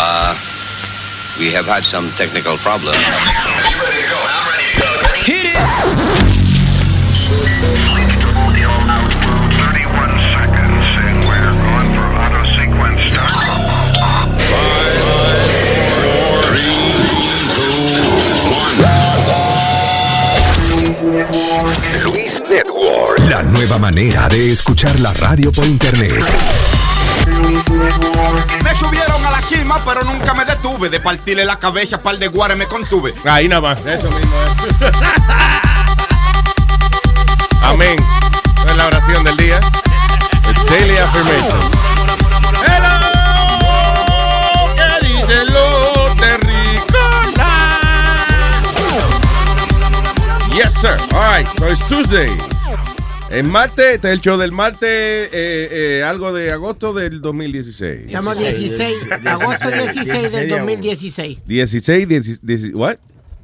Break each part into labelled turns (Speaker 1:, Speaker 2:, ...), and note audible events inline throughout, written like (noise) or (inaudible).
Speaker 1: Uh, we have had some technical problems.
Speaker 2: Hit it!
Speaker 3: Luis Network. La nueva manera de escuchar la radio por internet.
Speaker 4: Me subieron a la cima, pero nunca me detuve. De partirle la cabeza, par de guares me contuve.
Speaker 5: Ahí nada más, eso mismo es. (laughs) Amén. Esa es la oración del día. El Daily Affirmation. Hello, ¿qué dice lo de Ricola? Yes, sir. All right, so it's Tuesday. El martes, este es el show del martes, eh, eh, algo de agosto del 2016.
Speaker 6: Estamos 16, agosto 16 del 2016.
Speaker 5: 16, 16, what?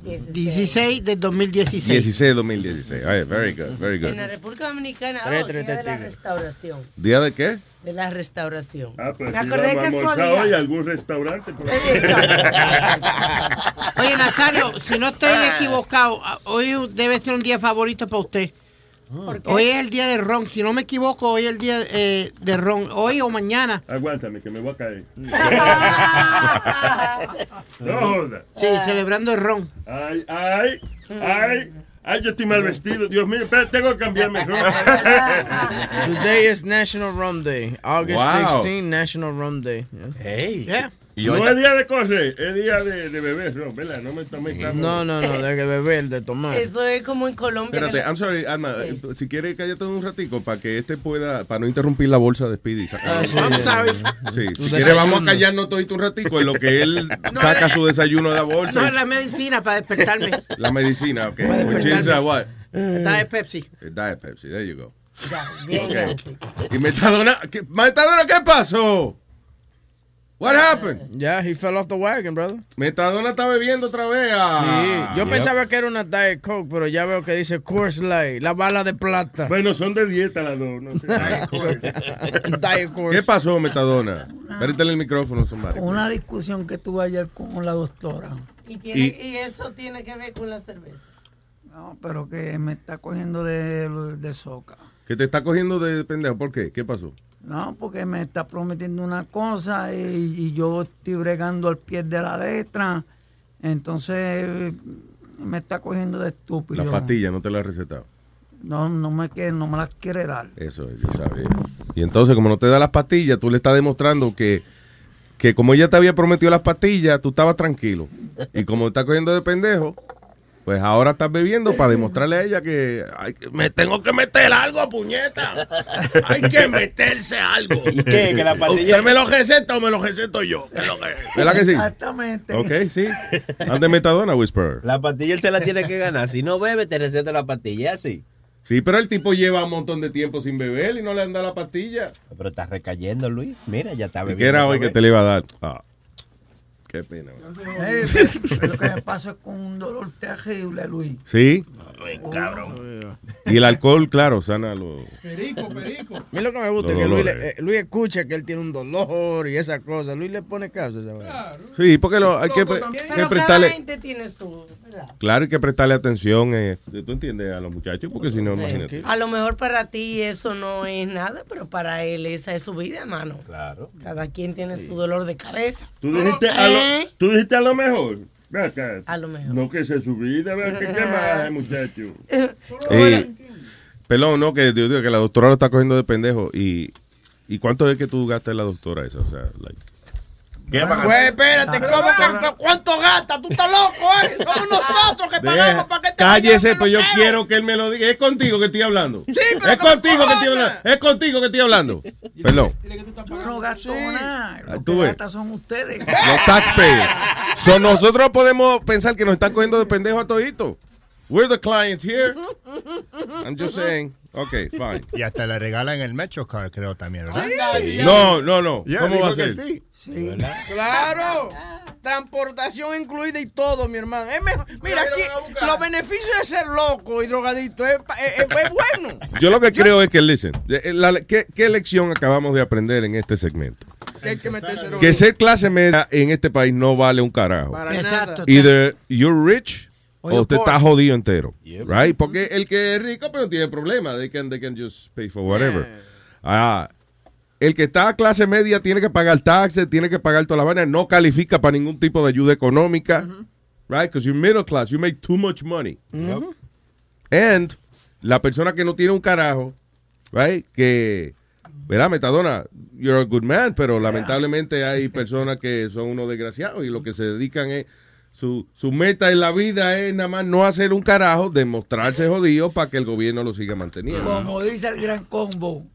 Speaker 6: 16 del 2016.
Speaker 5: 16 de 2016. All right, very good, very good.
Speaker 7: En la República Dominicana, oh, día de la restauración.
Speaker 5: ¿Día de qué?
Speaker 7: De la restauración.
Speaker 8: Ah, pues
Speaker 7: Me acordé de casualidad.
Speaker 8: hoy algún restaurante. por.
Speaker 6: Oye, Nazario, si no estoy equivocado, hoy debe ser un día favorito para usted. Hoy es el día de ron. Si no me equivoco, hoy es el día eh, de ron. Hoy o mañana.
Speaker 8: Aguántame, que me voy a caer. (laughs) no joda.
Speaker 6: Sí, celebrando el ron.
Speaker 8: Ay, ay, ay. Ay, yo estoy mal vestido. Dios mío, espera, tengo que cambiarme. (laughs)
Speaker 9: Today is National Rum Day. August
Speaker 8: Wow.
Speaker 9: 16, National Rum Day.
Speaker 8: Hey.
Speaker 6: Yeah.
Speaker 8: No es día de correr, es día de, de beber ron, ¿verdad? No me tomé
Speaker 9: No, no, no, de que beber, de tomar.
Speaker 7: Eso es como en Colombia.
Speaker 5: Espérate,
Speaker 7: que-
Speaker 5: I'm sorry, Alma. eh, Si quieres, cállate un ratico para que este pueda, para no interrumpir la bolsa de Speedy.
Speaker 6: Ah, sí, I'm sorry.
Speaker 5: Sí, si quieres, vamos a callarnos todito un ratico en lo que él (laughs) saca su desayuno de la bolsa.
Speaker 6: No, es la medicina para despertarme.
Speaker 5: La medicina, ok. Which is uh, what?
Speaker 6: Diet Pepsi.
Speaker 5: Diet Pepsi, there you go.
Speaker 6: bien,
Speaker 5: Okay. Y Metadona, ¿qué, Metadona, ¿qué pasó? What happened?
Speaker 9: Yeah, he fell off the wagon, brother.
Speaker 5: Metadona está bebiendo otra vez. ah.
Speaker 9: Sí, yo
Speaker 5: Yep.
Speaker 9: pensaba que era una Diet Coke, pero ya veo que dice Coors Light, la bala de plata.
Speaker 8: Bueno, son de dieta las dos. No sé.
Speaker 9: Diet Coors. (laughs)
Speaker 5: ¿Qué pasó, Metadona? Pérítale el micrófono, somebody.
Speaker 10: Una discusión que tuve ayer con la doctora.
Speaker 7: Y, tiene- y eso tiene que ver con la cerveza.
Speaker 10: No, pero que me está cogiendo de, de soca.
Speaker 5: Que te está cogiendo de pendejo. ¿Por qué? ¿Qué pasó?
Speaker 10: No, porque me está prometiendo una cosa y, y yo estoy bregando al pie de la letra. Entonces me está cogiendo de estúpido.
Speaker 5: Las pastillas no te las he recetado.
Speaker 10: No, no me, que, no me las quiere dar.
Speaker 5: Eso es, yo sabía. Y entonces, como no te da las pastillas, tú le estás demostrando que, que como ella te había prometido las pastillas, tú estabas tranquilo. Y como está cogiendo de pendejo, pues ahora estás bebiendo para demostrarle a ella que "Ay, me tengo que meter algo, puñeta. Hay que meterse algo.
Speaker 11: ¿Y qué? ¿Que la pastilla-
Speaker 5: ¿Usted me lo receta o me lo receto yo? ¿Qué es lo que es? ¿Verdad que sí?
Speaker 10: Exactamente.
Speaker 5: Ok, sí. Ande metadona, Whisper.
Speaker 11: La pastilla él se la tiene que ganar. Si no bebe, te receta la pastilla, así.
Speaker 5: Sí, pero el tipo lleva un montón de tiempo sin beber y no le anda la pastilla.
Speaker 11: Pero está recayendo, Luis. Mira, ya está
Speaker 5: ¿Y
Speaker 11: bebiendo.
Speaker 5: qué era hoy que te le iba a dar? Ah, qué pena.
Speaker 10: Pero lo que me pasó es con un dolor terrible, Luis.
Speaker 5: ¿Sí?
Speaker 10: Cabrón.
Speaker 5: Y el alcohol, claro, sana lo...
Speaker 9: Perico, perico. A mí lo que me gusta
Speaker 5: Los
Speaker 9: es que Luis, eh, Luis escucha que él tiene un dolor y esas cosas. Luis le pone caso esa vaina.
Speaker 5: Sí, porque lo, hay que, que prestarle...
Speaker 7: gente tiene su...
Speaker 5: Claro, hay que prestarle atención, eh, tú entiendes, a los muchachos, porque si no, imagínate.
Speaker 7: A lo mejor para ti eso no es nada, pero para él esa es su vida, hermano.
Speaker 11: Claro.
Speaker 7: Cada quien tiene su dolor de cabeza.
Speaker 8: Tú dijiste, a lo,
Speaker 7: ¿Eh?
Speaker 8: tú dijiste a lo mejor. Ve acá.
Speaker 7: A lo mejor.
Speaker 8: No, que esa es su vida. ve que ¿Qué más, muchacho?
Speaker 5: Y, pelón, no, que, digo, digo, que la doctora lo está cogiendo de pendejo. ¿Y, y cuánto es que tú gastas en la doctora esa? O sea, like,
Speaker 9: Pues espérate, ¿cómo que, ¿cuánto gasta? ¿Tú estás loco, eh? (laughs) Somos nosotros que pagamos
Speaker 5: Deja-
Speaker 9: para que te
Speaker 5: Cállese, pues yo quiero que él me lo diga. Es contigo que estoy hablando.
Speaker 9: Sí, pero
Speaker 5: es contigo que estoy hablando. Es contigo que estoy hablando. (laughs) Perdón.
Speaker 10: Yo no gasto nada.
Speaker 5: Ah,
Speaker 10: Los
Speaker 5: tú
Speaker 10: que gastan son ustedes.
Speaker 5: Los taxpayers. So, nosotros podemos pensar que nos están cogiendo de pendejo a todito. We're the clients here. I'm just saying. (laughs) Okay, fine.
Speaker 12: Y hasta le regalan el Metro Card, creo también, ¿verdad?
Speaker 5: No, no, no.
Speaker 12: Ya,
Speaker 5: ¿Cómo va a ser?
Speaker 12: sí.
Speaker 10: Sí.
Speaker 9: Claro. Transportación incluida y todo, mi hermano. Es mejor- Mira, aquí los beneficios de ser loco y drogadito es, pa- es- es- es bueno. (laughs)
Speaker 5: Yo lo que creo es que, listen, eh, la- ¿qué, qué lección acabamos de aprender en este segmento?
Speaker 9: que
Speaker 5: ser clase media en este país no vale un carajo.
Speaker 9: Para nada.
Speaker 5: Either you're rich
Speaker 9: O
Speaker 5: usted está jodido entero. Right? Porque el que es rico pero no tiene problema. They can, they can just pay for whatever. Ah, el que está a clase media tiene que pagar taxes, tiene que pagar toda la vaina, no califica para ningún tipo de ayuda económica. Right? Because you're middle class, you make too much money. And la persona que no tiene un carajo, right? Que, verá, Metadona, you're a good man, pero lamentablemente hay (laughs) personas que son unos desgraciados y lo que se dedican es, su, su meta en la vida es nada más no hacer un carajo, demostrarse jodido para que el gobierno lo siga manteniendo.
Speaker 10: Como dice el gran combo.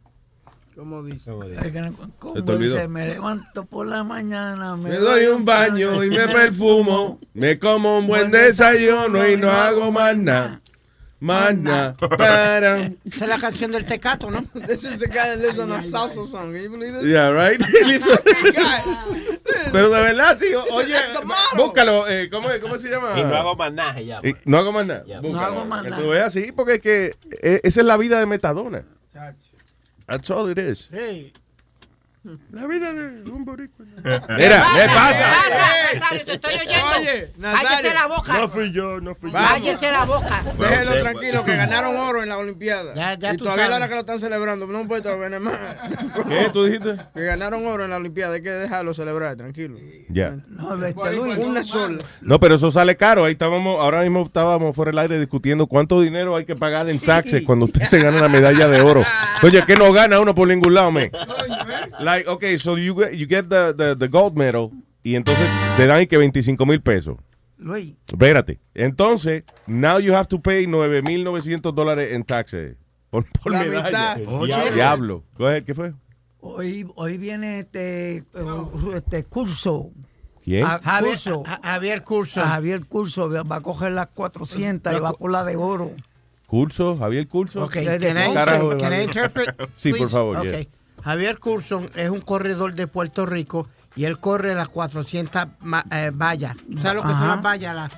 Speaker 9: ¿Cómo dice?
Speaker 10: El gran
Speaker 5: ¿Se
Speaker 10: combo dice, me levanto por la mañana, me,
Speaker 5: Me doy un baño y me perfumo, me como un buen desayuno y no hago más nada. Nada. Para.
Speaker 6: Esa es la canción del tecato, ¿no?
Speaker 9: This is the guy that lives on a salsa song. Can you believe this?
Speaker 5: Yeah, right. (laughs) (laughs) (laughs) Pero de verdad, sí, oye, búscalo, eh, ¿cómo, es- ¿cómo se llama?
Speaker 11: Y no hago más nada, llama.
Speaker 5: Y no hago más nada.
Speaker 11: Ya.
Speaker 5: Búscalo,
Speaker 11: No hago más
Speaker 5: que
Speaker 11: nada.
Speaker 5: tú veas así, porque es que eh, esa es la vida de Metadona. That's all it is.
Speaker 13: La vida de un boricua.
Speaker 5: Mira, ¿qué pasa?
Speaker 6: Nazario, te estoy oyendo.
Speaker 9: Oye,
Speaker 6: Cállese la boca.
Speaker 13: No fui yo, no fui yo.
Speaker 6: Cállese la boca.
Speaker 9: Déjelo tranquilo, que ganaron oro en la Olimpiada.
Speaker 6: Ya, ya
Speaker 9: y
Speaker 6: tú
Speaker 9: todavía
Speaker 6: sabes.
Speaker 9: la que lo están celebrando. No puede ganar más.
Speaker 5: ¿Qué tú dijiste?
Speaker 9: Que ganaron oro en la Olimpiada. Hay que dejarlo celebrar, tranquilo.
Speaker 5: Ya.
Speaker 10: No, este Luis.
Speaker 9: Una sola.
Speaker 5: No, pero eso sale caro. Ahí estábamos, ahora mismo estábamos fuera del aire discutiendo cuánto dinero hay que pagar en taxes cuando usted se gana una medalla de oro. Oye, que no gana uno por ningún lado, me. Like, okay, so you get, you get the, the, the gold medal y entonces te dan y que 25 mil pesos.
Speaker 10: Luis,
Speaker 5: Espérate. Entonces, now you have to pay 9.900 dólares en taxes por, por
Speaker 10: La
Speaker 5: medalla.
Speaker 10: mitad. Oye.
Speaker 5: Diablo. Coge, ¿Qué fue?
Speaker 10: hoy, hoy viene este, eh, este curso.
Speaker 5: ¿Quién?
Speaker 10: A-
Speaker 6: Javier,
Speaker 10: curso.
Speaker 6: Javier Curso.
Speaker 10: A Javier Curso va a coger las 400 y va por la de oro.
Speaker 5: Curso, Javier Curso.
Speaker 6: Ok, can I,
Speaker 5: Carajo,
Speaker 6: can I interpret?
Speaker 5: Sí, por favor.
Speaker 6: Ok.
Speaker 5: yeah.
Speaker 6: Javier Curson es un corredor de Puerto Rico y él corre las 400 ma- eh, vallas. ¿Sabes lo que son las vallas? Las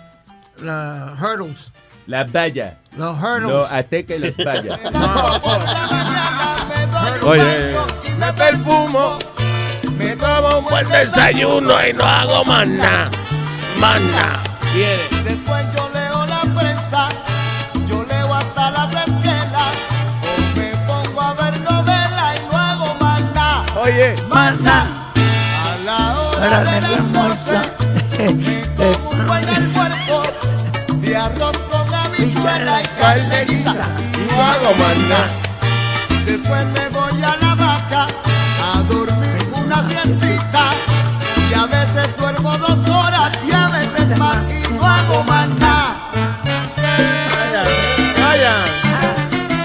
Speaker 6: las hurdles.
Speaker 5: Las vallas.
Speaker 6: Los hurdles.
Speaker 5: Los aztecas y las vallas. (laughs) Oye, me perfumo, me tomo un buen desayuno y no hago más nada. Más nada.
Speaker 14: Después yo leo la prensa,
Speaker 5: Oye,
Speaker 10: Manda.
Speaker 14: A la hora del almuerzo, me como un buen almuerzo, de arroz con habichuela y carne guisa.
Speaker 5: Y no hago nada.
Speaker 14: Después me voy a la vaca a dormir una siestita, y a veces duermo dos horas y a veces más y no hago más nada.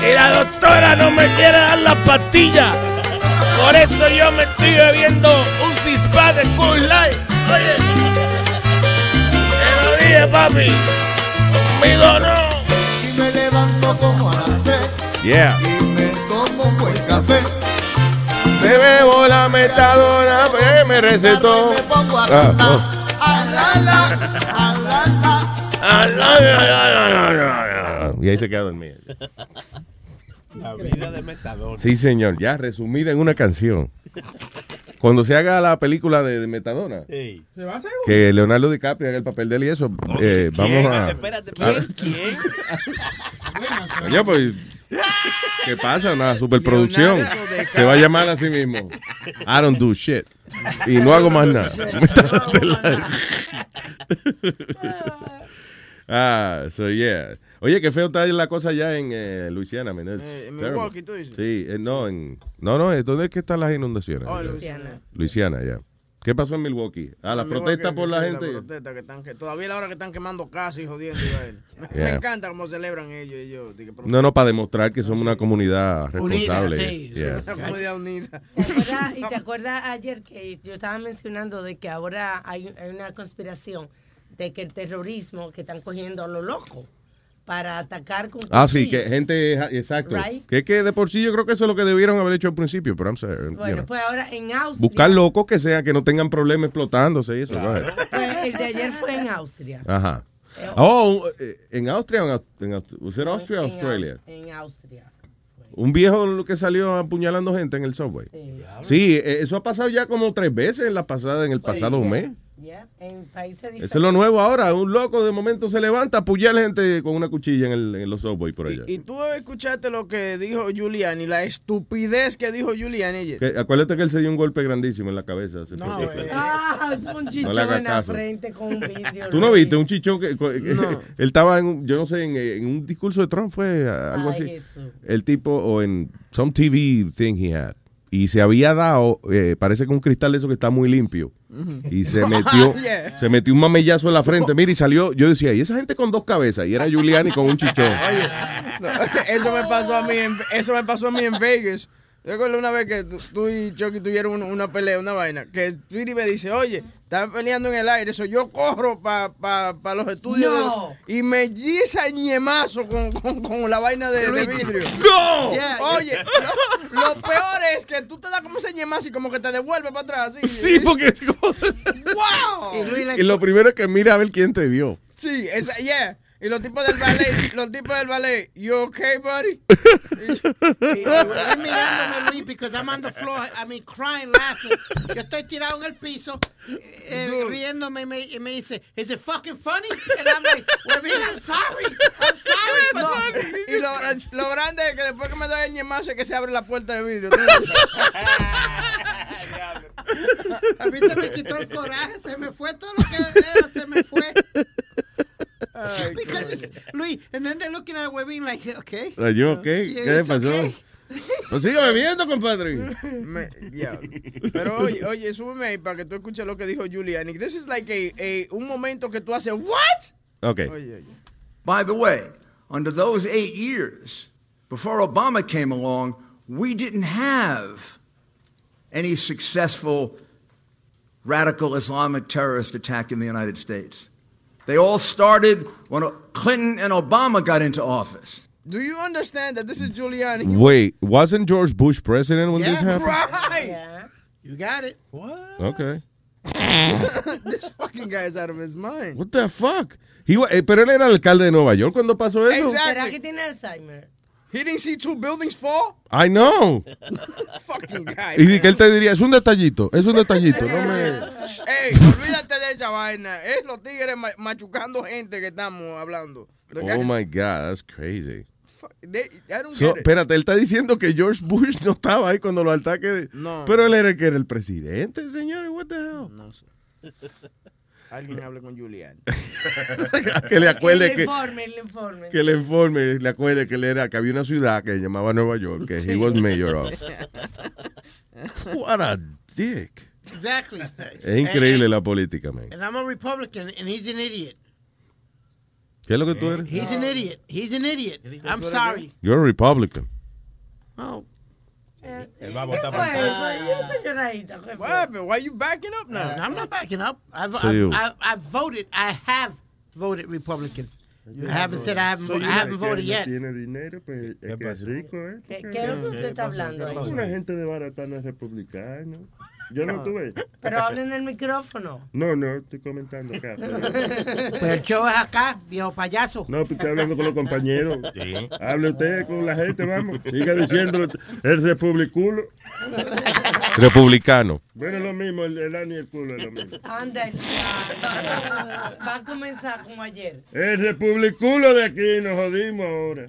Speaker 13: Y la doctora no me quiere dar la pastilla. Por eso yo me estoy bebiendo un cispa de Cool Light. Oye, te lo dije, papi. Conmigo no.
Speaker 14: Y me levanto como a las tres
Speaker 5: Yeah.
Speaker 14: y me tomo un buen café.
Speaker 5: Me bebo la metadona que me recetó.
Speaker 14: Me pongo a
Speaker 5: Ah,
Speaker 14: cantar.
Speaker 5: oh.
Speaker 13: Ah, la.
Speaker 5: Y ahí se queda dormido.
Speaker 11: La vida de Metadona.
Speaker 5: Sí, señor. Ya resumida en una canción. Cuando se haga la película de, de Metadona,
Speaker 11: Sí.
Speaker 9: ¿Se va a hacer
Speaker 5: que Leonardo DiCaprio haga el papel de él y eso, eh, vamos a...
Speaker 11: Espérate,
Speaker 5: a-
Speaker 11: ¿quién? ¿Quién?
Speaker 5: Coño, pues, ¿qué pasa? Una superproducción. Se va a llamar así mismo. I don't do shit. Y no hago más nada. (laughs) (laughs) ah, so yeah. Oye, qué feo está la cosa ya en eh, Luisiana, man.
Speaker 9: Eh, en
Speaker 5: terrible.
Speaker 9: Milwaukee, tú dices.
Speaker 5: Sí, eh, no, en, no, no, ¿dónde es que están las inundaciones?
Speaker 9: Oh,
Speaker 15: Luisiana.
Speaker 5: Luisiana, ya. ¿Qué pasó en Milwaukee? Ah, la protesta por
Speaker 9: sí,
Speaker 5: la gente.
Speaker 9: protesta que están, que todavía la hora que están quemando casas y jodiendo. (laughs) Me,
Speaker 5: Yeah.
Speaker 9: me encanta cómo celebran ellos. ellos
Speaker 5: No, no, para demostrar que somos una comunidad responsable.
Speaker 9: sí,
Speaker 5: Yeah.
Speaker 9: Una comunidad unida.
Speaker 15: ¿Te acuerdas- y te (laughs) acuerdas ayer que yo estaba mencionando de que ahora hay, hay una conspiración de que el terrorismo que están cogiendo a los locos para atacar con
Speaker 5: Ah, sí, que gente, exacto.
Speaker 15: Right.
Speaker 5: Que, que de por sí yo creo que eso es lo que debieron haber hecho al principio, pero I'm sorry, you
Speaker 15: Bueno,
Speaker 5: know.
Speaker 15: pues ahora en Austria.
Speaker 5: Buscar locos que sean, que no tengan problemas explotándose y eso. ahead.
Speaker 15: pues, el de ayer fue en Austria.
Speaker 5: Ajá. Oh, eh, ¿en Austria o en, en Aus- ¿Was it Austria o
Speaker 15: En
Speaker 5: Australia?
Speaker 15: Aus- En Austria.
Speaker 5: Un viejo que salió apuñalando gente en el subway. Sí, eh, eso ha pasado ya como tres veces en la pasada, en el pasado mes.
Speaker 15: Ya, en países diferentes.
Speaker 5: Eso es lo nuevo ahora. Un loco de momento se levanta a apuñalar gente con una cuchilla en, el- en los subway por allá.
Speaker 9: Y tú escuchaste lo que dijo Giuliani, la estupidez que dijo Giuliani.
Speaker 5: Que- acuérdate que él se dio un golpe grandísimo en la cabeza. hace poco. (laughs)
Speaker 15: Ah, es un chichón en la
Speaker 5: caso.
Speaker 15: frente con un vidrio.
Speaker 5: ¿Tú no viste un chichón que, que-
Speaker 15: No. (laughs)
Speaker 5: él estaba en, un- yo no sé, en, en un discurso de Trump fue algo
Speaker 15: Ay,
Speaker 5: así. El tipo o en some TV thing he had y se había dado, eh, parece que un cristal de eso que está muy limpio y se metió, (laughs)
Speaker 9: Yeah.
Speaker 5: se metió un mamellazo en la frente, mira y salió, yo decía, y esa gente con dos cabezas y era Giuliani con un chichón.
Speaker 9: Oye, no, (laughs) eso me pasó a mí en, eso me pasó a mí en Vegas. Yo recuerdo una vez que tú, tú y Chucky tuvieron un- una pelea, una vaina, que Tweety me dice, oye, estaban peleando en el aire, eso yo corro para pa, pa los estudios
Speaker 15: No.
Speaker 9: de- y me guisa el ñemazo con, con, con la vaina de, de vidrio.
Speaker 5: ¡No!
Speaker 15: Yeah,
Speaker 9: Oye, lo, lo peor es que tú te das como ese ñemazo y como que te devuelve para atrás. Así.
Speaker 5: Sí, porque es como- (laughs)
Speaker 9: ¡Wow!
Speaker 15: Y Luis le-
Speaker 5: y lo primero es que mira a ver quién te vio.
Speaker 9: Sí, esa, yeah. Y los tipos del ballet, (laughs) los tipos del ballet, you okay, buddy?
Speaker 6: Y Luis mirándome, Luis, because I'm on the floor, I mean, crying, laughing. Yo estoy tirado en el piso, eh, riéndome, y me, y me dice, is it fucking funny? And I'm like, Webin, I'm sorry, I'm sorry. (laughs)
Speaker 9: No,
Speaker 6: funny."
Speaker 9: y lo, lo grande es que después que me da el ñemazo es que se abre la puerta de vidrio. (laughs)
Speaker 6: A mí se me quitó el coraje, se me fue todo lo que era, se me fue. (laughs) Because, Luis, and then they're looking at Webin like, okay.
Speaker 5: ¿Are you okay?
Speaker 6: Yeah,
Speaker 5: ¿Qué le pasó?
Speaker 6: okay. (laughs)
Speaker 5: Pues sigue bebiendo, compadre. (laughs)
Speaker 9: Me- ya. Pero oye, oye, súbeme ahí para que tú escuches lo que dijo Giuliani. This is like a, a- un momento que tú haces, ¿what?
Speaker 5: Ok.
Speaker 9: Oye, oye.
Speaker 16: By the way, under those eight years, before Obama came along, we didn't have any successful radical Islamic terrorist attack in the United States. They all started when Clinton and Obama got into office.
Speaker 9: Do you understand that this is Giuliani?
Speaker 5: Wait, wasn't George Bush president when this happened?
Speaker 9: Right.
Speaker 6: You got it. What?
Speaker 5: Okay. (laughs)
Speaker 9: this fucking guy is out of his mind.
Speaker 5: What the fuck? He wa- eh, pero él era el alcalde de Nueva York cuando pasó eso.
Speaker 15: ¿Será que tiene Alzheimer?
Speaker 9: He didn't see two buildings fall?
Speaker 5: I know. (laughs)
Speaker 9: fucking guy.
Speaker 5: Y que él te diría, es un detallito, es un detallito. No me... (laughs)
Speaker 9: Ey, olvídate de esa vaina. Es los tigres ma- machucando gente que estamos hablando. The
Speaker 5: Oh
Speaker 9: guys-
Speaker 5: my God, that's crazy.
Speaker 9: they-
Speaker 5: So, espérate, él está diciendo que George Bush no estaba ahí cuando los ataques. de-
Speaker 9: No.
Speaker 5: Pero él era el que era el presidente, señor. What the hell?
Speaker 9: No sé. Alguien hable con Giuliani. (laughs)
Speaker 5: que le acuerde que,
Speaker 15: informe, el informe.
Speaker 5: que le informe, le acuerde que él era, que había una ciudad que se llamaba Nueva York, que he was mayor of. (laughs) What a dick.
Speaker 6: Exactly.
Speaker 5: Es increíble la política, man.
Speaker 6: And I'm a Republican, and he's an idiot.
Speaker 5: ¿Qué es lo que tú eres?
Speaker 6: He's an idiot. He's an idiot. I'm sorry.
Speaker 5: You're a Republican.
Speaker 6: Oh.
Speaker 12: Él.
Speaker 15: ¿Qué fue?
Speaker 9: What happened? Why you backing up now?
Speaker 6: I'm not backing up. I've,
Speaker 5: So
Speaker 6: I've, I've, I've voted. I have voted Republican. I haven't said I haven't,
Speaker 9: So
Speaker 6: I haven't voted yet.
Speaker 8: Tiene dinero, pues es que es rico, ¿eh?
Speaker 15: ¿Qué, qué es lo que usted está hablando?
Speaker 8: Una gente de baratana es republicano. Yo no tuve.
Speaker 15: Pero habla en el micrófono.
Speaker 8: No, no, estoy comentando acá. (laughs)
Speaker 6: Pues el show es acá, viejo payaso.
Speaker 8: No, pues estoy hablando con los compañeros. Hable usted con la gente, vamos. Siga diciendo el republiculo.
Speaker 5: Republicano.
Speaker 8: Bueno, es lo mismo, el, el ano y el culo es lo mismo.
Speaker 15: Anda, el. Va a comenzar como ayer.
Speaker 8: El republiculo de aquí, nos jodimos ahora.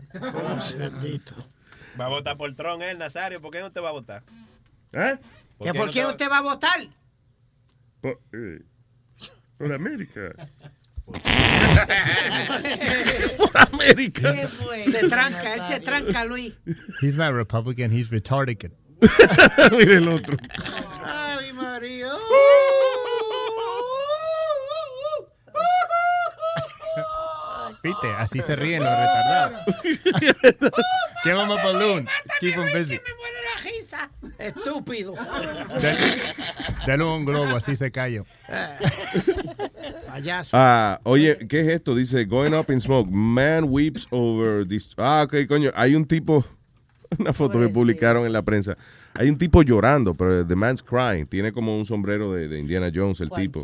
Speaker 11: Va a votar por Tron, ¿eh, Nazario? ¿Por qué no te va a votar?
Speaker 8: ¿Eh?
Speaker 6: ¿Que ¿Por qué usted va a votar?
Speaker 8: Por, eh, por América. (laughs)
Speaker 5: América.
Speaker 6: Se tranca, él se tranca, Luis.
Speaker 12: He's not Republican, he's retarded. (laughs)
Speaker 5: Mira el otro.
Speaker 6: Ay, María.
Speaker 12: Viste, así se ríen los retardados. Him a balloon. Keep him busy.
Speaker 6: Me muere la risa. Estúpido.
Speaker 12: Dale, dale un globo, así se calla. (laughs)
Speaker 6: Payaso.
Speaker 5: Ah, oye, ¿qué es esto? Dice, going up in smoke. Man weeps over this. Ah, ok, coño. Hay un tipo, (laughs) una foto que publicaron en la prensa. Hay un tipo llorando, pero the man's crying. Tiene como un sombrero de, de Indiana Jones, el tipo.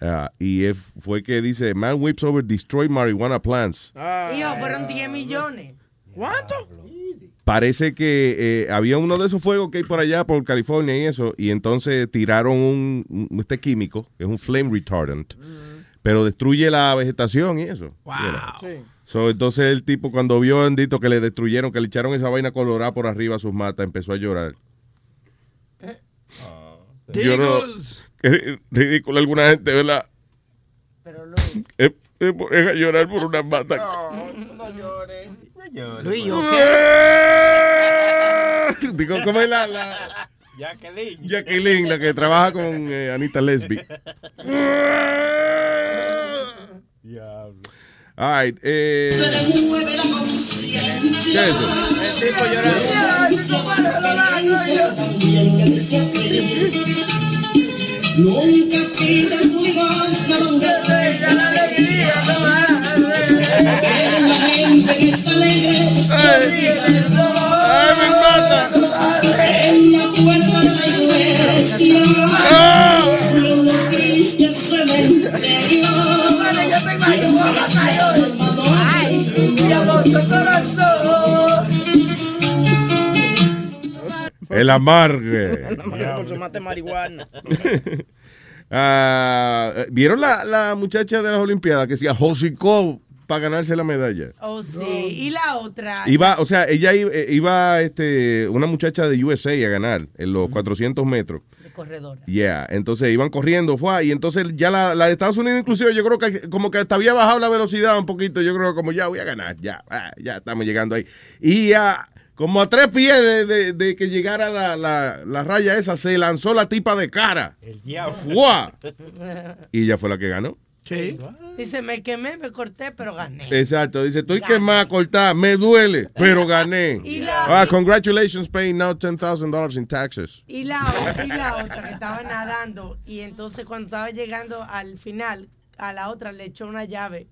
Speaker 5: Ah, y fue que dice, man weeps over destroyed marijuana plants.
Speaker 15: Hijo, fueron 10 millones.
Speaker 9: ¿Cuánto?
Speaker 5: parece que eh, había uno de esos fuegos que hay por allá, por California y eso, y entonces tiraron un, un- este químico, que es un flame retardant, pero destruye la vegetación y eso.
Speaker 6: Wow.
Speaker 5: So, entonces el tipo cuando vio bendito que le destruyeron, que le echaron esa vaina colorada por arriba a sus matas, empezó a llorar. Yo no, qué ridículo alguna gente, ¿verdad? Es, es poner a llorar por una mata.
Speaker 6: Luis, ¿yo
Speaker 5: Digo, ¿cómo es la, la
Speaker 11: Jacqueline.
Speaker 5: Jacqueline, la que trabaja con eh, Anita Lesby? All right, eh, ¿Qué es eso?
Speaker 17: Nunca pide tu limosna donde tenga la alegría tomar. La gente que está alegre (laughs)
Speaker 5: El amargue.
Speaker 9: Por su mate marihuana. (laughs)
Speaker 5: Ah, ¿Vieron la, la muchacha de las Olimpiadas que decía hocicó para ganarse la medalla?
Speaker 7: Oh, sí. Y la otra.
Speaker 5: Iba, o sea, ella iba, eh, iba, este, una muchacha de USA a ganar en los 400 metros.
Speaker 7: de corredora.
Speaker 5: Yeah, entonces iban corriendo, fue, y entonces ya la, la de Estados Unidos inclusive yo creo que como que hasta había bajado la velocidad un poquito, yo creo que como ya voy a ganar, ya, ah, ya estamos llegando ahí. Y ya, como a tres pies de, de- de que llegara la, la- la raya esa, se lanzó la tipa de cara.
Speaker 11: El diablo.
Speaker 5: ¡Fua! (laughs) Y ella fue la que ganó.
Speaker 6: Sí.
Speaker 7: Dice, me quemé, me corté, pero gané.
Speaker 5: Exacto, dice, estoy quemada, cortada, me duele, pero gané. (laughs)
Speaker 7: Y la-
Speaker 5: Ah, congratulations, paying now $10,000 in taxes.
Speaker 7: Y la, y la otra que estaba nadando y entonces cuando estaba llegando al final, a la otra le echó una llave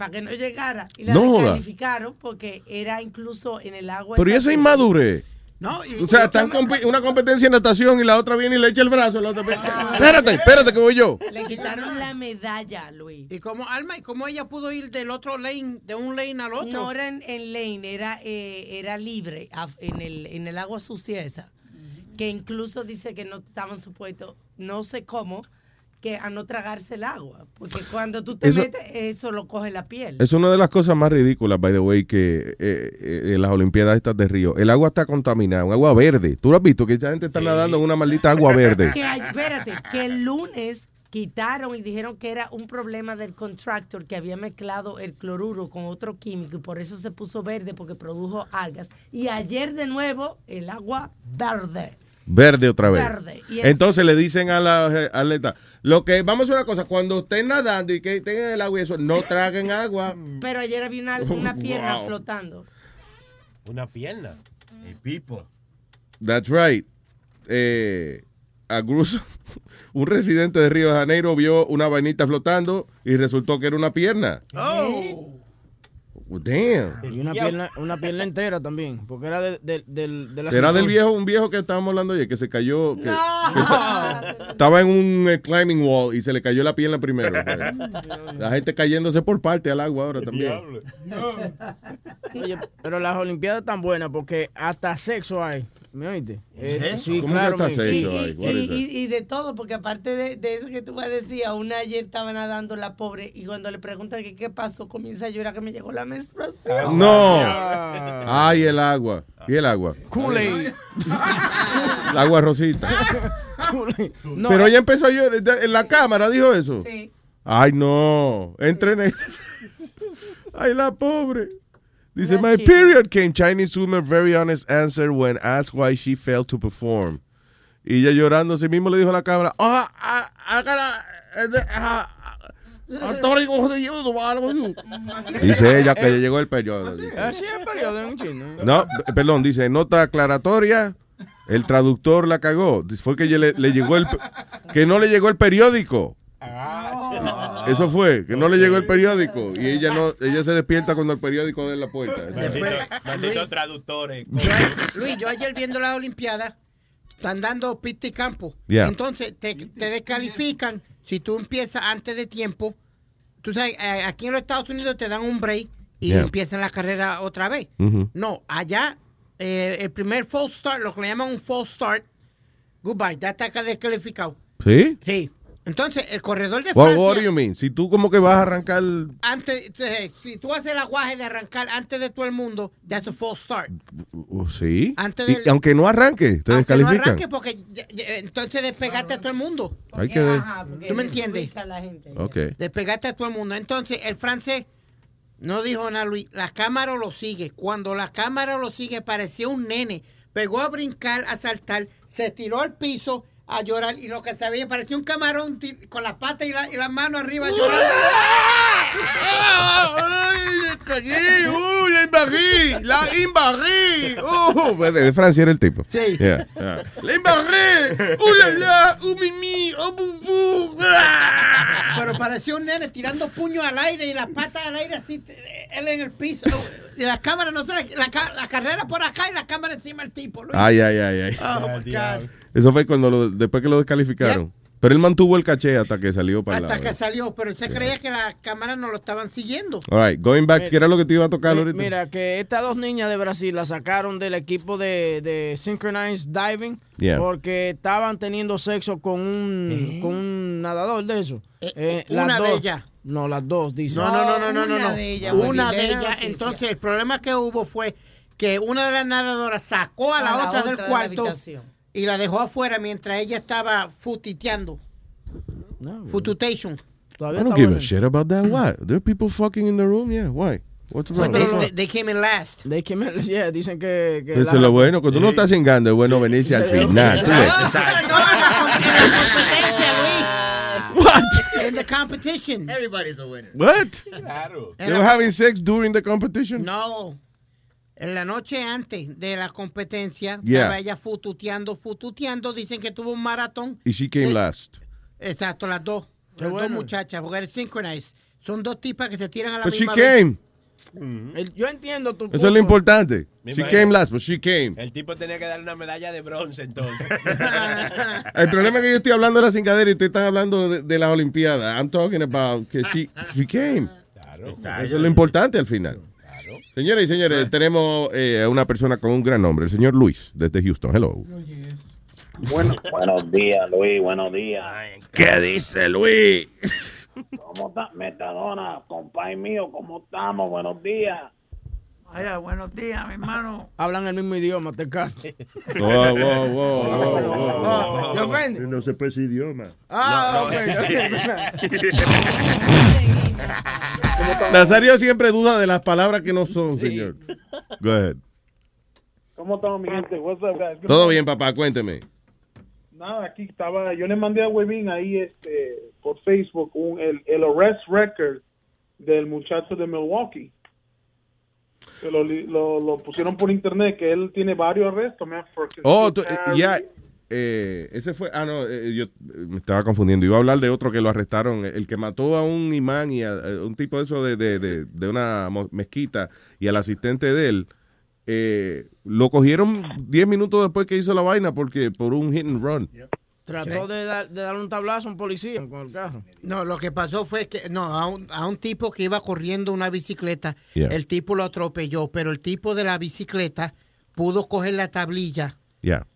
Speaker 7: para que no llegara y la
Speaker 5: No joda.
Speaker 7: descalificaron porque era incluso en el agua.
Speaker 5: Pero y esa inmadurez.
Speaker 6: No, y-
Speaker 5: O sea, están compi- una competencia en natación y la otra viene y le echa el brazo. La otra, (laughs) espérate, espérate que voy yo.
Speaker 7: Le quitaron la medalla, Luis.
Speaker 6: ¿Y cómo, Alma, y cómo ella pudo ir del otro lane, de un lane al otro?
Speaker 7: No era en, en lane, era, eh, era libre en el, en el agua sucia esa. Que incluso dice que no estaban supuestos, no sé cómo, que a no tragarse el agua. Porque cuando tú te
Speaker 5: Eso-
Speaker 7: metes, eso lo coge la piel.
Speaker 5: Es una de las cosas más ridículas, by the way, que eh, eh, en las Olimpiadas estas de Río. El agua está contaminada, un agua verde. ¿Tú lo has visto? Que esa gente está nadando en una maldita agua verde. (laughs)
Speaker 7: Que, espérate, que el lunes quitaron y dijeron que era un problema del contractor que había mezclado el cloruro con otro químico y por eso se puso verde porque produjo algas. Y ayer de nuevo el agua verde.
Speaker 5: Verde otra vez.
Speaker 7: Verde.
Speaker 5: Entonces le dicen a la eh, atleta, lo que, vamos a hacer una cosa, cuando estén nadando y que estén en el agua y eso, no traguen agua. (laughs)
Speaker 7: Pero ayer había una, una pierna
Speaker 5: Wow.
Speaker 7: flotando.
Speaker 11: Una pierna.
Speaker 18: El pipo.
Speaker 5: That's right. Eh, a Gruso, (laughs) un residente de Río de Janeiro vio una vainita flotando y resultó que era una pierna.
Speaker 6: Oh.
Speaker 5: Well, damn.
Speaker 9: Y una pierna, una pierna entera también, porque era de, de, del- de la
Speaker 5: Será del viejo, un viejo que estábamos hablando ayer, que se cayó, que, que estaba en un eh, climbing wall y se le cayó la pierna primero. pues. (laughs) La gente cayéndose por parte al agua ahora también.
Speaker 9: Oye, pero las Olimpiadas están buenas porque hasta sexo hay. ¿Me oíste? Eh,
Speaker 7: Y, de todo, porque aparte de, de eso que tú vas a decir, a una ayer estaba nadando la pobre y cuando le preguntan que qué pasó, comienza a llorar que me llegó la menstruación.
Speaker 5: No.
Speaker 9: Ah.
Speaker 5: Ay, el agua. ¿Y el agua?
Speaker 9: Kool-Aid.
Speaker 5: El agua rosita.
Speaker 9: No,
Speaker 5: Pero
Speaker 9: eh,
Speaker 5: ella empezó a llorar. En la cámara dijo eso.
Speaker 7: Sí.
Speaker 5: Ay, no. Entren. Ay, la pobre. Dice, my period came. Chinese woman very honest answer when asked why she failed to perform. Y ella llorando, así mismo le dijo a la cámara, ah, ah, ah, ah, ah, ah, algo así. (laughs) Dice ella que le llegó el periodo. dice.
Speaker 9: Así es el periodo en chino.
Speaker 5: No, p- perdón, dice, nota aclaratoria, el traductor la cagó. Fue que le, le llegó el, que no le llegó el periódico. Eso fue, que no le llegó el periódico. Y ella no, ella se despierta cuando el periódico da en la puerta.
Speaker 11: Maldito, malditos traductores.
Speaker 6: Luis, yo ayer viendo la Olimpiada, están dando pista y campo.
Speaker 5: Yeah.
Speaker 6: Entonces te, te descalifican si tú empiezas antes de tiempo. Tú sabes, eh, aquí en los Estados Unidos te dan un break y
Speaker 5: Yeah.
Speaker 6: empiezan la carrera otra vez. No, allá eh, el primer false start, lo que le llaman un false start, goodbye, ya está descalificado.
Speaker 5: ¿Sí?
Speaker 6: Sí. Entonces, el corredor de Francia,
Speaker 5: what do you mean? Si tú como que vas a arrancar...
Speaker 6: antes, eh, si tú haces el aguaje de arrancar antes de todo el mundo, that's a false start.
Speaker 5: uh, sí.
Speaker 6: Antes
Speaker 5: Y
Speaker 6: del-
Speaker 5: aunque no arranque, te
Speaker 6: Aunque no
Speaker 5: descalifican.
Speaker 6: arranque porque entonces despegaste a todo el mundo.
Speaker 5: Hay que ver.
Speaker 6: ¿Tú me entiendes?
Speaker 5: Ok.
Speaker 6: Despegaste a todo el mundo. Entonces, el francés no dijo nada, Luis. La cámara lo sigue. Cuando la cámara lo sigue, parecía un nene. Pegó a brincar, a saltar, se tiró al piso a llorar y lo que se veía parecía un camarón con las patas y, la- y las manos arriba llorando.
Speaker 5: ¡Ay, cagué! ¡Uh, la embarré! ¡La embarré! ¡Uh! Pues de Francia era el tipo.
Speaker 6: Sí.
Speaker 5: Yeah, yeah. ¡La embarré! ¡Uh, la, la! ¡Uh, mimi! ¡Oh, bu, bu! ¡Ah!
Speaker 6: Pero parecía un nene tirando puños al aire y las patas al aire así, él en el piso. Y la cámara, no sé, la, ca- la carrera por acá y la cámara encima del tipo. Luis.
Speaker 5: Ay, ay, ay, ay.
Speaker 6: Oh, my God.
Speaker 5: Eso fue cuando lo- después que lo descalificaron. Pero él mantuvo el caché hasta que salió para el
Speaker 6: Hasta que salió, pero se creía que las cámaras no lo estaban siguiendo.
Speaker 5: All right, going back, ¿qué era lo que te iba a tocar ahorita?
Speaker 9: Mira, que estas dos niñas de Brasil las sacaron del equipo de, de Synchronized Diving
Speaker 5: Yeah.
Speaker 9: porque estaban teniendo sexo con un, con un nadador de eso. Eh,
Speaker 6: una
Speaker 9: las
Speaker 6: de ellas.
Speaker 9: No, las dos, dice.
Speaker 6: No, no, no, no, no, no.
Speaker 15: una
Speaker 6: no.
Speaker 15: de ellas,
Speaker 6: Una de ellas. Entonces, el problema que hubo fue que una de las nadadoras sacó a la,
Speaker 15: A la
Speaker 6: otra,
Speaker 15: otra
Speaker 6: del
Speaker 15: de la
Speaker 6: cuarto. Y la dejó afuera mientras ella estaba futiteando. Fututation.
Speaker 5: I don't give a shit about that. Why? There are people fucking in the room. Yeah, why? What's wrong?
Speaker 6: they, they- they came in last.
Speaker 9: They came in- yeah, dicen que... que
Speaker 5: Eso
Speaker 9: la-
Speaker 5: es lo bueno. Cuando uno está cingando, es bueno venirse al final.
Speaker 6: No, en la, com- en la competencia, Luis.
Speaker 5: What?
Speaker 6: In the competition.
Speaker 19: Everybody's a winner.
Speaker 5: What?
Speaker 11: Claro.
Speaker 5: They were having sex during the competition?
Speaker 6: No. En la noche antes de la competencia,
Speaker 5: Yeah.
Speaker 6: estaba ella fututeando, fututeando. Dicen que tuvo un maratón.
Speaker 5: Y she came last.
Speaker 6: Exacto, las dos.
Speaker 9: Qué
Speaker 6: las
Speaker 9: bueno.
Speaker 6: dos muchachas, porque es synchronized. Son dos tipas que se tiran a la
Speaker 5: But she
Speaker 6: misma vez.
Speaker 5: came.
Speaker 9: El- yo entiendo tu
Speaker 5: Eso es lo importante.
Speaker 11: Me
Speaker 5: She
Speaker 11: imagino.
Speaker 5: came last, but she came.
Speaker 11: El tipo tenía que darle una medalla de bronce entonces. (laughs)
Speaker 5: El problema es que yo estoy hablando de la cingadera y ustedes están hablando de, de las Olimpiadas. I'm talking about que she, she came. Eso es lo importante al final. Señores y señores, tenemos eh, a una persona con un gran nombre, el señor Luis, desde Houston. Hello.
Speaker 20: Bueno, (laughs) buenos días, Luis, buenos días.
Speaker 5: ¿Qué dice Luis? (laughs)
Speaker 20: ¿Cómo está? Metadona, compay mío, ¿cómo estamos? Buenos días.
Speaker 10: Vaya, buenos días, mi hermano.
Speaker 9: Hablan el mismo idioma, te caso. (laughs)
Speaker 5: Wow, wow, wow, wow, wow.
Speaker 9: Ah, ¿te ofende?
Speaker 8: No se puede ese idioma.
Speaker 9: Ah, ok. (laughs)
Speaker 5: Nazario siempre duda de las palabras que no son, señor. (laughs) Go ahead.
Speaker 21: ¿Cómo estamos, mi gente? What's up, guys?
Speaker 5: Todo bien, papá, cuénteme.
Speaker 21: Nada, aquí estaba. Yo le mandé a Webin ahí este, por Facebook un, el, el arrest record del muchacho de Milwaukee. Lo, lo, lo pusieron por internet, que él tiene varios arrestos. man,
Speaker 5: Oh, tú-
Speaker 21: concealed
Speaker 5: eh, eh, ese fue. Ah, no, eh, yo eh, me estaba confundiendo. Iba a hablar de otro que lo arrestaron. El que mató a un imán y a, a un tipo de eso de, de, de, de una mezquita y al asistente de él. eh, lo cogieron 10 minutos después que hizo la vaina porque por un hit and run.
Speaker 9: Trató de, dar- de darle un tablazo a un policía con el carro.
Speaker 6: No, lo que pasó fue que, no, a un, a un tipo que iba corriendo una bicicleta,
Speaker 5: Yeah.
Speaker 6: el tipo lo atropelló, pero el tipo de la bicicleta pudo coger la tablilla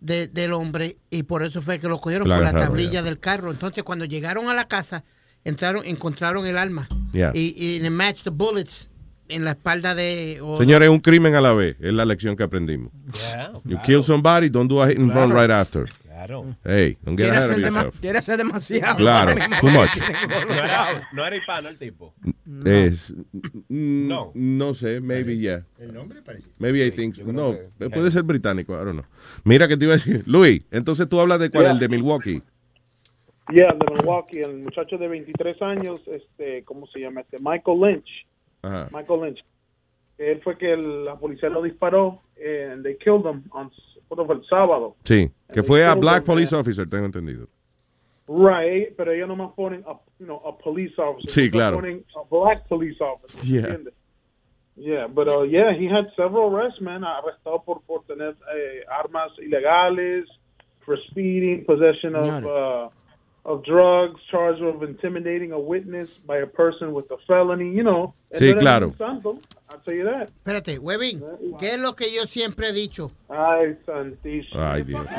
Speaker 6: De- del hombre y por eso fue que lo cogieron
Speaker 5: Lo
Speaker 6: por la tablilla del carro. Entonces, cuando llegaron a la casa, entraron, encontraron el arma
Speaker 5: Ya.
Speaker 6: y, y le matched the bullets en la espalda de... o-
Speaker 5: Señores, un crimen a la vez. Es la lección que aprendimos. You kill somebody, don't do a hit and run right after.
Speaker 11: Claro.
Speaker 5: Hey, don't get
Speaker 9: Quiere
Speaker 5: ahead of yourself.
Speaker 9: quiere hacer demasiado.
Speaker 5: Claro, (laughs) too much.
Speaker 11: No era, no era hispano el tipo.
Speaker 5: Es, mm,
Speaker 11: No.
Speaker 5: no sé, maybe yeah.
Speaker 11: El nombre parece.
Speaker 5: Maybe I think,
Speaker 11: yo
Speaker 5: no,
Speaker 11: que-
Speaker 5: puede ser británico, I don't know. Mira que te iba a decir, Luis, entonces tú hablas de cuál,
Speaker 21: Yeah.
Speaker 5: el de Milwaukee.
Speaker 21: Yeah, de Milwaukee, el muchacho de 23 años, este, ¿cómo se llama? Este, Michael Lynch.
Speaker 5: Ajá.
Speaker 21: Michael Lynch. Él fue que el- la policía lo disparó and they killed him on ¿cuándo fue? el sábado.
Speaker 5: Sí, que
Speaker 21: And
Speaker 5: fue a Black
Speaker 21: him,
Speaker 5: Police
Speaker 21: man.
Speaker 5: Officer, tengo entendido.
Speaker 21: Right, pero ellos nomás ponen a, you know, a police officer.
Speaker 5: Sí, claro.
Speaker 21: Ponen a black police officer.
Speaker 5: Yeah.
Speaker 21: ¿entiendes? Yeah, but uh, yeah, he had several arrests, man. Arrestado por, por tener eh, armas ilegales, for speeding, possession of, uh, of drugs, charged with intimidating a witness by a person with a felony, you know.
Speaker 5: Sí, claro.
Speaker 21: santo, I'll tell you that.
Speaker 6: Espérate, Webin, ¿qué es lo que yo siempre he dicho?
Speaker 21: Ay, santísimo.
Speaker 5: Ay, Dios. (laughs)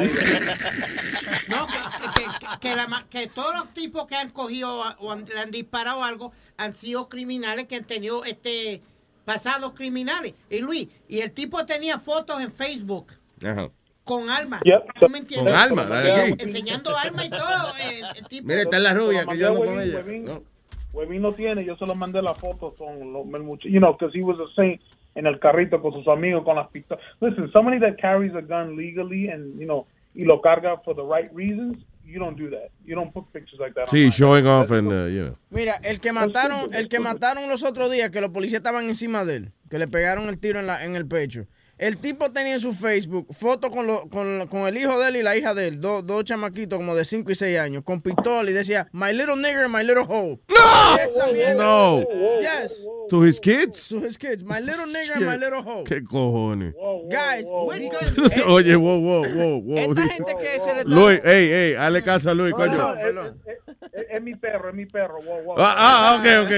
Speaker 6: No, que, que- que la ma- que todos los tipos que han cogido o han- le han disparado algo han sido criminales que han tenido este pasados criminales. Y Luis, y el tipo tenía fotos en Facebook
Speaker 5: Ajá.
Speaker 6: Con armas.
Speaker 21: Yep.
Speaker 6: ¿Tú me entiendes?
Speaker 5: Con la de aquí.
Speaker 6: enseñando armas y todo. el tipo.
Speaker 5: Mira, está la rubia que yo con ella.
Speaker 21: Webin,
Speaker 5: No.
Speaker 21: Webin lo tiene, yo se lo mandé la foto con lo, el much- you know, because he was a saint en el carrito con sus amigos con las pistolas. Listen, somebody that carries a gun legally and, you know, y lo carga for the right reasons, you don't do that. You don't put pictures like that.
Speaker 5: Sí,
Speaker 21: online.
Speaker 5: showing off and, uh, you know.
Speaker 9: Mira, el que mataron, el que mataron los otros días, que los policías estaban encima de él, que le pegaron el tiro en, la, en el pecho. El tipo tenía en su Facebook fotos con, lo- con, con el hijo de él y la hija de él, dos dos chamaquitos como de 5 y 6 años, con pistola y decía, my little nigger, my little hoe. ¡No!
Speaker 5: No.
Speaker 9: Yes.
Speaker 5: To his kids?
Speaker 9: To his kids, my little nigger, my little hoe.
Speaker 5: ¿Qué cojones?
Speaker 9: Guys, (laughs)
Speaker 5: Oye, wow, wow, wow, wow.
Speaker 9: esta gente que se le.
Speaker 5: Luis, ey, ey, hazle caso a Luis,
Speaker 21: No,
Speaker 5: coño.
Speaker 21: no, es, es- es- es mi perro, es mi perro. Wow, wow.
Speaker 5: Ah, ah, ok, ok.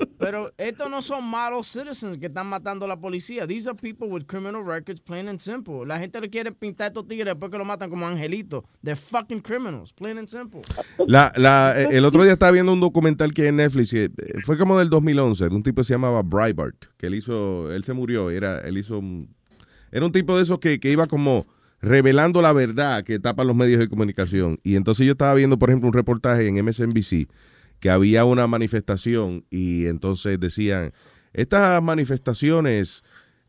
Speaker 5: (laughs)
Speaker 9: Pero estos no son malos citizens que están matando a la policía. These are people with criminal records, plain and simple. La gente le quiere pintar a estos tigres después que lo matan como angelitos. They're fucking criminals, plain and simple.
Speaker 5: La, la, eh, el otro día estaba viendo un documental que hay en Netflix, y, eh, fue como del 2011, de un tipo que se llamaba Breitbart, que él hizo, él se murió, era, él hizo, era un tipo de esos que, que iba como revelando la verdad que tapan los medios de comunicación. Y entonces yo estaba viendo, por ejemplo, un reportaje en MSNBC que había una manifestación y entonces decían, estas manifestaciones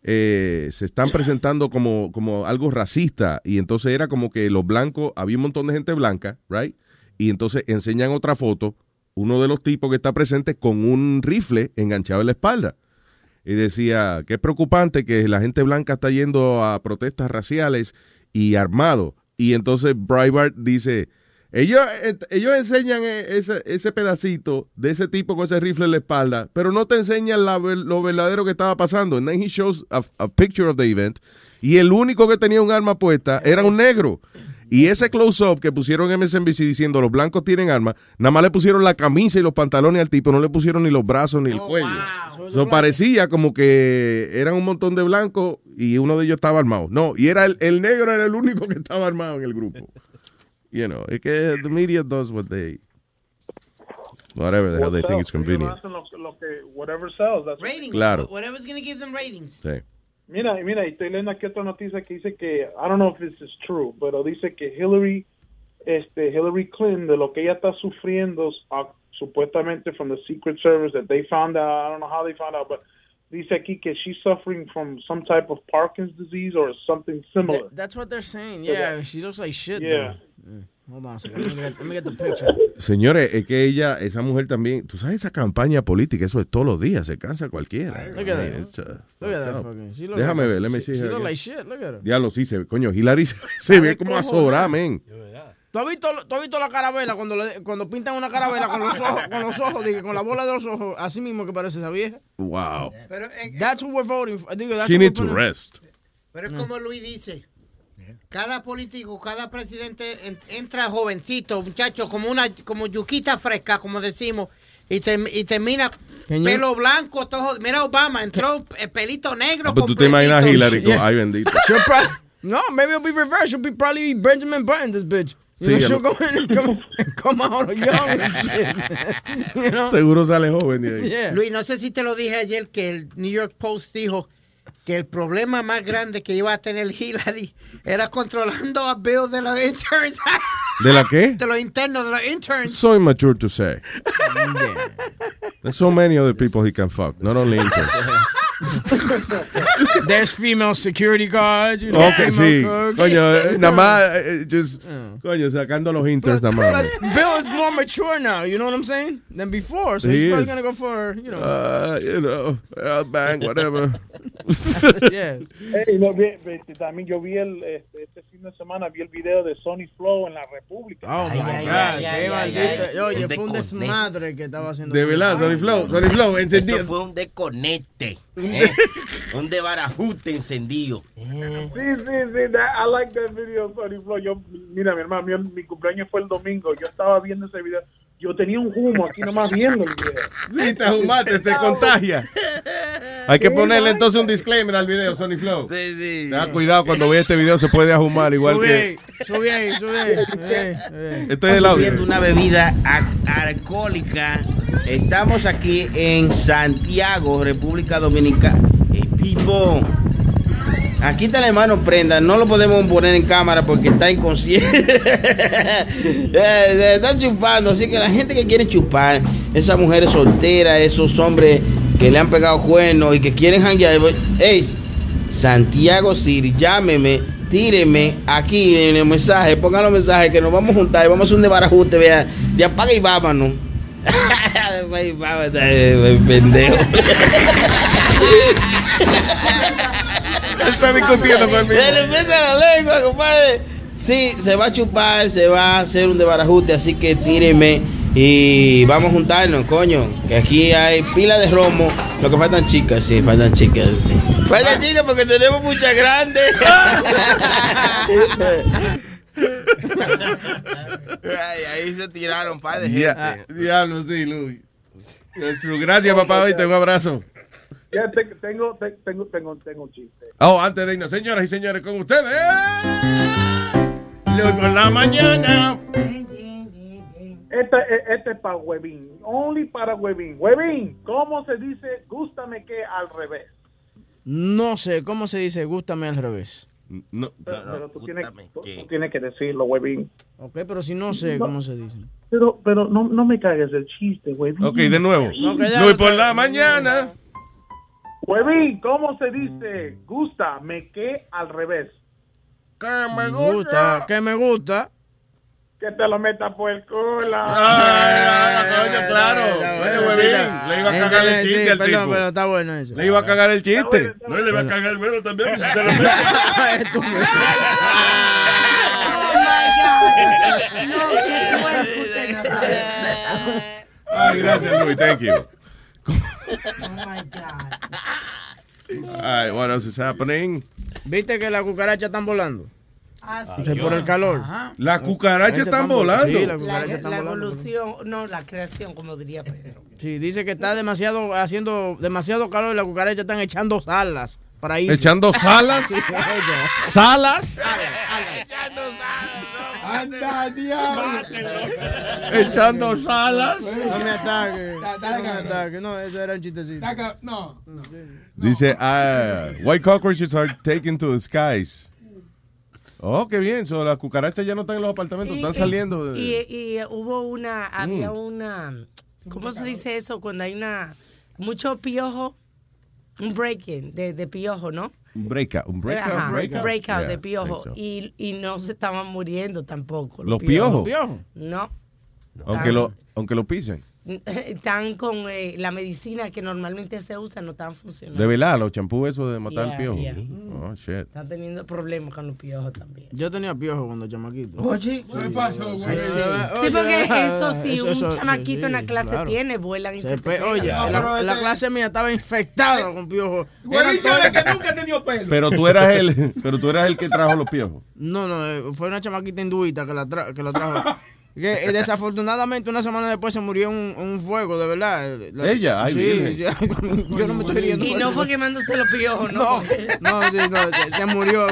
Speaker 5: eh, se están presentando como, como algo racista y entonces era como que los blancos, había un montón de gente blanca, right? Y entonces enseñan otra foto, uno de los tipos que está presente con un rifle enganchado en la espalda. Y decía que preocupante que la gente blanca está yendo a protestas raciales y armado. Y entonces Breitbart dice, ellos, eh, ellos enseñan eh, ese, ese pedacito de ese tipo con ese rifle en la espalda, pero no te enseñan la lo verdadero que estaba pasando. And then he shows a, a picture of the event. Y el único que tenía un arma puesta era un negro. Y ese close-up que pusieron en MSNBC diciendo los blancos tienen armas, nada más le pusieron la camisa y los pantalones al tipo, no le pusieron ni los brazos ni el cuello. So, parecía como que eran un montón de blancos y uno de ellos estaba armado. No, y era el, el negro era el único que estaba armado en el grupo. You know, es que the media does what they whatever the hell they think it's convenient.
Speaker 21: Lo, lo que, whatever sells. that's-
Speaker 6: Ratings.
Speaker 5: Claro.
Speaker 6: Whatever's going to give them ratings.
Speaker 5: Sí.
Speaker 21: Mira, mira, y estoy leyendo aquí otra noticia que dice que, I don't know if this is true, pero dice que Hillary, este, Hillary Clinton, de lo que ella está sufriendo, uh, supuestamente from the Secret Service, that they found out, I don't know how they found out, but dice aquí que she's suffering from some type of Parkinson's disease or something similar.
Speaker 9: That- that's what they're saying.
Speaker 21: So
Speaker 9: Yeah,
Speaker 21: that-
Speaker 9: she looks like shit.
Speaker 21: Yeah.
Speaker 9: though. Hold on a second. Let me get, let me get the picture.
Speaker 5: Señores, es que ella, esa mujer también, tú sabes, esa campaña política, eso es todos los días, se cansa cualquiera.
Speaker 9: Look at that.
Speaker 5: Uh,
Speaker 9: Look at that
Speaker 5: fucked up.
Speaker 9: fucking. She look
Speaker 5: Déjame
Speaker 9: like,
Speaker 5: ver, let me
Speaker 9: she,
Speaker 5: see
Speaker 9: She look like shit. Look at her.
Speaker 5: Diablo, sí, se ve, coño, Hillary se, se ve como men.
Speaker 9: ¿Tú has, visto, ¿Tú has visto la carabela cuando, le- cuando pintan una carabela con los ojos, con los ojos, digo, con la bola de los ojos, así mismo que parece esa vieja?
Speaker 5: Wow.
Speaker 6: Pero, eh,
Speaker 9: That's what we're voting for. Digo, that's
Speaker 5: She needs to rest.
Speaker 6: Pero es como Luis dice. Cada político, cada presidente en- entra jovencito, muchacho, como una como yuquita fresca, como decimos, y, term- y termina pelo blanco, todo. Mira Obama, entró eh, pelito negro.
Speaker 5: Ah, pero tú te imaginas. Hillary con, ay bendito.
Speaker 9: Probably, no, maybe it'll be reversed. She'll be probably be Benjamin Button, this bitch.
Speaker 5: Sí, (laughs)
Speaker 9: you know?
Speaker 5: Seguro sale joven de ahí.
Speaker 9: Yeah.
Speaker 6: Luis, no sé si te lo dije ayer que el New York Post dijo que el problema más grande que iba a tener Hillary era controlando a Bill de los interns.
Speaker 5: ¿De la qué?
Speaker 6: de los internos, de los interns.
Speaker 5: So immature to say. (laughs) There's so many other people he can fuck, not only interns. (laughs) (laughs)
Speaker 9: There's female security guards. You know,
Speaker 5: Ok,
Speaker 9: female
Speaker 5: sí.
Speaker 9: cooks.
Speaker 5: Coño, eh, (laughs) nada más, eh, just, coño, sacando los interns nada más.
Speaker 9: Bill is more mature now, you know what I'm saying? Than before. So
Speaker 5: He
Speaker 9: he's probably
Speaker 5: is.
Speaker 9: going to go for, you know.
Speaker 5: Uh, you know, uh, bang, whatever. (laughs)
Speaker 9: yeah.
Speaker 21: Hey, vi- también yo vi el, este, este fin de semana, vi el video de Sony Flow en la República.
Speaker 9: Oh my God. Oye, fue un desmadre que estaba haciendo.
Speaker 5: De verdad, Sony Flow, Sony Flow, entendí.
Speaker 19: Esto fue un desconecte.
Speaker 22: ¿Eh? Un de barajute encendido.
Speaker 21: Sí, sí, sí. that- I like that video, Sonny Flow. Yo, mira, mi hermano, mi, mi cumpleaños fue el domingo. Yo estaba viendo ese video. Yo tenía un humo aquí nomás viendo el video.
Speaker 5: Sí, te humaste, se contagia. Hay que ponerle entonces un disclaimer al video, Sony Flow.
Speaker 22: Sí, sí.
Speaker 5: Ten cuidado cuando ve este video, se puede ahumar igual
Speaker 9: Sube
Speaker 5: que.
Speaker 9: ahí, sube ahí, sube ahí. Eh, eh.
Speaker 5: Este es el audio.
Speaker 22: Subiendo una bebida alcohólica. Estamos aquí en Santiago, República Dominicana. Hey, people. Aquí está el hermano Prenda, no lo podemos poner en cámara porque está inconsciente. (laughs) Eh, eh, está chupando, así que la gente que quiere chupar, esas mujeres solteras, esos hombres que le han pegado cuernos y que quieren janguear, hey, Santiago City, llámeme, tíreme aquí en el mensaje, pongan los mensajes que nos vamos a juntar y vamos a hacer un desbarajuste, vea, de apaga y vámonos. (laughs) Ay, (laughs) pendejo.
Speaker 5: está discutiendo conmigo.
Speaker 22: Se le empieza la lengua, compadre. Sí, se va a chupar, se va a hacer un desbarajuste, así que tíreme y vamos a juntarnos, coño. Que aquí hay pila de romo. Lo que faltan chicas, sí, faltan chicas. Faltan chicas porque tenemos muchas grandes. Ay, ahí se tiraron, padre.
Speaker 5: Ya- Diablo, sí, Luis. It's true. Gracias, papá. Hoy un abrazo.
Speaker 21: Ya te- tengo, te- tengo, tengo, tengo un chiste.
Speaker 5: Oh, antes de irnos, señoras y señores, con ustedes. Luis por la mañana.
Speaker 21: Este, este es para Huevín. Only para Huevín. Huevín, ¿cómo se dice gústame que al revés?
Speaker 9: No sé, ¿cómo se dice? Gústame al revés.
Speaker 5: No,
Speaker 21: Pero, pero tú, tienes, tú- tú tienes que decirlo, Huevín.
Speaker 9: Ok, pero si no sé cómo se dice.
Speaker 21: Pero, pero no, no me cagues el chiste, Huevín.
Speaker 5: Ok, de nuevo.
Speaker 9: Ya,
Speaker 5: Luis por la mañana.
Speaker 21: Huevín, ¿cómo se dice gústame que al revés?
Speaker 5: Que
Speaker 9: Me gusta, que me gusta.
Speaker 21: Que te lo meta por el culo.
Speaker 5: Ay, coño, claro. Oye, huevín, le iba a cagar el chiste
Speaker 9: Sí,
Speaker 5: al
Speaker 9: perdón,
Speaker 5: tipo.
Speaker 9: pero está bueno eso.
Speaker 5: Le iba a cagar el chiste.
Speaker 8: No, le va a cagar el huevo también. pues, si se lo mete.
Speaker 5: Ay, gracias, Luis. Thank you. Ay, what else is happening?
Speaker 9: ¿Viste que las cucarachas están volando?
Speaker 7: Ah, sí.
Speaker 9: Por el calor.
Speaker 5: Las cucarachas están volando.
Speaker 9: Sí,
Speaker 7: La,
Speaker 9: cucarachas están
Speaker 7: la
Speaker 9: volando.
Speaker 7: evolución, no, la creación, como diría Pedro.
Speaker 9: Sí, dice que está demasiado, haciendo demasiado calor y las cucarachas están echando salas para irse.
Speaker 5: ¿Echando salas? (laughs)
Speaker 9: Sí, eso.
Speaker 5: ¿Salas?
Speaker 9: Anda, diablo.
Speaker 5: Echando salas.
Speaker 9: No me ataque. No me ataque. No, eso era un chistecito.
Speaker 19: No.
Speaker 5: Dice, ah, white cockroaches are taken to the skies. Oh, qué bien. So, las cucarachas ya no están en los apartamentos, están saliendo. de-
Speaker 7: Y, y hubo una, había
Speaker 5: Mm.
Speaker 7: una, ¿cómo se dice eso? Cuando hay una, mucho piojo, un break-in de, de piojo, ¿no?
Speaker 5: Un breakout. Un breakout.
Speaker 7: Ajá,
Speaker 5: breakout.
Speaker 7: breakout
Speaker 5: Yeah,
Speaker 7: de piojo.
Speaker 5: so.
Speaker 7: Y, y no se estaban muriendo tampoco.
Speaker 5: ¿Los piojos?
Speaker 7: No.
Speaker 5: Aunque lo, aunque lo pisen. (laughs)
Speaker 7: Están con eh, la medicina que normalmente se usa, no están funcionando.
Speaker 5: De velar, los champús eso de matar
Speaker 7: Yeah,
Speaker 5: el piojo.
Speaker 7: yeah.
Speaker 5: Oh, shit.
Speaker 7: Están teniendo problemas con los piojos también.
Speaker 9: Yo tenía piojo cuando chamaquito.
Speaker 19: Oye, ¿qué pasó, güey?
Speaker 7: Sí, porque (laughs) eso sí,
Speaker 9: Eso,
Speaker 7: un
Speaker 9: eso,
Speaker 7: chamaquito
Speaker 9: sí,
Speaker 7: en la clase
Speaker 9: claro.
Speaker 7: tiene, vuelan y se, te.
Speaker 9: Oye,
Speaker 19: No,
Speaker 9: la,
Speaker 19: este-
Speaker 9: clase mía estaba infectada con piojos.
Speaker 19: Güey, que nunca tenido pelo.
Speaker 5: Pero tú eras el, pero tú eras el que trajo los piojos.
Speaker 9: No, no, eh, fue una chamaquita hinduita que la, tra- que la trajo. (laughs) Que, eh, desafortunadamente, una semana después se murió un, un fuego, de verdad. La-
Speaker 5: Ella, ay,
Speaker 9: sí, sí, (laughs) yo no me estoy riendo.
Speaker 7: Y no fue quemándose los piojos, ¿no?
Speaker 9: No, no, sí, no, se, se murió.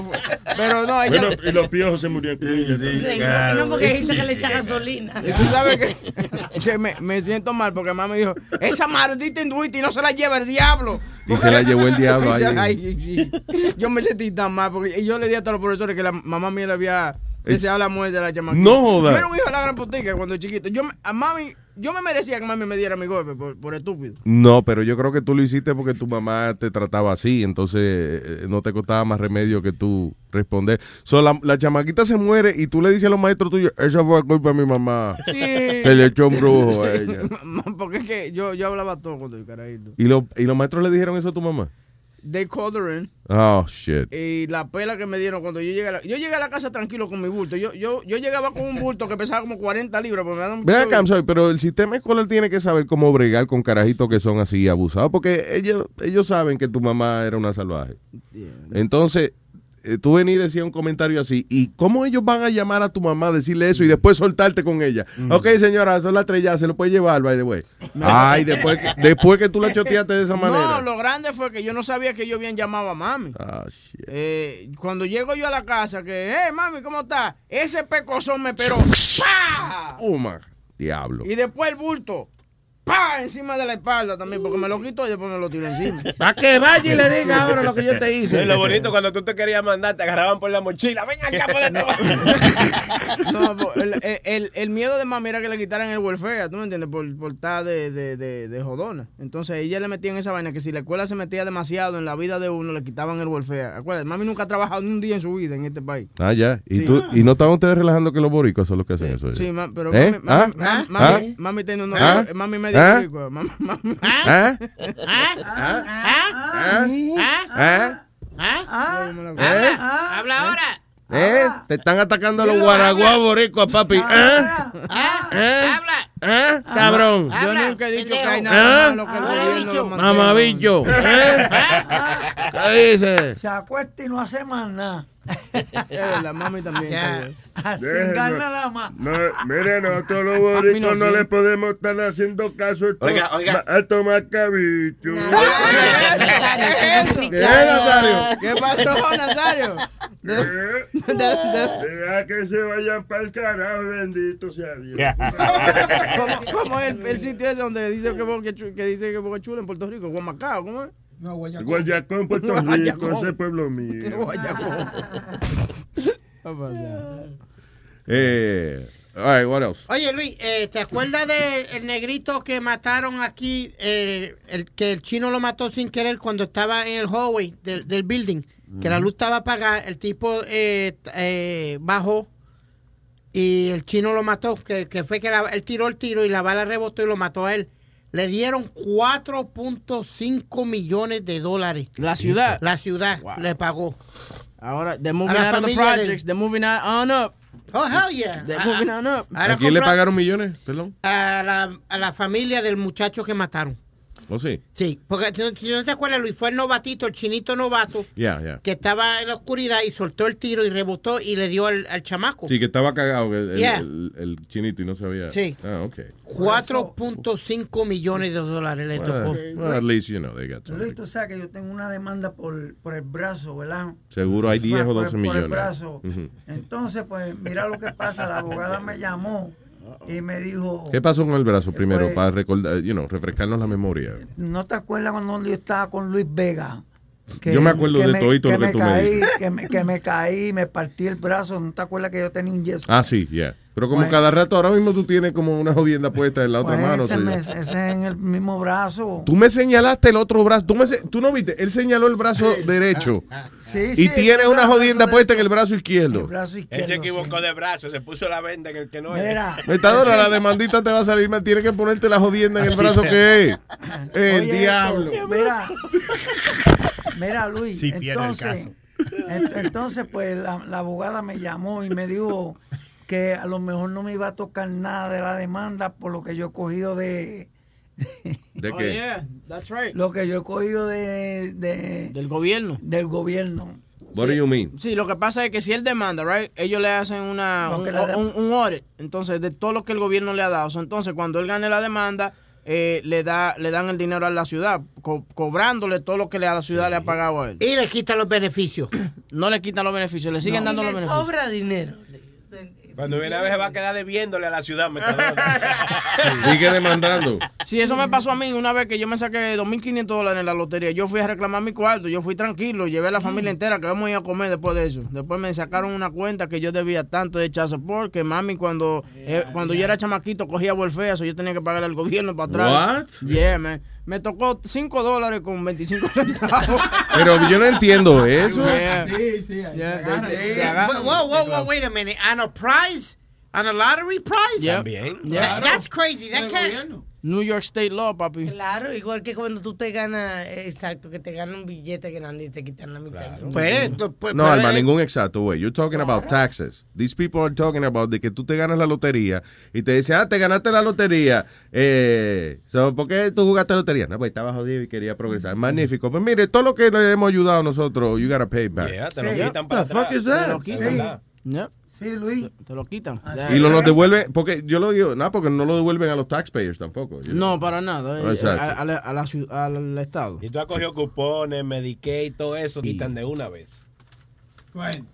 Speaker 9: Pero no, ella...
Speaker 8: Bueno, y los piojos se murieron ella.
Speaker 7: Sí, no, porque hay gente que le echa gasolina.
Speaker 9: Y tú sabes que, (laughs) que me, me siento mal porque mamá me dijo, esa maldita hinduita y no se la lleva el diablo.
Speaker 5: Y se la llevó el (laughs) diablo ahí.
Speaker 9: Ay, sí. Yo me sentí tan mal porque yo le di a todos los profesores que la mamá mía le había deseado la muerte de la chamaquita.
Speaker 5: No joda.
Speaker 9: Yo era un hijo de la gran putica cuando chiquito. Yo, me- a mami, yo me merecía que mami me diera mi golpe por, por estúpido.
Speaker 5: No, pero yo creo que tú lo hiciste porque tu mamá te trataba así, entonces eh, no te costaba más remedio que tú responder. So, la, la chamaquita se muere y tú le dices a los maestros tuyos, esa fue culpa de mi mamá.
Speaker 9: Sí.
Speaker 5: Que le echó un brujo a ella. (laughs)
Speaker 9: Porque es que yo, yo hablaba todo cuando yo carajito.
Speaker 5: ¿Y, lo- ¿Y los maestros le dijeron eso a tu mamá?
Speaker 9: Her in.
Speaker 5: Oh, shit.
Speaker 9: Y la pela que me dieron cuando yo llegué a la, yo llegué a la casa tranquilo con mi bulto. Yo, yo, yo llegaba con un bulto que pesaba como 40 libras. Porque me daban
Speaker 5: sorry, pero el sistema escolar tiene que saber cómo bregar con carajitos que son así abusados, porque ellos, ellos saben que tu mamá era una salvaje. Entonces, tú venís y decías un comentario así, ¿y cómo ellos van a llamar a tu mamá a decirle eso y después soltarte con ella? Ok, señora, son las tres ya, se lo puede llevar, by the way. Ay, después que, después que tú la (laughs) choteaste de esa
Speaker 9: No,
Speaker 5: manera.
Speaker 9: lo grande fue que yo no sabía que ellos habían llamado a mami.
Speaker 5: Ah,
Speaker 9: Eh, cuando llego yo a la casa, que, hey, mami, ¿cómo está? Ese pecozón me pero ¡pa!
Speaker 5: Oh, diablo.
Speaker 9: Y después el bulto, ¡pa! Encima de la espalda también, porque me lo quitó y después me lo tiró encima. (laughs)
Speaker 13: Para que vaya y le diga ahora lo que yo te hice.
Speaker 11: Es lo bonito cuando tú te querías mandar, te agarraban por la mochila. Ven acá por esto. (laughs)
Speaker 9: No, po- el, el- miedo de mami era que le quitaran el welfare, ¿tú me entiendes? Por, por estar de, de, de, de jodona. Entonces ella le metía en esa vaina que si la escuela se metía demasiado en la vida de uno, le quitaban el welfare. Acuérdate, mami nunca ha trabajado ni un día en su vida en este país.
Speaker 5: Ah, ya. ¿Y,
Speaker 9: Sí.
Speaker 5: tú, ¿Y no estaban ustedes relajando que los boricos son los que hacen eso?
Speaker 9: Sí, ma- pero
Speaker 5: ¿Eh?
Speaker 9: mami, mami,
Speaker 5: ¿Ah?
Speaker 9: mami,
Speaker 5: ¿Ah?
Speaker 9: mami, mami tiene un
Speaker 5: ¿Ah?
Speaker 9: mami medio
Speaker 5: ¿Ah? ¿Ah? ¿Ah? ¿Eh?
Speaker 6: Habla ahora.
Speaker 5: ¿Eh? Te están atacando los guaraguas boricos, papi. ¿Eh? ¿Eh?
Speaker 6: Habla.
Speaker 5: ¿Eh? Cabrón.
Speaker 9: Yo nunca he dicho que hay
Speaker 5: ¿Ah?
Speaker 9: nada malo que el gobierno.
Speaker 5: Mamabicho. (laughs) ¿Eh? ¿Qué dices?
Speaker 10: Se acuesta y no hace más nada. (laughs)
Speaker 9: la mami también. bien.
Speaker 10: Así gana la más.
Speaker 8: No, mire, nosotros los boricos no le podemos estar haciendo caso a estos,
Speaker 10: Oiga, oiga.
Speaker 8: a estos macabichos.
Speaker 9: ¿Qué, Nazario? ¿Qué pasó, Nazario? (laughs)
Speaker 8: Deja que se vayan para el carajo, bendito sea Dios.
Speaker 9: ¿Cómo, (laughs) cómo es el, el sitio ese donde dice que, Boca Chu- que dice que Boca Chula en Puerto Rico? Guamacao, ¿cómo es?
Speaker 19: No, Guayacón.
Speaker 8: Guayacón, Puerto Rico,
Speaker 9: Guayacón.
Speaker 8: ese pueblo mío. (laughs)
Speaker 9: Guayacón. (laughs)
Speaker 5: Eh, all right, what else?
Speaker 6: Oye, Luis, eh, ¿te acuerdas del negrito que mataron aquí? eh, el, que el chino lo mató sin querer cuando estaba en el hallway del, del building. Que la luz estaba apagada, el tipo eh, eh, bajó y el chino lo mató. Que, que fue que la- él tiró el tiro y la bala rebotó y lo mató a él. Le dieron 4.5 millones de dólares.
Speaker 9: La ciudad.
Speaker 6: La ciudad le pagó.
Speaker 9: Ahora, they're moving out of the projects, they're moving out on up.
Speaker 6: Oh, hell yeah.
Speaker 9: They're
Speaker 6: Ah,
Speaker 9: moving
Speaker 6: ah.
Speaker 9: on up.
Speaker 5: ¿A quién le pagaron millones? Perdón.
Speaker 6: A la, a la familia del muchacho que mataron.
Speaker 5: ¿O sí?
Speaker 6: Sí, porque si no- te acuerdas, Luis, fue el novatito, el chinito novato,
Speaker 5: Ya, ya.
Speaker 6: que estaba en la oscuridad y soltó el tiro y rebotó y le dio al, al chamaco.
Speaker 5: Sí, que estaba cagado el, el-
Speaker 6: Yeah.
Speaker 5: el- el chinito y no sabía.
Speaker 6: Sí.
Speaker 5: Ah, ok.
Speaker 6: 4.5 millones de dólares le tocó.
Speaker 5: Well, well, at least, you know, they got
Speaker 10: Luis, tú sabes que yo tengo una demanda por, por el brazo, ¿verdad?
Speaker 5: Seguro hay 10 o
Speaker 10: Por- por-
Speaker 5: 12
Speaker 10: por el
Speaker 5: millones.
Speaker 10: brazo. Entonces, pues, mira lo que pasa. La abogada me llamó y me dijo,
Speaker 5: ¿Qué pasó con el brazo primero?
Speaker 10: Pues-
Speaker 5: para recordar, you know, refrescarnos la memoria.
Speaker 10: ¿no te acuerdas cuando yo estaba con Luis Vega?
Speaker 5: Yo me acuerdo de todito
Speaker 10: que
Speaker 5: lo que
Speaker 10: me
Speaker 5: tú me
Speaker 10: caí,
Speaker 5: dices.
Speaker 10: Que me, que me caí, me partí el brazo. ¿No te acuerdas que yo tenía un yeso?
Speaker 5: Ah, sí, ya. Pero como
Speaker 10: Bueno.
Speaker 5: cada rato, ahora mismo tú tienes como una jodienda puesta en la otra
Speaker 10: Pues
Speaker 5: mano.
Speaker 10: ese, me- es en el mismo brazo.
Speaker 5: Tú me señalaste el otro brazo. Tú, me se- tú no viste, él señaló el brazo (laughs) derecho.
Speaker 10: Sí,
Speaker 5: y
Speaker 10: sí,
Speaker 5: tiene una jodienda puesta en el brazo izquierdo.
Speaker 10: El brazo
Speaker 11: Él
Speaker 10: izquierdo.
Speaker 11: se equivocó
Speaker 10: sí.
Speaker 11: de brazo, se puso la venda en el que no es.
Speaker 10: Mira,
Speaker 5: Metadora,
Speaker 10: ese-
Speaker 5: la demandita te va a salir mal. Tienes que ponerte la jodienda en el
Speaker 10: Así
Speaker 5: brazo
Speaker 10: es.
Speaker 5: que es. El
Speaker 10: Oye,
Speaker 5: diablo.
Speaker 10: esto, Mira, mira Luis,
Speaker 12: Sí, pierde el
Speaker 10: entonces, en- entonces pues la, la abogada me llamó y me dijo que a lo mejor no me iba a tocar nada de la demanda por lo que yo he cogido de
Speaker 5: ¿De
Speaker 9: Oh,
Speaker 5: qué?
Speaker 9: yeah, that's right.
Speaker 10: lo que yo he cogido de, de-
Speaker 9: Del gobierno.
Speaker 10: del gobierno.
Speaker 5: What do you mean?
Speaker 9: Sí, lo que pasa es que si él demanda, right, ellos le hacen una, un,
Speaker 10: da-
Speaker 9: un- un audit, entonces, de todo lo que el gobierno le ha dado. So, entonces, cuando él gane la demanda, eh, le da le dan el dinero a la ciudad, co- cobrándole todo lo que le- a la ciudad le ha pagado a él.
Speaker 6: Y le quitan los beneficios.
Speaker 9: No le quitan los beneficios, le siguen
Speaker 15: Y
Speaker 9: dando los
Speaker 15: le
Speaker 9: beneficios.
Speaker 15: sobra dinero.
Speaker 11: Cuando viene a ver se va a quedar debiéndole a la ciudad, Metadona. (laughs)
Speaker 5: Sigue demandando.
Speaker 9: Sí, eso me pasó a mí una vez que yo me saqué 2.500 dólares en la lotería. Yo fui a reclamar mi cuarto, yo fui tranquilo, llevé a la familia entera que vamos a ir a comer después de eso. Después me sacaron una cuenta que yo debía tanto de chazo porque mami cuando eh, cuando yo era chamaquito cogía so yo tenía que pagarle al gobierno para atrás.
Speaker 5: What?
Speaker 9: Yeah, man. Me tocó 5 dólares con 25 (laughs) centavos.
Speaker 5: Pero yo no entiendo eso.
Speaker 9: Yeah.
Speaker 19: Sí, sí. ahí
Speaker 9: Yeah, they- they-
Speaker 6: Eh, whoa, whoa, whoa, wait a minute. On a prize? On a lottery prize?
Speaker 9: Yep.
Speaker 11: También.
Speaker 9: Yeah.
Speaker 6: That- that's crazy. That can't.
Speaker 9: New York State Law, papi.
Speaker 15: Claro, igual que cuando tú te ganas, eh, exacto, que te ganas un billete grande y te quitan la mitad.
Speaker 6: Pues,
Speaker 5: No, Alma, ningún exacto, güey. You're talking about taxes. These people are talking about de que tú te ganas la lotería y te dicen, ah, te ganaste la lotería. Eh, so, ¿Por qué tú jugaste la lotería? No, pues estaba jodido y quería progresar. Magnífico. Pues mire, todo lo que le hemos ayudado nosotros, you gotta pay back.
Speaker 11: Yeah, te lo
Speaker 5: Sí.
Speaker 11: quitan
Speaker 5: What
Speaker 11: para
Speaker 5: the fuck
Speaker 11: atrás.
Speaker 5: is that?
Speaker 11: Te lo quitan.
Speaker 9: Sí. Yep.
Speaker 10: Sí, Luis.
Speaker 9: Te lo quitan.
Speaker 5: Y lo nos devuelven, porque yo lo digo, no, porque no lo devuelven a los taxpayers tampoco.
Speaker 9: No, para nada. eh,
Speaker 5: Exacto.
Speaker 9: a- a la- a la al Estado.
Speaker 11: Y tú has cogido cupones, Medicaid, todo eso, quitan de una vez.
Speaker 19: Bueno.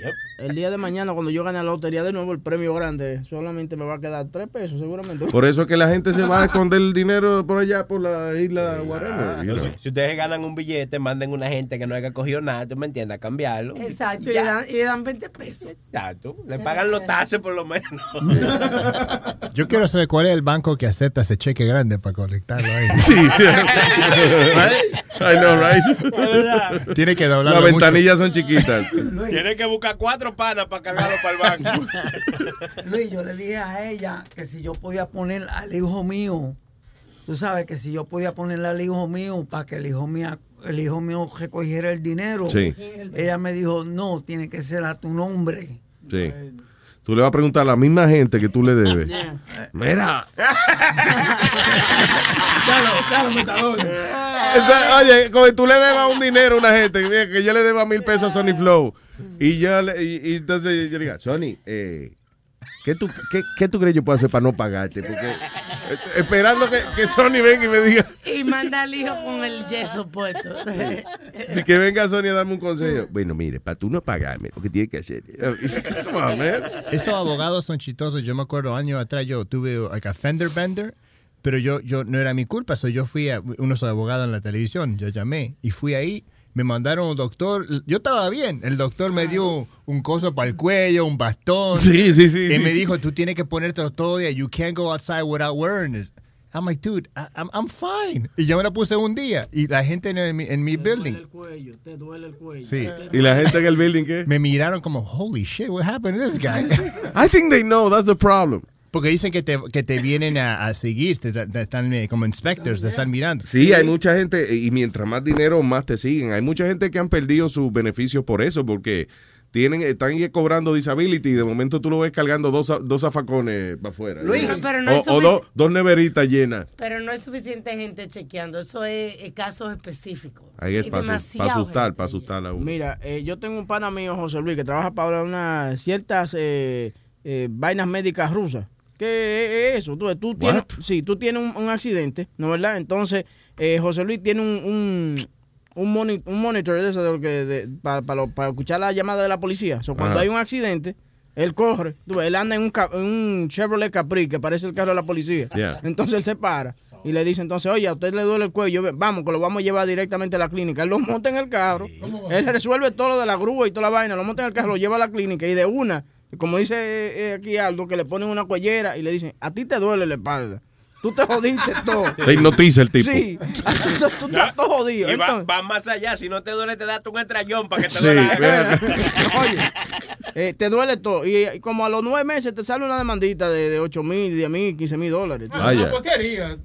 Speaker 11: Yep.
Speaker 9: El día de mañana, cuando yo gane la lotería de nuevo, el premio grande, solamente me va a quedar tres pesos, seguramente.
Speaker 5: Por eso es que la gente se va a esconder el dinero por allá, por la isla, whatever. you know.
Speaker 11: Si, si ustedes ganan un billete, manden una gente que no haya cogido nada, tú me entiendes, a cambiarlo.
Speaker 15: Exacto, y le, dan, y le dan 20 pesos.
Speaker 11: Ya, tú, le pagan los taxes por lo menos. (laughs)
Speaker 12: Yo quiero saber cuál es el banco que acepta ese cheque grande para colectarlo ahí.
Speaker 5: Sí. (laughs) I know, right?
Speaker 12: Tiene que doblar.
Speaker 5: Las ventanillas son chiquitas.
Speaker 11: Tienes que buscar cuatro panas para cargarlo para el banco. (laughs)
Speaker 10: Luis, yo le dije a ella que si yo podía poner al hijo mío, tú sabes que si yo podía ponerle al hijo mío para que el hijo mío, el hijo mío recogiera el dinero.
Speaker 5: Sí.
Speaker 10: Ella me dijo, no, tiene que ser a tu nombre.
Speaker 5: Sí. Tú le vas a preguntar a la misma gente que tú le debes. (laughs) (laughs) Mira.
Speaker 19: Metadona.
Speaker 5: Esa- Oye, como tú le debas un dinero a una gente, mira, que yo le deba mil pesos a Sony Flow. Y yo le, y, y entonces yo le diga, Sony, eh, ¿qué, tú, qué, qué tú crees yo puedo hacer para no pagarte? Porque eh, esperando que, que Sony venga y me diga,
Speaker 15: Y manda al hijo con el yeso puesto. (laughs)
Speaker 5: y que venga Sony a darme un consejo. Bueno, mire, para tú no pagarme, lo que tienes que hacer. Come on, man.
Speaker 12: Esos abogados son chistosos. Yo me acuerdo años atrás yo tuve like a fender bender, pero yo, yo no era mi culpa. So yo fui a unos abogados en la televisión. Yo llamé y fui ahí. Me mandaron un doctor. Yo estaba bien. El doctor me dio un coso para el cuello, un bastón.
Speaker 5: Sí, sí, sí,
Speaker 12: Y
Speaker 5: sí.
Speaker 12: me dijo, tú tienes que ponerte todo día. You can't go outside without wearing it. I'm like, dude, I- I'm, I'm fine. Y yo me la puse un día. Y la gente en mi, en mi building.
Speaker 9: el cuello, te duele el cuello.
Speaker 12: Sí.
Speaker 5: ¿Y la gente en el building qué?
Speaker 12: Me miraron como, holy shit, what happened to this guy? (laughs)
Speaker 5: I think they know, that's the problem.
Speaker 12: Porque dicen que te, que te vienen a, a seguir, te, te están eh, como inspectors, te están mirando.
Speaker 5: Sí, hay mucha gente, y mientras más dinero, más te siguen. Hay mucha gente que han perdido sus beneficios por eso, porque tienen, están cobrando disability y de momento tú lo ves cargando dos, dos zafacones para afuera.
Speaker 15: Luis, pero no
Speaker 5: o
Speaker 15: es
Speaker 5: o dos, dos neveritas llenas.
Speaker 15: Pero no es suficiente gente chequeando, eso es eh, casos específicos.
Speaker 5: Ahí es para asustar, para asustar a uno.
Speaker 9: Mira, eh, yo tengo un pana mío, José Luis, que trabaja para unas ciertas eh, eh, vainas médicas rusas. ¿Qué es eso? Tú, tú tienes, sí, tú tienes un, un accidente, ¿no verdad? Entonces, eh, José Luis tiene un, un, un, moni- un monitor de eso de lo que para escuchar la llamada de la policía. O cuando
Speaker 5: Ajá.
Speaker 9: hay un accidente, él corre. Tú él anda en un, ca- en un Chevrolet Capri que parece el carro de la policía.
Speaker 5: Yeah.
Speaker 9: Entonces él se para y le dice, entonces, oye, a usted le duele el cuello, vamos, que lo vamos a llevar directamente a la clínica. Él lo monta en el carro, él resuelve todo lo de la grúa y toda la vaina, lo monta en el carro, lo lleva a la clínica y de una, como dice eh, eh, aquí Aldo, que le ponen una cuellera y le dicen, a ti te duele la espalda. Tú te jodiste todo. (laughs)
Speaker 5: Te hipnotiza el tipo.
Speaker 9: Sí, tú, (laughs) tú estás todo jodido.
Speaker 11: Y va, va más allá. Si no te duele, te das un estrellón para que te
Speaker 5: Sí,
Speaker 11: duela. (laughs)
Speaker 9: Oye, eh, te duele todo. Y eh, como a los nueve meses te sale una demandita de, de 8 mil, 10 mil, 15 mil dólares.
Speaker 5: Vaya.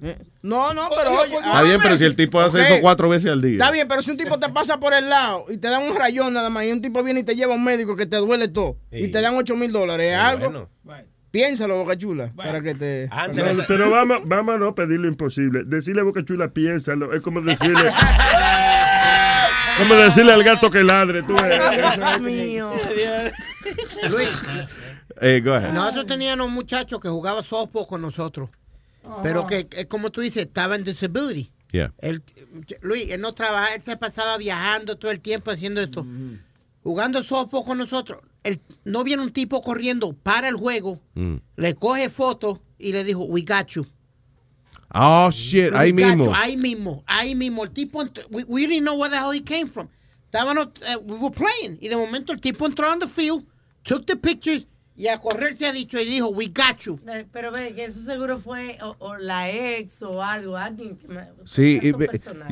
Speaker 9: Eh, No, no, pero oye.
Speaker 5: Está bien, pero si el tipo hace eso cuatro veces al día.
Speaker 9: Está bien, pero si un tipo te pasa por el lado y te dan un rayón nada más y un tipo viene y te lleva a un médico que te duele todo y te dan 8 mil dólares, ¿es algo? Piénsalo, Boca Chula, para que te...
Speaker 8: No, pero vamos, vamos a no pedir lo imposible. Decirle a Boca Chula, piénsalo. Es como decirle. como decirle al gato que ladre. Tú ves.
Speaker 15: Dios mío.
Speaker 6: Luis,
Speaker 5: Eh, go ahead.
Speaker 6: nosotros teníamos un muchacho que jugaba softball con nosotros, pero que, que, como tú dices, estaba en disability.
Speaker 5: Yeah.
Speaker 6: Él, Luis, él no trabaja, él se pasaba viajando todo el tiempo haciendo esto. Jugando softball con nosotros. Él, no viene un tipo corriendo para el juego,
Speaker 5: Mm.
Speaker 6: le coge fotos y le dijo, we got you.
Speaker 5: Oh, shit,
Speaker 6: We
Speaker 5: ahí mismo.
Speaker 6: you, Ahí mismo, ahí mismo. El tipo, we, we didn't know where the hell he came from. Estábamos, eh, we were playing. Y de momento el tipo entró on the field, took the pictures, Y a correr se ha dicho y dijo, we got you.
Speaker 15: Eh, Pero ve, que eso seguro fue o, o la ex o algo, alguien que me...
Speaker 5: Sí, y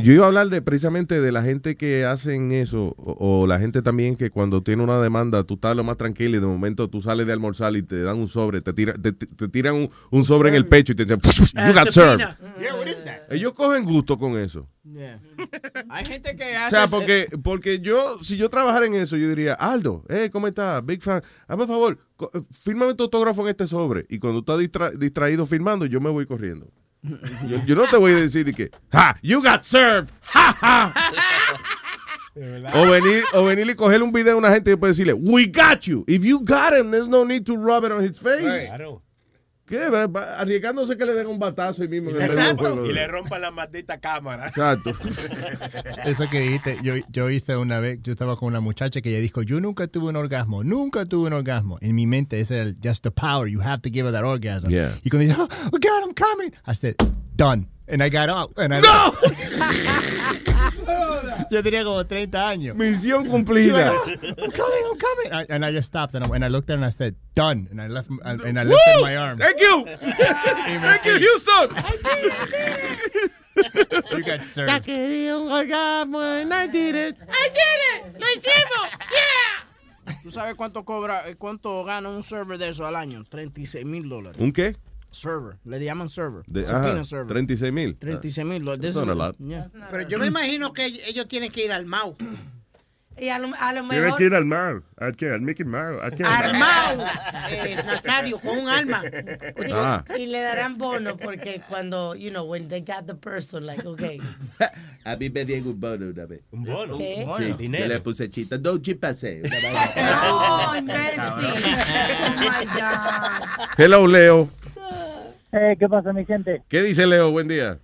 Speaker 5: yo iba a hablar de precisamente de la gente que hacen eso, o, o la gente también que cuando tiene una demanda, tú estás lo más tranquilo y de momento tú sales de almorzar y te dan un sobre, te, tira- te, te- te tiran un, un sobre en el pecho y te dicen, you got served.
Speaker 9: Yeah, what is that?
Speaker 5: Ellos cogen gusto con eso.
Speaker 9: Yeah. (laughs) Hay gente que
Speaker 5: O
Speaker 9: hace.
Speaker 5: sea, porque, porque yo, si yo trabajara en eso, yo diría, Aldo, eh, ¿cómo estás? Big fan. Hazme un favor, eh, fírmame tu autógrafo en este sobre. Y cuando estás distra- distraído firmando, yo me voy corriendo. Yo, yo no te voy a decir de que, ¡ha! ¡You got served! ¡Ja, ja! (laughs) O venir, o venir y coger un video a una gente y después decirle, We got you. If you got him, there's no need to rub it on his face.
Speaker 11: Claro.
Speaker 5: ¿Qué? Arriesgándose que le den un batazo ahí mismo juego.
Speaker 11: Y le rompan la maldita cámara.
Speaker 5: Exacto. (laughs)
Speaker 12: Eso que dijiste, yo, yo hice una vez, yo estaba con una muchacha que ella dijo, yo nunca tuve un orgasmo, nunca tuve un orgasmo. En mi mente ese era el just the power, you have to give her that orgasm.
Speaker 5: Yeah.
Speaker 12: Y cuando dice, oh, God, I'm coming, I said, done. And I got out. And I
Speaker 5: ¡No! (laughs)
Speaker 12: yo tenía como 30 años.
Speaker 5: Misión cumplida.
Speaker 12: I'm coming, I'm coming. I- and I just stopped and I, and I looked at her and I said, done. And I left, and I lifted my arm.
Speaker 5: Thank you. Thank you, Houston. (laughs)
Speaker 12: You got served.
Speaker 13: quería un orgasmo and I did it. I did it. Lo hicimos. Yeah.
Speaker 9: ¿Tú sabes cuánto cobra, eh, cuánto gana un server de eso al año? 36 mil dólares.
Speaker 5: ¿Un qué?
Speaker 9: Server. Le llaman server.
Speaker 5: De, ajá,
Speaker 9: server.
Speaker 5: 36 mil.
Speaker 9: 36 mil dólares.
Speaker 5: That's
Speaker 9: This
Speaker 5: not
Speaker 9: is-
Speaker 5: a lot.
Speaker 9: yeah.
Speaker 6: Pero yo me imagino que ellos tienen que ir al MAU.
Speaker 15: Y a lo, a lo
Speaker 8: Tienes
Speaker 15: mejor...
Speaker 8: que ir al mar. ¿A qué? Al Mickey Mouse. ¿A qué?
Speaker 6: Armado, eh, Nazario, con un arma.
Speaker 5: Ah.
Speaker 15: Y le darán bono porque cuando, you know, when they got the person, like, okay. (laughs)
Speaker 5: A mí me dieron un bono una vez.
Speaker 11: Un bono.
Speaker 15: ¿Qué?
Speaker 11: Un
Speaker 5: Sí,
Speaker 11: bono.
Speaker 5: yo le
Speaker 11: Dinero.
Speaker 5: puse chita. (laughs) No, chipase.
Speaker 15: No, imbécil. (laughs) Oh my God.
Speaker 5: Hello, Leo.
Speaker 23: Eh, ¿Qué pasa, mi gente?
Speaker 5: ¿Qué dice Leo? Buen día.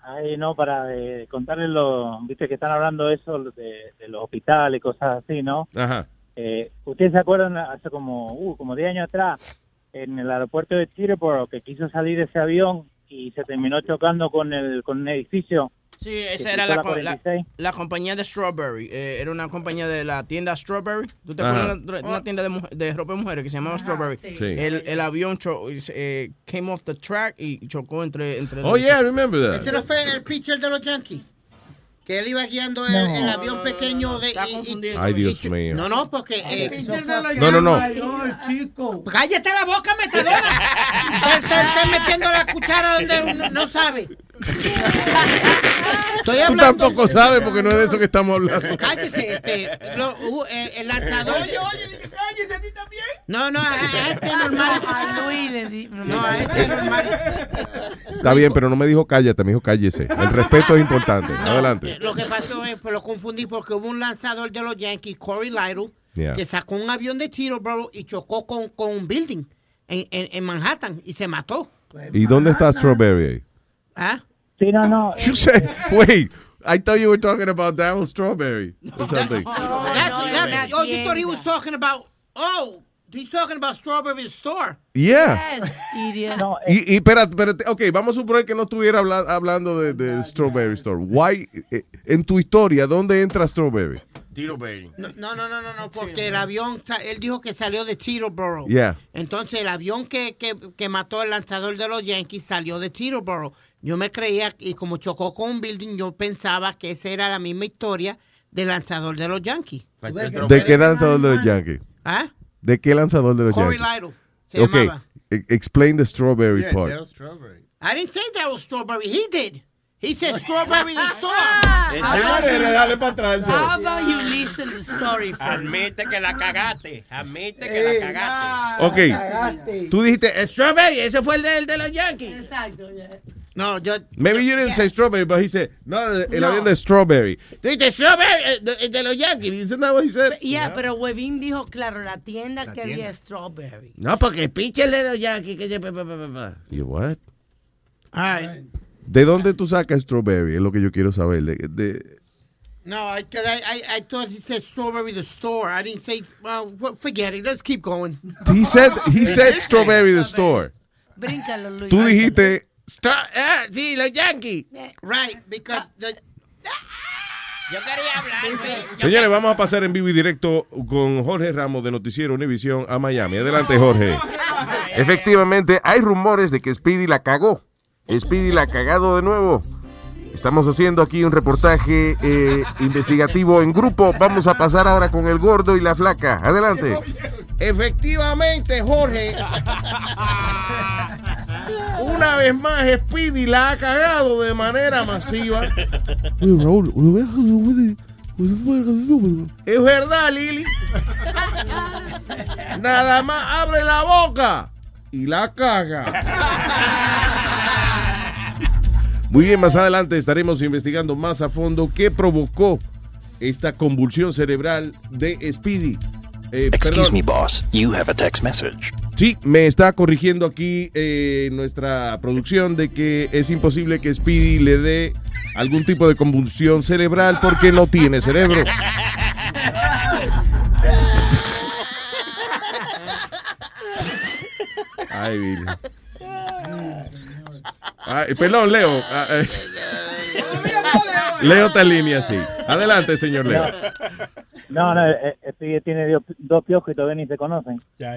Speaker 23: Ay, no, para eh, contarles lo, viste que están hablando eso de, de los hospitales y cosas así, ¿no?
Speaker 5: Ajá.
Speaker 23: Eh, ¿Ustedes se acuerdan hace como, uh, como 10 años atrás, en el aeropuerto de Teterboro, que quiso salir ese avión y se terminó chocando con el con un edificio?
Speaker 9: Sí, esa era la, la,
Speaker 23: 46?
Speaker 9: la compañía de Strawberry. Eh, era una compañía de la tienda Strawberry. ¿Tú te acuerdas de una tienda de, de ropa de mujeres que se llamaba Strawberry?
Speaker 5: sí.
Speaker 9: El, el avión cho- eh, came off the track y chocó entre... entre
Speaker 5: Oh, yeah, I remember that.
Speaker 6: Este no fue el pitcher de los Yankees. Que él iba guiando el,
Speaker 23: No.
Speaker 6: el avión pequeño de. y- y-
Speaker 5: Ay, Dios
Speaker 6: y-
Speaker 5: mío.
Speaker 6: No, no, porque. eh,
Speaker 5: No, no, no.
Speaker 6: chico. Cállate la boca, metadora. Estás (laughs) está, está metiendo la cuchara donde uno no sabe. (laughs) Estoy
Speaker 5: Tú
Speaker 6: hablando.
Speaker 5: tampoco sabes porque no es de eso que estamos hablando.
Speaker 6: Cállese, este. lo- uh, el, el lanzador.
Speaker 13: Oye, oye, cállese a ti también.
Speaker 6: No, no, a, a este normal.
Speaker 15: A Luis le di.
Speaker 6: No, a este normal.
Speaker 5: Está bien, pero no me dijo cállate, me dijo cállese. El respeto es importante. Adelante.
Speaker 6: Lo que pasó es, pues lo confundí porque hubo un lanzador de los Yankees, Corey Lytle,
Speaker 5: Yeah.
Speaker 6: que sacó un avión de Teterboro y chocó con, con un building en, en, en Manhattan y se mató.
Speaker 5: ¿Y dónde está Strawberry ahí?
Speaker 6: ¿Ah?
Speaker 23: Sí, no, no. (laughs)
Speaker 5: You said, wait, I thought you were talking about Daryl Strawberry or something.
Speaker 6: That's,
Speaker 15: no,
Speaker 6: that's-
Speaker 15: no,
Speaker 6: oh, you thought he was talking about, oh, he's talking about Strawberry Store.
Speaker 5: Yeah.
Speaker 15: Yes, (laughs) idiot.
Speaker 23: No,
Speaker 5: Y, y espérate, espérate, ok, vamos a suponer que no estuviera habla- hablando de, de Strawberry Store. Why, eh, en tu historia, ¿dónde entra Strawberry?
Speaker 6: No, no, no, no, no, no, porque el avión, él dijo que salió de Teterboro.
Speaker 5: Yeah.
Speaker 6: Entonces el avión que, que, que mató el lanzador de los Yankees salió de Teterboro. Yo me creía, y como chocó con un building, yo pensaba que esa era la misma historia del lanzador de los Yankees.
Speaker 5: ¿De qué lanzador de los Yankees?
Speaker 6: ¿Ah?
Speaker 5: ¿De qué lanzador de los
Speaker 6: Corey
Speaker 5: Yankees?
Speaker 6: Lytle se
Speaker 5: Ok,
Speaker 6: llamaba.
Speaker 5: e- explain the Strawberry part.
Speaker 6: I didn't say that was Strawberry. He did. He said (laughs) Strawberry the store. (laughs)
Speaker 5: dale para atrás.
Speaker 15: How about you listen the story first?
Speaker 11: Admite que la cagaste. Admite que la cagaste.
Speaker 5: Ok, tú dijiste Strawberry, ese fue el de, el de los Yankees.
Speaker 15: Exacto, yeah.
Speaker 6: No, yo.
Speaker 5: Maybe you didn't say Strawberry, but he said, no, el
Speaker 15: No.
Speaker 5: avión de Strawberry. Tú dijiste Strawberry, el de, el de los Yankees. Isn't that what he said?
Speaker 15: Yeah, pero Webin dijo, claro, la tienda que había strawberry.
Speaker 5: No, porque el pitcher de los Yankees. Que... pa, pa, pa, pa, pa. You what?
Speaker 6: All right.
Speaker 5: ¿De dónde tú sacas Strawberry? Es lo que yo quiero saber. De, de-
Speaker 6: No, I, I, I, I thought he said Strawberry the store. I didn't say, well, forget it. Let's keep going.
Speaker 5: he said, he said Strawberry the store.
Speaker 15: Bríncalo, Luis.
Speaker 5: Tú dijiste,
Speaker 6: ah, sí, los Yankees. Right, because the,
Speaker 13: Yo quería hablar, güey.
Speaker 5: Señores, vamos a pasar en vivo y directo con Jorge Ramos de Noticiero Univisión a Miami. Adelante, Jorge. Efectivamente, hay rumores de que Speedy la cagó. Speedy la ha cagado de nuevo. Estamos haciendo aquí un reportaje eh, investigativo en grupo. Vamos a pasar ahora con el gordo y la flaca. Adelante.
Speaker 13: Efectivamente, Jorge. (laughs) Una vez más, Speedy la ha cagado de manera masiva. Es verdad, Lili. Nada más abre la boca y la caga.
Speaker 5: Muy bien, más adelante estaremos investigando más a fondo qué provocó esta convulsión cerebral de Speedy. Eh,
Speaker 24: Excuse
Speaker 5: perdón.
Speaker 24: me, boss. You have a text message.
Speaker 5: Sí, me está corrigiendo aquí eh, nuestra producción de que es imposible que Speedy le dé algún tipo de convulsión cerebral porque no tiene cerebro. Ay, Billy. Ay, perdón, Leo. Ah, eh. Leo está en línea, sí. Adelante, señor Leo.
Speaker 23: No, no, eh, eh, Speedy tiene dos piojos y todavía ni se conocen. (laughs)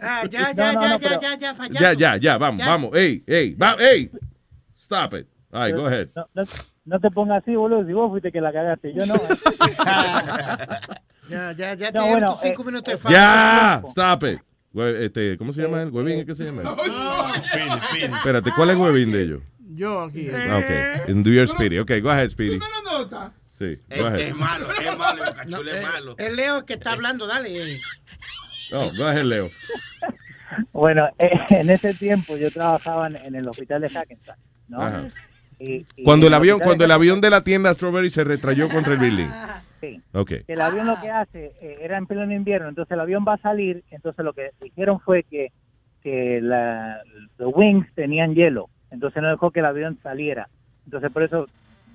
Speaker 6: Ah, ya,
Speaker 23: No,
Speaker 6: ya,
Speaker 23: no,
Speaker 6: ya,
Speaker 23: no,
Speaker 6: ya,
Speaker 23: pero-
Speaker 6: ya, ya, payaso.
Speaker 5: Ya, ya, ya, vamos,
Speaker 6: Ya.
Speaker 5: vamos. Ey, ey, va, ey. Stop it. All right, go ahead.
Speaker 23: No, no, no te pongas así, boludo, si vos fuiste que la cagaste, yo no. (laughs)
Speaker 6: Ya, ya, ya te
Speaker 23: No, bueno,
Speaker 6: cinco
Speaker 23: eh,
Speaker 6: minutos de fama.
Speaker 5: Ya, stop it. Este, ¿Cómo se llama él? ¿Huevín? ¿Qué se llama? Espérate, ¿cuál es Huevín de ellos?
Speaker 9: Yo aquí.
Speaker 5: Ah, ok. In Do Your Speedy. Ok, go ahead, Speedy. Sí, go ahead.
Speaker 6: malo, es malo, el es malo. El Leo que está hablando, dale. eh.
Speaker 5: Oh, go ahead, Leo.
Speaker 23: Bueno, eh, en ese tiempo yo trabajaba en, el hospital de Hackensack, ¿no?
Speaker 5: Ajá.
Speaker 23: Y- y
Speaker 5: Cuando el avión, cuando
Speaker 23: de
Speaker 5: el avión de la tienda Strawberry se retrayó contra el building.
Speaker 23: Sí.
Speaker 5: Ok.
Speaker 23: El avión lo que hace, eh, era en pleno invierno, entonces el avión va a salir, entonces lo que dijeron fue que, que la, los wings tenían hielo, entonces no dejó que el avión saliera. Entonces por eso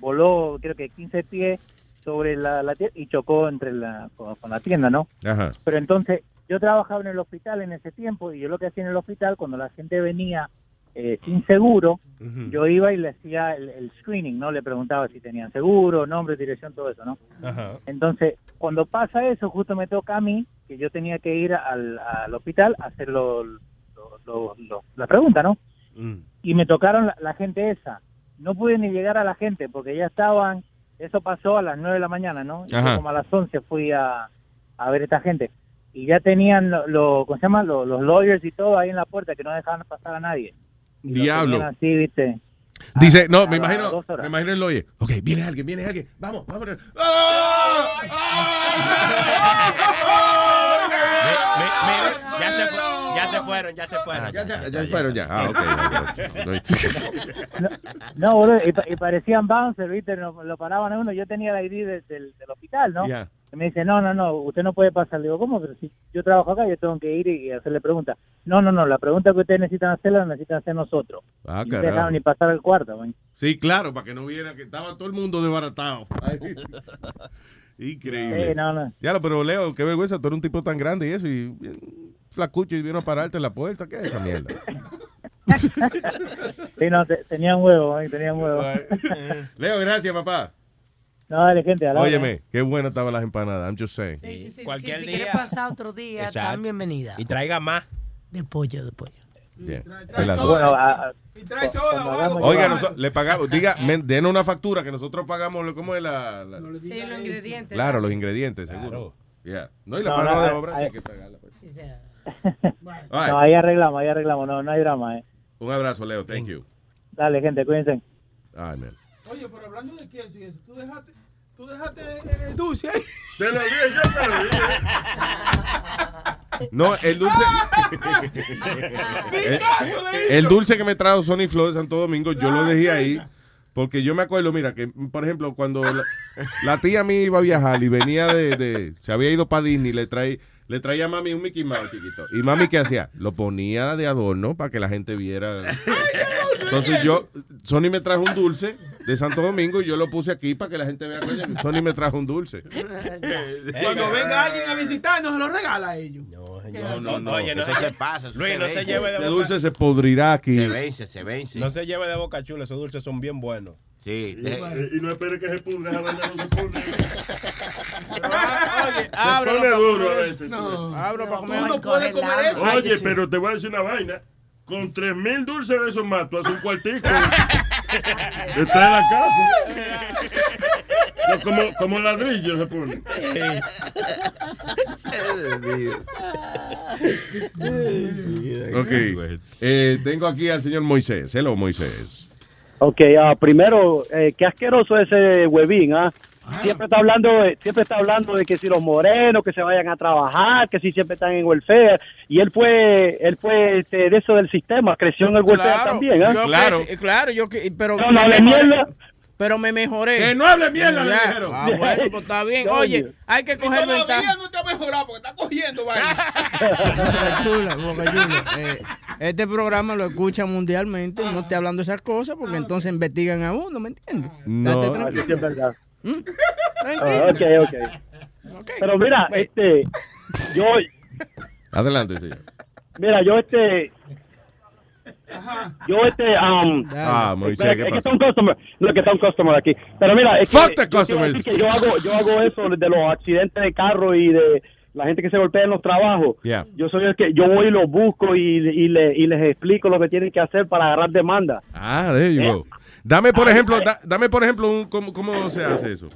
Speaker 23: voló, creo que 15 pies sobre la, la tienda y chocó entre la, con, con la tienda, ¿no?
Speaker 5: Ajá.
Speaker 23: Pero entonces yo trabajaba en el hospital en ese tiempo y yo lo que hacía en el hospital cuando la gente venía eh, sin seguro, yo iba y le hacía el, el screening, ¿no? Le preguntaba si tenían seguro, nombre, dirección, todo eso, ¿no? Entonces, cuando pasa eso, justo me toca a mí, que yo tenía que ir al, al hospital a hacer lo- lo- lo- lo- la pregunta, ¿no? Y me tocaron la, la gente esa. No pude ni llegar a la gente porque ya estaban, eso pasó a las 9 de la mañana, ¿no? Y como a las 11 fui a, a ver esta gente. Y ya tenían, lo, lo- ¿cómo se llama? Lo- los lawyers y todo ahí en la puerta que no dejaban pasar a nadie. Y
Speaker 5: Diablo.
Speaker 23: Así, ¿viste?
Speaker 5: Dice, no,
Speaker 23: a
Speaker 5: me imagino, me imagino el lawyer. Ok, viene alguien, viene alguien. Vamos, vamos.
Speaker 11: Ya se, fu- ya se fueron, ya se fueron.
Speaker 5: Ya, ya, ya fueron ya. Ah, ok.
Speaker 23: No, boludo, y, pa- y parecían bouncer, ¿viste? Lo, lo paraban a uno. Yo tenía la ID de- del, del hospital, ¿no?
Speaker 5: Ya.
Speaker 23: Y me dice, no, no, no, usted no puede pasar. Le digo, ¿cómo? Pero si yo trabajo acá, yo tengo que ir y, hacerle preguntas. No, no, no, la pregunta que ustedes necesitan hacerla la necesitan hacer nosotros.
Speaker 5: Ah,
Speaker 23: Y no dejaron ni pasar al cuarto, güey.
Speaker 5: Sí, claro, para que no viera que estaba todo el mundo desbaratado. (laughs) Increíble.
Speaker 23: Sí, no, no.
Speaker 5: Ya, pero Leo, qué vergüenza, tú eres un tipo tan grande y eso, y flacucho y vino a pararte en la puerta. ¿Qué es esa mierda? (laughs)
Speaker 23: Sí, no, te- tenían huevo, güey, tenían huevo.
Speaker 5: Leo, gracias, papá.
Speaker 23: No, dale, gente, a la hora.
Speaker 5: Óyeme, qué buenas estaban las empanadas. I'm just saying.
Speaker 11: Cualquier
Speaker 15: si
Speaker 11: día.
Speaker 15: quieres pasar otro día,
Speaker 11: Exacto.
Speaker 15: están bienvenidas.
Speaker 11: Y traiga más.
Speaker 15: De pollo, de pollo.
Speaker 5: Bien.
Speaker 23: Bueno, a- a-
Speaker 19: Y trae soda o algo.
Speaker 5: Oiga, noso- le pagamos, diga, men- denos una factura que nosotros pagamos, lo- ¿cómo es la? la-
Speaker 15: Sí, los ingredientes.
Speaker 5: claro, los ingredientes, seguro. Yeah. No, y la
Speaker 23: No,
Speaker 5: mano
Speaker 23: no,
Speaker 5: de
Speaker 23: eh,
Speaker 5: obra
Speaker 23: eh.
Speaker 5: hay que pagarla. pues.
Speaker 23: No, ahí arreglamos, ahí arreglamos, no, no hay drama, eh.
Speaker 5: Un abrazo, Leo. Thank you.
Speaker 23: Dale, gente, cuídense.
Speaker 5: Ay, man.
Speaker 19: Oye, pero hablando de queso y eso, tú dejaste, tú dejaste eh, dulce ahí.
Speaker 5: Te lo dije, yo te lo No, el dulce. (laughs) el, el dulce que me trajo Sony Flow de Santo Domingo, yo lo dejé ahí. Porque yo me acuerdo, mira, que por ejemplo, cuando la, la tía mía iba a viajar y venía de, de- se había ido para Disney, le trae, le traía a mami un Mickey Mouse chiquito. Y mami, ¿qué hacía? Lo ponía de adorno para que la gente viera. Entonces yo, Sony me trajo un dulce de Santo Domingo y yo lo puse aquí para que la gente vea. coño, Sony me trajo un dulce. (laughs)
Speaker 19: Cuando venga alguien a visitarnos, se lo regala a ellos.
Speaker 5: No, no, no.
Speaker 11: Oye, no
Speaker 25: Eso
Speaker 11: se,
Speaker 25: se pasa. eso
Speaker 11: Luis,
Speaker 25: se
Speaker 11: no se lleve de
Speaker 5: Ese
Speaker 11: boca.
Speaker 5: dulce se podrirá aquí.
Speaker 25: Se vence, se vence.
Speaker 11: No se lleve de boca chula, esos dulces son bien buenos.
Speaker 13: Sí.
Speaker 8: Y, eh, y no espere que se pudra, esa vaina no se pudre.
Speaker 9: Oye,
Speaker 8: Se
Speaker 9: ábrelo
Speaker 8: pone
Speaker 9: pa'
Speaker 8: duro a
Speaker 9: comer
Speaker 8: veces.
Speaker 9: No. Abro para comer.
Speaker 19: Tú no puedes comer eso.
Speaker 8: Oye, pero te voy a decir una vaina. Con tres mil dulces de esos más, tú haces un cuartico. (laughs) Está en la casa. Es como, como ladrillo se pone.
Speaker 5: Ok. Eh, tengo aquí al señor Moisés. Hello, Moisés.
Speaker 26: Ok, ah, primero, eh, qué asqueroso ese huevín, ¿ah? Siempre está hablando, de, siempre está hablando de que si los morenos que se vayan a trabajar, que si siempre están en welfare y él fue, él fue este, de eso del sistema, creció en el welfare también, ¿ah?
Speaker 9: yo crecí- claro, yo que, pero
Speaker 26: No, no mierda.
Speaker 9: Pero me mejoré.
Speaker 5: Que no hable mierda, le dijeron.
Speaker 9: Ah, bueno, pues está bien. (laughs) Oye, hay que coger
Speaker 19: Todavía
Speaker 9: ventaja.
Speaker 19: no te ha mejorado porque está cogiendo vaina.
Speaker 9: Boca chula, boca chula. Eh, este programa lo escucha mundialmente. No estoy hablando de esas cosas porque entonces investigan a uno, ¿me entiendes?
Speaker 5: No.
Speaker 26: Ah, es verdad.
Speaker 9: Tranquilo.
Speaker 26: Ah, ok, ok. Pero mira, este, yo,
Speaker 5: Adelante, señor.
Speaker 26: mira, yo este, yo este, um,
Speaker 5: Ah, Moisés,
Speaker 26: espera,
Speaker 5: ¿qué
Speaker 26: es que está un customer, no, que está un customer aquí. Pero mira, es
Speaker 5: Fuck
Speaker 26: que
Speaker 5: the
Speaker 26: yo quiero
Speaker 5: customer.
Speaker 26: decir que yo hago, yo hago eso de los accidentes de carro y de la gente que se golpea en los trabajos.
Speaker 5: Yeah.
Speaker 26: Yo soy el que, yo voy y los busco y, y, le- y les explico lo que tienen que hacer para agarrar demanda.
Speaker 5: Ah, there you go. Dame, por ejemplo, da- dame, por ejemplo, un, cómo, cómo se hace eso.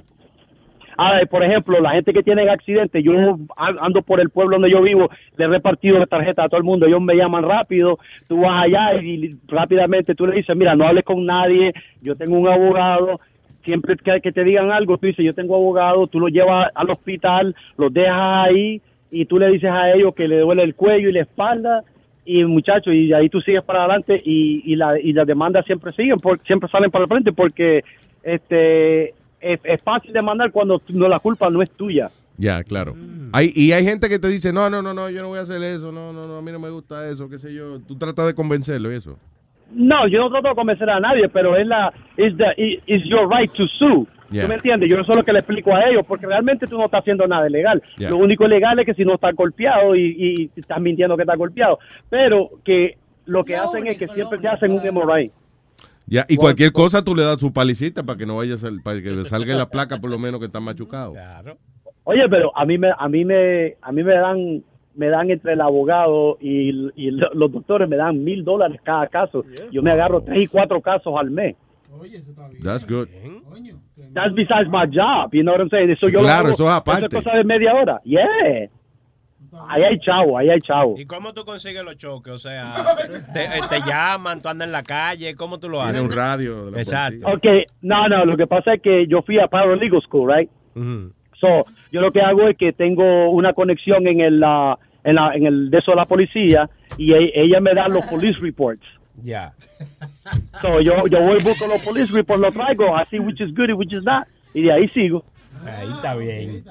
Speaker 26: Ahora, por ejemplo, la gente que tiene accidentes, yo ando por el pueblo donde yo vivo, le he repartido la tarjeta a todo el mundo, ellos me llaman rápido, tú vas allá y, rápidamente tú le dices, mira, no hables con nadie, yo tengo un abogado, siempre que, que te digan algo, tú dices, yo tengo abogado, tú lo llevas al hospital, los dejas ahí y tú le dices a ellos que le duele el cuello y la espalda y muchachos, y ahí tú sigues para adelante y, y, la, y las demandas siempre siguen, por, siempre salen para el frente porque este es, es fácil demandar cuando no la culpa no es tuya.
Speaker 5: Ya, claro. Hay, y hay gente que te dice, no, no, no, no, yo no voy a hacer eso, no, no, no, a mí no me gusta eso, qué sé yo. Tú tratas de convencerlo y eso.
Speaker 26: No, yo no trato de convencer a nadie, pero es la is the is your right to sue.
Speaker 5: Yeah.
Speaker 26: ¿Tú me entiendes? Yo no solo que le explico a ellos, porque realmente tú no estás haciendo nada ilegal.
Speaker 5: Yeah.
Speaker 26: Lo único ilegal es que si no estás golpeado y, y estás mintiendo que estás golpeado. Pero que lo que hacen es que siempre te hacen un MRI.
Speaker 5: Ya, y cualquier cosa tú le das su palicita para que no vaya para que le salga la placa por lo menos que está machucado.
Speaker 26: Oye, pero a mí me a mí me a mí me dan me dan entre el abogado y, y lo- los doctores me dan mil dólares cada caso. Yo me agarro tres y cuatro casos al mes.
Speaker 5: That's good.
Speaker 26: That's besides my job, you know what I'm saying? Eso
Speaker 5: Sí,
Speaker 26: yo lo
Speaker 5: claro,
Speaker 26: hago-
Speaker 5: eso es aparte.
Speaker 26: Eso es cosa de media hora. Yeah. Ahí hay chavo, ahí hay chavo.
Speaker 11: ¿Y cómo tú consigues los choques? O sea, te, eh, te llaman, tú andas en la calle, ¿cómo tú lo haces?
Speaker 5: Tiene un radio de la
Speaker 11: Exacto.
Speaker 26: Ok, no, no, lo que pasa es que yo fui a Paralegal School, right? So, yo lo que hago es que tengo una conexión en el, ah, en, la, en el de eso de la policía y e- ella me da los police reports.
Speaker 11: Ya.
Speaker 26: So, yo, yo voy, busco los police reports, los traigo, así which is good y which is not, y de ahí sigo.
Speaker 11: Ahí está bien.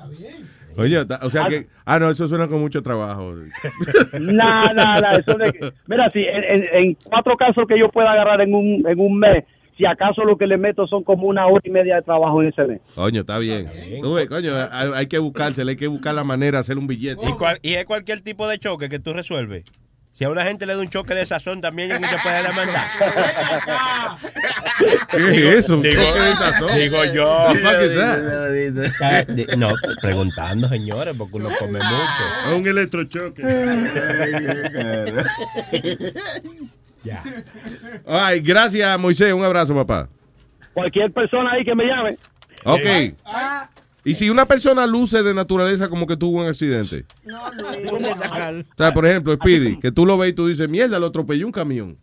Speaker 5: Oye, o sea que, ah, no, eso suena con mucho trabajo. (laughs)
Speaker 26: Nada, nada, eso de, mira, si en, en- en cuatro casos que yo pueda agarrar en un, en un mes, si acaso lo que le meto son como una hora y media de trabajo en ese mes.
Speaker 5: Coño, está bien. Tú ves, coño, hay, hay que buscársela, hay que buscar la manera de hacer un billete.
Speaker 11: ¿Y, cual- y es cualquier tipo de choque que tú resuelves. Si a una gente le da un choque de sazón, también ya te puede demandar.
Speaker 5: ¿Qué es eso?
Speaker 11: Digo,
Speaker 5: ¿Choque de sazón?
Speaker 11: digo yo. Ah, di- No, preguntando, señores, porque uno come mucho.
Speaker 8: Un electrochoque.
Speaker 11: Ya.
Speaker 5: Ay, gracias, Moisés. Un abrazo, papá.
Speaker 26: Cualquier persona ahí que me llame.
Speaker 5: Ok. Y si una persona luce de naturaleza como que tuvo un accidente. O sea, por ejemplo, Speedy, que tú lo ves y tú dices, mierda, lo atropelló un camión.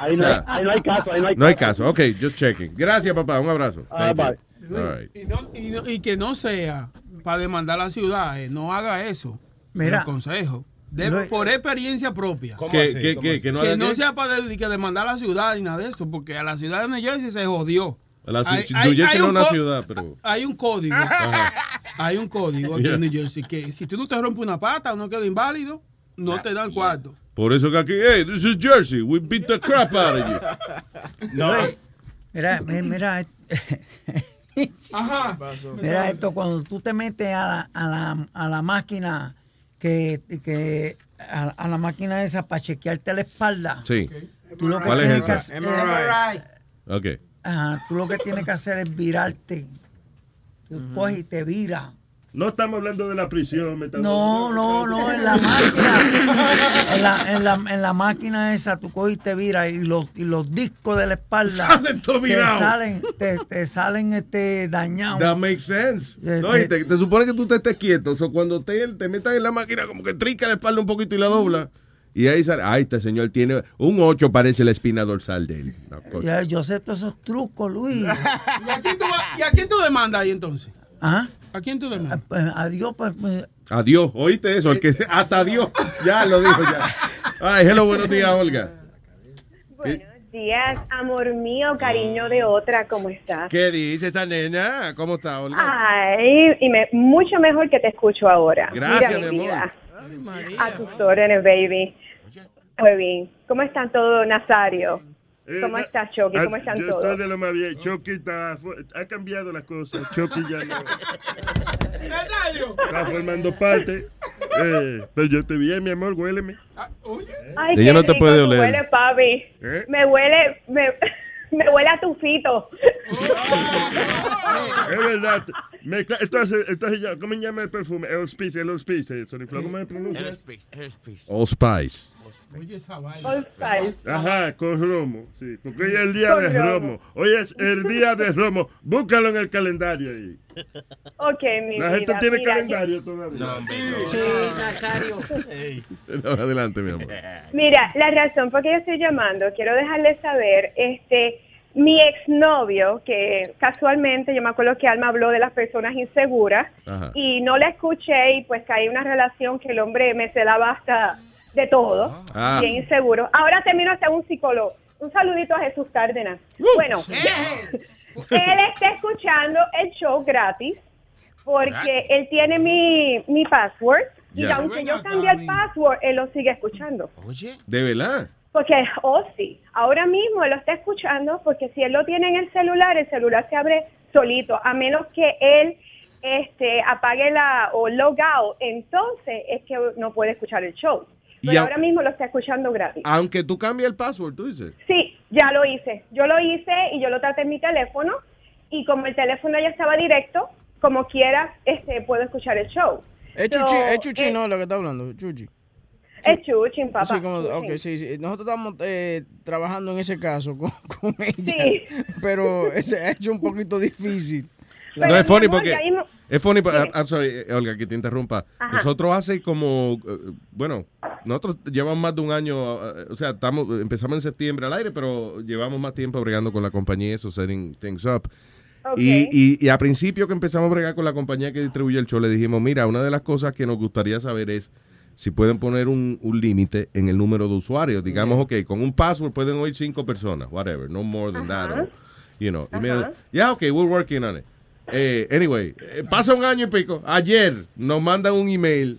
Speaker 26: Ahí no, hay, ahí no hay caso, ahí no hay
Speaker 5: No hay
Speaker 26: caso.
Speaker 5: caso. Ok, just checking. Gracias, papá. Un abrazo.
Speaker 26: Ah, bye.
Speaker 5: Right.
Speaker 19: Y, no- y no- y que no sea para demandar a la ciudad, eh, no haga eso.
Speaker 10: Mira.
Speaker 19: El consejo. De- por experiencia propia.
Speaker 5: ¿Cómo ¿Qué- así? así? ¿Que no
Speaker 19: sea para de- que demandar a la ciudad ni nada de eso, porque a la ciudad de New Jersey se jodió.
Speaker 5: La
Speaker 19: Hay-
Speaker 5: New Jersey
Speaker 19: hay
Speaker 5: no es
Speaker 19: un
Speaker 5: una ciudad, pero.
Speaker 19: Hay un código. (laughs)
Speaker 5: Ajá.
Speaker 19: Hay un código aquí
Speaker 5: Yeah.
Speaker 19: en New Jersey que si tú no te rompes una pata o no quedas inválido, no te dan cuarto.
Speaker 5: Por eso que aquí, hey, this is Jersey. We beat the crap out of you. (laughs)
Speaker 11: No.
Speaker 10: Mira, mi- mira, (laughs)
Speaker 19: Ajá.
Speaker 10: mira esto, cuando tú te metes a la, a la, a la máquina, que, que a, a la máquina esa para chequearte la espalda.
Speaker 5: Sí.
Speaker 10: Tú lo que
Speaker 5: ¿Cuál es
Speaker 10: que
Speaker 5: esa?
Speaker 10: hacer-
Speaker 5: Ok.
Speaker 10: Ajá, tú lo que tienes que hacer es virarte. Tú coges y te viras.
Speaker 8: No estamos hablando de la prisión. me
Speaker 10: No, no, no, en la máquina. En la, en la, en la máquina esa, tú coges y te viras y los, y los discos de la espalda
Speaker 5: Salen todos
Speaker 10: te
Speaker 5: virados.
Speaker 10: salen, te, te salen este, dañados.
Speaker 5: That makes sense.
Speaker 10: Eh,
Speaker 5: No, y
Speaker 10: eh,
Speaker 5: te, te supone que tú te estés quieto. O sea, cuando te, te metas en la máquina, como que trinca la espalda un poquito y la dobla. Y ahí sale, ay, este señor tiene un 8, parece la espina dorsal de él.
Speaker 10: Ya, yo sé todos esos trucos, Luis. (laughs)
Speaker 19: ¿Y a quién tú, vas- y a quién tú demandas ahí entonces?
Speaker 10: ¿Ah?
Speaker 19: ¿A quién tú demandas?
Speaker 10: Pues, adiós, pues. pues,
Speaker 5: Adiós, oíste eso, el que (laughs) hasta Dios, ya lo dijo ya. Ay, hello, buenos días, (laughs) Olga.
Speaker 27: días, amor mío, cariño de otra, ¿cómo estás?
Speaker 5: ¿Qué dice esa nena? ¿Cómo está, Olga?
Speaker 27: Ay, y me, mucho mejor que te escucho ahora.
Speaker 5: Gracias,
Speaker 27: Mira,
Speaker 5: mi
Speaker 27: mi
Speaker 5: amor.
Speaker 27: vida. A tus órdenes, baby. Muy bien. ¿Cómo están todos, Nazario? ¿Cómo
Speaker 8: Eh,
Speaker 27: estás, Chucky?
Speaker 8: ah,
Speaker 27: ¿Cómo están
Speaker 8: yo
Speaker 27: todos?
Speaker 8: estoy de lo más bien. Chucky está, ha cambiado las cosas. Chucky ya no está formando parte. Eh, pero yo estoy bien, mi amor, huéleme.
Speaker 27: Ay,
Speaker 5: Ella no te
Speaker 27: rico
Speaker 5: puede oler.
Speaker 27: hueles, papi.
Speaker 8: ¿Eh?
Speaker 27: Me huele, me, (laughs) me huele a tufito.
Speaker 8: Es verdad. Mezcla- entonces, entonces ya, ¿cómo se llama el perfume? El Spice, el Spice. ¿Cómo se pronuncia?
Speaker 5: All Spice.
Speaker 19: Oye, esa vaina.
Speaker 8: Ajá, con romo. Sí, porque hoy es el día
Speaker 27: Con
Speaker 8: de
Speaker 27: romo.
Speaker 8: romo. Hoy es el día de romo. Búscalo en el calendario ahí.
Speaker 27: Ok, mi
Speaker 8: La
Speaker 27: vida.
Speaker 8: gente tiene
Speaker 27: mira,
Speaker 8: calendario todavía.
Speaker 27: Sí, Nazario. (laughs)
Speaker 5: Adelante, mi amor. (laughs)
Speaker 27: Mira, la razón por qué yo estoy llamando, quiero dejarles saber, este, mi exnovio, que casualmente yo me acuerdo que Alma habló de las personas inseguras
Speaker 5: Ajá.
Speaker 27: y no la escuché y pues caí en una relación que el hombre me celaba hasta de todo,
Speaker 5: Ah.
Speaker 27: bien inseguro. Ahora termino hasta un psicólogo. Un saludito a Jesús Cárdenas. Bueno, (laughs) él está escuchando el show gratis porque él tiene mi, mi password y
Speaker 5: Ya.
Speaker 27: aunque yo cambie el password, él lo sigue escuchando.
Speaker 5: ¿De verdad?
Speaker 27: Porque, oh sí, ahora mismo él lo está escuchando porque si él lo tiene en el celular, el celular se abre solito, a menos que él este, apague la o log out, entonces es que no puede escuchar el show.
Speaker 5: Y
Speaker 27: Pero ahora mismo lo está escuchando gratis.
Speaker 5: Aunque tú cambies el password, tú dices.
Speaker 27: Sí, ya lo hice. Yo lo hice y yo lo traté en mi teléfono y como el teléfono ya estaba directo, como quiera, este, puedo escuchar el show.
Speaker 9: Es
Speaker 27: So,
Speaker 9: Chuchi, es Chuchi,
Speaker 27: eh,
Speaker 9: no, lo que está hablando, Chuchi.
Speaker 27: Es Chuchin, papá.
Speaker 9: Sí, como,
Speaker 27: Chuchin.
Speaker 9: ok, sí, sí. Nosotros estamos eh, trabajando en ese caso con, (laughs) con ella,
Speaker 27: Sí.
Speaker 9: pero (laughs) se ha hecho un poquito difícil.
Speaker 5: no es funny porque
Speaker 27: ya mismo-
Speaker 5: es funny,
Speaker 27: Sí.
Speaker 5: I'm sorry, eh, Olga, que te interrumpa.
Speaker 27: Ajá.
Speaker 5: Nosotros hace como, eh, bueno, nosotros llevamos más de un año, eh, o sea, estamos, empezamos en septiembre al aire, pero llevamos más tiempo bregando con la compañía, eso, setting things up.
Speaker 27: Ok.
Speaker 5: Y, y, y a principio que empezamos a bregar con la compañía que distribuye el show, le dijimos, mira, una de las cosas que nos gustaría saber es si pueden poner un, un límite en el número de usuarios. Digamos, ok, con un password pueden oír cinco personas, whatever, no more than that.
Speaker 27: Ajá.
Speaker 5: or, you know. Y me-
Speaker 27: Ajá.
Speaker 5: yeah, ok, we're working on it. Eh, anyway, eh, pasa un año y pico. Ayer nos mandan un email.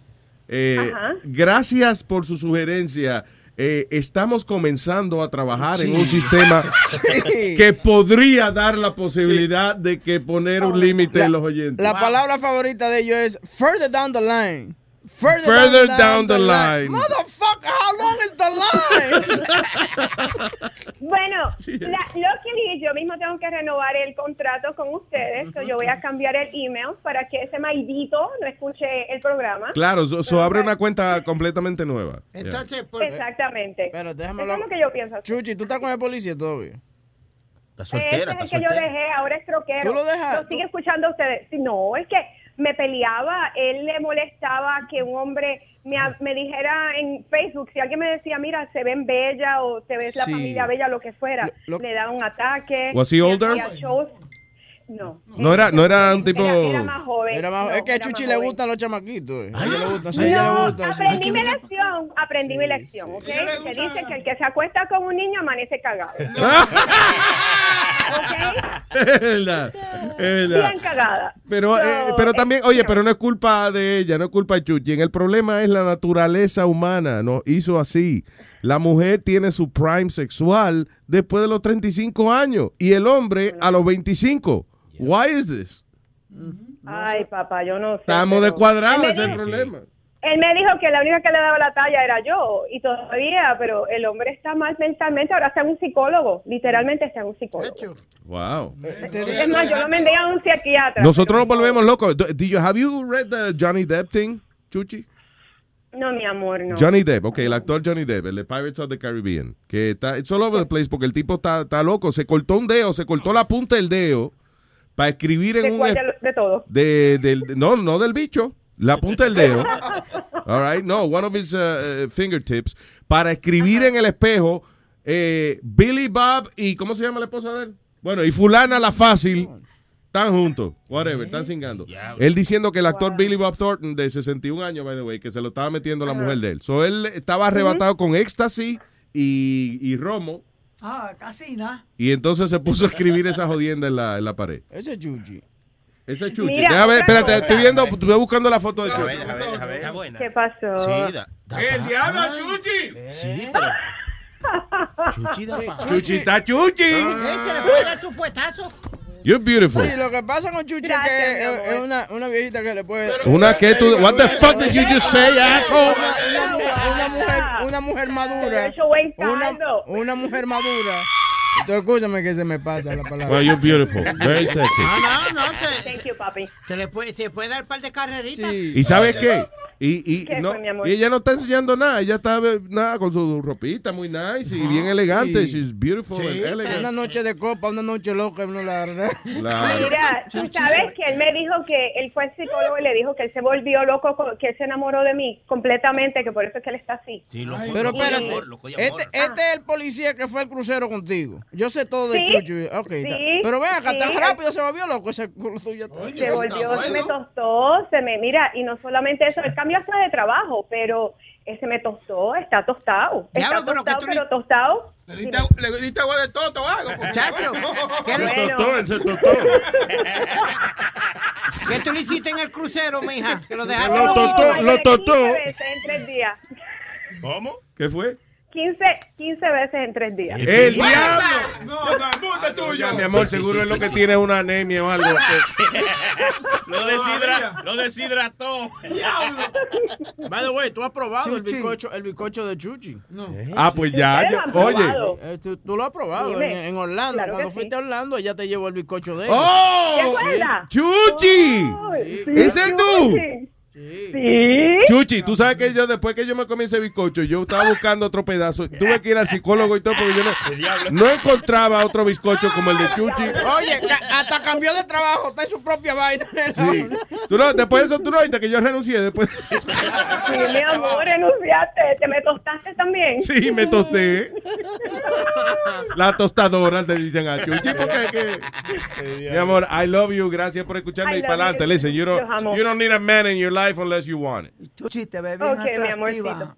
Speaker 5: eh,
Speaker 27: Ajá.
Speaker 5: gracias por su sugerencia. Eh, estamos comenzando a trabajar en
Speaker 9: Sí.
Speaker 5: un sistema (laughs)
Speaker 9: Sí.
Speaker 5: que podría dar la posibilidad de que poner un límite en los oyentes.
Speaker 9: La palabra favorita de ellos es further down the line. Further,
Speaker 5: Further down the line.
Speaker 9: Motherfucker, how long is the line? (laughs)
Speaker 27: Bueno, la- lo que yo mismo tengo que renovar el contrato con ustedes, so yo voy a cambiar el email para que ese maldito no escuche el programa.
Speaker 5: Claro, eso abre una cuenta completamente nueva. Yeah.
Speaker 6: Entonces, por-
Speaker 27: Exactamente.
Speaker 9: Pero déjame
Speaker 27: Eso es lo que yo pienso.
Speaker 9: Chuchi, ¿tú estás con el policía todavía?
Speaker 27: Ese es el que yo dejé, ahora es troquero.
Speaker 9: ¿Tú lo dejas?
Speaker 27: sigue escuchando a ustedes. No, es que me peleaba, él le molestaba que un hombre me, me dijera en Facebook, si alguien me decía, mira, se ven bella o se ves la
Speaker 5: Sí.
Speaker 27: familia bella, lo que fuera,
Speaker 5: Lo- lo-
Speaker 27: le daba un ataque.
Speaker 5: Was he older?
Speaker 27: No.
Speaker 5: No era, no era un tipo.
Speaker 27: Era, era más joven.
Speaker 9: Era más-
Speaker 27: no,
Speaker 9: es que a Chuchi le gustan los chamaquitos. eh. A ella le gustan, sí, a ella
Speaker 27: No,
Speaker 9: le gustan. sí.
Speaker 27: aprendí mi lección, aprendí mi lección, ¿ok? Que dice que el que se acuesta con un niño amanece cagado. (laughs)
Speaker 5: Es verdad, es verdad.
Speaker 27: Bien cagada.
Speaker 5: Pero, eh, pero también, oye, pero no es culpa de ella, no es culpa de Chuchi. El problema es la naturaleza humana, nos hizo así. La mujer tiene su prime sexual después de los 35 años y el hombre a los 25. Why is this?
Speaker 27: Ay, papá, yo no sé.
Speaker 5: Estamos
Speaker 27: Él me
Speaker 5: ese es el problema.
Speaker 27: Él me dijo que la única que le daba la talla era yo, y todavía, pero el hombre está mal mentalmente, ahora está un psicólogo, literalmente está un psicólogo.
Speaker 5: Wow.
Speaker 27: Es más, yo lo mandé a un psiquiatra.
Speaker 5: Nosotros nos volvemos locos. Did you, have you read the Johnny Depp thing, Chuchi?
Speaker 27: No, mi amor, no.
Speaker 5: Johnny Depp, ok, el actor Johnny Depp, el de Pirates of the Caribbean, que está, it's all over the place porque el tipo está, está loco, se cortó un dedo, se cortó la punta del dedo para escribir en
Speaker 27: ¿De
Speaker 5: un...
Speaker 27: De, de todo.
Speaker 5: de, del, no, no del bicho, la punta del dedo. (laughs) All right, no, one of his uh, uh, fingertips, para escribir en el espejo eh, Billy Bob y, ¿cómo se llama la esposa de él? Bueno, y fulana la fácil, están juntos, whatever, están cingando. Él diciendo que el actor Billy Bob Thornton, de 61 años, by the way, que se lo estaba metiendo la mujer de él. So, él estaba arrebatado con éxtasis y, y romo,
Speaker 10: Ah, casi nada.
Speaker 5: y entonces se puso a escribir esa jodienda en la, en la pared.
Speaker 9: Ese es Chuchi.
Speaker 5: Ese es Chuchi.
Speaker 27: Mira,
Speaker 5: Déjame, espérate,
Speaker 27: cosa.
Speaker 5: estoy viendo, estoy buscando la foto de
Speaker 27: A
Speaker 5: Chuchi.
Speaker 27: ver, a ver, a ver. ¿Qué pasó?
Speaker 5: ¡El diablo, Chuchi!
Speaker 6: Sí,
Speaker 27: pero... (laughs)
Speaker 6: Chuchi da pa-
Speaker 5: Chuchi está Chuchi.
Speaker 6: Eh, ¿se le puede dar su fuetazo?
Speaker 5: You're beautiful.
Speaker 9: Sí, lo que pasa con Chuchi es que es, una, una viejita que le puede...
Speaker 5: Una que tú, what the fuck did you just say, asshole?
Speaker 9: Una, una mujer, una mujer, una mujer madura. Una, una mujer madura. Entonces, escúchame que se me pasa la palabra.
Speaker 5: Well, you're beautiful. Very sexy.
Speaker 6: No, no, no. Se,
Speaker 27: Thank you, papi.
Speaker 6: se le puede, se puede dar un par de carreritas.
Speaker 5: ¿Y sabes qué? Y, y,
Speaker 27: ¿Qué
Speaker 5: no,
Speaker 27: fue,
Speaker 5: y ella no está enseñando nada. Ella está nada con su ropita muy nice y bien elegante.
Speaker 9: Sí.
Speaker 5: She's beautiful and elegant.
Speaker 9: Una noche de copa, una noche loca, uno la
Speaker 5: Claro.
Speaker 27: Mira, tú sabes que él me dijo que él fue psicólogo y le dijo que él se volvió loco, que él se enamoró de mí completamente, que por eso es que él está así.
Speaker 9: Pero espérate, este, este es el policía que fue al crucero contigo. Yo sé todo de
Speaker 27: Sí,
Speaker 9: Chuchi. Ok,
Speaker 27: sí,
Speaker 9: está. Pero ven acá, tan
Speaker 27: sí.
Speaker 9: rápido se volvió loco ese culo tuyo.
Speaker 27: Se volvió, se me tostó, se me, mira, y no solamente eso, él cambió hasta de trabajo, pero eh, se me tostó, está tostado. Está
Speaker 6: Diablo, pero que
Speaker 27: tostado,
Speaker 6: tú
Speaker 27: pero tostado.
Speaker 19: Le diste, le diste agua de toto algo.
Speaker 6: Muchacho, ¿qué, le-
Speaker 8: Se tostó, él se tostó.
Speaker 6: ¿qué tú le hiciste en el crucero, mija? Que lo dejaste.
Speaker 8: Lo tostó, lo
Speaker 27: 15
Speaker 8: tostó.
Speaker 27: en tres días.
Speaker 8: ¿Cómo?
Speaker 5: ¿Qué fue?
Speaker 27: 15, 15 veces en tres días.
Speaker 5: ¡El diablo!
Speaker 19: No, no, el es tuyo.
Speaker 5: Ya, mi amor, seguro es lo que tiene una anemia o algo.
Speaker 11: Lo, deshidra- lo deshidrató.
Speaker 9: By the way, tú has probado el
Speaker 6: Chuchi.
Speaker 9: bizcocho, el bizcocho de Chuchi.
Speaker 6: No.
Speaker 5: Ah, pues ya, ya- oye.
Speaker 9: Eh, tú, tú lo has probado en, en Orlando.
Speaker 27: Claro
Speaker 9: Cuando fuiste
Speaker 27: sí.
Speaker 9: a Orlando, ella te llevó el bizcocho de él.
Speaker 27: ¿Te
Speaker 5: ¡Oh!
Speaker 27: acuerdas?
Speaker 5: ¡Chuchi!
Speaker 27: Ay, sí,
Speaker 5: ¿Ese es tú?
Speaker 27: Sí. Sí.
Speaker 5: Chuchi, tú sabes que yo después que yo me comí ese bizcocho, yo estaba buscando otro pedazo. Tuve que ir al psicólogo y todo porque yo no, no encontraba otro bizcocho como el de Chuchi.
Speaker 9: Oye, hasta cambió de trabajo, está en su propia vaina.
Speaker 5: Sí. Tú no, después de eso, tú no viste que yo renuncié después.
Speaker 27: Sí, mi amor, renunciaste. ¿Te me tostaste también?
Speaker 5: Sí, me tosté. La tostadora te dicen a Chuchi porque es que... Mi amor, I love you. Gracias por escucharme y para adelante. Listen, you don't, you don't need a man in your life unless you want it.
Speaker 10: Chuchi, te ves bien
Speaker 27: Ok, mi
Speaker 10: atractiva.
Speaker 27: amorcito.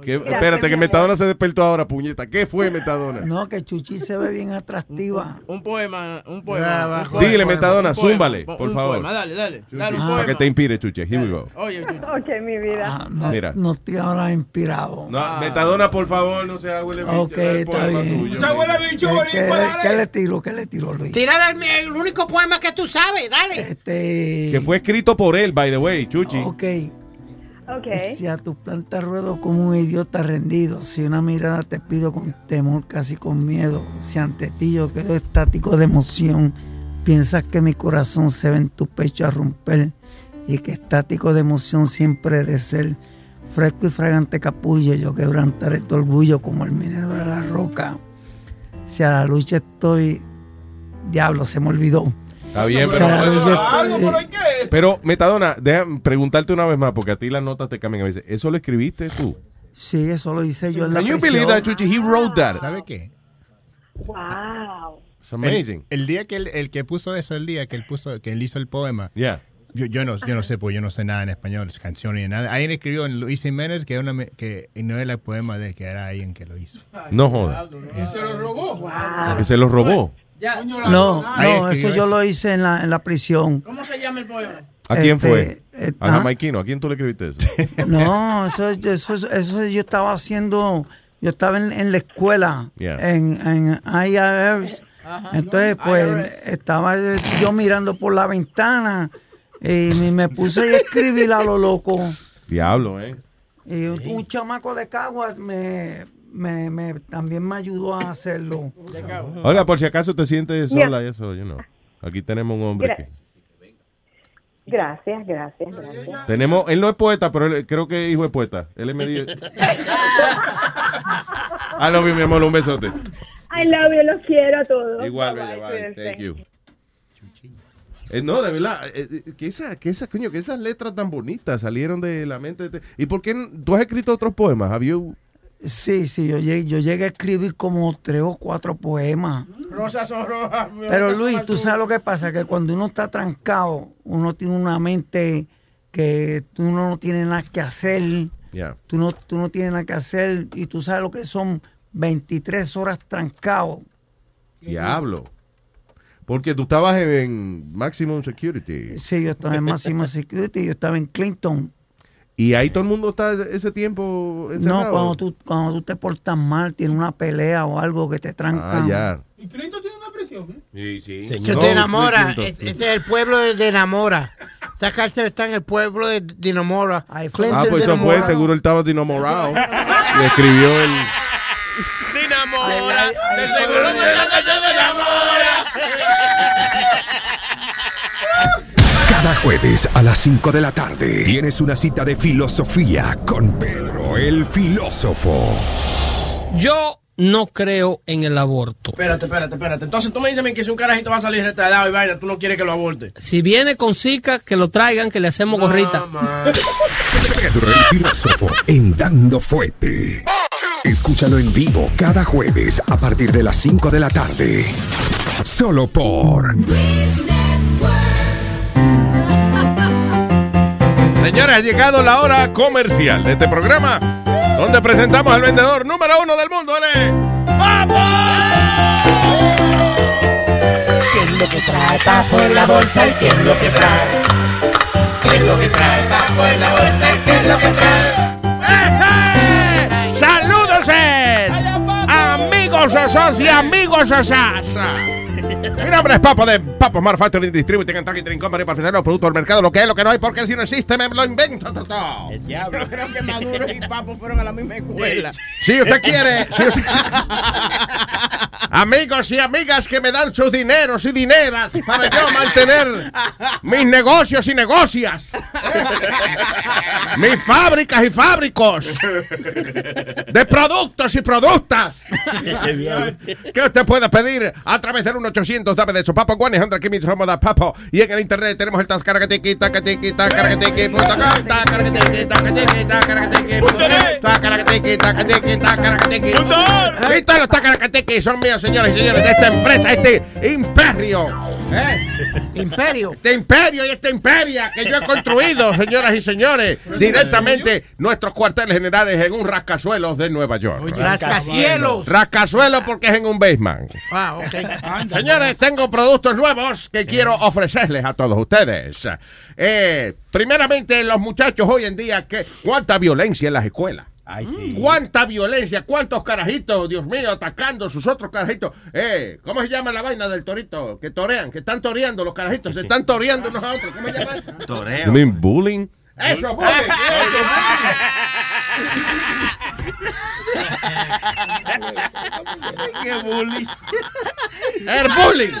Speaker 5: Espérate, que. Metadona se despertó ahora, puñeta. ¿Qué fue Metadona?
Speaker 10: No, que Chuchi se ve bien atractiva.
Speaker 9: Un poema, un
Speaker 10: Ya,
Speaker 9: poema.
Speaker 10: va,
Speaker 9: un
Speaker 10: joder,
Speaker 9: poema,
Speaker 5: Dile,
Speaker 10: poema,
Speaker 5: Metadona,
Speaker 9: un poema,
Speaker 5: zúmbale,
Speaker 9: un
Speaker 5: por favor.
Speaker 9: poema, dale, dale. Dale un
Speaker 10: Ah.
Speaker 9: poema.
Speaker 5: Para que te inspire, Chuchi. Here we go.
Speaker 9: Oye, Chuchi.
Speaker 27: Ok, mi vida.
Speaker 10: Ah, no,
Speaker 5: Mira.
Speaker 10: no estoy ahora inspirado.
Speaker 5: No, Metadona, por favor, no se huele bicho.
Speaker 10: Ok, está
Speaker 5: poema
Speaker 10: bien.
Speaker 5: tuyo.
Speaker 19: Se huele bicho,
Speaker 10: ¿Qué, qué-
Speaker 19: dale.
Speaker 10: qué le tiro? ¿Qué le tiro, Luis?
Speaker 6: Tira el, el único poema que tú sabes, dale.
Speaker 10: Este.
Speaker 5: Que fue escrito por él, by the way, Chuchi.
Speaker 10: Ok. Si a tus plantas ruedo como un idiota rendido, si una mirada te pido con temor, casi con miedo, si ante ti yo quedo estático de emoción, piensas que mi corazón se ve en tu pecho a romper y que estático de emoción siempre de ser fresco y fragante capullo, yo quebrantaré tu orgullo como el minero de la roca. Si a la lucha estoy, diablo, se me olvidó.
Speaker 5: Está bien, pero...
Speaker 19: pero.
Speaker 5: Pero, Metadona, déjame preguntarte una vez más, porque a ti las notas te cambian a veces. ¿Eso lo escribiste tú?
Speaker 10: Sí, eso lo hice yo en la
Speaker 5: Can you believe that, Chuchi? He wrote that.
Speaker 12: ¿Sabe qué?
Speaker 27: Wow.
Speaker 5: It's amazing.
Speaker 12: El, el día que él, el que puso eso, el día que él puso, que él hizo el poema.
Speaker 5: Yeah.
Speaker 12: Yo, yo no, yo no sé, pues yo no sé nada en español, canciones ni nada. Alguien escribió en Luis Jiménez que, una, que no era el poema de él, que era alguien que lo hizo.
Speaker 5: No joda.
Speaker 19: Y se lo robó.
Speaker 5: Que se lo robó.
Speaker 10: No, no, eso yo
Speaker 12: eso.
Speaker 10: lo hice en la, en la prisión.
Speaker 9: ¿Cómo se llama el poema?
Speaker 5: ¿A quién
Speaker 10: Este,
Speaker 5: fue?
Speaker 10: eh,
Speaker 5: A. Jamaiquino. ¿A quién tú le escribiste eso? (laughs)
Speaker 10: No, eso, eso, eso yo estaba haciendo, yo estaba en, en la escuela,
Speaker 5: Yeah.
Speaker 10: en, en IRS. Entonces, pues,
Speaker 9: IRS.
Speaker 10: estaba yo mirando por la ventana y me, me puse a escribir a lo loco.
Speaker 5: Diablo, ¿eh?
Speaker 10: Y un, un chamaco de Caguas me, me, me- también me ayudó a hacerlo.
Speaker 5: Oiga, por si acaso te sientes sola y eso, you know. Aquí tenemos un hombre
Speaker 27: Gra-
Speaker 5: que...
Speaker 27: Gracias, gracias, gracias.
Speaker 5: Tenemos, él no es poeta, pero él, creo que es hijo de poeta. Él es medio... (laughs) I love you, mi amor, un besote.
Speaker 27: I love you, los quiero a todos.
Speaker 5: Igual,
Speaker 27: Bye, bye,
Speaker 5: bye. Thank you. Eh, no, de verdad, eh, eh, que, esa, que, esa, coño, que esas letras tan bonitas salieron de la mente. de- ¿Y por qué tú has escrito otros poemas? Have you-
Speaker 10: Sí, sí, yo llegué, yo llegué a escribir como tres o cuatro poemas.
Speaker 9: Rosas son rojas.
Speaker 10: Pero Luis, tú sabes lo que pasa, que cuando uno está trancado, uno tiene una mente que tú no, tienes nada que hacer,
Speaker 5: Yeah.
Speaker 10: tú no, tú no tienes nada que hacer y tú sabes lo que son 23 horas trancado.
Speaker 5: Diablo. Porque tú estabas en, en Maximum Security.
Speaker 10: Sí, yo estaba en Máxima Security, yo estaba en Clinton.
Speaker 5: Y ahí todo el mundo está ese tiempo encerrado.
Speaker 10: No, cuando tú, cuando tú te portas mal, tienes una pelea o algo que te trancan.
Speaker 5: Ah, ya.
Speaker 19: ¿Y Clinton tiene una prisión? ¿eh?
Speaker 5: Sí, sí.
Speaker 6: Se te enamora. Es- Ese es el pueblo de, de enamora. Esa cárcel está en el pueblo de, de enamora.
Speaker 5: Ah, pues eso fue, seguro él estaba dinamorado. y (laughs) escribió el...
Speaker 13: Dinamora, de seguro fue la canción de Dinamora.
Speaker 4: Cada jueves a las 5 de la tarde tienes una cita de filosofía con Pedro el filósofo.
Speaker 1: Yo no creo en el aborto.
Speaker 9: Espérate, espérate, espérate. Entonces tú me dices que si un carajito va a salir retardado y vaina, tú no quieres que lo aborte.
Speaker 1: Si viene con Zika, que lo traigan, que le hacemos gorrita.
Speaker 4: Pedro el filósofo en Dando Fuete. Escúchalo en vivo cada jueves a partir de las 5 de la tarde. Solo por
Speaker 5: Señores, ha llegado la hora comercial de este programa, donde presentamos al vendedor número uno del mundo, él es
Speaker 14: ¿Qué es lo que trae Papo en la bolsa y qué es lo que trae? ¿Qué es lo que trae Papo en la bolsa y qué es lo que trae?
Speaker 13: ¡Saludos! es! Amigos osos y amigos osas.
Speaker 5: Mi nombre es Papo de Papo Manufacturing Distributing and Targeting Company para ofrecer los productos del mercado, lo que es, lo que no hay, porque si no existe, me lo invento.
Speaker 9: Yo creo que Maduro y Papo fueron a la misma escuela.
Speaker 5: Si usted quiere, si usted- (laughs) amigos y amigas que me dan sus dineros y dineras para yo mantener mis negocios y negocias, mis fábricas y fábricos de productos y productas (laughs) que usted puede pedir a través del 1-800 dame de su papo, 100 que somos da papo. Y en el internet tenemos el tascaracatiqui, tacatiqui, tacaracatequi, punto com, net, tacaracatequi, tacatiqui, tacaracatequi, Y todos los tacaracatequi son míos, señores y señores, de esta empresa, este imperio. ¿eh?
Speaker 6: Imperio.
Speaker 5: Este imperio y esta imperia que yo he construido, señoras y señores, directamente nuestros cuarteles generales en un de Nueva York.
Speaker 6: Rascacielos.
Speaker 5: Porque es en un basement.
Speaker 6: Ah, ok.
Speaker 5: Señores, tengo productos nuevos que quiero ofrecerles a todos ustedes. Eh, primeramente, los muchachos hoy en día, que cuánta violencia en las escuelas. ¿Cuánta violencia? ¿Cuántos carajitos, Dios mío, atacando sus otros carajitos? Eh, ¿Cómo se llama la vaina del torito? Que torean, que están toreando los carajitos, se están toreando unos a otros. ¿Cómo se llama eso?
Speaker 11: Toreo.
Speaker 5: You mean bullying? Eso, bullying. (laughs)
Speaker 13: ¡Qué bully!
Speaker 5: El bullying.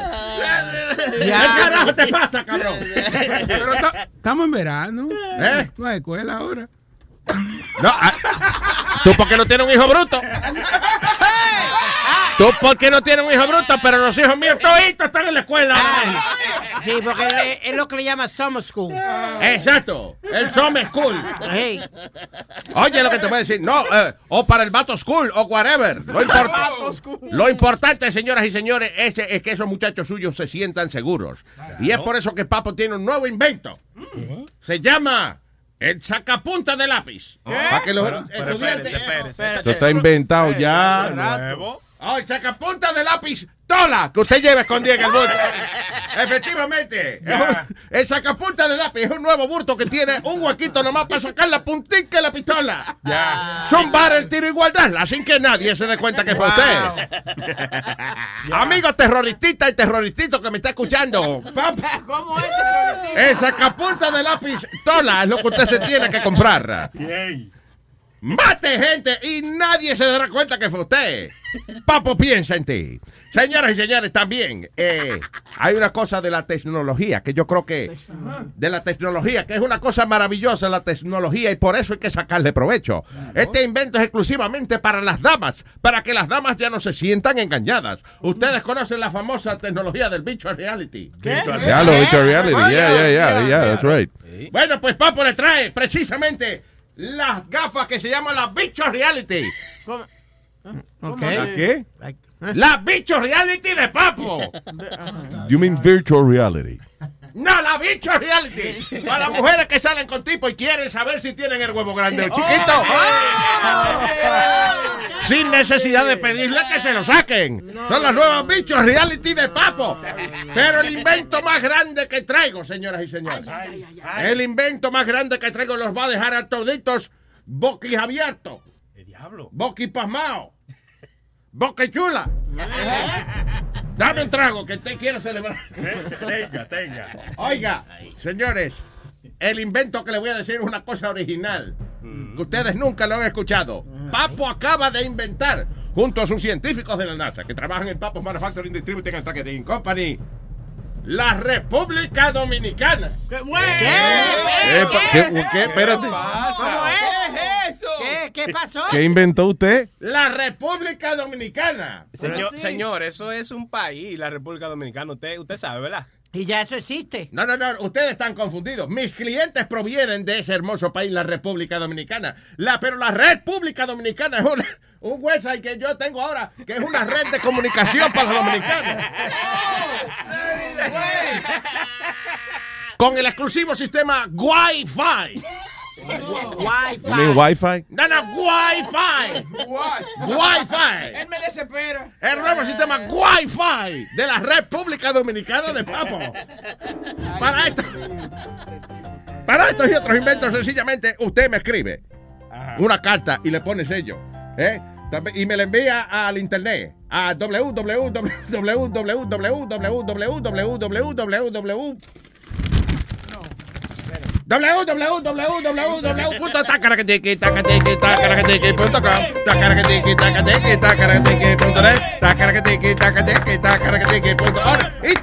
Speaker 19: ¿Qué
Speaker 5: carajo te pasa, cabrón?
Speaker 19: Pero ta- estamos en verano.
Speaker 5: ¿Eh?
Speaker 19: No hay escuela ahora.
Speaker 5: No, ah, ¿Tú por qué no tienes un hijo bruto? ¿Tú por qué no tienes un hijo bruto? Pero los hijos míos toditos están en la escuela.
Speaker 6: Sí, porque él- es lo que le llama summer school.
Speaker 5: Exacto, el summer school.
Speaker 6: Hey.
Speaker 5: Oye, lo que te voy a decir, no, eh, o para el vato school, o whatever. Lo, importa- lo importante, señoras y señores, es, es que esos muchachos suyos se sientan seguros. Y es por eso que Papo tiene un nuevo invento. Se llama el sacapunta de lápiz. Para que los
Speaker 11: Pero- pero
Speaker 5: estudiantes...
Speaker 11: espérese, espérese.
Speaker 5: Esto está inventado ya.
Speaker 11: Nuevo.
Speaker 5: El sacapunta de lápiz tola que usted lleva escondido en el bulto. (laughs) Efectivamente. Es un- el sacapunta de lápiz es un nuevo bulto que tiene un huequito nomás para sacar la puntica de la pistola.
Speaker 11: Ya.
Speaker 5: Zumbar el tiro y guardarla sin que nadie se dé cuenta que fue usted. (laughs) Amigo terroristita y terroristito que me está escuchando. Papá,
Speaker 9: ¿Cómo es, terrorista?
Speaker 5: el sacapunta de lápiz tola es lo que usted se tiene que comprar. Mate gente y nadie se dará cuenta que fue usted. Papo piensa en ti. Señoras y señores, también eh, hay una cosa de la tecnología que yo creo que de la tecnología que es una cosa maravillosa la tecnología y por eso hay que sacarle provecho. Este invento es exclusivamente para las damas, para que las damas ya no se sientan engañadas. Ustedes conocen la famosa tecnología del virtual reality.
Speaker 19: ¿Qué? Ya, lo virtual reality. Yeah, yeah, yeah, yeah, that's right.
Speaker 5: Bueno, pues Papo le trae precisamente las gafas que se llaman las bichos reality.
Speaker 19: ¿La qué?
Speaker 5: Las bichos reality de Papo.
Speaker 19: You mean virtual reality.
Speaker 5: No, la bicho reality. (laughs) Para mujeres que salen con tipo y quieren saber si tienen el huevo grande o chiquito. (laughs) Sin necesidad de pedirle que se lo saquen. Son las nuevas bichos reality de Papo. Pero el invento más grande que traigo, señoras y señores. El invento más grande que traigo los va a dejar a toditos boquiabiertos.
Speaker 11: ¿Qué diablo?
Speaker 5: Boquipasmao. Boquechula. Dame un trago que te quiero celebrar. (laughs)
Speaker 11: Tenga, tenga.
Speaker 5: Oiga, señores, el invento que le voy a decir es una cosa original. Que ustedes nunca lo han escuchado. Papo acaba de inventar, junto a sus científicos de la NASA, que trabajan en Papo Manufacturing Distributing and Packaging Company, la República Dominicana.
Speaker 9: ¿Qué?
Speaker 19: ¿Qué? ¿Qué? ¿Qué? Espérate.
Speaker 9: ¿Cómo es?
Speaker 6: eso? ¿Qué, qué pasó?
Speaker 19: ¿Qué inventó usted?
Speaker 5: La República Dominicana.
Speaker 11: Señor, señor, eso es un país, la República Dominicana. Usted, usted sabe, ¿verdad?
Speaker 6: Y ya eso existe.
Speaker 5: No, no, no, ustedes están confundidos. Mis clientes provienen de ese hermoso país, la República Dominicana. La, pero la República Dominicana es una- un website que yo tengo ahora, que es una red de comunicación para los dominicanos. (laughs) Con el exclusivo sistema Wi-Fi.
Speaker 6: Wi-Fi.
Speaker 19: You mean Wi-Fi?
Speaker 5: No, no, Wi-Fi. Wi-Fi.
Speaker 9: Él me desespera.
Speaker 5: El nuevo sistema Wi-Fi de la República Dominicana de Papo. Para esto. Para estos y otros inventos, sencillamente, usted me escribe una carta y le pone sello. ¿eh? Y me la envía al internet a www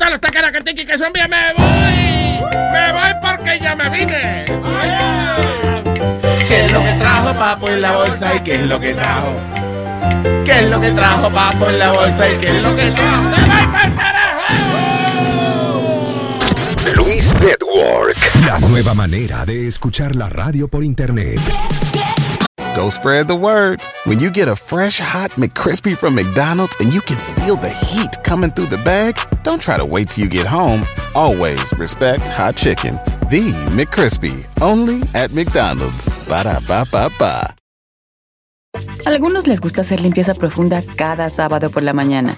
Speaker 5: los tacaracatiqui que son bien, me voy. Me voy porque ya me vine. ¿Qué es lo que trajo Papo en la bolsa y qué es lo que trajo? ¿Qué es lo que trajo Papo en la bolsa y qué es lo que trajo? ¡Me voy pa'l
Speaker 4: Luis Network. La nueva manera de escuchar la radio por internet.
Speaker 28: Go spread the word. When you get a fresh hot McCrispy from McDonald's and you can feel the heat coming through the bag, don't try to wait till you get home. Always respect hot chicken. The McCrispy, only at McDonald's. Ba da ba ba ba.
Speaker 29: Algunos les gusta hacer limpieza profunda cada sábado por la mañana.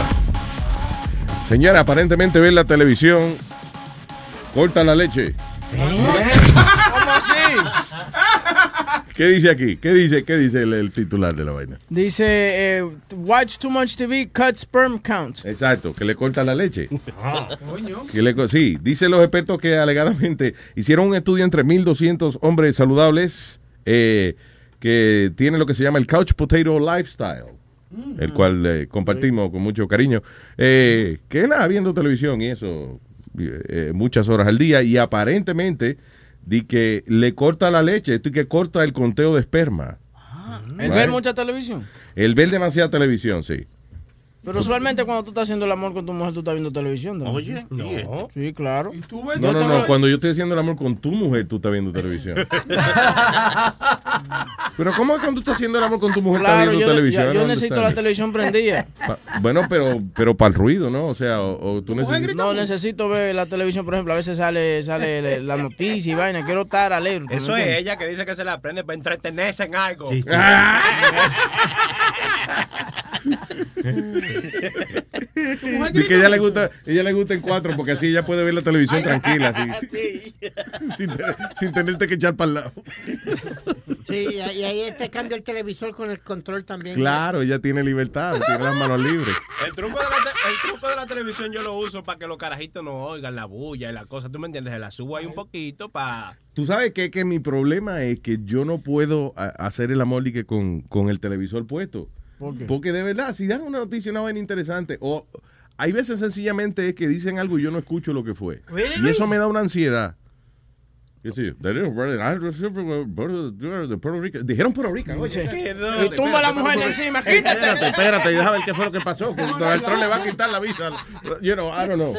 Speaker 19: Señora, aparentemente ve la televisión, corta la leche.
Speaker 9: ¿Cómo así? ¿Qué
Speaker 19: ¿Qué dice aquí? ¿Qué dice, qué dice el, el titular de la vaina?
Speaker 9: Dice, eh, watch too much TV, cut sperm count.
Speaker 19: Exacto, que le corta la leche. Que le co- sí, dice los expertos que alegadamente hicieron un estudio entre 1.200 hombres saludables eh, que tienen lo que se llama el couch potato lifestyle, el cual eh, compartimos con mucho cariño, eh, que nada, viendo televisión y eso eh, eh, muchas horas al día y aparentemente di que le corta la leche, esto y que corta el conteo de esperma.
Speaker 9: ¿Él
Speaker 19: Right.
Speaker 9: ve mucha televisión?
Speaker 19: El ver demasiada televisión, sí.
Speaker 9: Pero usualmente cuando tú estás haciendo el amor con tu mujer, tú estás viendo televisión. ¿no?
Speaker 11: Oye,
Speaker 9: no. Sí, claro.
Speaker 5: No, no, no. Cuando yo estoy haciendo el amor con tu mujer, tú estás viendo televisión. (laughs) pero ¿cómo es cuando tú estás haciendo el amor con tu mujer, estás
Speaker 9: Claro,
Speaker 5: viendo
Speaker 9: yo,
Speaker 5: televisión?
Speaker 9: yo- yo necesito la televisión prendida.
Speaker 5: Pa- Bueno, pero, pero para el ruido, ¿no? O sea, o, o tú necesitas...
Speaker 9: No, necesito ver la televisión, por ejemplo, a veces sale sale la (laughs) noticia y vaina, quiero estar alegre. ¿tú
Speaker 11: Eso es
Speaker 9: entiendes?
Speaker 11: ella que dice que se la aprende para entretenerse en algo. (laughs)
Speaker 5: Y que ella le gusta, ella le gusta en cuatro, porque así ella puede ver la televisión tranquila, así, (laughs) sin, sin tenerte que echar para el lado.
Speaker 6: Sí, y ahí y ahí te cambia el televisor con el control también.
Speaker 5: Claro, ella tiene libertad, tiene las manos libres.
Speaker 11: El truco, de la te- el truco de la televisión yo lo uso para que los carajitos no oigan la bulla y la cosa. ¿Tú me entiendes? Se la subo ahí un poquito para...
Speaker 5: Tú sabes que, que mi problema es que yo no puedo hacer el amor y que con, con el televisor puesto.
Speaker 9: ¿Por qué?
Speaker 5: Porque de verdad, si dan una noticia, una vaina interesante, o hay veces sencillamente es que dicen algo y yo no escucho lo que fue.
Speaker 6: Really?
Speaker 5: Y eso me da una ansiedad. Yo sí, de Puerto Rico. Dijeron Puerto Rico. Oye,
Speaker 9: Y tumba a la
Speaker 5: espérate,
Speaker 9: mujer encima, quítate.
Speaker 5: Espérate, espérate, y deja ver qué fue lo que pasó. Donald Trump le va a quitar la visa. You know, I don't know.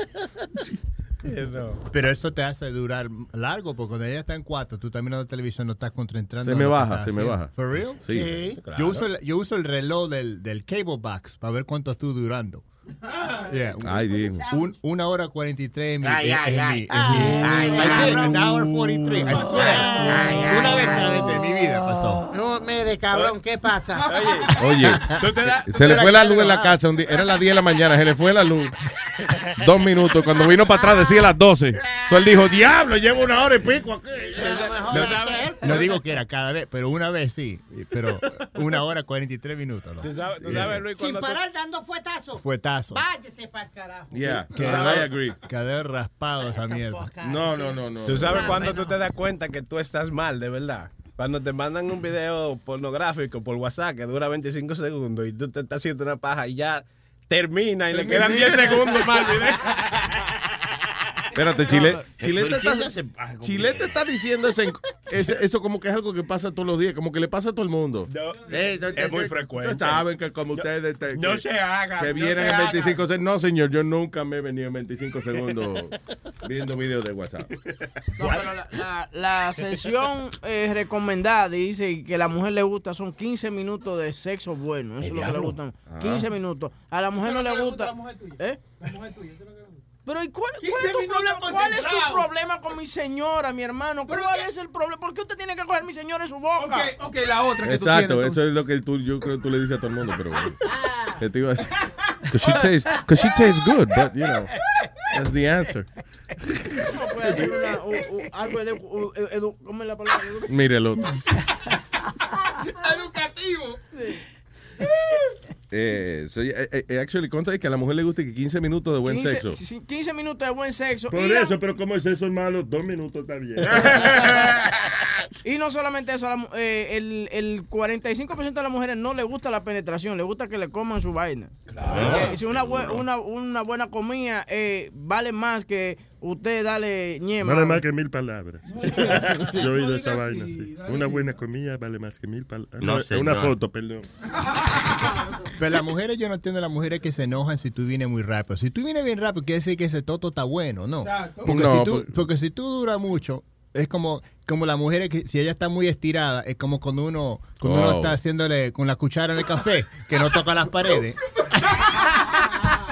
Speaker 12: Pero eso te hace durar largo, porque cuando ella está en cuatro, tú también la televisión no estás concentrando.
Speaker 5: Se me baja, se me baja.
Speaker 12: ¿For real?
Speaker 5: Sí. Sí, claro.
Speaker 12: Yo, uso el, yo uso el reloj del, del cable box para ver cuánto estoy durando. (laughs) Yeah.
Speaker 5: Ay, Dios.
Speaker 12: Un, una hora 43 en mi.
Speaker 6: Ay,
Speaker 12: en-
Speaker 6: ay,
Speaker 12: en
Speaker 6: ay.
Speaker 12: en
Speaker 6: Ay,
Speaker 12: mi-
Speaker 6: ay,
Speaker 12: I
Speaker 6: ay,
Speaker 12: did, an
Speaker 6: ay.
Speaker 12: hour 43. I swear. Una vez cada vez de mi vida pasó.
Speaker 6: No, mire, cabrón, ¿qué pasa?
Speaker 5: Oye, se le fue la luz en la casa un día. Era las 10 de la mañana, se le fue la luz. Dos minutos. Cuando vino para atrás decía las 12. Entonces él dijo, diablo, llevo una hora y pico aquí.
Speaker 12: No, no digo que era cada vez, pero una vez sí. Pero una hora 43 minutos. ¿no?
Speaker 11: Tú sabes, tú
Speaker 12: Yeah.
Speaker 11: sabes, Luis,
Speaker 6: Sin parar dando fuetazos. Váyese para el carajo.
Speaker 5: Yeah, I agree.
Speaker 12: Raspado esa mierda.
Speaker 5: No, no, no, no.
Speaker 11: Tú sabes
Speaker 6: No,
Speaker 11: cuando
Speaker 6: bueno.
Speaker 11: tú te das cuenta que tú estás mal, de verdad. Cuando te mandan un video pornográfico por WhatsApp que dura 25 segundos y tú te estás haciendo una paja y ya termina y le quedan 10 segundos más al video. (laughs)
Speaker 5: Espérate, Chile.
Speaker 11: No,
Speaker 5: Chile te
Speaker 11: ¿por qué
Speaker 5: está, está diciendo ese- ese- eso como que es algo que pasa todos los días, como que le pasa a todo el mundo.
Speaker 11: No,
Speaker 5: Eh, no,
Speaker 11: es muy frecuente.
Speaker 5: no saben que como ustedes te-
Speaker 11: No se haga,
Speaker 5: Se
Speaker 11: no
Speaker 5: vienen en
Speaker 11: haga.
Speaker 5: 25 segundos. No, señor, yo nunca me he venido en 25 segundos viendo videos de WhatsApp. (laughs)
Speaker 9: No, pero la, la- la sesión eh, recomendada dice que a la mujer le gusta son 15 minutos de sexo bueno. Eso es lo que le gustan.
Speaker 5: Ah.
Speaker 9: 15 minutos. A la mujer no le gusta. ¿Eh? Pero ¿y cuál, cuál es tu problema? ¿Cuál es tu problema con mi señora, mi hermano? ¿Cuál es el problema? ¿Por qué usted tiene que coger mi señora en su boca?
Speaker 19: Ok, ok, la otra que
Speaker 5: Exacto,
Speaker 19: tú tienes.
Speaker 5: eso es lo que tú, yo creo que tú le dices a todo el mundo, pero bueno. (laughs) ¿Qué te iba a decir? Because she tastes, cause she tastes good, but you know, that's the answer.
Speaker 9: No puede hacer una, u- u- algo de, u- edu- ¿cómo es la palabra?
Speaker 5: Mire el otro. (laughs)
Speaker 19: Educativo.
Speaker 5: Eh, so, eh, eh, actually, conta que a la mujer le gusta que 15 minutos de buen
Speaker 9: 15,
Speaker 5: sexo.
Speaker 9: sí, 15 minutos de buen sexo.
Speaker 8: Por
Speaker 9: y, la-
Speaker 8: eso, pero como es eso malo, dos minutos está bien. (laughs)
Speaker 9: y no solamente eso, a la eh, el, el 45% de las mujeres no le gusta la penetración, le gusta que le coman su vaina. Eh, si una, bue- una, una buena comida eh, vale más que usted darle ñema.
Speaker 8: Vale más que mil palabras. (laughs) Yo he oído esa vaina, sí. Una buena comida vale más que mil palabras.
Speaker 11: No,
Speaker 8: No,
Speaker 11: señor.
Speaker 8: una foto, perdón. (laughs)
Speaker 12: Pero las mujeres, yo no entiendo las mujeres que se enojan si tú vienes muy rápido. Si tú vienes bien rápido, quiere decir que ese toto está bueno, ¿no?
Speaker 19: Exacto.
Speaker 12: Porque,
Speaker 5: No,
Speaker 12: si tú,
Speaker 5: pues-
Speaker 12: porque si tú duras mucho, es como, como las mujeres que si ella está muy estirada, es como cuando uno, cuando uno
Speaker 5: Wow.
Speaker 12: está haciéndole con la cuchara en el café, que no toca las paredes. (laughs)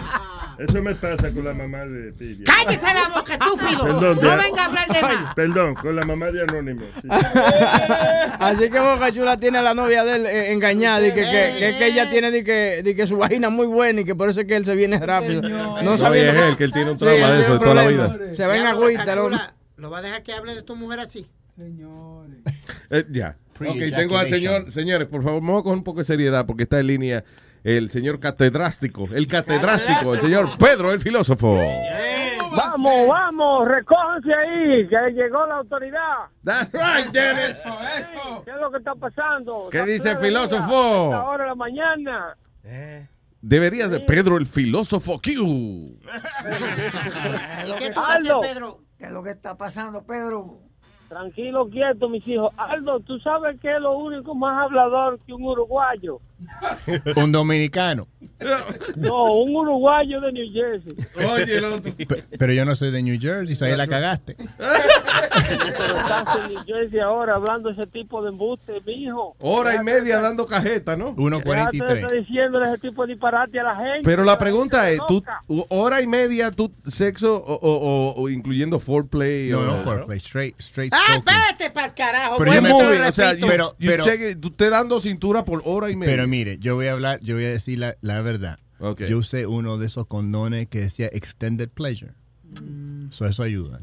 Speaker 8: Eso me pasa con la mamá de Pidia.
Speaker 6: ¡Cállese la boca, estúpido!
Speaker 8: Perdón,
Speaker 6: no venga a hablar de más.
Speaker 8: Perdón, con la mamá de Anónimo. sí. (laughs)
Speaker 9: Así que Boca Chula tiene a la novia de él eh, engañada y que, que, que, que ella tiene de que, de que su vagina es muy buena y que por eso es que él se viene rápido. No
Speaker 5: es él, que él tiene un
Speaker 9: Sí,
Speaker 5: trauma
Speaker 9: él
Speaker 5: de eso de toda la vida.
Speaker 9: Se va en agüita.
Speaker 6: ¿Lo va a dejar que hable de tu mujer así? (laughs)
Speaker 5: Eh, ya. Ok, tengo al señor, señores, por favor, vamos a coger un poco de seriedad porque está en línea el señor catedrástico, el catedrástico, el señor Pedro, el filósofo.
Speaker 30: Vamos, vamos, recójanse ahí, que llegó la autoridad.
Speaker 5: That's right, Dennis.
Speaker 30: ¿Qué es lo que está pasando?
Speaker 5: ¿Qué dice el filósofo?
Speaker 30: día, a esta hora de la mañana.
Speaker 5: Debería de Pedro, el filósofo Q.
Speaker 6: ¿Y (laughs) qué tú. Pedro?
Speaker 10: ¿Qué es lo que está pasando, Pedro?
Speaker 30: Tranquilo, quieto, mis hijos. Aldo, ¿tú sabes qué es lo único más hablador que un uruguayo?
Speaker 12: Un dominicano.
Speaker 30: No, un uruguayo de New Jersey.
Speaker 5: Oye, el otro.
Speaker 12: Pe- Pero yo no soy de New Jersey, soy la cagaste. (laughs)
Speaker 30: Pero New Jersey ahora hablando ese tipo de embuste, mijo.
Speaker 5: Hora y media dando cajeta, ¿no?
Speaker 30: Déjate de estar diciéndole ese tipo de disparate a la gente.
Speaker 5: Pero la pregunta es, ¿tú, hora y media, tú, sexo o, o- o- o incluyendo foreplay?
Speaker 12: No,
Speaker 5: o-
Speaker 12: no, foreplay, straight, straight
Speaker 6: Ah, vete para el carajo.
Speaker 12: Pero yo me
Speaker 6: te
Speaker 5: Movie, o sea, you-
Speaker 12: Pero-
Speaker 5: you
Speaker 12: pero-
Speaker 5: check tú te dando cintura por hora y media.
Speaker 12: Pero mire, yo voy a hablar, yo voy a decir la, la verdad.
Speaker 5: Ok.
Speaker 12: Yo usé uno de esos condones que decía extended pleasure. So eso ayuda.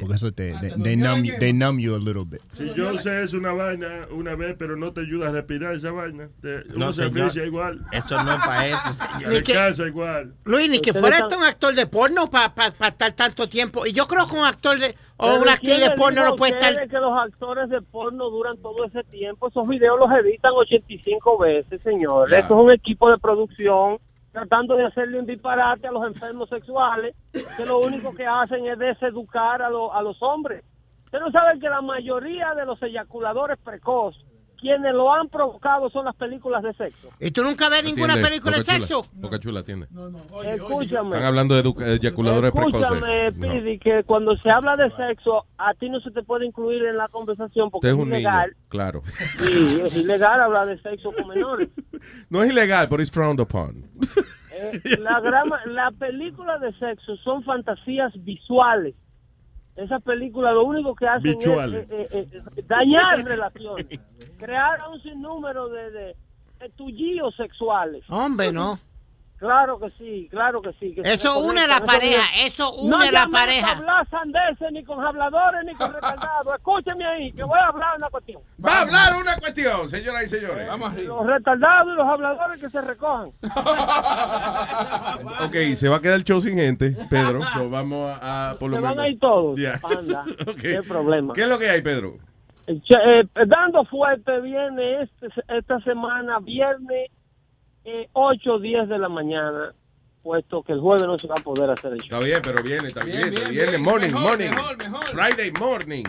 Speaker 12: Porque eso te, they, they numb, you- they numb you a little bit.
Speaker 8: Si yo sé es una vaina una vez, pero no te ayuda a respirar esa vaina. Te,
Speaker 6: No,
Speaker 8: uno se
Speaker 6: señor.
Speaker 8: asfixia igual.
Speaker 6: Esto no es pa' eso, (laughs) señor. Ni que-
Speaker 8: Descansa igual.
Speaker 6: Luis, ni que fuera esto un actor de porno para estar tanto tiempo. Y yo creo que un actor de, o una
Speaker 30: ¿quién
Speaker 6: actriz de porno no puede estar.
Speaker 30: que los actores de porno duran todo ese tiempo. Esos videos los editan 85 veces, señor.
Speaker 5: Claro.
Speaker 30: Eso es un equipo de producción tratando de hacerle un disparate a los enfermos sexuales que lo único que hacen es deseducar a, lo- a los hombres. Ustedes no saben que la mayoría de los eyaculadores precoz, quienes lo han provocado son las películas de sexo.
Speaker 6: ¿Y tú nunca ves ninguna
Speaker 5: Atiende,
Speaker 6: película de
Speaker 5: Boca Chula.
Speaker 6: sexo?
Speaker 5: Boca Chula tiene.
Speaker 30: Escúchame.
Speaker 5: Están hablando de eyaculadores precoces.
Speaker 30: Escúchame,
Speaker 5: No.
Speaker 30: Pidi, que cuando se habla de sexo, a ti no se te puede incluir en la conversación porque
Speaker 5: es
Speaker 30: es
Speaker 5: un niño,
Speaker 30: ilegal.
Speaker 5: claro.
Speaker 30: Sí, es ilegal hablar de sexo con menores. (laughs)
Speaker 5: No es ilegal, pero es frowned upon.
Speaker 30: Eh, la, grama, la película de sexo son fantasías visuales. Esas películas lo único que hacen
Speaker 8: Visuales.
Speaker 30: es eh, eh, eh, dañar (laughs) relaciones, crear un sinnúmero de, de, de sexuales.
Speaker 6: Hombre, no.
Speaker 30: Claro que sí, claro que sí. que
Speaker 6: Eso une la
Speaker 30: eso
Speaker 6: pareja, eso
Speaker 30: no
Speaker 6: une la pareja.
Speaker 30: a hablar sandeces, ni con habladores, ni con retardados. Escúcheme ahí, que voy a hablar una cuestión.
Speaker 5: Va a hablar una cuestión, señoras y señores. Vamos
Speaker 30: Los retardados y los habladores que se recojan. (laughs)
Speaker 5: Ok, se va a quedar el show sin gente, Pedro. So, vamos a, a por lo
Speaker 30: Se
Speaker 5: menos.
Speaker 30: van a ir todos. Anda, (laughs)
Speaker 5: Ok.
Speaker 30: qué problema.
Speaker 5: ¿Qué es lo que hay, Pedro?
Speaker 30: Che- eh, dando fuerte viene este, esta semana, viernes eh, 8 o 10 de la mañana, puesto que el jueves no se va a poder hacer el show.
Speaker 5: Está bien, pero viene, está bien.
Speaker 30: bien,
Speaker 5: viene,
Speaker 30: bien,
Speaker 5: morning,
Speaker 30: mejor,
Speaker 5: morning.
Speaker 30: mejor, mejor.
Speaker 5: Friday morning.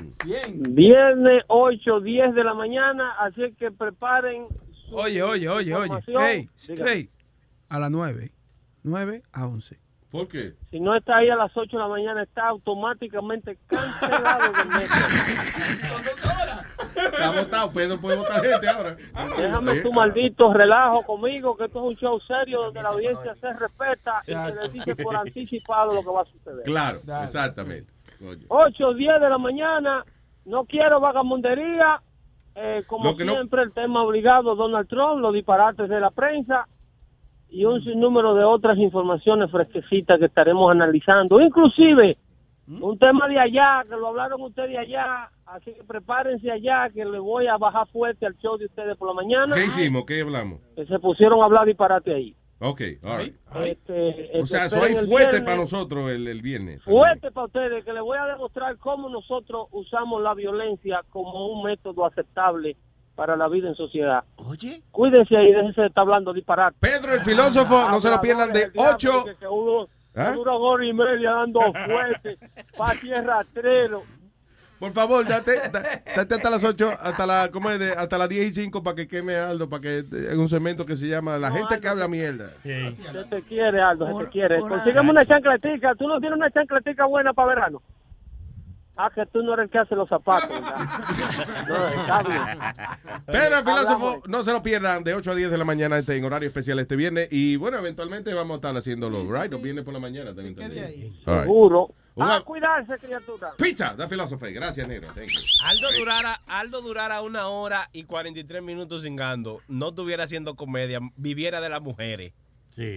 Speaker 30: Viernes 8 o 10 de la mañana, así que preparen. su
Speaker 19: Oye, oye, oye, oye. Hey, hey. A las 9. 9 a 11.
Speaker 5: ¿Por qué?
Speaker 30: Si no está ahí a las 8 de la mañana, está automáticamente cancelado del metro.
Speaker 5: Está votado, Pedro puede votar gente ahora.
Speaker 30: Déjame tu maldito relajo conmigo, que esto es un show serio donde la audiencia se respeta y se le dice por anticipado lo que va a suceder.
Speaker 5: Claro, exactamente. Coño.
Speaker 30: 8 10 de la mañana, no quiero vagamundería. Eh, como
Speaker 5: no-
Speaker 30: siempre, el tema obligado, Donald Trump, los disparates de la prensa y un sinnúmero de otras informaciones fresquecitas que estaremos analizando. Inclusive, un tema de allá, que lo hablaron ustedes allá, así que prepárense allá, que le voy a bajar fuerte al show de ustedes por la mañana.
Speaker 5: ¿Qué hicimos? ¿Qué hablamos?
Speaker 30: Que se pusieron a hablar disparate ahí.
Speaker 5: Ok, all right.
Speaker 30: Este,
Speaker 5: O sea,
Speaker 30: este,
Speaker 5: eso hay
Speaker 30: esperen el
Speaker 5: fuerte para nosotros el, el viernes.
Speaker 30: Fuerte para ustedes, que les voy a demostrar cómo nosotros usamos la violencia como un método aceptable para la vida en sociedad.
Speaker 6: Oye.
Speaker 30: Cuídense ahí, déjense de estar hablando disparate.
Speaker 5: Pedro, el filósofo, no se lo pierdan de 8.
Speaker 30: Que, que uno,
Speaker 5: ¿Ah?
Speaker 30: Dura hora y media dando (laughs) fuerte, pa' tierra rastrero.
Speaker 5: Por favor, date, da- date hasta las 8, hasta, la, ¿cómo es? De- hasta las 10 y 5 para que queme Aldo, para que en un segmento que se llama La gente que habla mierda.
Speaker 30: Se te quiere, Aldo, se te quiere. Consígueme una chancletica. ¿Tú no tienes una chancletica buena para verano? Ah, que tú no eres el que hace los zapatos, ¿verdad? No.
Speaker 5: Pedro, el filósofo,
Speaker 30: Hablamos.
Speaker 5: no se lo pierdan de 8 a 10 de la mañana este, en horario especial este viernes. Y bueno, eventualmente vamos a estar haciéndolo, right? Los viernes por la mañana. tengo entendido. All right.
Speaker 30: Seguro.
Speaker 5: Una-
Speaker 30: Ah, cuidarse, criatura.
Speaker 5: Pizza, da filósofo. Gracias, negro. Thank you.
Speaker 11: Aldo durara, Aldo durara una hora y 43 minutos cingando, no estuviera haciendo comedia, viviera de las mujeres.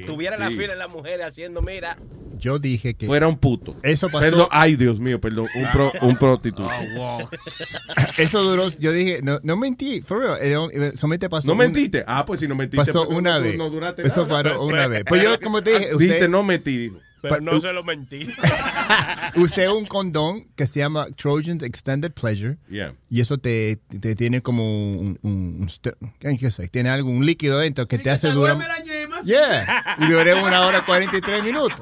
Speaker 11: Tuviera la
Speaker 5: Sí.
Speaker 11: fila de las mujeres haciendo, mira.
Speaker 12: Yo dije que.
Speaker 5: Fuera un puto.
Speaker 12: Eso pasó.
Speaker 5: Perdón, ay, Dios mío, perdón. Un, pro, un prostituto. (laughs)
Speaker 12: Eso duró. Yo dije, no, no mentí, for real. era- Solamente pasó.
Speaker 5: ¿No
Speaker 12: una-
Speaker 5: mentiste? Ah, pues si no mentiste.
Speaker 12: Pasó
Speaker 5: porque
Speaker 12: una
Speaker 5: no-
Speaker 12: vez.
Speaker 5: no duraste
Speaker 12: Eso
Speaker 5: nada.
Speaker 12: paró una vez. Pues yo, como te dije,
Speaker 5: Dijiste,
Speaker 12: usted-
Speaker 5: no metí, dijo.
Speaker 11: Pero no se lo mentí. (laughs)
Speaker 12: Usé un condón que se llama Trojan's Extended Pleasure.
Speaker 5: Yeah.
Speaker 12: Y eso te, te tiene como un, un, un ¿qué sé? Tiene algo, un líquido dentro que te hace durar. Yeah. Y duré una hora 43 minutos.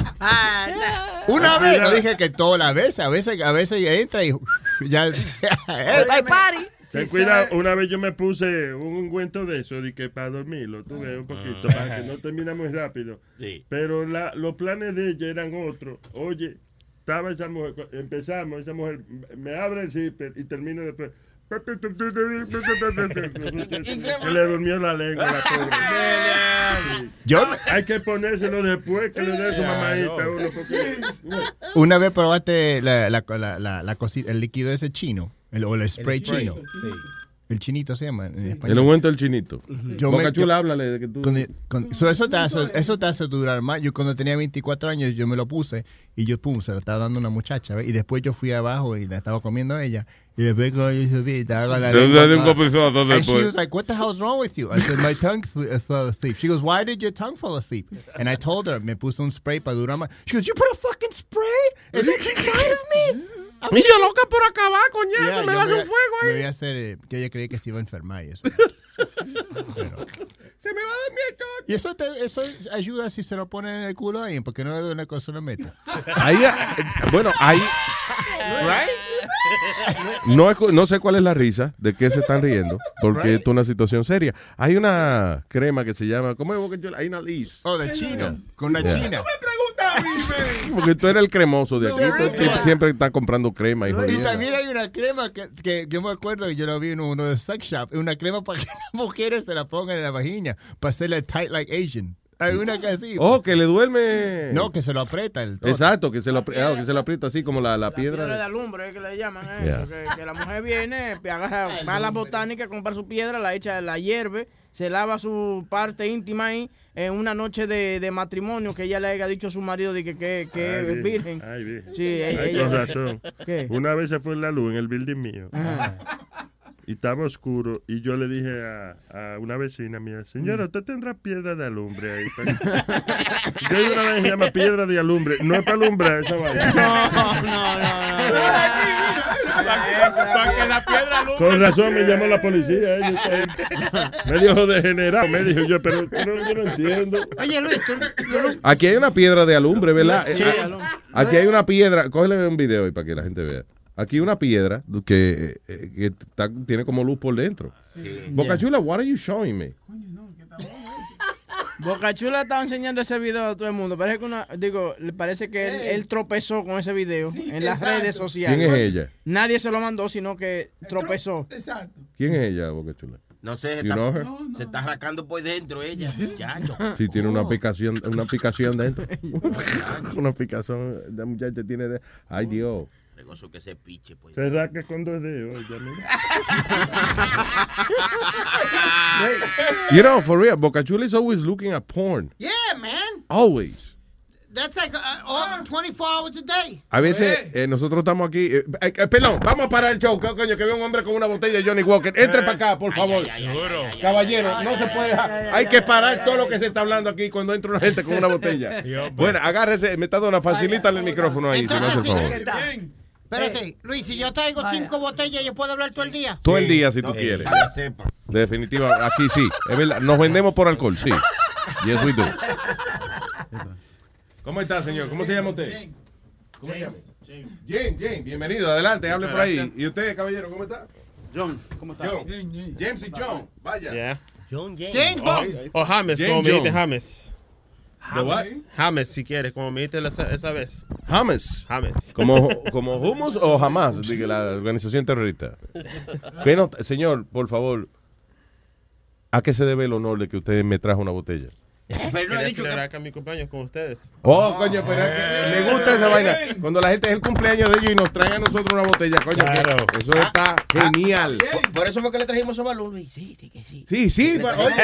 Speaker 12: Una vez, no dije que todas las veces, a veces, a veces entra y (laughs) ya. ¡Eh, (laughs) bye, party!
Speaker 8: Ten cuidado, una vez yo me puse un ungüento de eso, de que para dormirlo, tú ves, un poquito, para que no termine muy rápido.
Speaker 13: Sí.
Speaker 8: Pero la, los planes de ella eran otros. Oye, estaba esa mujer, empezamos, esa mujer me abre el zipper y termina después. que le durmió la lengua, la pobre.
Speaker 12: Yo-
Speaker 8: Hay que ponérselo después que le dé su mamadita a uno, porque
Speaker 12: Una vez probaste la, la, la, la, la cosi- el líquido ese chino, el, o el spray,
Speaker 5: spray,
Speaker 12: chino.
Speaker 5: sí.
Speaker 12: El chinito se llama en español.
Speaker 5: El ungüento del chinito.
Speaker 12: Yo
Speaker 5: Boca
Speaker 12: me-
Speaker 5: Chula,
Speaker 12: yo-
Speaker 5: háblale de que tú...
Speaker 12: Con- con- so eso, te hace, eso te hace durar más. Yo cuando tenía 24 años, yo me lo puse y yo, pum, se lo estaba dando a una muchacha. ¿ves? Y después yo fui abajo y la estaba comiendo ella. Y después cuando yo subí, estaba con la lengua And she
Speaker 5: después.
Speaker 12: was like, what the hell's wrong with you? I said, my tongue uh, fell asleep. She goes, why did your tongue fall asleep? And I told her, me puse un spray para durar más. She goes, you put a fucking spray? And that's inside of me. (laughs)
Speaker 13: Y yo loca por acabar, coñazo,
Speaker 12: Yeah,
Speaker 13: me
Speaker 12: yo
Speaker 13: va a un fuego
Speaker 12: Me
Speaker 13: ahí.
Speaker 12: voy a hacer, eh, que ella creía que se iba a enfermar y eso. (laughs)
Speaker 13: Se me va a dar miedo.
Speaker 12: Y eso, te, eso ayuda si se lo ponen en el culo ahí, porque no le duele con una meta.
Speaker 5: Ahí, eh, bueno, ahí no, no sé cuál es la risa, de qué se están riendo, porque esto es una situación seria. Hay una crema que se llama, ¿cómo es? Boca Chula? Hay una Liz.
Speaker 12: Oh, de chino, con una
Speaker 5: Yeah.
Speaker 12: china. (laughs)
Speaker 5: Porque tú eres el cremoso de aquí,
Speaker 12: No,
Speaker 5: tú
Speaker 12: no.
Speaker 5: sie- siempre estás comprando crema y
Speaker 12: también hay una crema que, que yo me acuerdo que yo la vi en uno de sex shop, una crema para que (laughs) mujeres se la pongan en la vagina, para hacerle tight like Asian. Hay una que así.
Speaker 5: Oh, que le duerme.
Speaker 12: No, que se lo aprieta el toto.
Speaker 5: Exacto, que se lo, apri- ah, que se lo aprieta así como la, la piedra.
Speaker 9: Piedra de
Speaker 5: de-
Speaker 9: alumbre, es que le llaman a
Speaker 5: Yeah.
Speaker 9: eso. Que, que la mujer viene, agarra, va a la botánica, compra su piedra, la echa, la hierve, se lava su parte íntima ahí en una noche de, de matrimonio que ella le haya dicho a su marido de que, que, que
Speaker 8: Ay,
Speaker 9: es virgen.
Speaker 8: Ay, virgen.
Speaker 9: Sí,
Speaker 8: Ay,
Speaker 9: ella-
Speaker 8: con razón.
Speaker 9: ¿Qué?
Speaker 8: Una vez se fue la luz en el building mío. Y estaba oscuro. Y yo le dije a, a una vecina mía, señora, usted tendrá piedra de alumbre ahí. (laughs) yo una vez se llama piedra de alumbre. No es para alumbrar esa vaina. (laughs)
Speaker 9: No, no, no.
Speaker 11: Para (laughs) que la piedra alumbre.
Speaker 8: Con razón me llamó la policía. eh, estoy medio degenerado. Me dijo yo, pero, pero yo no entiendo.
Speaker 6: Oye, Luis, tú, tú-
Speaker 5: Aquí hay una piedra de alumbre, ¿verdad?
Speaker 6: Sí,
Speaker 5: Eh,
Speaker 6: alumbre.
Speaker 5: Aquí hay una piedra. Cógele un video ahí para que la gente vea. Aquí una piedra que, eh, que está- tiene como luz por dentro. Boca
Speaker 9: Yeah.
Speaker 5: Chula, what are you showing me? (laughs)
Speaker 9: Boca Chula estaba enseñando ese video a todo el mundo. Parece que una, digo, le parece que él, él tropezó con ese video en las
Speaker 5: exacto.
Speaker 9: redes sociales.
Speaker 5: ¿Quién es ella?
Speaker 9: Nadie se lo mandó, sino que tropezó.
Speaker 19: Exacto.
Speaker 5: ¿Quién es ella, Boca Chula?
Speaker 13: No sé, se está, se está rascando por dentro ella, muchacho. (laughs)
Speaker 5: Sí, tiene una picación, una picación dentro. (laughs) una picación, la muchacha tiene de... Ay, Dios.
Speaker 13: Que se piche, pues.
Speaker 8: Se rasca con dos dedos. ya, mira. (laughs)
Speaker 5: You know, for real, Boca Chula is always looking at porn.
Speaker 6: yeah, man.
Speaker 5: Always.
Speaker 6: That's like uh, all 24 hours a day.
Speaker 5: A veces eh, nosotros estamos aquí. eh, eh, eh, perdón, vamos a parar el show. ¿qué coño, que veo un hombre con una botella de Johnny Walker. Entre para acá, por favor. Caballero, no se puede dejar. Hay que parar todo lo que se está hablando aquí cuando entra una gente con una botella. (laughs) Bueno, agárrese, me está dando facilítale el micrófono ahí, si me hace el favor.
Speaker 6: Espérate, Luis, si yo traigo cinco botellas, ¿yo puedo hablar todo el día?
Speaker 5: Todo el día si tú quieres. Definitiva, aquí sí. Es verdad, nos vendemos por alcohol, sí. Yes, we do. ¿Cómo está, señor? ¿Cómo se llama usted? ¿Cómo se llama? James, James, bienvenido, adelante, hable por ahí. ¿Y usted, caballero, cómo está?
Speaker 11: John, ¿cómo está?
Speaker 5: John. James y John, vaya.
Speaker 11: Yeah.
Speaker 13: John
Speaker 6: James
Speaker 11: O,
Speaker 6: Bond.
Speaker 11: o James,
Speaker 5: James
Speaker 11: como me
Speaker 5: Jones.
Speaker 11: James. James, si quieres, como me dijiste esa, esa vez.
Speaker 5: James.
Speaker 11: James.
Speaker 5: ¿Como, (laughs) como Humus o jamás? Diga la organización terrorista. ¿Qué no- señor, por favor, ¿a qué se debe el honor de que usted me trajo una botella?
Speaker 13: Pero no he dicho
Speaker 11: celebrar que mi cumpleaños con ustedes.
Speaker 5: Oh, coño, pero es que me gusta esa vaina. Cuando la gente es el cumpleaños de ellos y nos traen a nosotros una botella, coño, que
Speaker 11: Claro.
Speaker 5: eso está genial.
Speaker 13: Por, por eso fue que le trajimos esos balones. Sí, sí, que sí.
Speaker 5: Sí, oye,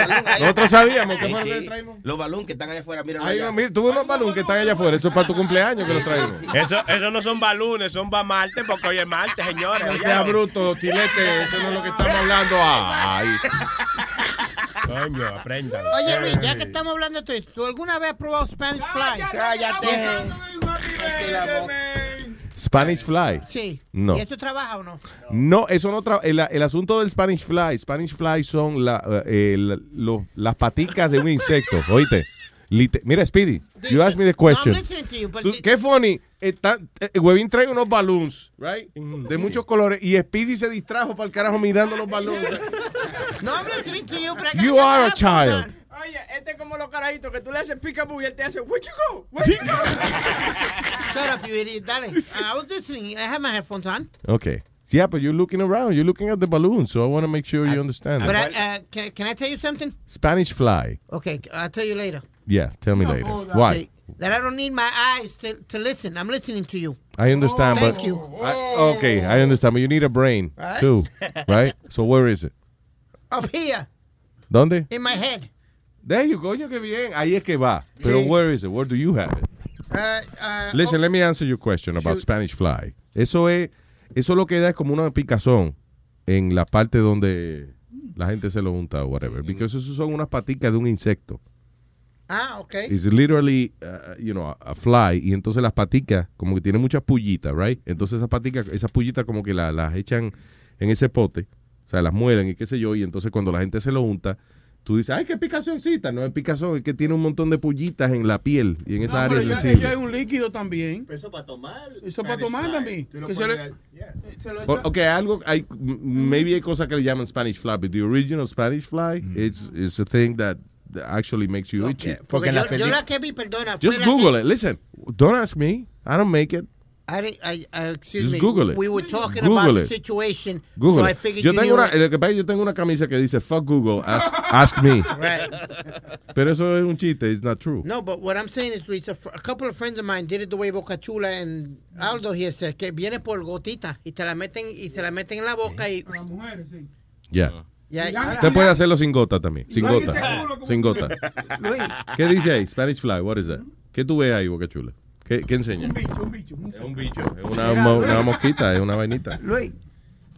Speaker 5: nosotros sabíamos que fue
Speaker 13: sí.
Speaker 5: le traímos.
Speaker 13: Los balones que están allá afuera, mira.
Speaker 5: Ay, mira, tuve unos balones que están allá afuera. Eso es para tu cumpleaños que lo traemos.
Speaker 11: Eso, eso no son balones, son para Marte, porque hoy es Marte, señores.
Speaker 5: No sea bruto, chilete, eso no es lo que estamos hablando. Ay. (laughs)
Speaker 11: Coño, aprendan.
Speaker 6: Oye, Luis, ya que estamos hablando de esto, ¿tú alguna vez has probado Spanish Fly?
Speaker 13: Cállate.
Speaker 5: Spanish Fly.
Speaker 6: Sí.
Speaker 5: No.
Speaker 6: ¿Y esto trabaja o no?
Speaker 5: No, eso no tra- el, el asunto del Spanish Fly. Spanish Fly son la, eh, el- lo- las paticas de un insecto. Oíste. Mira, Speedy, you asked me the question.
Speaker 6: No, I'm listening to you,
Speaker 5: Tú- Qué funny. Está, eh, Huevín trae unos balloons, right? De muchos colores. Y Speedy se distrajo para el carajo mirando los balloons. (laughs)
Speaker 6: No, I'm listening to you,
Speaker 5: are a child.
Speaker 9: Oye, este es como los carajitos que tú le haces peekaboo y él te hace, where'd you go? Where'd you go? (laughs)
Speaker 6: Shut up, you idiot. Dale. I was listening. I have my headphones on.
Speaker 5: Okay. Yeah, but you're looking around. You're looking at the balloons. So I want to make sure you understand.
Speaker 6: But
Speaker 5: that.
Speaker 6: I, uh, can, can I tell you something?
Speaker 5: Spanish Fly.
Speaker 6: Okay, I'll tell you later.
Speaker 5: Yeah, tell me later. Why?
Speaker 6: That I don't need my eyes to, to listen. I'm listening to you.
Speaker 5: I understand,
Speaker 6: Thank
Speaker 5: but
Speaker 6: you.
Speaker 5: I- okay, I understand, but you need a brain
Speaker 6: Right.
Speaker 5: too, (laughs) right? So where is it?
Speaker 6: Up here,
Speaker 5: ¿Dónde?
Speaker 6: in my head.
Speaker 5: There you go, qué bien. Ahí es que va. Pero
Speaker 6: Sí.
Speaker 5: where is it? Where do you have it?
Speaker 6: Uh, uh,
Speaker 5: Listen, let me answer your question about Spanish fly. Eso es, eso lo que da es como una picazón en la parte donde la gente se lo junta o whatever. Because eso son unas paticas de un insecto.
Speaker 6: Ah, okay.
Speaker 5: It's literally, uh, you know, a fly. Y entonces las paticas, como que tienen muchas pullitas, right? Entonces esas paticas, esas pullitas como que la- las echan en ese pote. O sea, las muelen y qué sé yo. Y entonces cuando la gente se lo junta, tú dices, ay, qué picazoncita. No es picazón, es que tiene un montón de pullitas en la piel y en esa
Speaker 19: No,
Speaker 5: área sensible.
Speaker 19: es un líquido también.
Speaker 12: Eso para tomar.
Speaker 19: Eso para tomar también.
Speaker 12: Tú lo
Speaker 19: Que se
Speaker 12: pones
Speaker 19: le-
Speaker 12: ahí,
Speaker 19: se lo
Speaker 5: O-
Speaker 19: echa-
Speaker 5: Ok, algo, hay, maybe hay cosas que le llaman Spanish fly, but the original Spanish fly
Speaker 12: Mm.
Speaker 5: is, is a thing that actually makes you itchy.
Speaker 6: Porque yo, yo la que vi, perdona,
Speaker 5: Just Google
Speaker 6: que-
Speaker 5: it. Listen, don't ask me. I don't make it.
Speaker 6: I, didn't- I, I, excuse
Speaker 5: Just
Speaker 6: me.
Speaker 5: Google it.
Speaker 6: We were talking
Speaker 5: Google
Speaker 6: about the
Speaker 5: it.
Speaker 6: situation,
Speaker 5: Google
Speaker 6: so I figured
Speaker 5: yo
Speaker 6: you
Speaker 5: tengo
Speaker 6: knew
Speaker 5: una, que pasa yo tengo una camisa que dice fuck Google, ask, (laughs) ask me.
Speaker 6: Right.
Speaker 5: Pero eso es un chiste, it's not true.
Speaker 6: No, but what I'm saying is, Luis, a, fr- a couple of friends of mine did it the way Boca Chula and Aldo here said, que viene por gotita y te la meten y se la meten en la boca y
Speaker 19: Las mujeres, sí.
Speaker 5: Ya. Usted puede hacerlo sin gota también. Sin
Speaker 6: Luis,
Speaker 5: gota. Sin gota.
Speaker 6: Luis.
Speaker 5: ¿Qué dice ahí? Spanish fly, what is that? ¿Qué tú ves ahí, Boca Chula? ¿Qué, qué enseña?
Speaker 19: Un bicho, un bicho. Un
Speaker 5: Es un bicho. Es una, mo- una mosquita, es una vainita.
Speaker 10: Luis,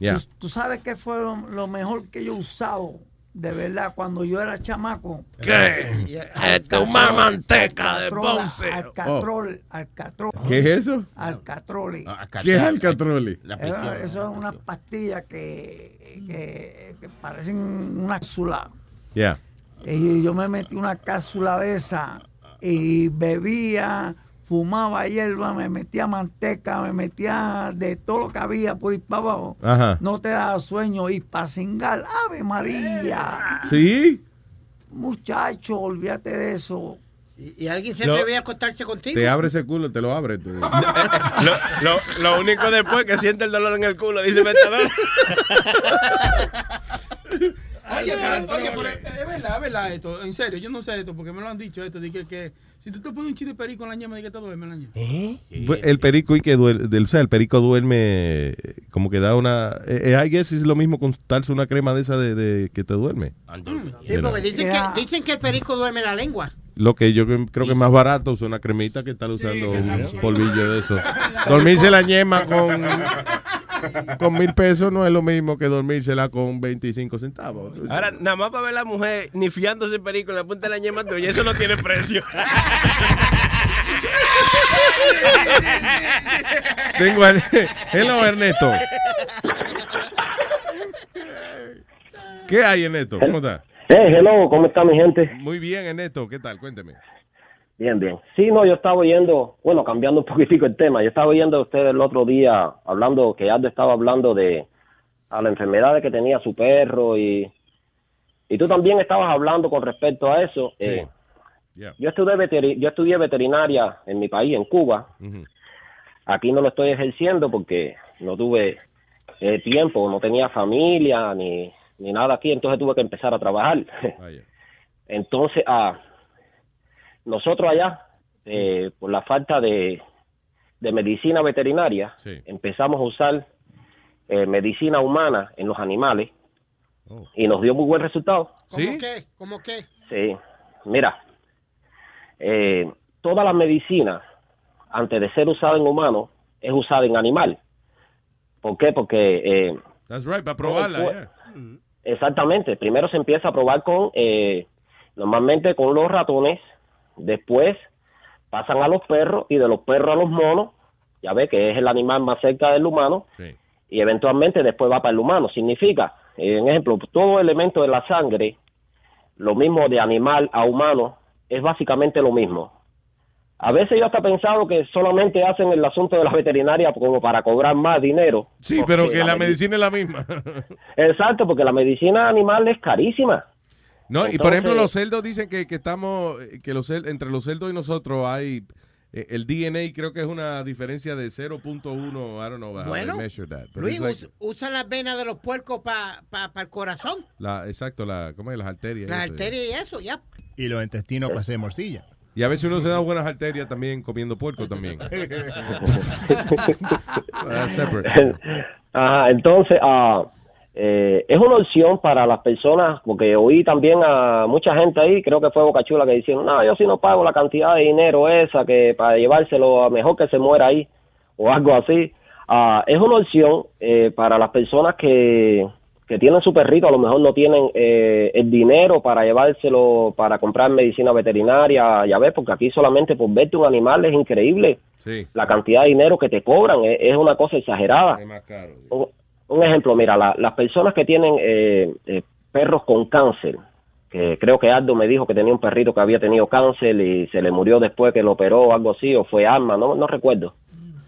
Speaker 5: Ya.
Speaker 10: ¿tú, tú sabes qué fue lo, lo mejor que yo he usado de verdad cuando yo era chamaco?
Speaker 31: ¿Qué? Esto es una manteca de bonceo.
Speaker 10: Alcatrol, alcatrol.
Speaker 5: ¿Qué es eso?
Speaker 10: Alcatroli.
Speaker 5: ¿Qué es alcatroli?
Speaker 10: Eso, eso es unas pastillas que, que, que parecen una cápsula.
Speaker 5: Ya.
Speaker 10: Y yo me metí una cápsula de esa y bebía, fumaba hierba, me metía manteca, me metía de todo lo que había por ir para abajo.
Speaker 5: Ajá.
Speaker 10: No te daba sueño y para cingar, Ave María.
Speaker 5: ¿Sí?
Speaker 10: Muchacho, olvídate de eso.
Speaker 6: ¿Y, y alguien se atrevía a acostarse contigo?
Speaker 5: Te abre ese culo, te lo abre. tú. (laughs)
Speaker 11: Lo, lo, lo único después que siente el dolor en el culo, dice Metador. (laughs)
Speaker 19: Oye, pero, oye, pero es verdad, es verdad esto. En serio, yo no sé esto porque me lo han dicho esto. Dije que si tú te pones un chile de perico en la ñema, de que te duerme la ñema.
Speaker 5: Pues, El perico y que duerme, del, o sea, el perico duerme eh, como que da una, eh, eh, I guess es lo mismo con darse una crema de esa de, de que te duerme.
Speaker 6: Sí, porque dicen que, dicen que el perico duerme la lengua.
Speaker 5: Lo que yo creo que es más barato es una cremita que estar usando un polvillo de eso. (laughs) Dormirse la ñema con, con mil pesos no es lo mismo que dormírsela con 25 centavos.
Speaker 11: Ahora, nada más para ver a la mujer ni fiándose perico en la punta de la ñema tuya, eso no tiene precio. (laughs)
Speaker 5: Tengo a... (laughs) Hello, Ernesto. ¿Qué hay, Ernesto? ¿Cómo está?
Speaker 32: Eh, hello, ¿cómo está mi gente?
Speaker 5: Muy bien, Ernesto. ¿Qué tal? Cuénteme.
Speaker 32: Bien, bien. Sí, no, yo estaba oyendo, bueno, cambiando un poquitico el tema, yo estaba oyendo a usted el otro día hablando, que Aldo estaba hablando de a la enfermedad que tenía su perro y, y tú también estabas hablando con respecto a eso. Eh, yo, estudié yo estudié veterinaria en mi país, en Cuba. Aquí no lo estoy ejerciendo porque no tuve eh, tiempo, no tenía familia ni, ni nada aquí, entonces tuve que empezar a trabajar. (laughs) Entonces, ah, nosotros allá, eh, por la falta de, de medicina veterinaria, empezamos a usar eh, medicina humana en los animales y nos dio muy buen resultado.
Speaker 6: ¿Cómo qué? ¿Cómo qué?
Speaker 32: Sí, mira, eh, toda la medicina, antes de ser usada en humanos, es usada en animal. ¿Por qué? Porque... eh,
Speaker 5: That's right, para probarla.
Speaker 32: Pues,
Speaker 5: yeah.
Speaker 32: Exactamente. Primero se empieza a probar con, eh, normalmente con los ratones, después pasan a los perros y de los perros a los monos, ya ve que es el animal más cerca del humano, y eventualmente después va para el humano. Significa, eh, en ejemplo, todo elemento de la sangre, lo mismo de animal a humano, es básicamente lo mismo. A veces yo hasta he pensado que solamente hacen el asunto de la veterinaria como para cobrar más dinero.
Speaker 5: Sí, pero que la medicina es la misma.
Speaker 32: Exacto, porque la medicina animal es carísima.
Speaker 5: No, y por ejemplo, los celdos dicen que, que estamos, que los entre los celdos y nosotros hay eh, el DNA, creo que es una diferencia de 0.1, I don't know how
Speaker 6: Bueno,
Speaker 5: measure that.
Speaker 6: Luis,
Speaker 5: like
Speaker 6: us- usa las venas de los puercos para el corazón,
Speaker 5: la, exacto, la, ¿cómo es? Las arterias.
Speaker 6: las arterias y eso, ya.
Speaker 12: Y los intestinos para hacer morcilla.
Speaker 5: Y a veces uno se da buenas arterias también comiendo puerco también. (laughs) Separate.
Speaker 32: Ajá, entonces, ah, eh, es una opción para las personas, porque oí también a mucha gente ahí, creo que fue Bocachula, que dicen, no, yo si no pago la cantidad de dinero esa, que para llevárselo, a mejor que se muera ahí, o algo así. Ah, es una opción eh, para las personas que, que tienen su perrito, a lo mejor no tienen eh, el dinero para llevárselo, para comprar medicina veterinaria, ya ves, porque aquí solamente por verte un animal es increíble
Speaker 5: Sí.
Speaker 32: la cantidad de dinero que te cobran es, es una cosa exagerada. Un, un ejemplo, mira, la- las personas que tienen eh, eh, perros con cáncer, que creo que Aldo me dijo que tenía un perrito que había tenido cáncer y se le murió después que lo operó o algo así, o fue arma, no, no recuerdo.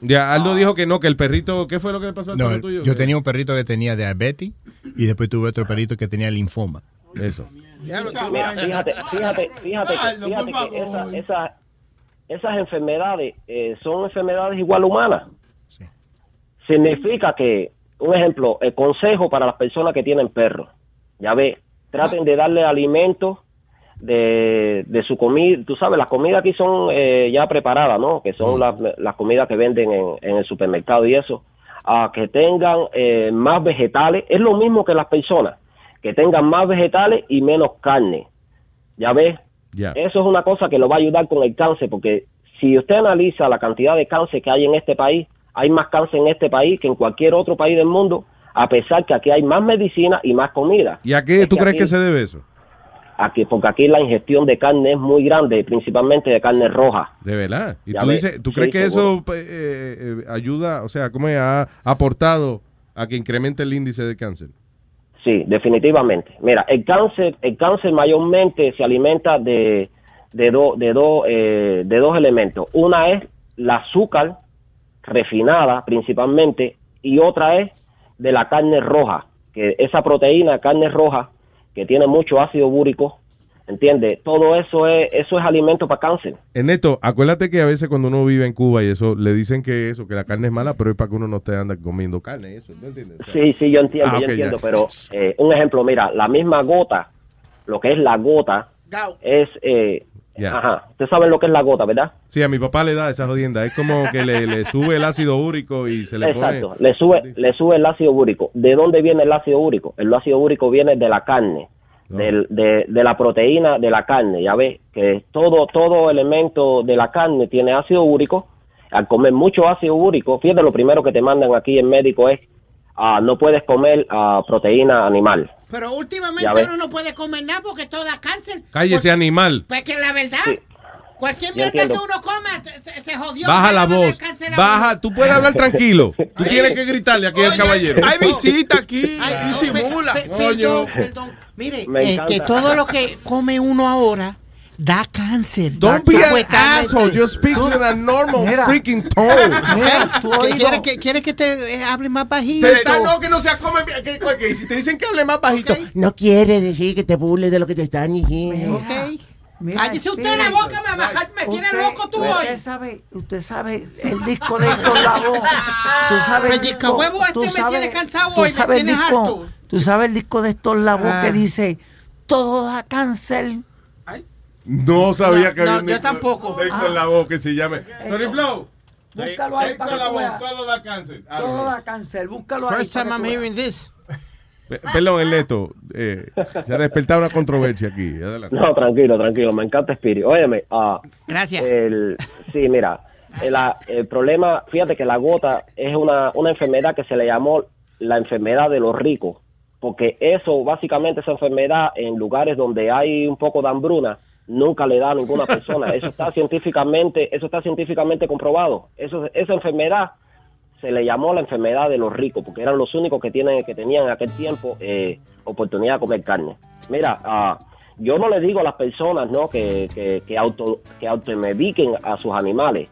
Speaker 5: Ya, Aldo dijo que no, que el perrito, ¿qué fue lo que le pasó al
Speaker 12: No,
Speaker 5: perro tuyo?
Speaker 12: yo tenía un perrito que tenía diabetes y después tuve otro perrito que tenía linfoma.
Speaker 5: Eso.
Speaker 32: Mira, fíjate, fíjate, fíjate, que, fíjate que esa- esa- esas enfermedades eh, son enfermedades igual humanas. Significa que, un ejemplo, el consejo para las personas que tienen perros, ya ve, traten de darle alimentos de, de su comida, tú sabes, las comidas aquí son eh, ya preparadas, ¿no? Que son las, las comidas que venden en, en el supermercado y eso, a que tengan eh, más vegetales, es lo mismo que las personas, que tengan más vegetales y menos carne. Ya ves, eso es una cosa que lo va a ayudar con el cáncer, porque si usted analiza la cantidad de cáncer que hay en este país, hay más cáncer en este país que en cualquier otro país del mundo, a pesar que aquí hay más medicina y más comida.
Speaker 5: ¿Y a qué
Speaker 32: Es
Speaker 5: tú crees
Speaker 32: aquí-
Speaker 5: que se debe eso?
Speaker 32: Aquí, porque aquí la ingestión de carne es muy grande, principalmente de carne roja.
Speaker 5: De verdad. ¿Y tú, dices, tú
Speaker 32: sí,
Speaker 5: crees que
Speaker 32: seguro.
Speaker 5: eso eh, eh, ayuda, o sea, cómo ha aportado a que incremente el índice de cáncer?
Speaker 32: Sí, definitivamente. Mira, el cáncer, el cáncer mayormente se alimenta de, de, do- de, do- eh, de dos elementos. Una es la azúcar refinada principalmente y otra es de la carne roja, que esa proteína, carne roja, que tiene mucho ácido búrico, ¿entiendes? Todo eso es, eso es alimento para cáncer.
Speaker 5: Ernesto, acuérdate que a veces cuando uno vive en Cuba y eso, le dicen que eso, que la carne es mala, pero es para que uno no esté anda comiendo carne, eso, ¿no entiendes? O sea,
Speaker 32: Sí, sí, yo entiendo,
Speaker 5: Ah,
Speaker 32: yo entiendo,
Speaker 5: ya.
Speaker 32: pero eh, un ejemplo, mira, la misma gota, lo que es la gota, es, eh, Ajá, ustedes saben lo que es la gota, ¿verdad?
Speaker 5: Sí, a mi papá le da esa jodienda. Es como que le, le sube el ácido úrico y se le
Speaker 32: Exacto,
Speaker 5: pone...
Speaker 32: le sube, le sube el ácido úrico. ¿De dónde viene el ácido úrico? El ácido úrico viene de la carne, del- de, de la proteína de la carne, ya ves, que todo, todo elemento de la carne tiene ácido úrico. Al comer mucho ácido úrico, fíjate, lo primero que te mandan aquí en médico es, ah, no puedes comer ah, proteína animal.
Speaker 6: Pero últimamente uno no puede comer nada porque todo da cáncer.
Speaker 5: Cállese, animal.
Speaker 6: Pues que la verdad, cualquier mierda que uno coma se, se jodió.
Speaker 5: Baja la voz. Baja, tú puedes hablar tranquilo. (laughs) Tú tienes que gritarle aquí al caballero.
Speaker 6: hay visita
Speaker 19: aquí,
Speaker 6: Ay,
Speaker 19: disimula.
Speaker 6: pe- pe-
Speaker 19: Coño.
Speaker 6: perdón, perdón. Mire, eh, que todo lo que come uno ahora da cáncer.
Speaker 5: Don't
Speaker 6: Da-
Speaker 5: be an asshole. Just speak in a normal
Speaker 6: Mira.
Speaker 5: freaking tone.
Speaker 6: Mira, ¿Qué quiere que, quiere que te eh, hable más bajito?
Speaker 5: Te- no, que no se come. Que, que- si te dicen que hable más bajito.
Speaker 33: No quiere decir que te burles de lo que te están diciendo.
Speaker 6: Cállese usted la boca, me, baja- me tiene loco tú hoy.
Speaker 10: Usted sabe, usted sabe el disco de Héctor Lavoe. Tú sabes el disco-
Speaker 6: huevo, este
Speaker 10: tú
Speaker 6: me
Speaker 10: sabes-
Speaker 6: tiene cansado
Speaker 10: tú
Speaker 6: hoy, me
Speaker 10: sabes el
Speaker 6: tienes
Speaker 10: disco-
Speaker 6: harto.
Speaker 10: Tú sabes el disco de Héctor Lavoe
Speaker 6: Ah.
Speaker 10: que dice todo da cáncer.
Speaker 5: No sabía que
Speaker 10: No,
Speaker 5: había un
Speaker 10: yo tampoco.
Speaker 5: Héctor
Speaker 10: Ah.
Speaker 5: Lavoe que se llame. Sorry Flow.
Speaker 10: Búscalo ahí para
Speaker 5: Lavoe,
Speaker 10: veas.
Speaker 5: todo da cáncer.
Speaker 10: Todo da cáncer. Búscalo ahí.
Speaker 6: First time I'm hearing this.
Speaker 5: Pe- Perdón, Ernesto. eh, se ha despertado una controversia aquí. Adelante.
Speaker 32: No, tranquilo, tranquilo, me encanta Spirit. Óyeme, ah,
Speaker 6: Gracias.
Speaker 32: el, sí, mira, el, ah, el problema, fíjate que la gota es una, una enfermedad que se le llamó la enfermedad de los ricos, porque eso, básicamente esa enfermedad en lugares donde hay un poco de hambruna, nunca le da a ninguna persona. Eso está científicamente, eso está científicamente comprobado. Eso, esa enfermedad se le llamó la enfermedad de los ricos, porque eran los únicos que tienen, que tenían en aquel tiempo eh, oportunidad de comer carne. Mira, ah, yo no le digo a las personas, ¿no? Que, que, que auto, que automediquen a sus animales,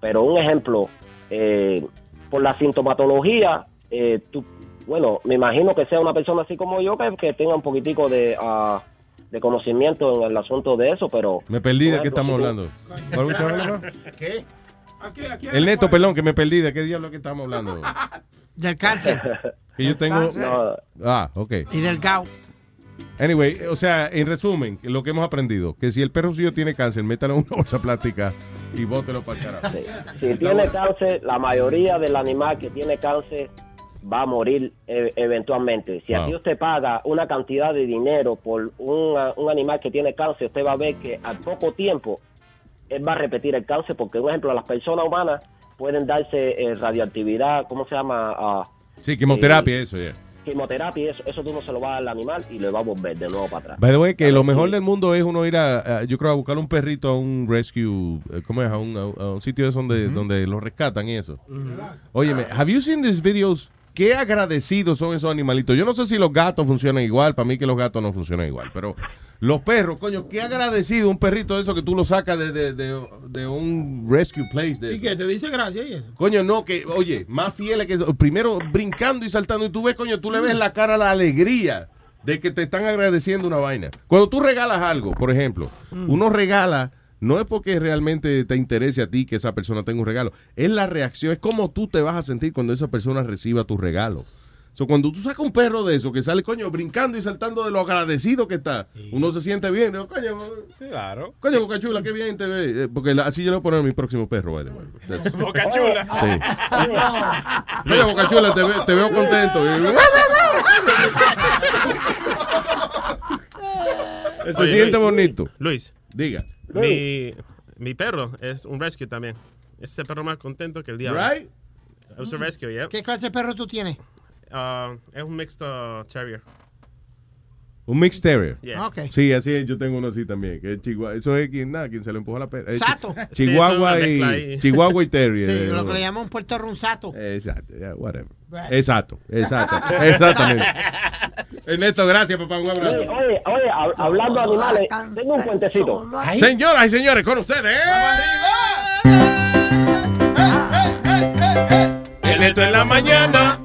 Speaker 32: pero un ejemplo, eh, por la sintomatología, eh, bueno, me imagino que sea una persona así como yo que, que tenga un poquitico de, ah, de conocimiento en el asunto de eso, pero...
Speaker 5: Me perdí de qué estamos hablando. (laughs)
Speaker 6: ¿Qué?
Speaker 5: El neto, perdón, que me perdí. ¿De qué diablo que estamos hablando? (laughs)
Speaker 6: Del cáncer. (laughs)
Speaker 5: Que yo tengo... Ah, ok.
Speaker 6: Y del GAU.
Speaker 5: Anyway, o sea, en resumen, lo que hemos aprendido, que si el perro suyo tiene cáncer, métalo en una bolsa plástica y bótelo para el carajo.
Speaker 32: Si tiene cáncer, la mayoría del animal que tiene cáncer va a morir eh, eventualmente. Si
Speaker 5: Wow.
Speaker 32: aquí usted paga una cantidad de dinero por una- un animal que tiene cáncer, usted va a ver que al poco tiempo él va a repetir el cáncer, porque, por ejemplo, las personas humanas pueden darse eh, radioactividad, ¿cómo se llama? Ah,
Speaker 5: Sí, quimioterapia, eso ya.
Speaker 32: quimioterapia, eso, eso tú no se lo vas a dar al animal y le va a volver de nuevo para atrás.
Speaker 5: By the way, que lo mejor del mundo es uno ir a, a- yo creo, a buscar un perrito a un rescue, eh, ¿cómo es? A un, a- un sitio donde, donde lo rescatan y eso. Óyeme, have you seen these videos? Qué agradecidos son esos animalitos. Yo no sé si los gatos funcionan igual, para mí que los gatos no funcionan igual, pero los perros, coño, qué agradecido un perrito de eso que tú lo sacas de, de, de- de un rescue place. De
Speaker 19: ¿Y qué? ¿Te dice gracias y eso?
Speaker 5: Coño, no, que, oye, más fieles que primero brincando y saltando y tú ves, coño, tú le ves en la cara la alegría de que te están agradeciendo una vaina. Cuando tú regalas algo, por ejemplo, uno regala, no es porque realmente te interese a ti que esa persona tenga un regalo, es la reacción, es como tú te vas a sentir cuando esa persona reciba tu regalo. So, cuando tú sacas un perro de eso que sale, coño, brincando y saltando de lo agradecido que está, uno se siente bien. ¿no? Coño,
Speaker 11: Claro.
Speaker 5: coño, Boca Chula, qué bien te ve. Eh, Porque la- así yo le voy a poner a mi próximo perro, by the way. That's- (laughs)
Speaker 11: Boca Chula.
Speaker 5: Sí. Oye, Boca Chula, te, ve- te veo contento. (laughs) Se siente bonito.
Speaker 34: Luis.
Speaker 5: Diga.
Speaker 34: Mi, mi perro es un rescue también. Es el perro más contento que el diablo.
Speaker 6: Right?
Speaker 34: Es un rescue, yeah.
Speaker 6: ¿Qué clase de perro tú tienes?
Speaker 34: Uh, es un mixed uh, terrier.
Speaker 5: Un mixed terrier.
Speaker 34: Yeah.
Speaker 5: Sí, así es, yo tengo uno así también. Que es chihuahua. Eso es quien, nada, quien se le empujó la perra. Eh,
Speaker 6: Sato. Sí,
Speaker 5: Chihuahua y. Chihuahua y terrier.
Speaker 6: Sí,
Speaker 5: eh,
Speaker 6: lo que le llaman un puerto runzato.
Speaker 5: Exacto, yeah, whatever. Exacto, exacto. Exactamente. Ernesto, gracias, papá. Un abrazo.
Speaker 32: Oye, oye, oye, hab- hablando de animales, tengo un cuentecito.
Speaker 5: Señoras y señores, con ustedes.
Speaker 13: El neto en la mañana.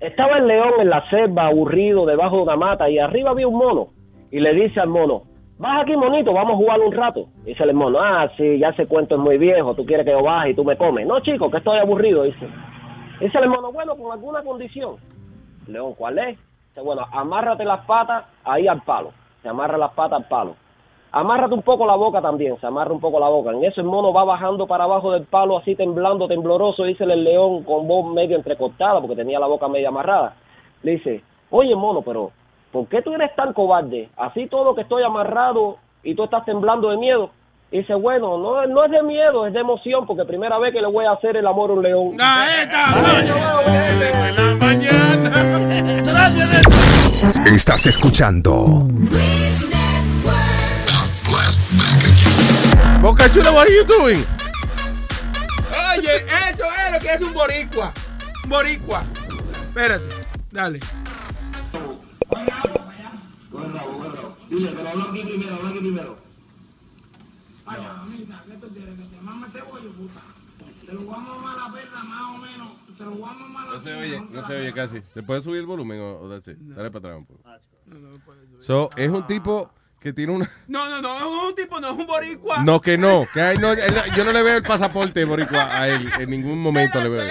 Speaker 32: Estaba el león en la selva, aburrido, debajo de una mata, y arriba había un mono. Y le dice al mono, baja aquí, monito, vamos a jugar un rato. Dice el mono, ah, sí, ya ese cuento es muy viejo, tú quieres que yo baje y tú me comes. No, chico, que estoy aburrido, dice. Dice el mono, bueno, con alguna condición. León, ¿cuál es? Dice, bueno, amárrate las patas ahí al palo. Se amarra las patas al palo. Amárrate un poco la boca también, se amarra un poco la boca. En eso el mono va bajando para abajo del palo, así temblando, tembloroso, dice el león con voz medio entrecortada, porque tenía la boca medio amarrada. Le dice, oye mono, pero ¿por qué tú eres tan cobarde? Así todo que estoy amarrado y tú estás temblando de miedo. Y dice, bueno, no, no es de miedo, es de emoción, porque primera vez que le voy a hacer el amor a un león. (laughs)
Speaker 4: Estás escuchando
Speaker 5: Boca Chula, what are you doing?
Speaker 19: Oye, esto es lo que es un boricua. Un boricua. Espérate, dale.
Speaker 14: Dile, pero habla aquí primero, habla aquí primero.
Speaker 5: No se oye, no se oye casi. ¿Se puede subir el volumen o, o? Dale para atrás un poco. So, es un tipo que tiene una...
Speaker 19: No, no, no, es un tipo, no es un boricua.
Speaker 5: No, que no, que hay no, él- yo no le veo el pasaporte boricua a él, en ningún momento le veo.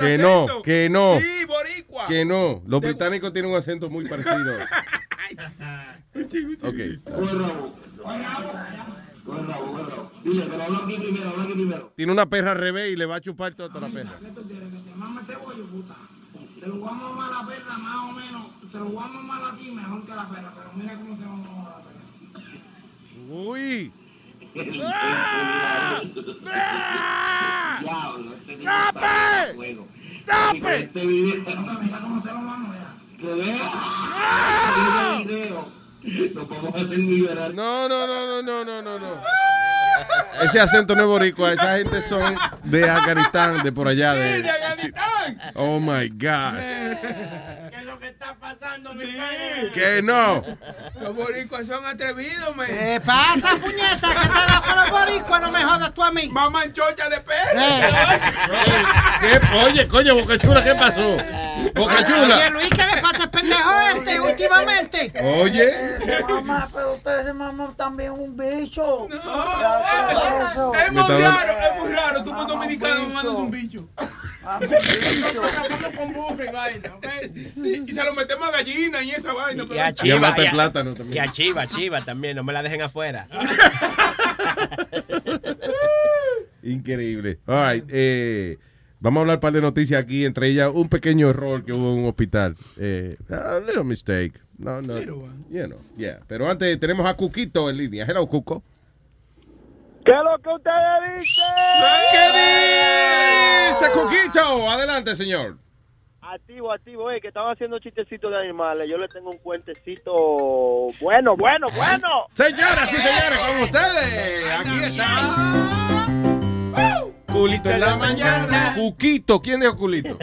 Speaker 5: Que no, que no.
Speaker 19: Sí, boricua.
Speaker 5: Que no, los británicos tienen un acento muy parecido. Ok.
Speaker 14: Dile, pero habla aquí primero, habla aquí primero.
Speaker 5: Tiene una perra al revés y le va a chupar toda la perra.
Speaker 14: Te lo voy a mamar la perra más o menos, te lo voy a mamar a ti mejor que la perra, pero mira cómo te vamos a mamar
Speaker 5: Uy.
Speaker 14: Este tipo está en fuego. Mira Este video, mira cómo se lo mamo, mira. Que vea, este video,
Speaker 5: No, no, no, no, no, no, no, no. Ese acento no es boricua, esa gente son de Afganistán, de por allá. De, sí. Oh my God.
Speaker 9: ¿Qué es lo que está pasando, mi país?
Speaker 5: Que no.
Speaker 19: Los boricuas son atrevidos, me.
Speaker 6: ¿Qué pasa, puñeta? ¿Qué te da con los boricuas? No me jodas tú a mí.
Speaker 19: Mamá en chocha de perro. (laughs)
Speaker 5: ¿Qué? Oye, coño, Boca Chula, ¿qué pasó? Boca
Speaker 6: Oye,
Speaker 5: Chula.
Speaker 6: Luis, ¿qué le pasa al pendejo este últimamente?
Speaker 5: Oye.
Speaker 10: Mamá, pero usted se mamó también un bicho.
Speaker 19: Es muy
Speaker 5: Me
Speaker 19: raro, es muy raro. Tú, un dominicano, mandas un bicho.
Speaker 9: Y
Speaker 19: se lo metemos a gallina y esa vaina.
Speaker 11: Y a
Speaker 5: Y a
Speaker 11: Chiva. y a-
Speaker 5: plátano también.
Speaker 11: Y a Chiva, Chiva también, no me la dejen afuera.
Speaker 5: Increíble. All right, eh, vamos a hablar un par de noticias aquí, entre ellas un pequeño error que hubo en un hospital. Eh, a little mistake. No, no. You know, yeah. Pero antes tenemos a Cuquito en línea. Hello, Cuco.
Speaker 35: ¿Qué es lo que ustedes dicen?
Speaker 5: ¿Qué dice Cuquito? Adelante, señor.
Speaker 35: Activo, activo, eh, que estaban haciendo chistecitos de animales. Yo le tengo un cuentecito bueno, bueno, bueno.
Speaker 5: Señoras y señores, con ustedes. Aquí está. Culito en la mañana. Cuquito. ¿Quién dijo culito?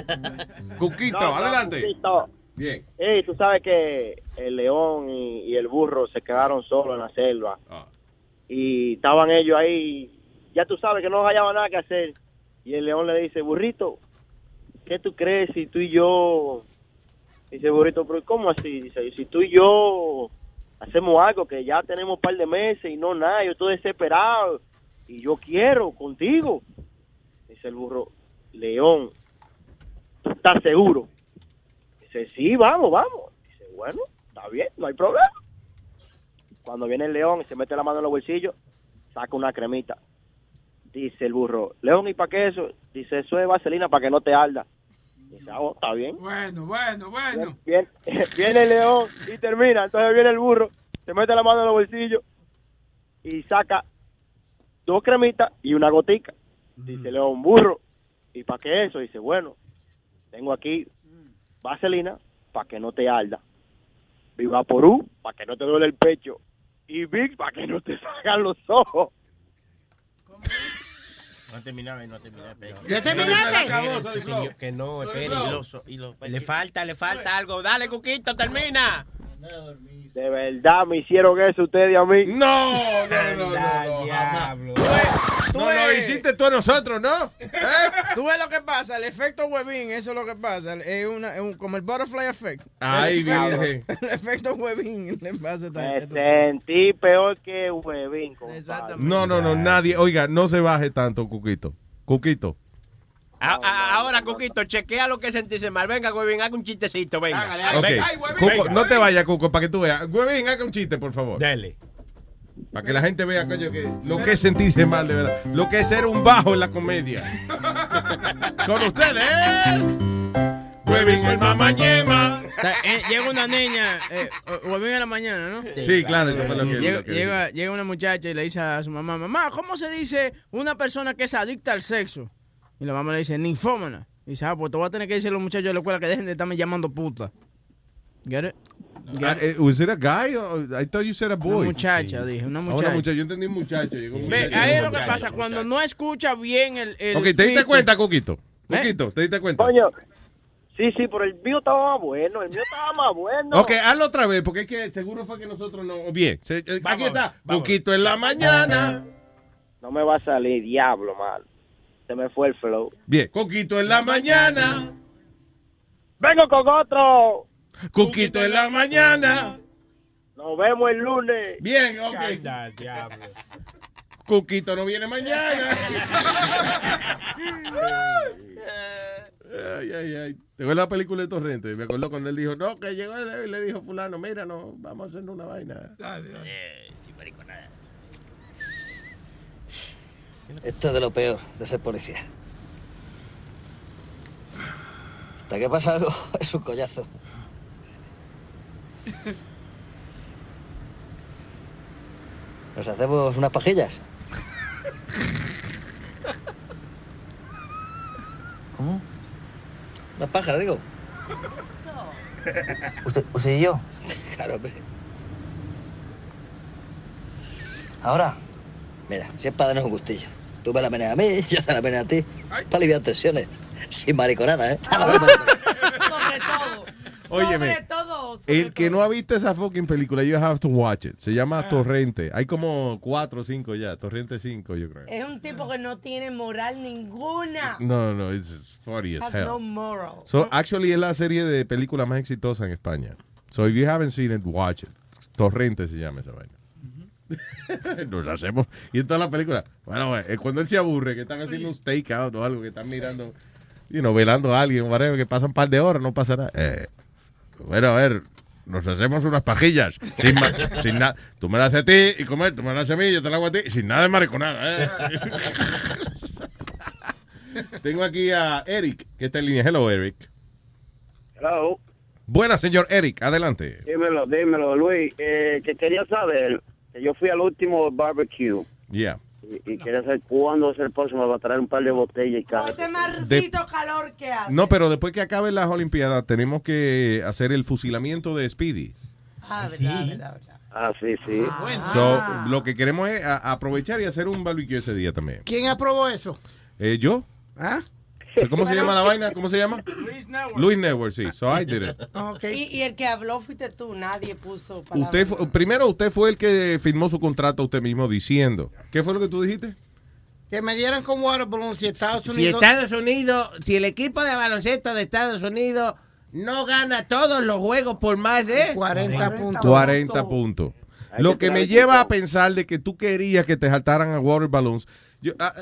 Speaker 5: Cuquito,
Speaker 35: No, no,
Speaker 5: adelante.
Speaker 35: Cuquito.
Speaker 5: Bien.
Speaker 35: Ey, tú sabes que el león y, y el burro se quedaron solos en la selva.
Speaker 5: Ah.
Speaker 35: Y estaban ellos ahí. Ya tú sabes que no hallaban nada que hacer. Y el león le dice, burrito, ¿qué tú crees si tú y yo... Dice burrito, pero ¿cómo así? Dice, si tú y yo hacemos algo que ya tenemos un par de meses y no nada, yo estoy desesperado y yo quiero contigo. Dice el burro, león, ¿tú estás seguro? Dice, sí, vamos, vamos. Dice, bueno, está bien, no hay problema. Cuando viene el león y se mete la mano en los bolsillos, saca una cremita. Dice el burro, león, ¿y para qué eso? Dice, eso es vaselina para que no te arda. Dice, ah, oh, está bien.
Speaker 19: Bueno, bueno, bueno.
Speaker 35: Viene, (laughs) viene el león y termina. Entonces viene el burro, se mete la mano en los bolsillos y saca dos cremitas y una gotica. Dice el león, burro, ¿y para qué eso? Dice, bueno, tengo aquí vaselina para que no te arda. Viva Porú para que no te duele el pecho. Y Vicks para que no te salgan los ojos.
Speaker 13: No terminaba y no terminaba.
Speaker 6: ¿Ya terminaste?
Speaker 11: Que no, espere. Le falta, le falta algo. Dale, Cuquito, termina.
Speaker 35: De verdad me hicieron eso ustedes y a mí.
Speaker 5: No, no, (laughs) no, no,
Speaker 11: diablo.
Speaker 5: No lo hiciste tú a nosotros, ¿no? ¿Eh? (laughs)
Speaker 9: Tú ves lo que pasa, el efecto Webin, eso es lo que pasa. Es, una, es un, como el butterfly effect.
Speaker 5: Ay,
Speaker 9: el, efecto-
Speaker 5: virgen. (laughs)
Speaker 9: el efecto Webin le pasa a esta
Speaker 35: Me sentí peor que huevín, compadre.
Speaker 5: No, no, no, nadie. Oiga, no se baje tanto, Cuquito. Cuquito.
Speaker 11: A- a- ahora, Cuquito, chequea lo que sentirse mal. Venga, Webin, haga un chistecito, venga.
Speaker 5: Cuco, no te vayas, Cuco, para que tú veas. Huevín, haga un chiste, por favor.
Speaker 11: Dale.
Speaker 5: Para que la gente vea, coño, que lo que es sentirse mal, de verdad. Lo que es ser un bajo en la comedia. (laughs) Con ustedes. Huevín, el mamañema.
Speaker 9: O sea, eh, llega una niña, eh, Webin en la mañana, ¿no?
Speaker 5: Sí, claro, eso fue lo que-
Speaker 9: Llega,
Speaker 5: lo que
Speaker 9: llega, llega una muchacha y le dice a su mamá, mamá, ¿cómo se dice una persona que es adicta al sexo? Y la mamá le dice, ninfómana. Y dice, ah, pues te voy a tener que decir a los muchachos de la escuela que dejen de estarme llamando puta. Get it?
Speaker 5: Ah, eh, ¿Was it a guy? or- I thought you said a boy.
Speaker 9: Una muchacha, dije, una
Speaker 5: Ah,
Speaker 9: muchacha.
Speaker 5: muchacha. Yo entendí un muchacho. Llegó un
Speaker 9: Ve, ahí es lo que pasa, cuando no escucha bien el... el
Speaker 5: Ok, ¿te diste cuenta, Cuquito?
Speaker 9: ¿Eh?
Speaker 5: Cuquito, ¿te diste cuenta?
Speaker 35: Coño, sí, sí, pero el mío estaba más bueno, el mío estaba más bueno.
Speaker 5: Ok, hazlo otra vez, porque es que seguro fue que nosotros no. Bien, se- eh, aquí está.
Speaker 35: vamos.
Speaker 5: Cuquito en la mañana.
Speaker 35: No me va a salir, diablo, mal. Se me fue el flow.
Speaker 5: Bien, Cuquito en la mañana.
Speaker 35: Vengo con otro.
Speaker 5: Cuquito en la mañana.
Speaker 35: Nos vemos el lunes.
Speaker 5: Bien, ok. Cuquito no viene mañana. (laughs) Ay, ay, ay. ¿Te acuerdas la película de Torrente? Me acuerdo cuando él dijo, no, que llegó él y le dijo fulano, mira, no, vamos a hacer una vaina.
Speaker 36: Esto es de lo peor de ser policía. Hasta que pasa algo, (laughs) es un collazo. ¿Nos hacemos unas pajillas? ¿Cómo? Unas pajas, digo. (laughs) ¿Usted, ¿Usted y yo? (laughs) Claro, hombre. Ahora, mira, si es para darnos un gustillo. Tú me la meneas a mí, (laughs) yo te la meneo a ti. Para aliviar tensiones. Sin mariconada, ¿eh?
Speaker 19: Sobre todo.
Speaker 5: Óyeme,
Speaker 19: Sobre todo.
Speaker 5: el que no ha visto esa fucking película, you have to watch it. Se llama Torrente. Hay como cuatro o cinco ya. Torrente 5, yo creo.
Speaker 19: Es un tipo que no tiene moral ninguna.
Speaker 5: No, no, it's funny as
Speaker 19: Has
Speaker 5: hell.
Speaker 19: no moral.
Speaker 5: So, actually, es la serie de películas más exitosa en España. So, if you haven't seen it, watch it. Torrente se llama esa vaina. (laughs) Nos hacemos. Y en toda la película, bueno, es cuando él se aburre, que están haciendo un stakeout o algo, que están mirando, you know, velando a alguien, que pasan un par de horas, no pasa nada. Eh, bueno, a ver, nos hacemos unas pajillas. Sin, (laughs) sin nada. Tú me las haces a ti y comer, tú me las haces a mí, yo te la hago a ti, sin nada de mariconada. ¿eh? (laughs) Tengo aquí a Eric, que está en línea. Hello, Eric.
Speaker 37: Hello.
Speaker 5: Buenas, señor Eric, adelante.
Speaker 37: Dímelo, dímelo, Luis. Eh, que quería saber, que yo fui al último barbecue
Speaker 5: Yeah.
Speaker 37: y, y quería saber cuándo es el próximo, va a traer un par de botellas y cajas.
Speaker 19: Este maldito calor que hace.
Speaker 5: No, pero después que acaben las Olimpiadas, tenemos que hacer el fusilamiento de Speedy.
Speaker 19: Ah, verdad, verdad, verdad.
Speaker 37: Ah, sí, sí.
Speaker 5: So, lo que queremos es a- aprovechar y hacer un barbecue ese día también.
Speaker 6: ¿Quién aprobó eso?
Speaker 5: Eh, ¿Yo?
Speaker 6: ¿Ah?
Speaker 5: O sea, ¿Cómo se llama la vaina? ¿Cómo se llama?
Speaker 9: Luis Network.
Speaker 5: Luis Network, sí. So I did it.
Speaker 19: Y, y el que habló fuiste tú, nadie puso palabras.
Speaker 5: Usted fue- primero, usted fue el que firmó su contrato usted mismo diciendo. ¿Qué fue lo que tú dijiste?
Speaker 6: Que me dieran con water balloons si Estados
Speaker 33: Si
Speaker 6: Unidos...
Speaker 33: Estados Unidos, si el equipo de baloncesto de Estados Unidos no gana todos los juegos por más de
Speaker 6: 40 puntos.
Speaker 5: 40 puntos. Lo que me lleva a pensar de que tú querías que te saltaran a water balloons. Yo, ah,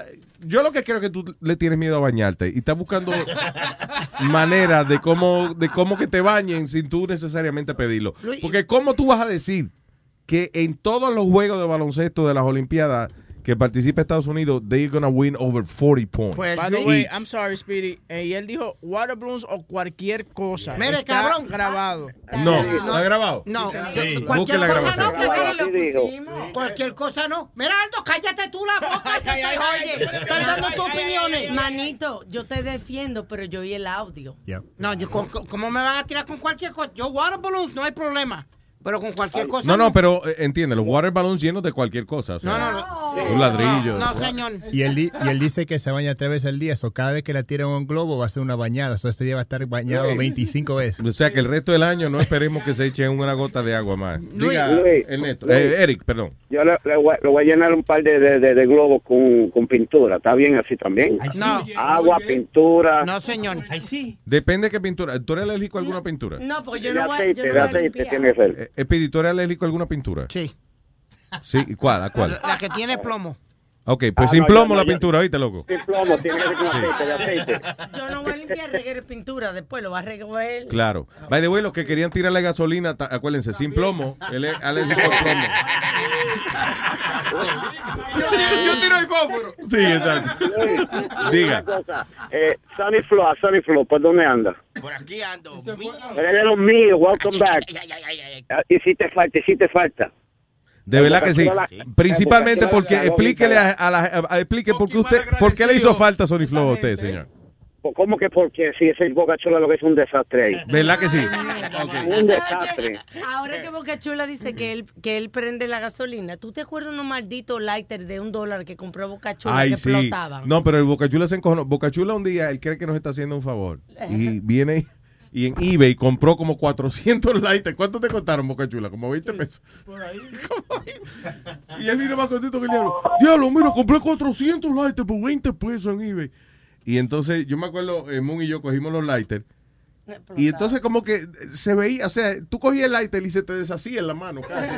Speaker 5: yo lo que creo que tú le tienes miedo a bañarte y estás buscando maneras de cómo, de cómo que te bañen sin tú necesariamente pedirlo. Porque ¿cómo tú vas a decir que en todos los juegos de baloncesto de las Olimpiadas que participa Estados Unidos, they're gonna win over 40 points?
Speaker 9: By the
Speaker 5: Y-
Speaker 9: way, I'm sorry, Speedy. Eh, y él dijo water balloons o cualquier cosa.
Speaker 6: Mire,
Speaker 9: Está
Speaker 6: cabrón.
Speaker 9: grabado.
Speaker 5: no, ¿está grabado?
Speaker 6: No,
Speaker 9: Sí.
Speaker 5: Busque
Speaker 6: cualquier
Speaker 5: la
Speaker 6: cosa
Speaker 5: grabación.
Speaker 6: no, que
Speaker 37: dijo.
Speaker 6: Cualquier cosa no. Mira, Aldo, cállate tú la boca. que te oye. Estás dando tus opiniones.
Speaker 19: Manito, yo te defiendo, pero yo oí el audio.
Speaker 6: No, yo, ¿cómo, cómo me van a tirar con cualquier cosa? Yo water balloons, no hay problema. Pero con cualquier cosa
Speaker 5: No, no, pero eh, entiende, los water balloons llenos de cualquier cosa. o sea,
Speaker 6: No, no, no.
Speaker 5: Un ladrillo.
Speaker 6: No, señor.
Speaker 12: Y él, di- y él dice que se baña tres veces al día, o cada vez que la tiran un globo va a ser una bañada, o este día va a estar bañado
Speaker 5: Luis.
Speaker 12: 25 veces.
Speaker 5: O sea que el resto del año no esperemos que se echen una gota de agua más. Diga,
Speaker 37: Luis,
Speaker 5: Ernesto.
Speaker 37: Luis.
Speaker 5: Eh, Eric, perdón.
Speaker 37: Yo le, le voy, le voy a llenar un par de, de, de- de globos con, con pintura. ¿Está bien así también?
Speaker 6: No.
Speaker 37: Agua, pintura.
Speaker 6: No, señor.
Speaker 36: Ahí sí.
Speaker 5: Depende de qué pintura. ¿Tú eres alérgico a alguna pintura?
Speaker 19: No, porque yo no voy, yo no voy a limpiar.
Speaker 37: tiene que ser.
Speaker 5: Eh, Speedy, ¿tú eres alérgico a alguna pintura?
Speaker 6: Sí.
Speaker 5: Sí, ¿y ¿cuál? ¿A cuál?
Speaker 6: La que tiene plomo.
Speaker 5: Ok, pues
Speaker 37: Ah,
Speaker 5: sin
Speaker 37: no,
Speaker 5: plomo
Speaker 37: yo-
Speaker 5: la
Speaker 37: yo-
Speaker 5: pintura, ¿oíste, loco?
Speaker 37: Sin plomo, tiene que ser con aceite, de aceite.
Speaker 19: Yo no voy a limpiar reguer pintura, después lo va a recoger.
Speaker 5: Claro. By the way, los que querían tirarle gasolina, acuérdense, sin plomo, él es alérgico al plomo.
Speaker 19: Yo tiro el fósforo.
Speaker 5: Sí, exacto. Diga.
Speaker 37: Eh, Sunny Flow, Sunny Flow, ¿por dónde anda?
Speaker 33: Por aquí ando.
Speaker 37: Los míos, welcome back. Ah, Hiciste falta, hiciste falta.
Speaker 5: De verdad que sí. Principalmente porque explíquele a, la a- explique por qué usted por qué le hizo falta Sony Flow a usted, señor.
Speaker 37: ¿Cómo que porque si ese Boca Chula lo que es un desastre ahí? (laughs)
Speaker 5: ¿Verdad que sí? (laughs)
Speaker 37: Un desastre.
Speaker 19: Ahora que Boca Chula dice que él, que él prende la gasolina, ¿tú te acuerdas unos malditos lighter de un dólar que compró Boca Chula
Speaker 5: Ay,
Speaker 19: que
Speaker 5: sí.
Speaker 19: explotaban?
Speaker 5: No, pero el Bocachula se encojonó. Bocachula un día, él cree que nos está haciendo un favor. Y viene y en eBay compró como 400 (laughs) lighters. ¿Cuánto te costaron, Bocachula? Como 20 pesos. Y él vino más contento que el diablo. Diablo, mira, compré 400 lighters por 20 pesos en eBay. Y entonces, yo me acuerdo, eh, Moon y yo cogimos los lighters. Y entonces como que se veía, o sea, tú cogías el lighter y se te deshacía en la mano. casi.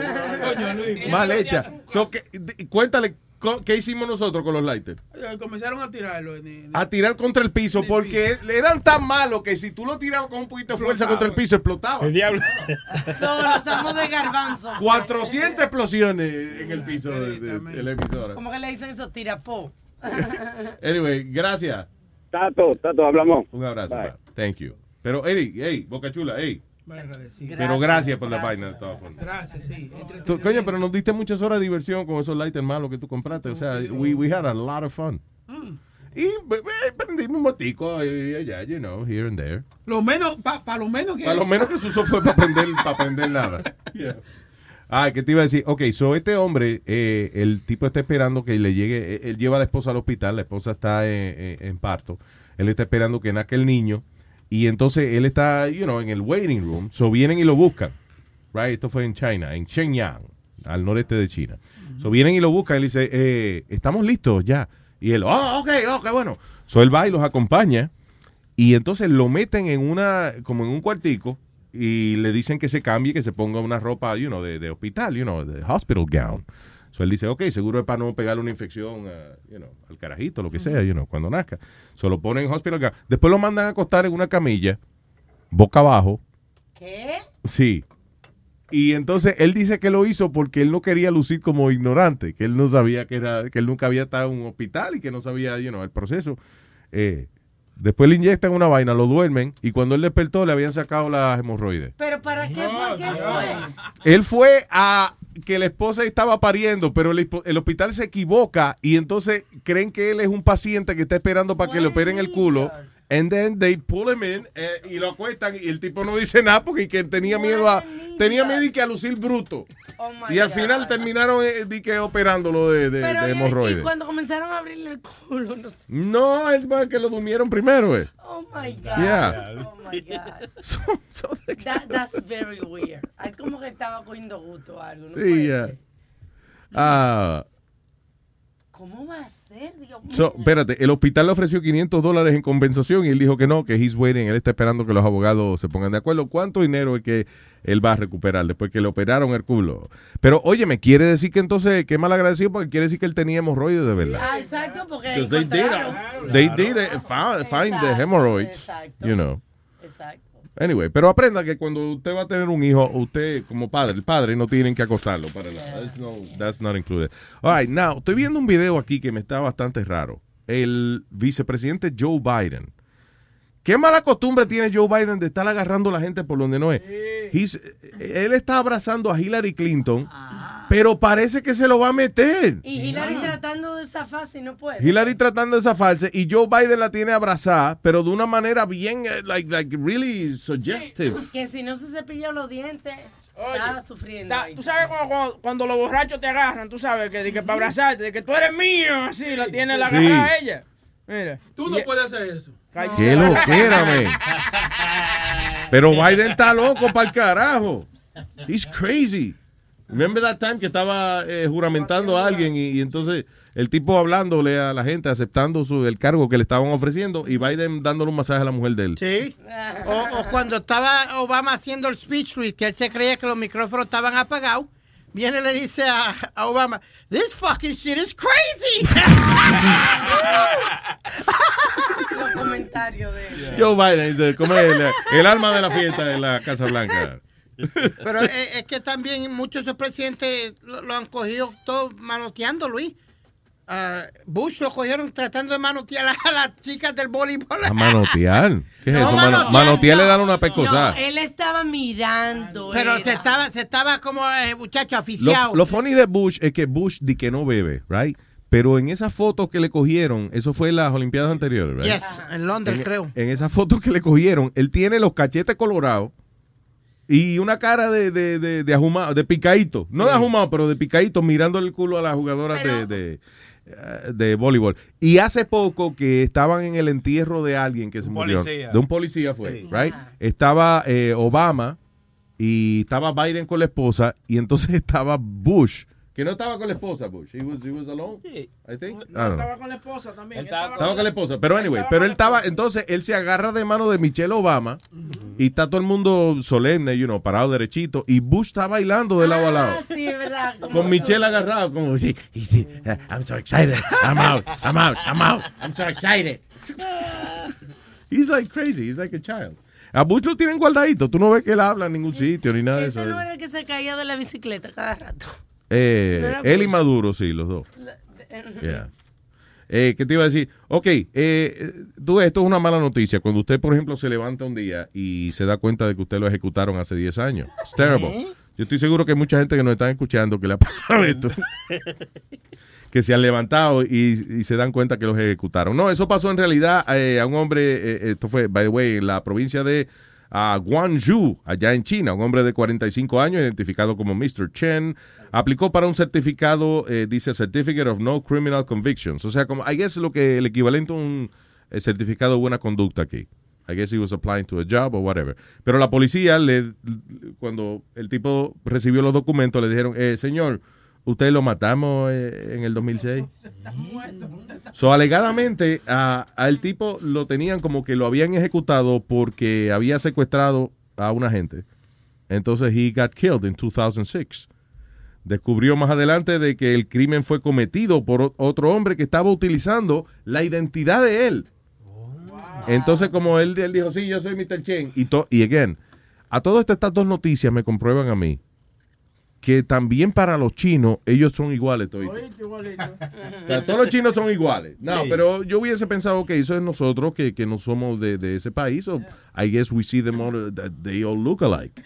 Speaker 5: (laughs) Mal hecha. So, que- cuéntale, ¿qué hicimos nosotros con los lighters?
Speaker 19: Eh, Comenzaron a tirarlo. en-
Speaker 5: A tirar contra el piso, porque eran tan malos que si tú lo tirabas con un poquito de fuerza contra el piso, explotaba. El diablo. (laughs)
Speaker 19: Solo somos de garbanzo.
Speaker 5: 400 explosiones en el piso de, de- de la emisora.
Speaker 19: ¿Cómo que le dicen eso? Tirapó.
Speaker 5: Anyway, gracias.
Speaker 37: Tato, Tato, hablamos.
Speaker 5: Un abrazo.
Speaker 37: Bye.
Speaker 5: pa. Thank you. Pero, Eric, hey, Boca Chula, hey.
Speaker 19: Agradecido.
Speaker 5: Pero gracias por la vaina de todas formas.
Speaker 19: Gracias, sí.
Speaker 5: Tú, coño, pero nos diste muchas horas de diversión con esos lighters malos que tú compraste. O sea, we, we had a lot of fun. Y be- be- prendimos un motico y allá, you know, here and there.
Speaker 19: Lo menos, para lo menos que.
Speaker 5: Para lo menos que se usó fue para aprender, para aprender nada. (laughs) Yeah. Ah, ¿qué te iba a decir? Ok, so este hombre, eh, el tipo está esperando que le llegue, eh, él lleva a la esposa al hospital, la esposa está en, en- en parto, él está esperando que nazca el niño y entonces él está, you know, en el waiting room, so vienen y lo buscan, right? Esto fue en China, en Shenyang, al noreste de China. So vienen y lo buscan le dice, eh, estamos listos ya. Y él, oh, ok, ok, bueno. So él va y los acompaña y entonces lo meten en una, como en un cuartico y le dicen que se cambie, que se ponga una ropa, you know, de, de hospital, you know, de hospital gown. So él dice, ok, seguro es para no pegarle una infección, a, you know, al carajito, lo que sea, you know, cuando nazca. Se lo ponen en hospital gown. Después lo mandan a acostar en una camilla, boca abajo.
Speaker 7: ¿Qué?
Speaker 5: Sí. Y entonces él dice que lo hizo porque él no quería lucir como ignorante, que él no sabía que era, que él nunca había estado en un hospital y que no sabía, you know, el proceso. Eh, después le inyectan una vaina, lo duermen y cuando él despertó le habían sacado las hemorroides.
Speaker 7: ¿Pero para qué fue? ¿Qué fue?
Speaker 5: Él fue a que la esposa estaba pariendo, pero el, el hospital se equivoca y entonces creen que él es un paciente que está esperando para que le operen el culo. And then they pull him in eh, y lo acuestan y el tipo no dice nada porque que tenía miedo a tenía miedo y que a lucir bruto.
Speaker 7: Oh my
Speaker 5: y al
Speaker 7: God.
Speaker 5: final terminaron eh, di que operándolo de, de,
Speaker 7: Pero
Speaker 5: de
Speaker 7: y- y,
Speaker 5: hemorroides.
Speaker 7: cuando comenzaron a abrirle el culo, no sé.
Speaker 5: No, es para que lo durmieron primero, eh.
Speaker 7: Oh my God.
Speaker 5: Yeah.
Speaker 7: Oh my God. (laughs) That- that's very weird. Como que estaba cogiendo gusto o algo. No
Speaker 5: Sí, ya. Ah,
Speaker 7: ¿Cómo va a ser? Dios mío.
Speaker 5: so, espérate, el hospital le ofreció 500 dólares en compensación y él dijo que no, que he's waiting, él está esperando que los abogados se pongan de acuerdo. ¿Cuánto dinero es que él va a recuperar después que le operaron el culo? Pero, oye, me quiere decir que entonces, qué mal agradecido, porque quiere decir que él tenía hemorroides de verdad.
Speaker 7: Ah, exacto, porque
Speaker 5: Because they did,
Speaker 7: encontraron.
Speaker 5: they did it, found, find the hemorrhoids,
Speaker 7: exacto.
Speaker 5: you know. Anyway, pero aprenda que cuando usted va a tener un hijo, usted como padre, el padre no tienen que acostarlo para nada. That's, no, that's not included. All right, now, estoy viendo un video aquí que me está bastante raro. El vicepresidente Joe Biden. ¿Qué mala costumbre tiene Joe Biden de estar agarrando a la gente por donde no es? He's- él está abrazando a Hillary Clinton, pero parece que se lo va a meter.
Speaker 7: Y Hillary tratando de zafarse y no puede.
Speaker 5: Hillary tratando de zafarse y Joe Biden la tiene abrazada, pero de una manera bien, eh, like, like really suggestive.
Speaker 7: Que si no se cepilla los dientes, está sufriendo. Ahí.
Speaker 9: Tú sabes cuando, cuando- cuando los borrachos te agarran, tú sabes que, de que para abrazarte, de que tú eres mío, así la tiene la
Speaker 5: Sí.
Speaker 9: agarrada ella. Mira.
Speaker 19: Tú no puedes hacer eso.
Speaker 5: Qué loquera. (laughs) Pero Biden está loco para el carajo. He's crazy. Remember that time que estaba eh, juramentando a alguien y, y entonces el tipo hablándole a la gente, aceptando su, el cargo que le estaban ofreciendo y Biden dándole un masaje a la mujer de él.
Speaker 6: Sí. O, o cuando estaba Obama haciendo el speech, Luis, que él se creía que los micrófonos estaban apagados, viene y le dice a, a Obama, this fucking shit is crazy. (laughs) (laughs)
Speaker 7: Los comentarios de él.
Speaker 5: Joe Biden dice, como el, el alma de la fiesta en la Casa Blanca. (laughs)
Speaker 6: Pero es, es que también muchos de esos presidentes lo, lo han cogido todo manoteando, Luis. Ah, Bush lo cogieron tratando de manotear a las chicas del voleibol.
Speaker 5: A manotear. ¿Qué es
Speaker 6: No,
Speaker 5: eso? Mano-
Speaker 6: manotear,
Speaker 5: manotear le dan una pescosa.
Speaker 7: No, él estaba mirando.
Speaker 6: Pero
Speaker 7: era.
Speaker 6: se estaba, se estaba como eh, muchacho
Speaker 5: Lo,
Speaker 6: aficiado.
Speaker 5: lo funny de Bush es que Bush di que no bebe, right? Pero en esas fotos que le cogieron, eso fue en las Olimpiadas anteriores, right?
Speaker 6: Yes, en Londres,
Speaker 5: en,
Speaker 6: creo.
Speaker 5: En esas fotos que le cogieron, él tiene los cachetes colorados y una cara de, de, de, de ahumado, de picadito. No de ahumado, pero de picadito, mirando el culo a las jugadoras de, de, eh, de voleibol. Y hace poco que estaban en el entierro de alguien que se murió.
Speaker 11: policía.
Speaker 5: De un policía fue, right? Estaba eh, Obama y estaba Biden con la esposa y entonces (laughs) estaba Bush. Que no estaba con la esposa, Bush. He was, he was alone, I think. I don't know.
Speaker 9: Estaba con la esposa también.
Speaker 5: Estaba con la esposa. Pero anyway, pero él estaba, entonces él se agarra de mano de Michelle Obama y está todo el mundo solemne, you know, parado derechito y Bush está bailando de lado a lado.
Speaker 7: Ah, sí, verdad.
Speaker 5: Con Michelle agarrado, como sí, sí, I'm so excited, I'm out, I'm out, I'm out, I'm so excited. (laughs) He's like crazy, he's like a child. A Bush lo tienen guardadito, tú no ves que él habla en ningún sitio ni nada de eso.
Speaker 7: Ese no era el que se caía de la bicicleta cada rato.
Speaker 5: Eh,
Speaker 7: ¿No era
Speaker 5: él y? Maduro, sí, los dos. Yeah. Eh, ¿Qué te iba a decir? Ok, eh, tú, esto es una mala noticia. Cuando usted, por ejemplo, se levanta un día y se da cuenta de que usted lo ejecutaron hace 10 años. It's terrible. Yo estoy seguro que hay mucha gente que nos está escuchando que le ha pasado (laughs) esto. que se han levantado y, y se dan cuenta que los ejecutaron. No, eso pasó en realidad eh, a un hombre, eh, esto fue, by the way, en la provincia de a Guangzhou, allá en China, un hombre de 45 años, identificado como Mr. Chen, aplicó para un certificado, eh, dice Certificate of No Criminal Convictions. O sea, como, I guess lo que el equivalente a un eh, certificado de buena conducta aquí. I guess he was applying to a job or whatever. Pero la policía, le, cuando el tipo recibió los documentos, le dijeron, eh, señor, usted lo matamos eh, en el 2006. So, alegadamente, a- al tipo lo tenían como que lo habían ejecutado porque había secuestrado a una gente. Entonces, he got killed in 2006. Descubrió más adelante de que el crimen fue cometido por otro hombre que estaba utilizando la identidad de él. Entonces, como él, él dijo, sí, yo soy Mr. Chen. Y, to- y again, a todo esto, estas dos noticias me comprueban a mí que también para los chinos, ellos son iguales. O sea, todos los chinos son iguales. No,
Speaker 9: Sí.
Speaker 5: pero yo hubiese pensado que eso es nosotros que, que no somos de, de ese país. O I guess we see them all, that they all look alike.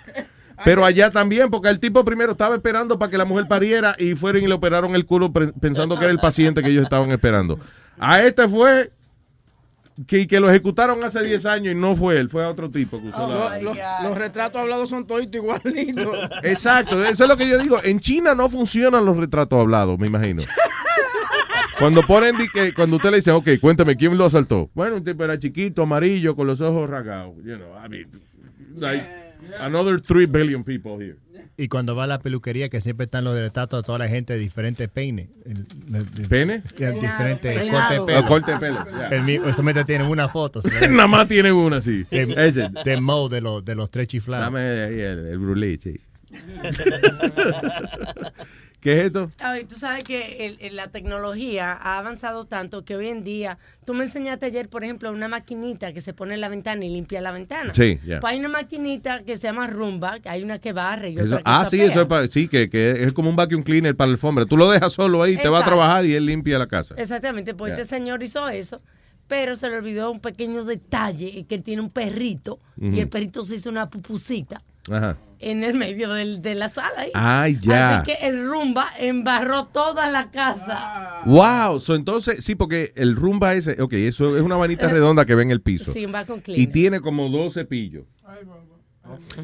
Speaker 5: Pero allá también, porque el tipo primero estaba esperando para que la mujer pariera y fueron y le operaron el culo pensando que era el paciente que ellos estaban esperando. A este fue que, que lo ejecutaron hace 10 años y no fue él, fue a otro tipo que usó la-
Speaker 9: Los, retratos hablados son toditos igualitos. (laughs)
Speaker 5: Exacto, eso es lo que yo digo. En China no funcionan los retratos hablados, me imagino. Cuando ponen, que, cuando usted le dice, ok, cuéntame, ¿quién lo asaltó? Bueno, un tipo era chiquito, amarillo, con los ojos rasgados. You know, I mean, like, another 3 billion people here.
Speaker 12: Y cuando va a la peluquería, que siempre están los retratos de toda la gente de diferentes peines. De Diferentes cortes de pelo.
Speaker 5: corte de pelo,
Speaker 12: solamente tienen una foto. (laughs)
Speaker 5: Nada más tienen una, sí.
Speaker 12: De, (laughs) de Mo, de los, de los tres chiflados.
Speaker 5: Dame ahí el, el brulé, sí. (laughs) ¿Qué es esto?
Speaker 7: Ay, tú sabes que el- el- la tecnología ha avanzado tanto que hoy en día, tú me enseñaste ayer, por ejemplo, una maquinita que se pone en la ventana y limpia la ventana.
Speaker 5: Sí, ya.
Speaker 7: Pues hay una maquinita que se llama Rumba, que hay una que barre y
Speaker 5: Eso-
Speaker 7: otra que
Speaker 5: ah, sí, eso es, pa- sí, que, que es como un vacuum cleaner para la alfombra. Tú lo dejas solo ahí, te va a trabajar y él limpia la casa.
Speaker 7: Exactamente, pues este señor hizo eso, pero se le olvidó un pequeño detalle, que él tiene un perrito y el perrito se hizo una pupusita
Speaker 5: Ajá.
Speaker 7: en el medio del- de la sala. ahí.
Speaker 5: Ay, ya.
Speaker 7: Así que el rumba embarró toda la casa.
Speaker 5: Wow, so, entonces, sí, porque el rumba ese, ok, eso es una vanita (laughs) redonda que ve en el piso.
Speaker 7: Sí,
Speaker 5: Y tiene como dos cepillos.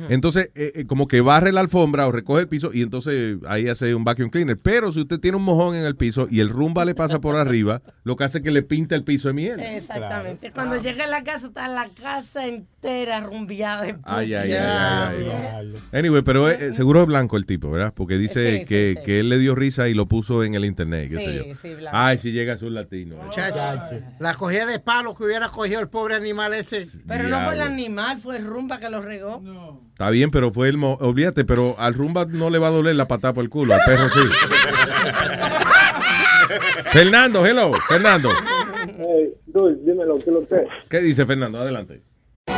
Speaker 5: Entonces, eh, eh, como que barre la alfombra o recoge el piso y entonces ahí hace un vacuum cleaner. Pero si usted tiene un mojón en el piso y el rumba le pasa por arriba, lo que hace es que le pinta el piso de miel.
Speaker 7: Exactamente. Cuando llega a la casa, está la casa entera rumbeada de
Speaker 5: Ay, ay, ay, ay, ay. Anyway, pero eh, eh, seguro es blanco el tipo, ¿verdad? Porque dice
Speaker 7: Sí,
Speaker 5: que,
Speaker 7: sí.
Speaker 5: que él le dio risa y lo puso en el internet, qué
Speaker 7: Sí,
Speaker 5: sé yo.
Speaker 7: sí, blanco.
Speaker 5: Ay, si llega a su latino.
Speaker 6: Muchacho, la cogía de palo que hubiera cogido el pobre animal ese.
Speaker 7: Pero no fue el animal, fue el rumba que lo regó.
Speaker 5: Está bien, pero fue el... mo- Olvídate, pero al rumba no le va a doler la patada por el culo, al perro sí. (laughs) Fernando, hello, Fernando.
Speaker 21: Hey, Dulce, dímelo, ¿qué lo que?
Speaker 5: ¿Qué dice Fernando? Adelante.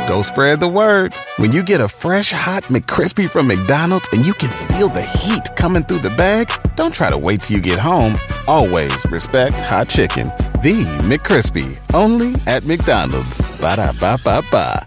Speaker 28: Go spread the word. When you get a fresh hot McCrispy from McDonald's and you can feel the heat coming through the bag, don't try to wait till you get home. Always respect hot chicken. The McCrispy, only at McDonald's. Ba da ba ba ba.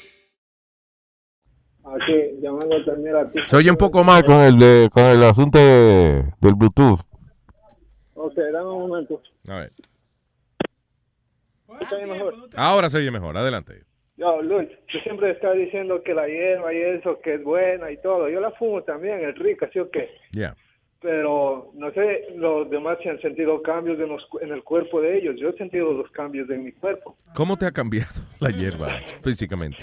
Speaker 21: Aquí, llamando a ti.
Speaker 5: Se oye un poco mal con el, de, con el asunto de- del Bluetooth.
Speaker 21: Ok, dame un momento.
Speaker 5: A ver. Ahora se oye mejor, adelante.
Speaker 21: Yo, Luis, tú siempre estás diciendo que la hierba y eso, que es buena y todo. Yo la fumo también, es rica, ¿sí o qué?
Speaker 5: Ya.
Speaker 21: Pero no sé los demás si han sentido cambios en, los en el cuerpo de ellos. Yo he sentido los cambios en mi cuerpo.
Speaker 5: ¿Cómo te ha cambiado (laughs) la hierba físicamente?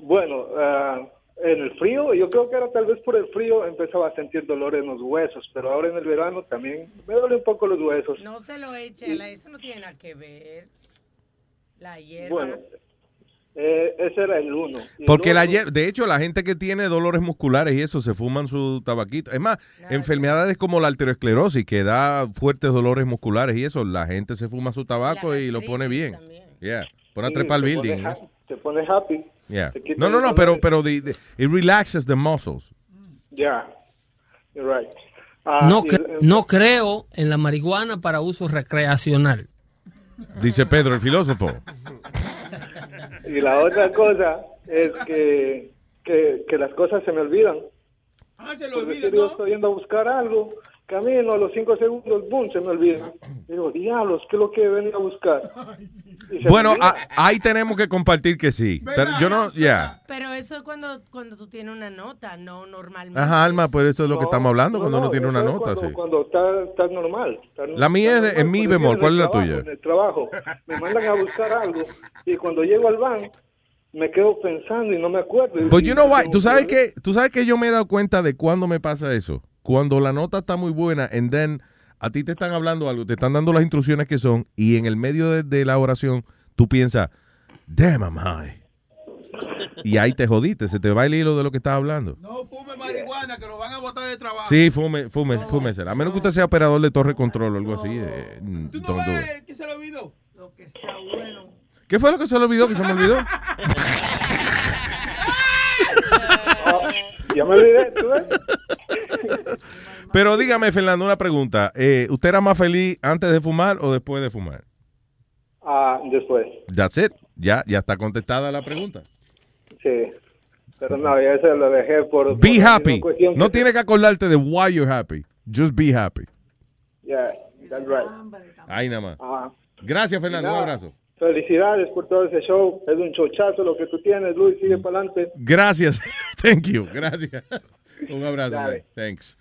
Speaker 21: Bueno, ah, en el frío, yo creo que era tal vez por el frío empezaba a sentir dolor en los huesos, pero ahora en el verano también me duele un poco los huesos.
Speaker 7: No se lo eche, la- eso no tiene nada que ver. La hierba.
Speaker 21: Bueno, eh, ese era el uno. Y el
Speaker 5: Porque la
Speaker 21: otro-
Speaker 5: hier- de hecho, la gente que tiene dolores musculares y eso se fuman su tabaquito. Es más, enfermedades como la arteriosclerosis, que da fuertes dolores musculares y eso, la gente se fuma su tabaco y lo pone bien. Yeah. Pone a trepar
Speaker 21: pone
Speaker 5: building.
Speaker 21: ja-
Speaker 38: te pone happy.
Speaker 5: Yeah. No, no, no, pero, pero the- the- it relaxes the muscles.
Speaker 38: Ya, you're right. Ah,
Speaker 39: No, cre- no creo en la marihuana para uso recreacional.
Speaker 5: Dice Pedro, el filósofo.
Speaker 38: Y la otra cosa es que, que, que las cosas se me olvidan.
Speaker 19: Ah, se
Speaker 38: yo estoy yendo a buscar algo, camino a los cinco segundos, boom, se me olvida. (clears throat) Digo, diablos, ¿qué es lo que venía a buscar?
Speaker 5: Bueno, a- ahí tenemos que compartir que sí. Pero yo no, ya.
Speaker 7: Pero eso es cuando, cuando tú tienes una nota, no normalmente.
Speaker 5: Ajá, Alma, pues eso es lo que
Speaker 38: No,
Speaker 5: estamos hablando
Speaker 38: no,
Speaker 5: cuando uno
Speaker 38: no,
Speaker 5: tiene una nota,
Speaker 38: cuando,
Speaker 5: sí.
Speaker 38: Cuando está, está normal. está-
Speaker 5: La mía
Speaker 38: está
Speaker 5: es en mi bemol, ¿cuál es la
Speaker 38: trabajo,
Speaker 5: tuya?
Speaker 38: En el trabajo, me mandan a buscar algo y cuando llego al van me quedo pensando y no me acuerdo.
Speaker 5: But you know
Speaker 38: y
Speaker 5: what?
Speaker 38: tengo
Speaker 5: ¿Tú sabes
Speaker 38: que-
Speaker 5: que tú sabes que yo me he dado cuenta de cuándo me pasa eso. Cuando la nota está muy buena, and then a ti te están hablando algo, te están dando las instrucciones que son, y en el medio de, de la oración tú piensas, damn, I'm high. Y ahí te jodiste, se te va el hilo de lo que estás hablando.
Speaker 19: No fume marihuana, que lo van a botar de trabajo.
Speaker 5: Sí, fume, fume, fúmesela. A menos que usted sea operador de torre control o algo así. eh, do it.
Speaker 19: ¿Qué se le olvidó?
Speaker 10: Lo que sea bueno.
Speaker 5: ¿Qué fue lo que se le olvidó? ¿Que se me olvidó? (laughs)
Speaker 38: Ya me olvidé, ¿tú ves? (laughs)
Speaker 5: Pero dígame, Fernando, una pregunta. Eh, ¿Usted era más feliz antes de fumar o después de fumar?
Speaker 38: Ah, después,
Speaker 5: That's it. Ya, ya está contestada la pregunta.
Speaker 38: sí. Pero no, ya se lo dejé por...
Speaker 5: Be
Speaker 38: por
Speaker 5: happy. No
Speaker 38: que-
Speaker 5: tiene que acordarte de why you're happy. Just be happy.
Speaker 38: Yeah, that's right.
Speaker 5: Ahí nada más. Gracias, Fernando. Un abrazo.
Speaker 38: Felicidades por todo ese show. Es un chochazo lo que tú tienes, Luis. Sigue para adelante.
Speaker 5: Gracias. (laughs) Thank you. Gracias. Un abrazo.
Speaker 38: Dale.
Speaker 5: man. Thanks.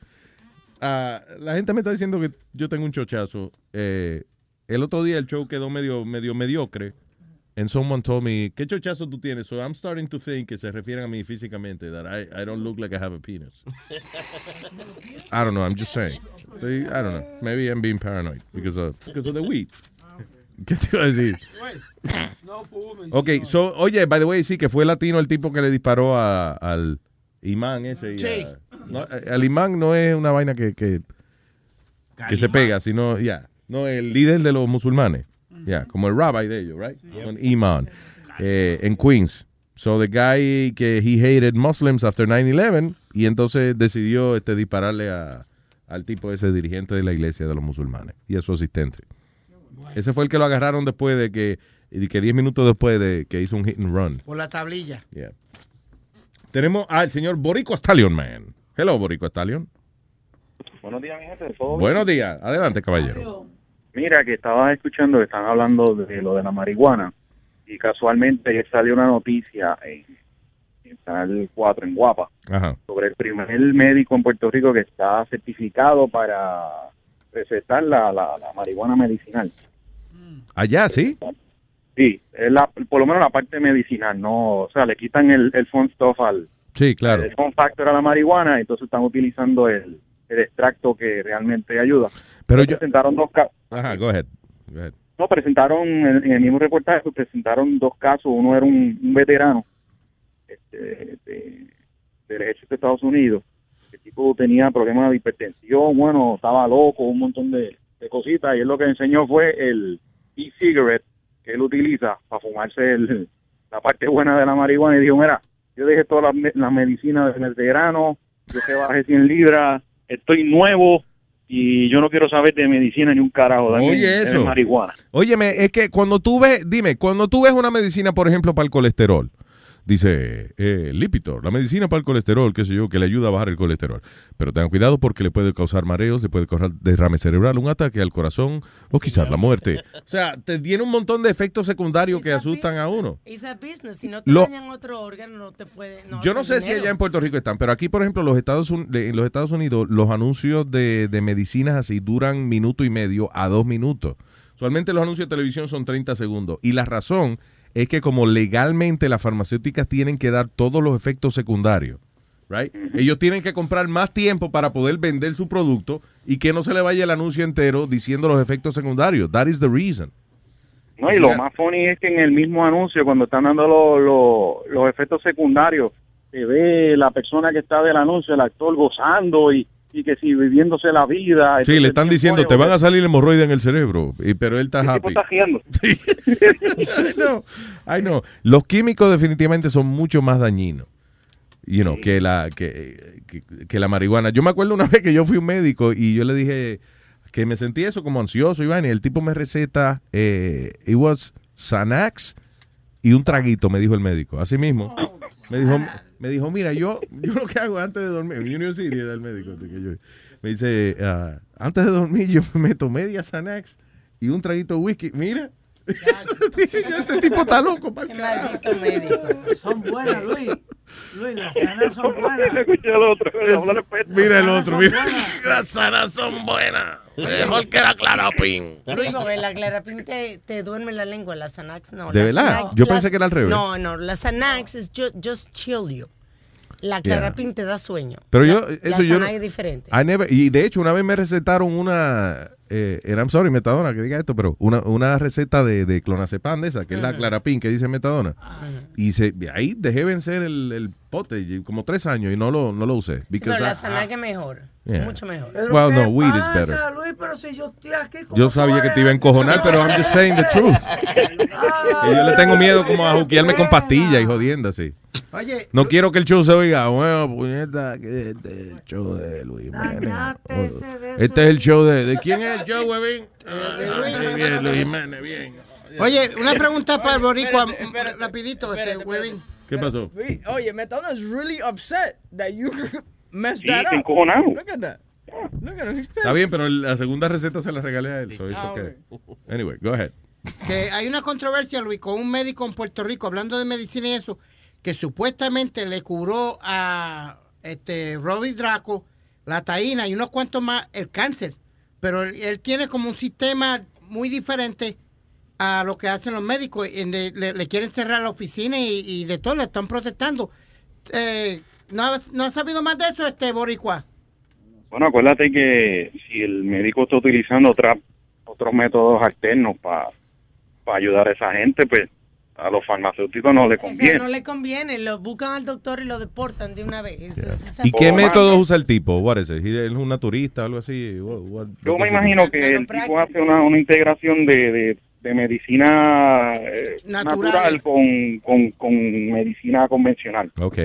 Speaker 5: Ah, la gente me está diciendo que yo tengo un chochazo. Eh, el otro día el show quedó medio, medio mediocre. And someone told me, ¿qué chochazo tú tienes? So I'm starting to think que se refieren a mí físicamente, that I, I don't look like I have a penis. (laughs) I don't know, I'm just saying. I don't know. Maybe I'm being paranoid because of, because of the weed. ¿Qué te iba a decir?
Speaker 19: No.
Speaker 5: Ok, so, oye, by the way, sí, que fue latino el tipo que le disparó a- al imán ese. y
Speaker 6: Sí.
Speaker 5: a- no, el imán no es una vaina que, que, que se pega, sino, ya, no, el líder de los musulmanes. Ya, como el rabbi de ellos, right? Un imán. eh, en Queens. So the guy que he hated Muslims after 9-11 y entonces decidió este, dispararle a, al tipo ese dirigente de la iglesia de los musulmanes y a su asistente. Ese fue el que lo agarraron después de que, y que 10 minutos después de que hizo un hit and run.
Speaker 6: Por la tablilla.
Speaker 5: Yeah. Tenemos al señor Borico Stallion Man. Hello, Borico Stallion.
Speaker 40: Buenos días, mi gente. ¿todo bien?
Speaker 5: Buenos días. Adelante, caballero.
Speaker 40: Mira, que estaba escuchando que están hablando de lo de la marihuana y casualmente ayer salió una noticia en, en Canal 4 en Guapa
Speaker 5: Ajá.
Speaker 40: sobre el primer médico en Puerto Rico que está certificado para recetar la, la, la marihuana medicinal.
Speaker 5: Allá, ¿sí?
Speaker 40: Sí, es la, por lo menos la parte medicinal, no, o sea, le quitan el, el fun stuff al
Speaker 5: Sí, claro.
Speaker 40: el fun factor a la marihuana, entonces están utilizando el, el extracto que realmente ayuda.
Speaker 5: Pero yo...
Speaker 40: presentaron dos casos.
Speaker 5: Ajá, go ahead. Go ahead.
Speaker 40: No, presentaron en, en el mismo reportaje, pues, presentaron dos casos. Uno era un, un veterano este, de- del ejército de Estados Unidos. El tipo tenía problemas de hipertensión, bueno, estaba loco, un montón de, de cositas. Y él lo que enseñó fue el e-cigarette que él utiliza para fumarse el- la parte buena de la marihuana. Y dijo, mira, yo dejé todas las me- las medicinas del veterano, yo que bajé 100 libras, estoy nuevo y yo no quiero saber de medicina ni un carajo. Dame,
Speaker 5: Oye, eso.
Speaker 40: marihuana.
Speaker 5: Óyeme, es que cuando tú ves, dime, cuando tú ves una medicina, por ejemplo, para el colesterol, dice eh, Lipitor, la medicina para el colesterol, qué sé yo, que le ayuda a bajar el colesterol. Pero tengan cuidado porque le puede causar mareos, le puede causar derrame cerebral, un ataque al corazón o quizás la muerte. (laughs) O sea, te tiene un montón de efectos secundarios que asustan a uno.
Speaker 7: It's a business. Si no te
Speaker 5: Lo-
Speaker 7: dañan otro órgano, no te puede. No
Speaker 5: Yo no sé si allá en Puerto Rico están, pero aquí, por ejemplo, los Estados en los Estados Unidos, los anuncios de, de medicinas así duran minuto y medio a dos minutos. Usualmente los anuncios de televisión son 30 segundos. Y la razón es que como legalmente las farmacéuticas tienen que dar todos los efectos secundarios, right? Ellos tienen que comprar más tiempo para poder vender su producto y que no se le vaya el anuncio entero diciendo los efectos secundarios. That is the reason.
Speaker 40: No, y lo más funny es que en el mismo anuncio, cuando están dando lo- lo- los efectos secundarios, se ve la persona que está del anuncio, el actor gozando y, y que si viviéndose la vida.
Speaker 5: Sí, le están diciendo, te van a
Speaker 40: salir
Speaker 5: hemorroides en el cerebro, y, pero él está happy.
Speaker 40: está riendo. (laughs) (laughs)
Speaker 5: no, ay no. Los químicos definitivamente son mucho más dañinos. You know, que la que, que- que la marihuana. Yo me acuerdo una (laughs) vez que yo fui un médico y yo le dije que me sentí eso como ansioso, Iván, y el tipo me receta, eh, it was Xanax y un traguito, me dijo el médico. Así mismo. Me dijo, me dijo, mira, yo, yo lo que hago antes de dormir, Union City era el médico. así que yo- me dice, ah, antes de dormir yo me meto media Xanax y un traguito de whisky. Mira. (laughs) este tipo está loco, pa'l carajo.
Speaker 10: Son buenas, Luis. Luis, las sanas son buenas.
Speaker 40: Escuché al otro, hablar de
Speaker 5: Mira el otro, mira. (laughs)
Speaker 31: Las sanas son buenas. Mejor que la Clarapin.
Speaker 7: Digo, la Clarapin te, te duerme la lengua, la Xanax no.
Speaker 5: ¿De verdad? Yo pensé que era al revés.
Speaker 7: No, no, la Xanax es ju- just chill you. La
Speaker 5: Yeah.
Speaker 7: Clarapin te da sueño.
Speaker 5: Pero
Speaker 7: La-
Speaker 5: yo, eso
Speaker 7: la
Speaker 5: yo. no-
Speaker 7: es diferente.
Speaker 5: I never- y de hecho, una vez me recetaron una. Eh, and I'm sorry, metadona, que diga esto, pero una, una receta de, de clonazepam de esa, que es la clarapin, que dice metadona. Y se, ahí dejé vencer el, el pote, como tres años, y no lo, no lo usé.
Speaker 7: Pero la es mejor.
Speaker 5: Yeah.
Speaker 7: Mucho mejor.
Speaker 5: Well, no, weed is better.
Speaker 10: Pasa, Luis, pero si yo estoy aquí, ¿cómo
Speaker 5: Yo sabía que te iba a encojonar, pero I'm just saying the (laughs) truth. Y yo le tengo miedo como a juquearme con pastillas y jodiendo así.
Speaker 6: Oye,
Speaker 5: No quiero que el show se oiga, bueno, puñeta, que este es el show de Luis Jiménez. Este es el show de... ¿De quién es el show, (laughs) huevín? Sí, bien, Luis Jiménez, bien.
Speaker 6: Oye, una pregunta para el boricua, rapidito, este, huevín.
Speaker 5: ¿Qué pasó?
Speaker 9: Luis, Oye, Metadona is really upset that you messed
Speaker 40: Sí,
Speaker 9: that
Speaker 40: está
Speaker 9: up.
Speaker 40: encojonado.
Speaker 9: Look at that. Look at him. He's pissed.
Speaker 5: Está bien, pero la segunda receta se la regalé a él. So
Speaker 9: Ah,
Speaker 5: okay. Anyway, go ahead.
Speaker 6: Que hay una controversia, Luis, con un médico en Puerto Rico, hablando de medicina y eso, que supuestamente le curó a este Robbie Draco, la taína y unos cuantos más el cáncer. Pero él, él tiene como un sistema muy diferente a lo que hacen los médicos. en de- le, le quieren cerrar la oficina y, y de todo, le están protestando. Eh, ¿no, ha- ¿No has sabido más de eso, este Boricua?
Speaker 40: Bueno, acuérdate que si el médico está utilizando otra, otros métodos alternos para ayudar a esa gente, pues a los farmacéuticos no le
Speaker 7: O sea,
Speaker 40: conviene.
Speaker 7: no le conviene. Lo buscan al doctor y lo deportan de una vez. Eso-
Speaker 5: ¿Y qué
Speaker 40: Oh,
Speaker 5: métodos
Speaker 40: man.
Speaker 5: usa el tipo? What is it? ¿Él es un naturista o algo así? What- what-
Speaker 40: Yo
Speaker 5: what
Speaker 40: me imagino que el tipo hace una, una integración de, de, de medicina eh,
Speaker 6: Natural.
Speaker 40: natural, con, con, con medicina convencional.
Speaker 5: Ok.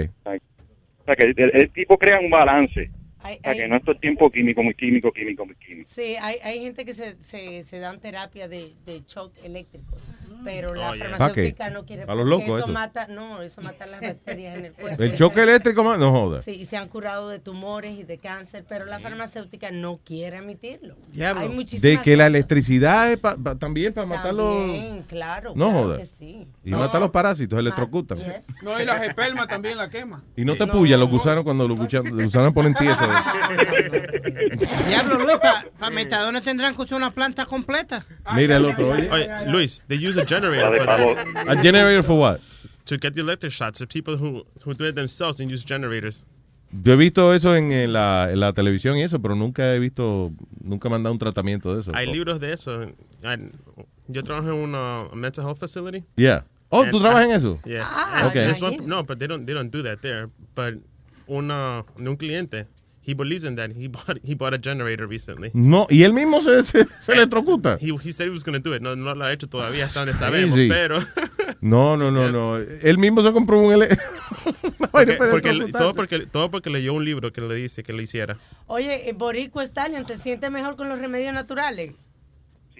Speaker 40: Sea, que el, el tipo crea un balance.
Speaker 7: Hay-
Speaker 40: O sea,
Speaker 7: hay-
Speaker 40: que no es todo el tiempo químico, muy químico, químico, muy químico.
Speaker 7: Sí, hay, hay gente que se, se, se dan terapia de, de shock eléctrico, pero la
Speaker 5: Oh, yeah.
Speaker 7: farmacéutica
Speaker 5: ¿Pa'
Speaker 7: no quiere
Speaker 5: ¿Pa' los locos
Speaker 7: eso
Speaker 5: eso?
Speaker 7: mata, no, eso mata las bacterias en el (laughs) cuerpo.
Speaker 5: ¿El choque eléctrico? más? No joda.
Speaker 7: Sí, y se han curado de tumores y de cáncer, pero la farmacéutica no quiere admitirlo.
Speaker 6: Diablo.
Speaker 7: Hay muchísimas
Speaker 5: De que la electricidad es pa- pa- también para matar los...
Speaker 7: Claro,
Speaker 5: No
Speaker 7: claro
Speaker 5: joda.
Speaker 7: que sí.
Speaker 5: Y
Speaker 7: No.
Speaker 5: mata los parásitos, electrocutan.
Speaker 19: No, y las espermas también la quema.
Speaker 5: Y no te puya los gusanos cuando los gusanos ponen tieso. (laughs)
Speaker 6: Diablo, Luis, para metadona tendrán que usar una planta completa.
Speaker 5: Mira el otro, oye.
Speaker 41: Oye, Luis, they use a generator for that.
Speaker 5: A generator for what?
Speaker 41: To get the electric shots. The people who, who do it themselves and use generators.
Speaker 5: Yo he visto eso en, en la, en la televisión y eso, pero nunca he visto, nunca me han dado un tratamiento de eso.
Speaker 41: Hay libros de eso. I- yo trabajo en una mental health facility.
Speaker 5: Yeah. Oh,
Speaker 41: And
Speaker 5: ¿tú trabajas
Speaker 41: I-
Speaker 5: en eso?
Speaker 41: Yeah.
Speaker 5: Ah, Okay.
Speaker 41: one- no, but they don't they don't do that there. But una un cliente, he believes in that. He (laughs) bought he bought a generator recently.
Speaker 5: No, y él mismo se, se, se electrocuta.
Speaker 41: He, he said he was going to do it. No, no lo ha hecho todavía, hasta donde sabemos, pero
Speaker 5: No, no, no, no. Él mismo se compró un... L (laughs)
Speaker 41: porque, porque- todo porque todo porque leyó un libro que le dice que lo hiciera.
Speaker 7: Oye, eh, Boricua Stallion, ¿te sientes mejor con los remedios naturales?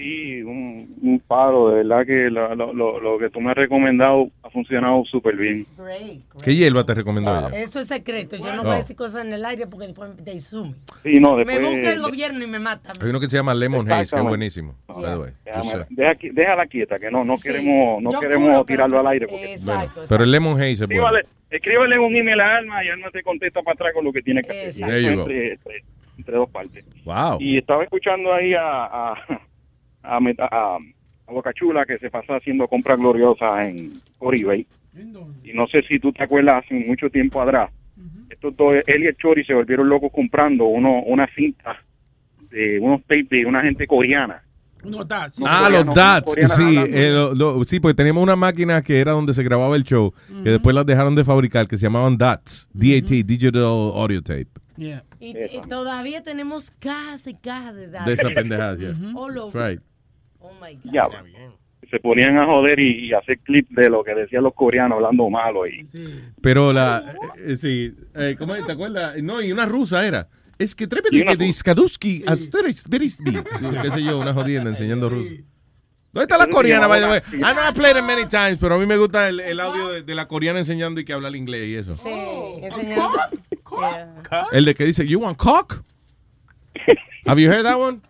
Speaker 40: Sí, un, un paro, de verdad que lo, lo, lo, lo que tú me has recomendado ha funcionado súper bien.
Speaker 7: Great.
Speaker 5: ¿Qué hierba te recomendó ella?
Speaker 7: Eso es secreto. Yo no
Speaker 5: No.
Speaker 7: voy a decir cosas en el aire porque después te asume.
Speaker 40: Sí, no,
Speaker 7: Me
Speaker 40: después...
Speaker 7: busca el gobierno y me mata.
Speaker 5: Hay uno que se llama Lemon Haze, que es buenísimo. The way.
Speaker 40: Déjame- deja déjala quieta, que no, no
Speaker 7: Sí,
Speaker 40: queremos, no queremos
Speaker 7: juro,
Speaker 40: tirarlo al aire. Porque,
Speaker 7: Exacto.
Speaker 5: Pero el Lemon Haze es bueno.
Speaker 40: Escríbale, escríbele un email a Alma y Alma te contesta para atrás con lo que tiene que hacer. Entre, entre, entre dos partes.
Speaker 5: Wow.
Speaker 40: Y estaba escuchando ahí a, a, a, a, a Boca Chula que se pasa haciendo compras gloriosas en por eBay. Y no sé si tú te acuerdas hace mucho tiempo atrás. Estos dos, él y el Chori se volvieron locos comprando uno, una cinta de unos tapes de una gente coreana.
Speaker 19: Unos tats.
Speaker 5: Ah, los DATs, sí, eh, lo- lo- sí, porque teníamos una máquina que era donde se grababa el show, que después las dejaron de fabricar, que se llamaban DATs, DAT, Digital Audio Tape.
Speaker 19: Yeah.
Speaker 7: Y, y todavía tenemos cajas y cajas de datos.
Speaker 5: De esa pendejada, yeah.
Speaker 7: All
Speaker 5: That's
Speaker 7: over.
Speaker 5: right.
Speaker 7: Oh my God.
Speaker 37: Ya, se ponían a joder y, y hacer clips de lo que decían los coreanos hablando malo y
Speaker 5: Pero la, eh, sí, eh, ¿cómo es? ¿Te acuerdas? No, y una rusa era. Es que trépete que diskaduski asteris. Qué sé yo, una jodienda enseñando ruso. ¿Dónde está la coreana, by the way? I know I played it many times, pero a mí me gusta el, el audio de, de la coreana enseñando y que habla el inglés y eso.
Speaker 7: Sí, enseñando. Yeah.
Speaker 5: El de que dice, you want cock? (laughs) Have you heard that one?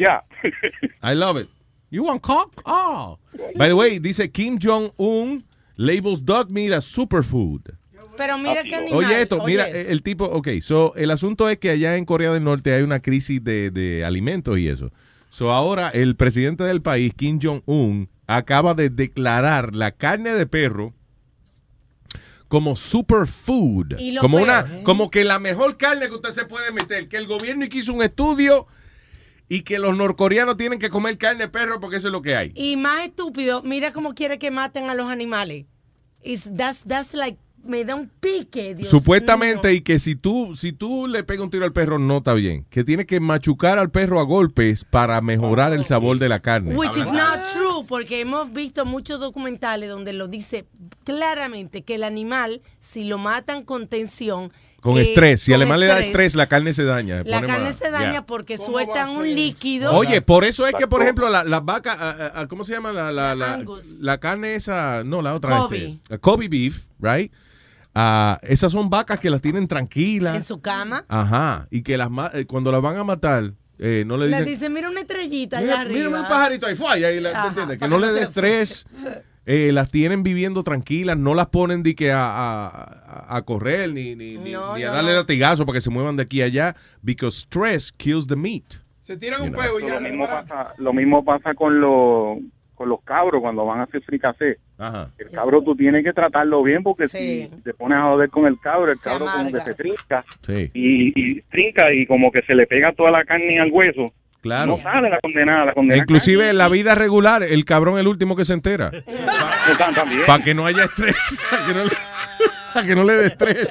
Speaker 37: Yeah. (laughs)
Speaker 5: I love it. You want cock? Oh. By the way, dice Kim Jong-un labels dog meat as superfood.
Speaker 7: Pero mira qué animal.
Speaker 5: Oye, esto, mira, el tipo, ok, so, el asunto es que allá en Corea del Norte hay una crisis de, de alimentos y eso. So, ahora el presidente del país, Kim Jong-un, acaba de declarar la carne de perro como superfood. Como
Speaker 42: peor,
Speaker 5: una,
Speaker 42: ¿eh?
Speaker 5: como que la mejor carne que usted se puede meter, que el gobierno hizo un estudio y que los norcoreanos tienen que comer carne de perro porque eso es lo que hay.
Speaker 7: Y más estúpido, mira cómo quiere que maten a los animales. It's, that's, that's like, me da un pique, Dios
Speaker 5: Supuestamente, y que si tú, si tú le pegas un tiro al perro, no está bien. Que tienes que machucar al perro a golpes para mejorar el sabor de la carne.
Speaker 7: Which is not true, porque hemos visto muchos documentales donde lo dice claramente que el animal, si lo matan con tensión,
Speaker 5: Con
Speaker 7: eh,
Speaker 5: estrés. Si animal le da estrés, la carne se daña.
Speaker 7: la
Speaker 5: Pone
Speaker 7: carne se daña porque sueltan un líquido.
Speaker 5: Oye, por eso es que, por ejemplo, las la vacas, ¿cómo se llama? La, la, la, la carne esa, no, la otra.
Speaker 7: Kobe.
Speaker 5: este, Kobe beef, right? Ah, esas son vacas que las tienen tranquilas.
Speaker 7: en su cama.
Speaker 5: Ajá. Y que las ma- eh, cuando las van a matar, eh, no le
Speaker 7: Le
Speaker 5: dicen...
Speaker 7: dice, mira una estrellita
Speaker 5: Mira,
Speaker 7: allá
Speaker 5: mira
Speaker 7: arriba.
Speaker 5: un pajarito ahí, fue, ahí la- ¿te
Speaker 7: Ajá,
Speaker 5: entiendes? Que no le dé estrés. Eh, las tienen viviendo tranquilas, no las ponen de que a, a- correr ni, ni, ni-
Speaker 7: No,
Speaker 5: ni a
Speaker 7: no,
Speaker 5: darle
Speaker 7: no.
Speaker 5: latigazo para que se muevan de aquí a allá, because stress kills the meat.
Speaker 19: Se tiran un pego y ya
Speaker 37: lo mismo pasa lo mismo pasa con los con los cabros cuando van a hacer fricasé
Speaker 5: Ajá.
Speaker 37: el cabro tú tienes que tratarlo bien porque
Speaker 7: Sí.
Speaker 37: si te pones a joder con el cabro el
Speaker 7: Se
Speaker 37: cabro como que se trinca
Speaker 5: Sí.
Speaker 37: y, y trinca y como que se le pega toda la carne al hueso
Speaker 5: Claro.
Speaker 37: no sale la condenada la condenada
Speaker 5: Inclusive en la vida regular, el cabrón es el último que se entera. (laughs) Para que no haya estrés. (laughs) Para que no le, para que no le dé estrés.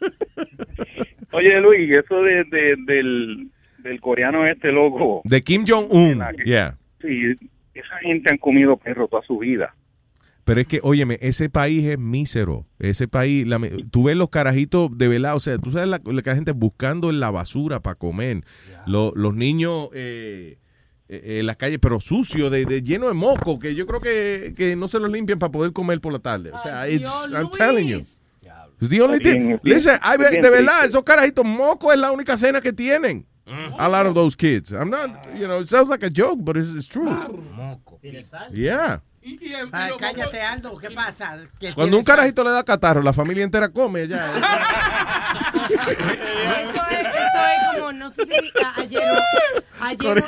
Speaker 5: (laughs)
Speaker 37: oye Luis eso de, de- del del coreano este loco
Speaker 5: De Kim Jong-un. Yeah.
Speaker 37: sí esa gente han comido perro toda su vida
Speaker 5: Pero es que, óyeme, ese país es mísero. Ese país, la- tú ves los carajitos de velado, o sea, tú sabes la, la que la gente buscando en la basura para comer. Lo- los niños eh, eh, en las calles, pero sucios, de, de- lleno de moco, que yo creo que, que no se los limpian para poder comer por la tarde. O sea, it's, I'm telling you. It's the only thing. Listen, I- de verdad, esos carajitos moco es la única cena que tienen. A lot of those kids. I'm not, you know, it sounds like a joke, but it's, it's true. Yeah.
Speaker 6: Ay, cállate, Aldo, ¿qué pasa?
Speaker 5: Cuando un carajito le da catarro, la familia entera come ya. (laughs)
Speaker 7: Eso es, eso es como, no sé si a- ayer ayer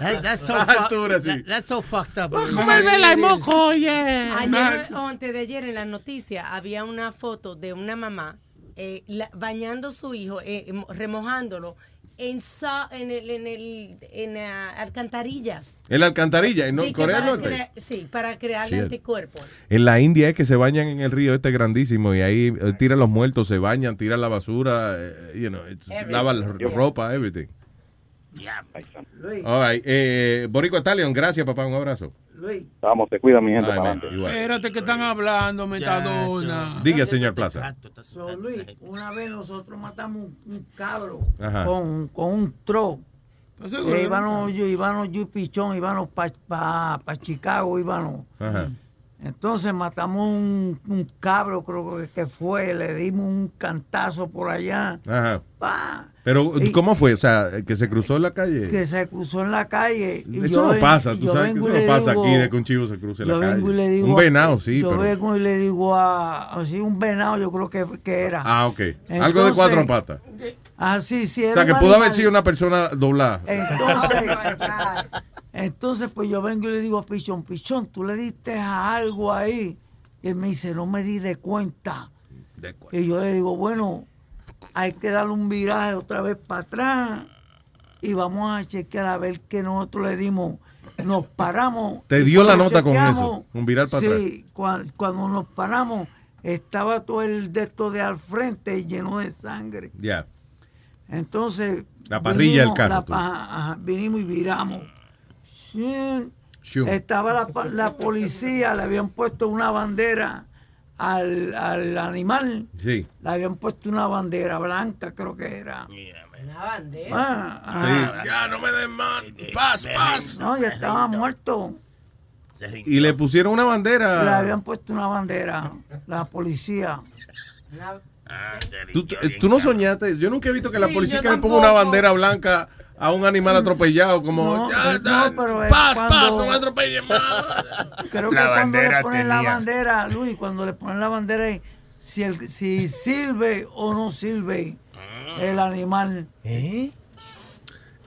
Speaker 6: That- that's so
Speaker 5: A
Speaker 6: fu-
Speaker 5: altura, sí.
Speaker 6: that- that's so fucked up.
Speaker 7: Comerme
Speaker 6: y moco, yeah.
Speaker 7: Ayer o antes de ayer en la noticia había una foto de una mamá eh, la- bañando a su hijo, eh, em- remojándolo en, sa- en, el, en, el, en ah, alcantarillas.
Speaker 5: En la alcantarilla, en no- Corea del Norte.
Speaker 7: sí, para crearle
Speaker 5: Sí.
Speaker 7: anticuerpos.
Speaker 5: En la India es que se bañan en el río este grandísimo y ahí eh, tiran los muertos, se bañan, tiran la basura, eh, you know, lavan ropa, everything.
Speaker 6: Luis,
Speaker 5: All right. Eh, Borico Italian, gracias papá, un abrazo.
Speaker 6: Luis.
Speaker 37: vamos te cuida mi gente
Speaker 5: Ay, man.
Speaker 19: Espérate que están hablando, metadona.
Speaker 5: Diga, señor Plaza.
Speaker 10: So, Luis, una vez nosotros matamos un, un cabro con, con un tro.
Speaker 19: ¿Estás seguro?
Speaker 10: Eh, íbamos yo, íbamos yo y Pichón, íbamos para pa, pa Chicago, íbamos.
Speaker 5: Ajá.
Speaker 10: Entonces matamos un, un cabro, creo que, fue, le dimos un cantazo por allá,
Speaker 5: Ajá.
Speaker 10: pa,
Speaker 5: Pero,
Speaker 10: Y-
Speaker 5: ¿cómo fue? O sea, que se cruzó en la calle.
Speaker 10: que se cruzó en la calle. y
Speaker 5: Eso
Speaker 10: yo
Speaker 5: no pasa, tú
Speaker 10: yo
Speaker 5: sabes que
Speaker 10: vengo
Speaker 5: eso
Speaker 10: y
Speaker 5: no
Speaker 10: le
Speaker 5: pasa
Speaker 10: digo-
Speaker 5: aquí de que un chivo se cruce en
Speaker 10: yo
Speaker 5: la
Speaker 10: vengo y le
Speaker 5: calle.
Speaker 10: digo
Speaker 5: Un venado, sí,
Speaker 10: Yo
Speaker 5: pero...
Speaker 10: vengo y le digo a, así un venado, yo creo que, que era.
Speaker 5: Ah, ok. Algo de cuatro patas.
Speaker 10: Ah, sí, sí.
Speaker 5: O sea, que pudo haber sido una persona doblada.
Speaker 10: Entonces, (laughs) entonces, pues yo vengo y le digo a Pichón, Pichón, tú le diste a algo ahí. Y él me dice, no me di de cuenta. Y yo le digo, bueno, hay que darle un viraje otra vez para atrás y vamos a chequear a ver que nosotros le dimos. Nos paramos.
Speaker 5: Te dio la nota con eso, un viral para
Speaker 10: Sí, cua- cuando nos paramos, estaba todo el de esto de al frente lleno de sangre.
Speaker 5: Ya.
Speaker 10: Entonces.
Speaker 5: La parrilla del carro,
Speaker 10: la ajá, vinimos y viramos. Estaba la, pa- la policía, le habían puesto una bandera al, al animal.
Speaker 5: Sí.
Speaker 10: Le habían puesto una bandera blanca, creo que era.
Speaker 7: Una bandera.
Speaker 10: Ah, ah.
Speaker 13: Ya no me den más. Paz, paz.
Speaker 10: No, ya estaba muerto.
Speaker 5: Y le pusieron una
Speaker 10: Le
Speaker 5: bandera.
Speaker 10: habían puesto una bandera, la policía.
Speaker 5: ¿Tú, tú no soñaste. Yo nunca he visto que la policía que le ponga una bandera blanca a un animal atropellado, como.
Speaker 10: No,
Speaker 5: ya,
Speaker 10: no, pero
Speaker 5: paz,
Speaker 10: cuando-
Speaker 5: paz, no me atropellen más. (laughs)
Speaker 10: Creo
Speaker 5: La
Speaker 10: que cuando le ponen la bandera, Luis, cuando le ponen la bandera, es si, el, si sirve o no sirve el animal.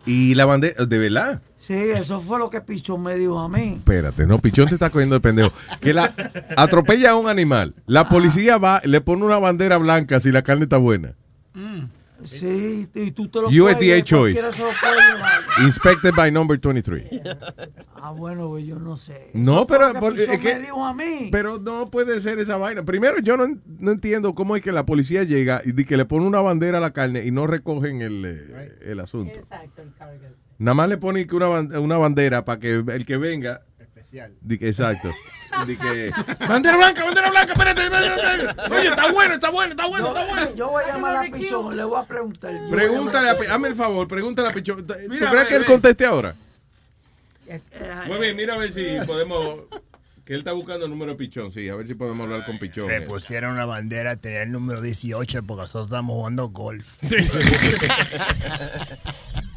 Speaker 5: Y la bandera, de verdad.
Speaker 10: Sí, eso fue lo que Pichón me dijo a mí.
Speaker 5: Espérate, no, Pichón te está cogiendo de pendejo. Que la atropella a un animal. La policía va, le pone una bandera blanca si la carne está buena.
Speaker 10: Sí, y tú te lo
Speaker 5: USDA choice.
Speaker 10: cualquiera se lo puede llevar.
Speaker 5: Inspected by number 23.
Speaker 10: Ah, bueno, pues yo no sé.
Speaker 5: No, pero
Speaker 10: lo que
Speaker 5: por-
Speaker 10: Pichón
Speaker 5: es que-
Speaker 10: me dijo a mí.
Speaker 5: Pero no puede ser esa vaina. Primero, yo no, no entiendo cómo es que la policía llega y que le pone una bandera a la carne y no recogen el, eh, el asunto.
Speaker 7: Exacto, el cargas.
Speaker 5: Nada más le ponen que una, una bandera para que el que venga.
Speaker 12: Especial.
Speaker 5: di que- exacto. (laughs) Di que-
Speaker 13: Bandera blanca, bandera blanca, espérate, espérate. (laughs) Oye, está bueno, está bueno, está bueno,
Speaker 10: Yo,
Speaker 13: está bueno.
Speaker 10: yo voy a llamar a Pichón, le voy a preguntar. Yo a
Speaker 5: Pregúntale, a, Pi- hazme el favor, pregúntale a Pichón. ¿Tú
Speaker 10: Mira,
Speaker 5: crees que él conteste ahora?
Speaker 10: Eh,
Speaker 5: Muy bien, mira a ver si podemos. Que él está buscando el número de Pichón, sí, a ver si podemos hablar con Pichón.
Speaker 12: Le pusieron una bandera, tenía el número 18 porque nosotros estamos jugando golf. (laughs)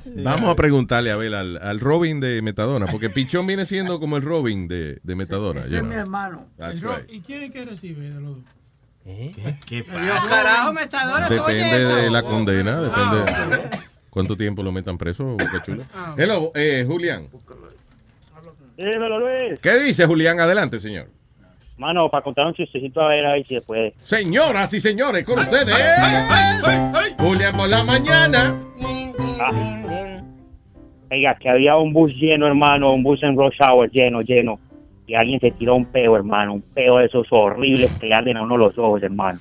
Speaker 5: Vamos a preguntarle a ver al, al Robin de Metadona, porque Pichón viene siendo como el Robin de, de Metadona.
Speaker 10: Ese es
Speaker 5: know.
Speaker 10: mi hermano.
Speaker 5: Right.
Speaker 19: ¿Y quién es que recibe de los dos?
Speaker 5: ¿Qué,
Speaker 6: Dios, carajo, metadona,
Speaker 5: Depende de la condena, depende
Speaker 19: Ah,
Speaker 5: de cuánto tiempo lo metan preso, Boca Chula. Hello, eh, Julián.
Speaker 42: Dímelo, Luis.
Speaker 5: ¿Qué dice Julián? Adelante, señor.
Speaker 42: Mano, para contar un chistecito a ver, a ver si se puede.
Speaker 5: Señoras y señores, con ustedes. Julián por la mañana.
Speaker 42: Oiga, que había un bus lleno, hermano, un bus en rush hour lleno, lleno. Y alguien se tiró un peo, hermano, un peo de esos horribles que le arden a uno los ojos, hermano.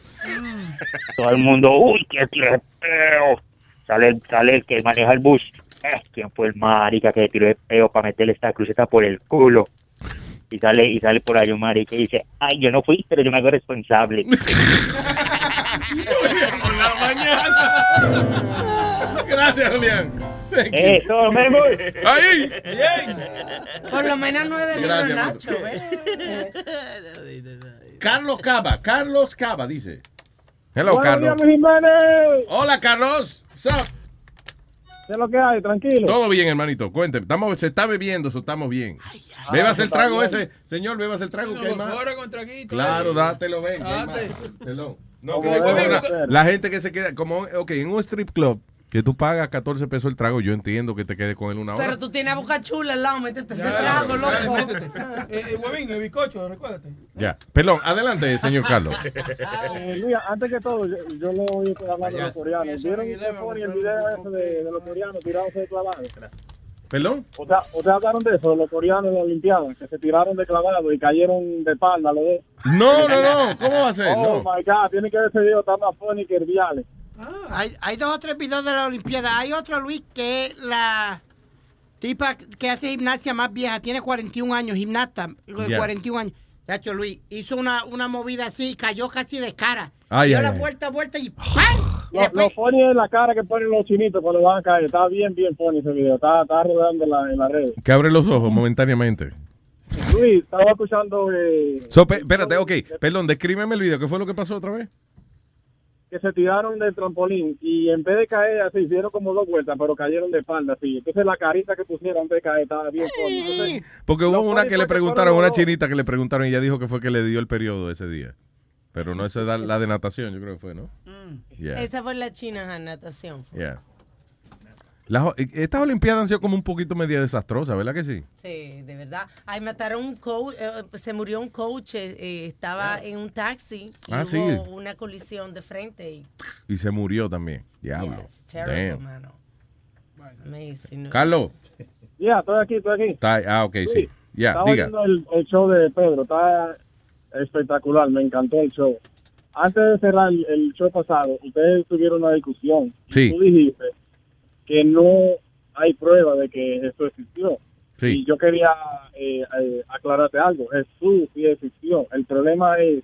Speaker 42: Todo el mundo, uy, que tiró el peo. Sale, el- sale el que maneja el bus. Eh, ¿Quién fue el marica que tiró el peo para meterle esta cruceta por el culo? Y sale, y sale por ahí un marica y dice, ay, yo no fui, pero yo me hago responsable.
Speaker 5: por la mañana. Gracias, Julián.
Speaker 42: Eso, me voy.
Speaker 5: ¡Ahí!
Speaker 7: Por lo menos no es de
Speaker 5: Gracias,
Speaker 7: Nacho, ¿ves?
Speaker 5: Carlos Cava, Carlos Cava dice. Hello,
Speaker 43: Buenos
Speaker 5: Carlos.
Speaker 43: días.
Speaker 5: Hola, Carlos. What's up?
Speaker 43: ¿Qué es lo que hay? Tranquilo.
Speaker 5: Todo bien, hermanito. Cuénteme. Estamos, se está bebiendo, eso estamos bien. Bebas el trago
Speaker 43: bien.
Speaker 5: ese. Señor, bebas el trago que hay más.
Speaker 19: Ahora con traguito.
Speaker 5: Claro,
Speaker 19: eso.
Speaker 5: dátelo, ven.
Speaker 19: Date.
Speaker 5: No, que la gente que se queda, como, ok, en un strip club, que tú pagas 14 pesos el trago, yo entiendo que te quedes con él una hora.
Speaker 7: Pero tú tienes a boca chula al lado, métete ese trago, loco.
Speaker 19: métete. Eh, eh, huevín, el bizcocho, recuérdate.
Speaker 5: Ya. Perdón, adelante, señor Carlos. (laughs)
Speaker 43: Eh, Luis, antes que todo, yo, yo le oí hablando de los coreanos. ¿Vieron el video ese de, de los coreanos tirándose de clavado?
Speaker 5: ¿Perdón?
Speaker 43: O sea, ¿ustedes hablaron de eso, de los coreanos en la Olimpiada, que se tiraron de clavado y cayeron de espalda los dos?
Speaker 5: No, no, no. ¿Cómo va a ser?
Speaker 43: Oh,
Speaker 5: No.
Speaker 43: my God, tiene que ese video, está más funny que el viale.
Speaker 6: Hay, hay dos o tres videos de la Olimpiada. Hay otro, Luis, que es la tipa que hace gimnasia más vieja. Tiene 41 años, gimnasta. de
Speaker 43: Ya.
Speaker 6: 41 años. Chacho, Luis, hizo una, una movida así y cayó casi de cara.
Speaker 43: Ay,
Speaker 6: Dio
Speaker 43: ay,
Speaker 6: la
Speaker 43: ay.
Speaker 6: vuelta, vuelta y ¡pam!
Speaker 43: Lo, lo funny es la cara que ponen los chinitos cuando van a caer. Está bien, bien funny ese video. Está, está rodando en la, en la red.
Speaker 5: Que abre los ojos momentáneamente.
Speaker 43: Luis, estaba escuchando eh,
Speaker 5: So, espérate, ok. Perdón, descríbeme el video. ¿Qué fue lo que pasó otra vez?
Speaker 43: Que se tiraron del trampolín y en vez de caer así, hicieron como dos vueltas, pero cayeron de espalda así. Entonces la carita que pusieron antes de caer estaba bien. Entonces,
Speaker 5: Porque hubo una que
Speaker 43: fue
Speaker 5: le preguntaron, una chinita que le preguntaron y ella dijo que fue que le dio el periodo ese día. Pero no, esa es la- la de natación, yo creo que fue, ¿no? Yeah.
Speaker 7: Esa fue la china en natación.
Speaker 5: Yeah. Las o- estas Olimpiadas han sido como un poquito media desastrosas, ¿verdad que sí?
Speaker 7: Sí, de verdad. Ahí mataron un coach, eh, se murió un coach, eh, eh, estaba en un taxi y
Speaker 5: Ah,
Speaker 7: hubo
Speaker 5: sí.
Speaker 7: una colisión de frente y
Speaker 5: Y se murió también. Diablo.
Speaker 7: it's terrible,
Speaker 5: Damn.
Speaker 7: mano. Amazing.
Speaker 5: Carlos.
Speaker 43: Ya, estoy aquí, estoy aquí.
Speaker 5: Está- ah, ok, sí. Ya,
Speaker 43: Estaba
Speaker 5: diga.
Speaker 43: viendo el, el show de Pedro, está espectacular, me encantó el show. antes de cerrar el, el show pasado, ustedes tuvieron una discusión. y
Speaker 5: Sí.
Speaker 43: Tú dijiste que no hay prueba de que Jesús existió.
Speaker 5: Sí.
Speaker 43: Y yo quería eh, eh, aclararte algo. Jesús sí existió. El problema es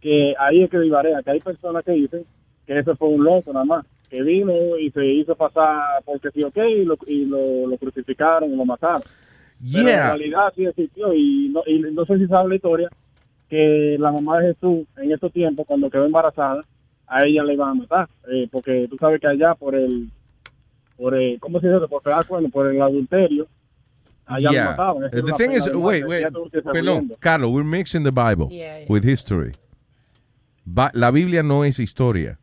Speaker 43: que ahí es que divarea, que hay personas que dicen que ese fue un loco nada más, que vino y se hizo pasar porque sí, ok, y lo, y lo, lo crucificaron y lo mataron. Pero en realidad sí existió y no, y no sé si sabe la historia que la mamá de Jesús en esos tiempos cuando quedó embarazada a ella le iban a matar eh, porque tú sabes que allá por el por el ¿cómo se dice? por pegar por el adulterio allá lo
Speaker 5: Yeah.
Speaker 43: mataban Esa
Speaker 5: The thing is, wait,
Speaker 43: muerte.
Speaker 5: wait, perdón. Carlos, we're mixing the Bible
Speaker 43: Yeah, yeah.
Speaker 5: with history. Ba- la Biblia no es historia.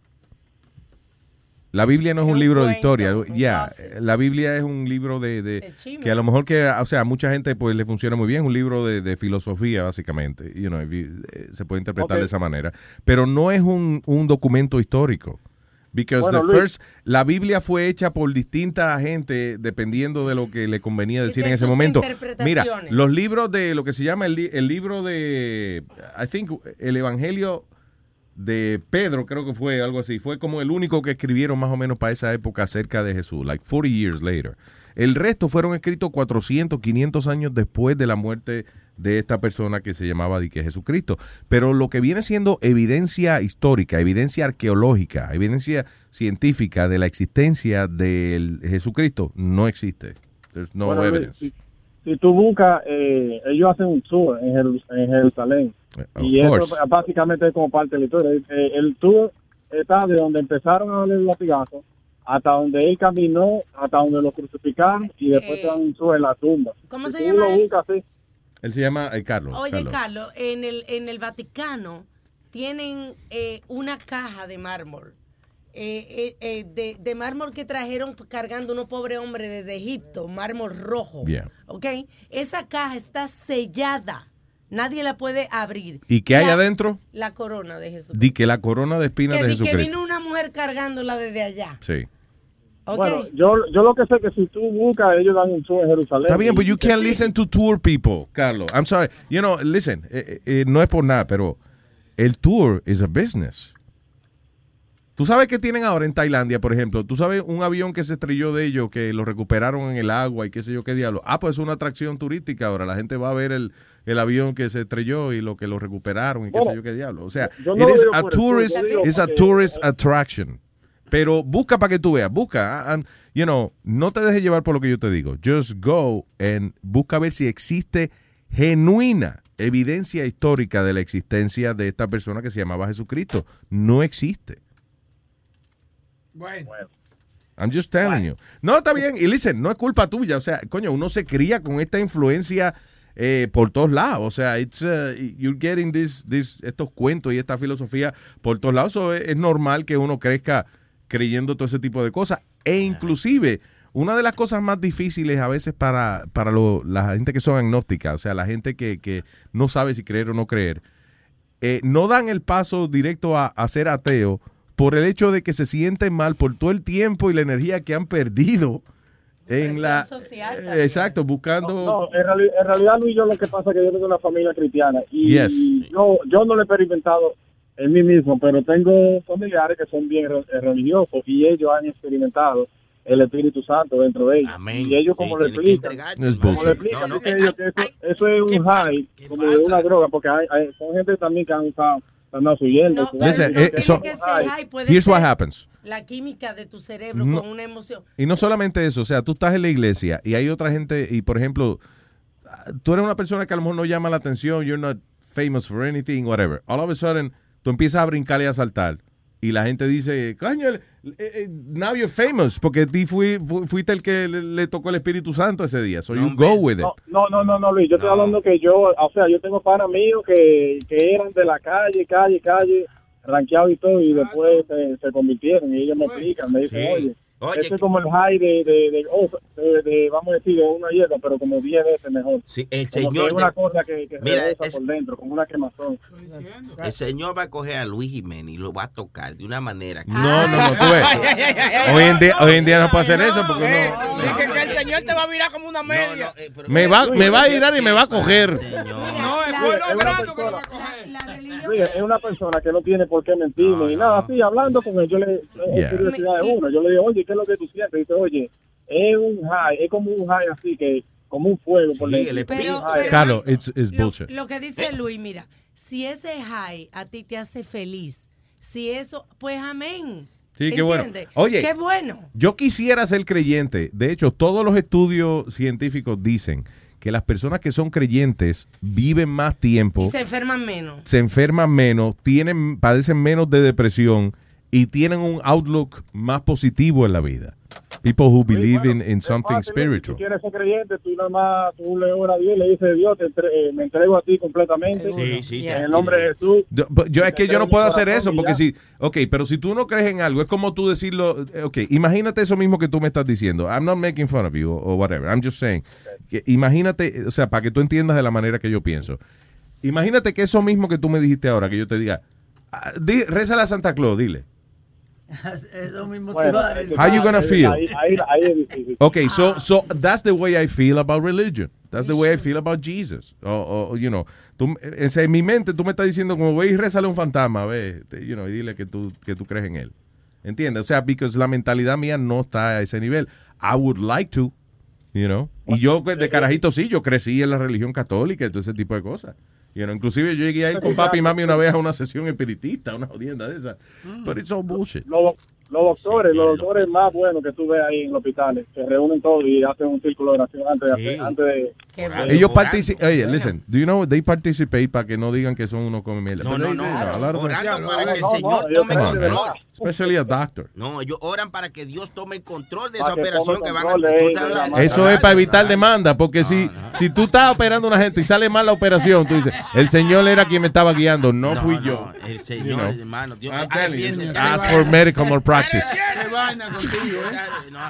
Speaker 5: La Biblia no es un libro de historia. Ya, la Biblia es un libro de, de- que a lo mejor que, o sea, a mucha gente pues le funciona muy bien, un libro de, de filosofía básicamente, you know, you- eh, se puede interpretar de esa manera, pero no es un, un documento histórico. Because
Speaker 43: Bueno,
Speaker 5: the
Speaker 43: Luis.
Speaker 5: first, la Biblia fue hecha por distinta gente dependiendo de lo que le convenía decir
Speaker 7: de
Speaker 5: en ese momento. Mira, los libros de lo que se llama el, el libro de, I think, el Evangelio de Pedro, creo que fue algo así. Fue como el único que escribieron más o menos para esa época acerca de Jesús, like 40 years later. El resto fueron escritos 400, 500 años después de la muerte de esta persona que se llamaba Dique Jesucristo. Pero lo que viene siendo evidencia histórica, evidencia arqueológica, evidencia científica de la existencia de Jesucristo no existe. There's no
Speaker 43: Bueno,
Speaker 5: evidence.
Speaker 43: si, si tú buscas, eh, ellos hacen un tour en, Jeru- en Jerusalén.
Speaker 5: Of
Speaker 43: y
Speaker 5: course.
Speaker 43: eso básicamente es como parte de la historia. Eh, el tour está de donde empezaron a darle el latigazo hasta donde él caminó, hasta donde lo crucificaron y después te dan un tour en la tumba.
Speaker 7: ¿Cómo
Speaker 43: Si
Speaker 7: se
Speaker 43: tú
Speaker 7: llama
Speaker 43: lo
Speaker 7: él?
Speaker 43: buscas, sí.
Speaker 5: Él se llama eh, Carlos.
Speaker 7: Oye,
Speaker 5: Carlos.
Speaker 7: Carlos, en el, en el Vaticano tienen eh, una caja de mármol. eh, eh, de, de mármol que trajeron cargando unos pobres hombres desde Egipto, mármol rojo.
Speaker 5: Yeah.
Speaker 7: ¿Ok? Esa caja está sellada. Nadie la puede abrir.
Speaker 5: ¿Y qué hay
Speaker 7: La-
Speaker 5: adentro?
Speaker 7: La corona de Jesús.
Speaker 5: Di que la corona de espinas
Speaker 7: Que,
Speaker 5: de
Speaker 7: di que vino una mujer cargándola desde allá.
Speaker 5: Sí.
Speaker 7: ¿Ok?
Speaker 43: Bueno, yo, yo lo que sé que si tú buscas, ellos dan un tour en Jerusalén.
Speaker 5: Está bien, but you can't listen to tour people, Carlos. I'm sorry. You know, listen, eh, eh, no es por nada, pero el tour is a business. Tú sabes que tienen ahora en Tailandia, por ejemplo, tú sabes un avión que se estrelló de ellos, que lo recuperaron en el agua y qué sé yo qué diablo. Ah, pues es una atracción turística ahora. La gente va a ver el, el avión que se estrelló y lo que lo recuperaron y qué
Speaker 43: Bueno,
Speaker 5: sé yo qué diablo. O sea,
Speaker 43: no
Speaker 5: it is a
Speaker 43: tour,
Speaker 5: tourist,
Speaker 43: digo
Speaker 5: it's a tourist attraction. Pero busca para que tú veas, busca. ah, um, you know, no te dejes llevar por lo que yo te digo. Just go and busca ver si existe genuina evidencia histórica de la existencia de esta persona que se llamaba Jesucristo. No existe.
Speaker 19: Bueno.
Speaker 5: I'm just telling you. No, está bien. Y listen, no es culpa tuya. O sea, coño, uno se cría con esta influencia eh, por todos lados. O sea, it's, uh, you're getting this, this, estos cuentos y esta filosofía por todos lados. So, es, es normal que uno crezca creyendo todo ese tipo de cosas. E inclusive, una de las cosas más difíciles a veces para, para lo- la gente que son agnósticas, o sea, la gente que, que no sabe si creer o no creer, eh, no dan el paso directo a, a ser ateo por el hecho de que se sienten mal por todo el tiempo y la energía que han perdido en la... Eh, Exacto, buscando...
Speaker 43: No, en, reali- en realidad, Luis, yo lo que pasa es que yo tengo una familia cristiana y
Speaker 5: Yes.
Speaker 43: yo, yo no lo he experimentado en mí mismo, pero tengo familiares que son bien eh, religiosos y ellos han experimentado el Espíritu Santo dentro de ellos. Y ellos como lo explican,
Speaker 5: Es
Speaker 43: como lo explican, dice ellos que eso, eso es un high, como de una droga, porque hay, hay- son gente también que han usado, su hierba. su-
Speaker 5: Listen, eh, so-
Speaker 43: high.
Speaker 5: Here's what happens.
Speaker 7: La química de tu cerebro
Speaker 5: No.
Speaker 7: con una emoción.
Speaker 5: Y no solamente eso, o sea, tú estás en la iglesia y hay otra gente, y por ejemplo, tú eres una persona que a lo mejor no llama la atención, you're not famous for anything, whatever. All of a sudden, tú empiezas a brincar y a saltar. Y la gente dice, coño, eh, eh, now you're famous, porque ti fui- fu- fuiste el que le, le tocó el Espíritu Santo ese día. So you go with it.
Speaker 43: No, no, no, no, Luis, yo estoy hablando que yo, o sea, yo tengo panas míos que, que eran de la calle, calle, calle, ranqueados y todo, y después se, se convirtieron y ellos me explican, me dicen,
Speaker 33: Sí.
Speaker 43: oye, Ese es como el high de, de, de, oh, de- de, vamos a decir, de una hierba, pero como 10 veces mejor.
Speaker 13: Sí, el
Speaker 43: Como que
Speaker 13: señor
Speaker 43: es una cosa que, que
Speaker 13: Mira,
Speaker 43: regresa
Speaker 13: es-
Speaker 43: por dentro, como una quemazón.
Speaker 13: El señor va a coger a Luis Jiménez y lo va a tocar de una manera que...
Speaker 5: No, no, no, tú ves. Hoy en día, hoy en día no puede hacer eso porque no.
Speaker 9: Dije que el señor te va a virar como una media.
Speaker 5: Me va, me va a girar y me va a coger.
Speaker 19: No, es
Speaker 43: Luis, es
Speaker 19: obrando que lo va a
Speaker 43: persona-
Speaker 19: coger.
Speaker 43: Luis, es una persona que no tiene por qué mentirme ni nada así, hablando con él, yo le, es
Speaker 5: Yeah.
Speaker 43: curiosidad de uno, yo le digo, oye, ¿qué es lo que tú sientes? Oye, es un high, es como un high así, que como un fuego por dentro.
Speaker 7: Pero-
Speaker 43: Un high.
Speaker 7: pero-
Speaker 5: Carlos, it's, it's
Speaker 7: Lo,
Speaker 5: bullshit.
Speaker 7: lo que dice Luis, mira, si ese high a ti te hace feliz, si eso, pues amén.
Speaker 5: Sí, qué bueno. Oye,
Speaker 7: Qué bueno.
Speaker 5: Yo quisiera ser creyente. De hecho, todos los estudios científicos dicen que las personas que son creyentes viven más tiempo,
Speaker 7: Y se enferman menos.
Speaker 5: se enferman menos, tienen, padecen menos de depresión y tienen un outlook más positivo en la vida. People who believe in, in something
Speaker 43: Fácil, Si
Speaker 5: spiritual.
Speaker 43: quieres ser creyente, tú nada más, tú le oras a Dios y le dices, Dios, te entre- eh, me entrego a ti completamente.
Speaker 13: Sí, sí,
Speaker 43: En el nombre de Jesús.
Speaker 5: Yo, yo- es que yo no puedo hacer eso porque
Speaker 43: si
Speaker 5: si, ok, pero si tú no crees en algo, es como tú decirlo, eh, ok, imagínate eso mismo que tú me estás diciendo. I'm not making fun of you o whatever, I'm just saying. que imagínate, o sea, para que tú entiendas de la manera que yo pienso. Imagínate que eso mismo que tú me dijiste ahora, que yo te diga, ah, di, rézale a Santa Claus, dile. (laughs)
Speaker 10: Eso mismo
Speaker 43: Bueno.
Speaker 5: How you gonna feel? (laughs) Okay, so so that's the way I feel about religion. That's the way I feel about Jesus. O, o, you know, tú, en mi mente tú me estás diciendo como ve y rezale a un fantasma, ve, you know, y dile que tú que tú crees en él. ¿Entiendes? O sea, because la mentalidad mía no está a ese nivel. I would like to, you know. Y yo pues, de carajito sí, yo crecí en la religión católica y todo ese tipo de cosas. You know, inclusive yo llegué a ir con papi y mami una vez a una sesión espiritista, una jodienda de esa. But it's all bullshit.
Speaker 43: Los, los doctores, los doctores más buenos que tú ves ahí en los hospitales, se reúnen todos y hacen un círculo de oración antes de, hacer- antes de...
Speaker 5: Ellos participan, oye, listen, do you know they participate para que no digan que son unos come mierda.
Speaker 13: No, no,
Speaker 5: they-
Speaker 13: no. Orando para que el
Speaker 43: no,
Speaker 13: Señor
Speaker 43: no,
Speaker 13: tome control.
Speaker 5: Especially a doctor.
Speaker 13: No, ellos oran para que Dios tome el control de esa operación que van a hablando-
Speaker 5: Eso es para evitar demanda, porque si, si tú estás operando a una gente y sale mal la operación, tú dices, el señor era quien me estaba guiando, no,
Speaker 13: No,
Speaker 5: fui
Speaker 13: no,
Speaker 5: yo.
Speaker 13: el
Speaker 5: You
Speaker 13: Señor,
Speaker 5: know.
Speaker 13: hermano, Dios,
Speaker 5: you.
Speaker 13: arrepiéntete.
Speaker 5: Ask for medical malpractice.
Speaker 19: ¿eh?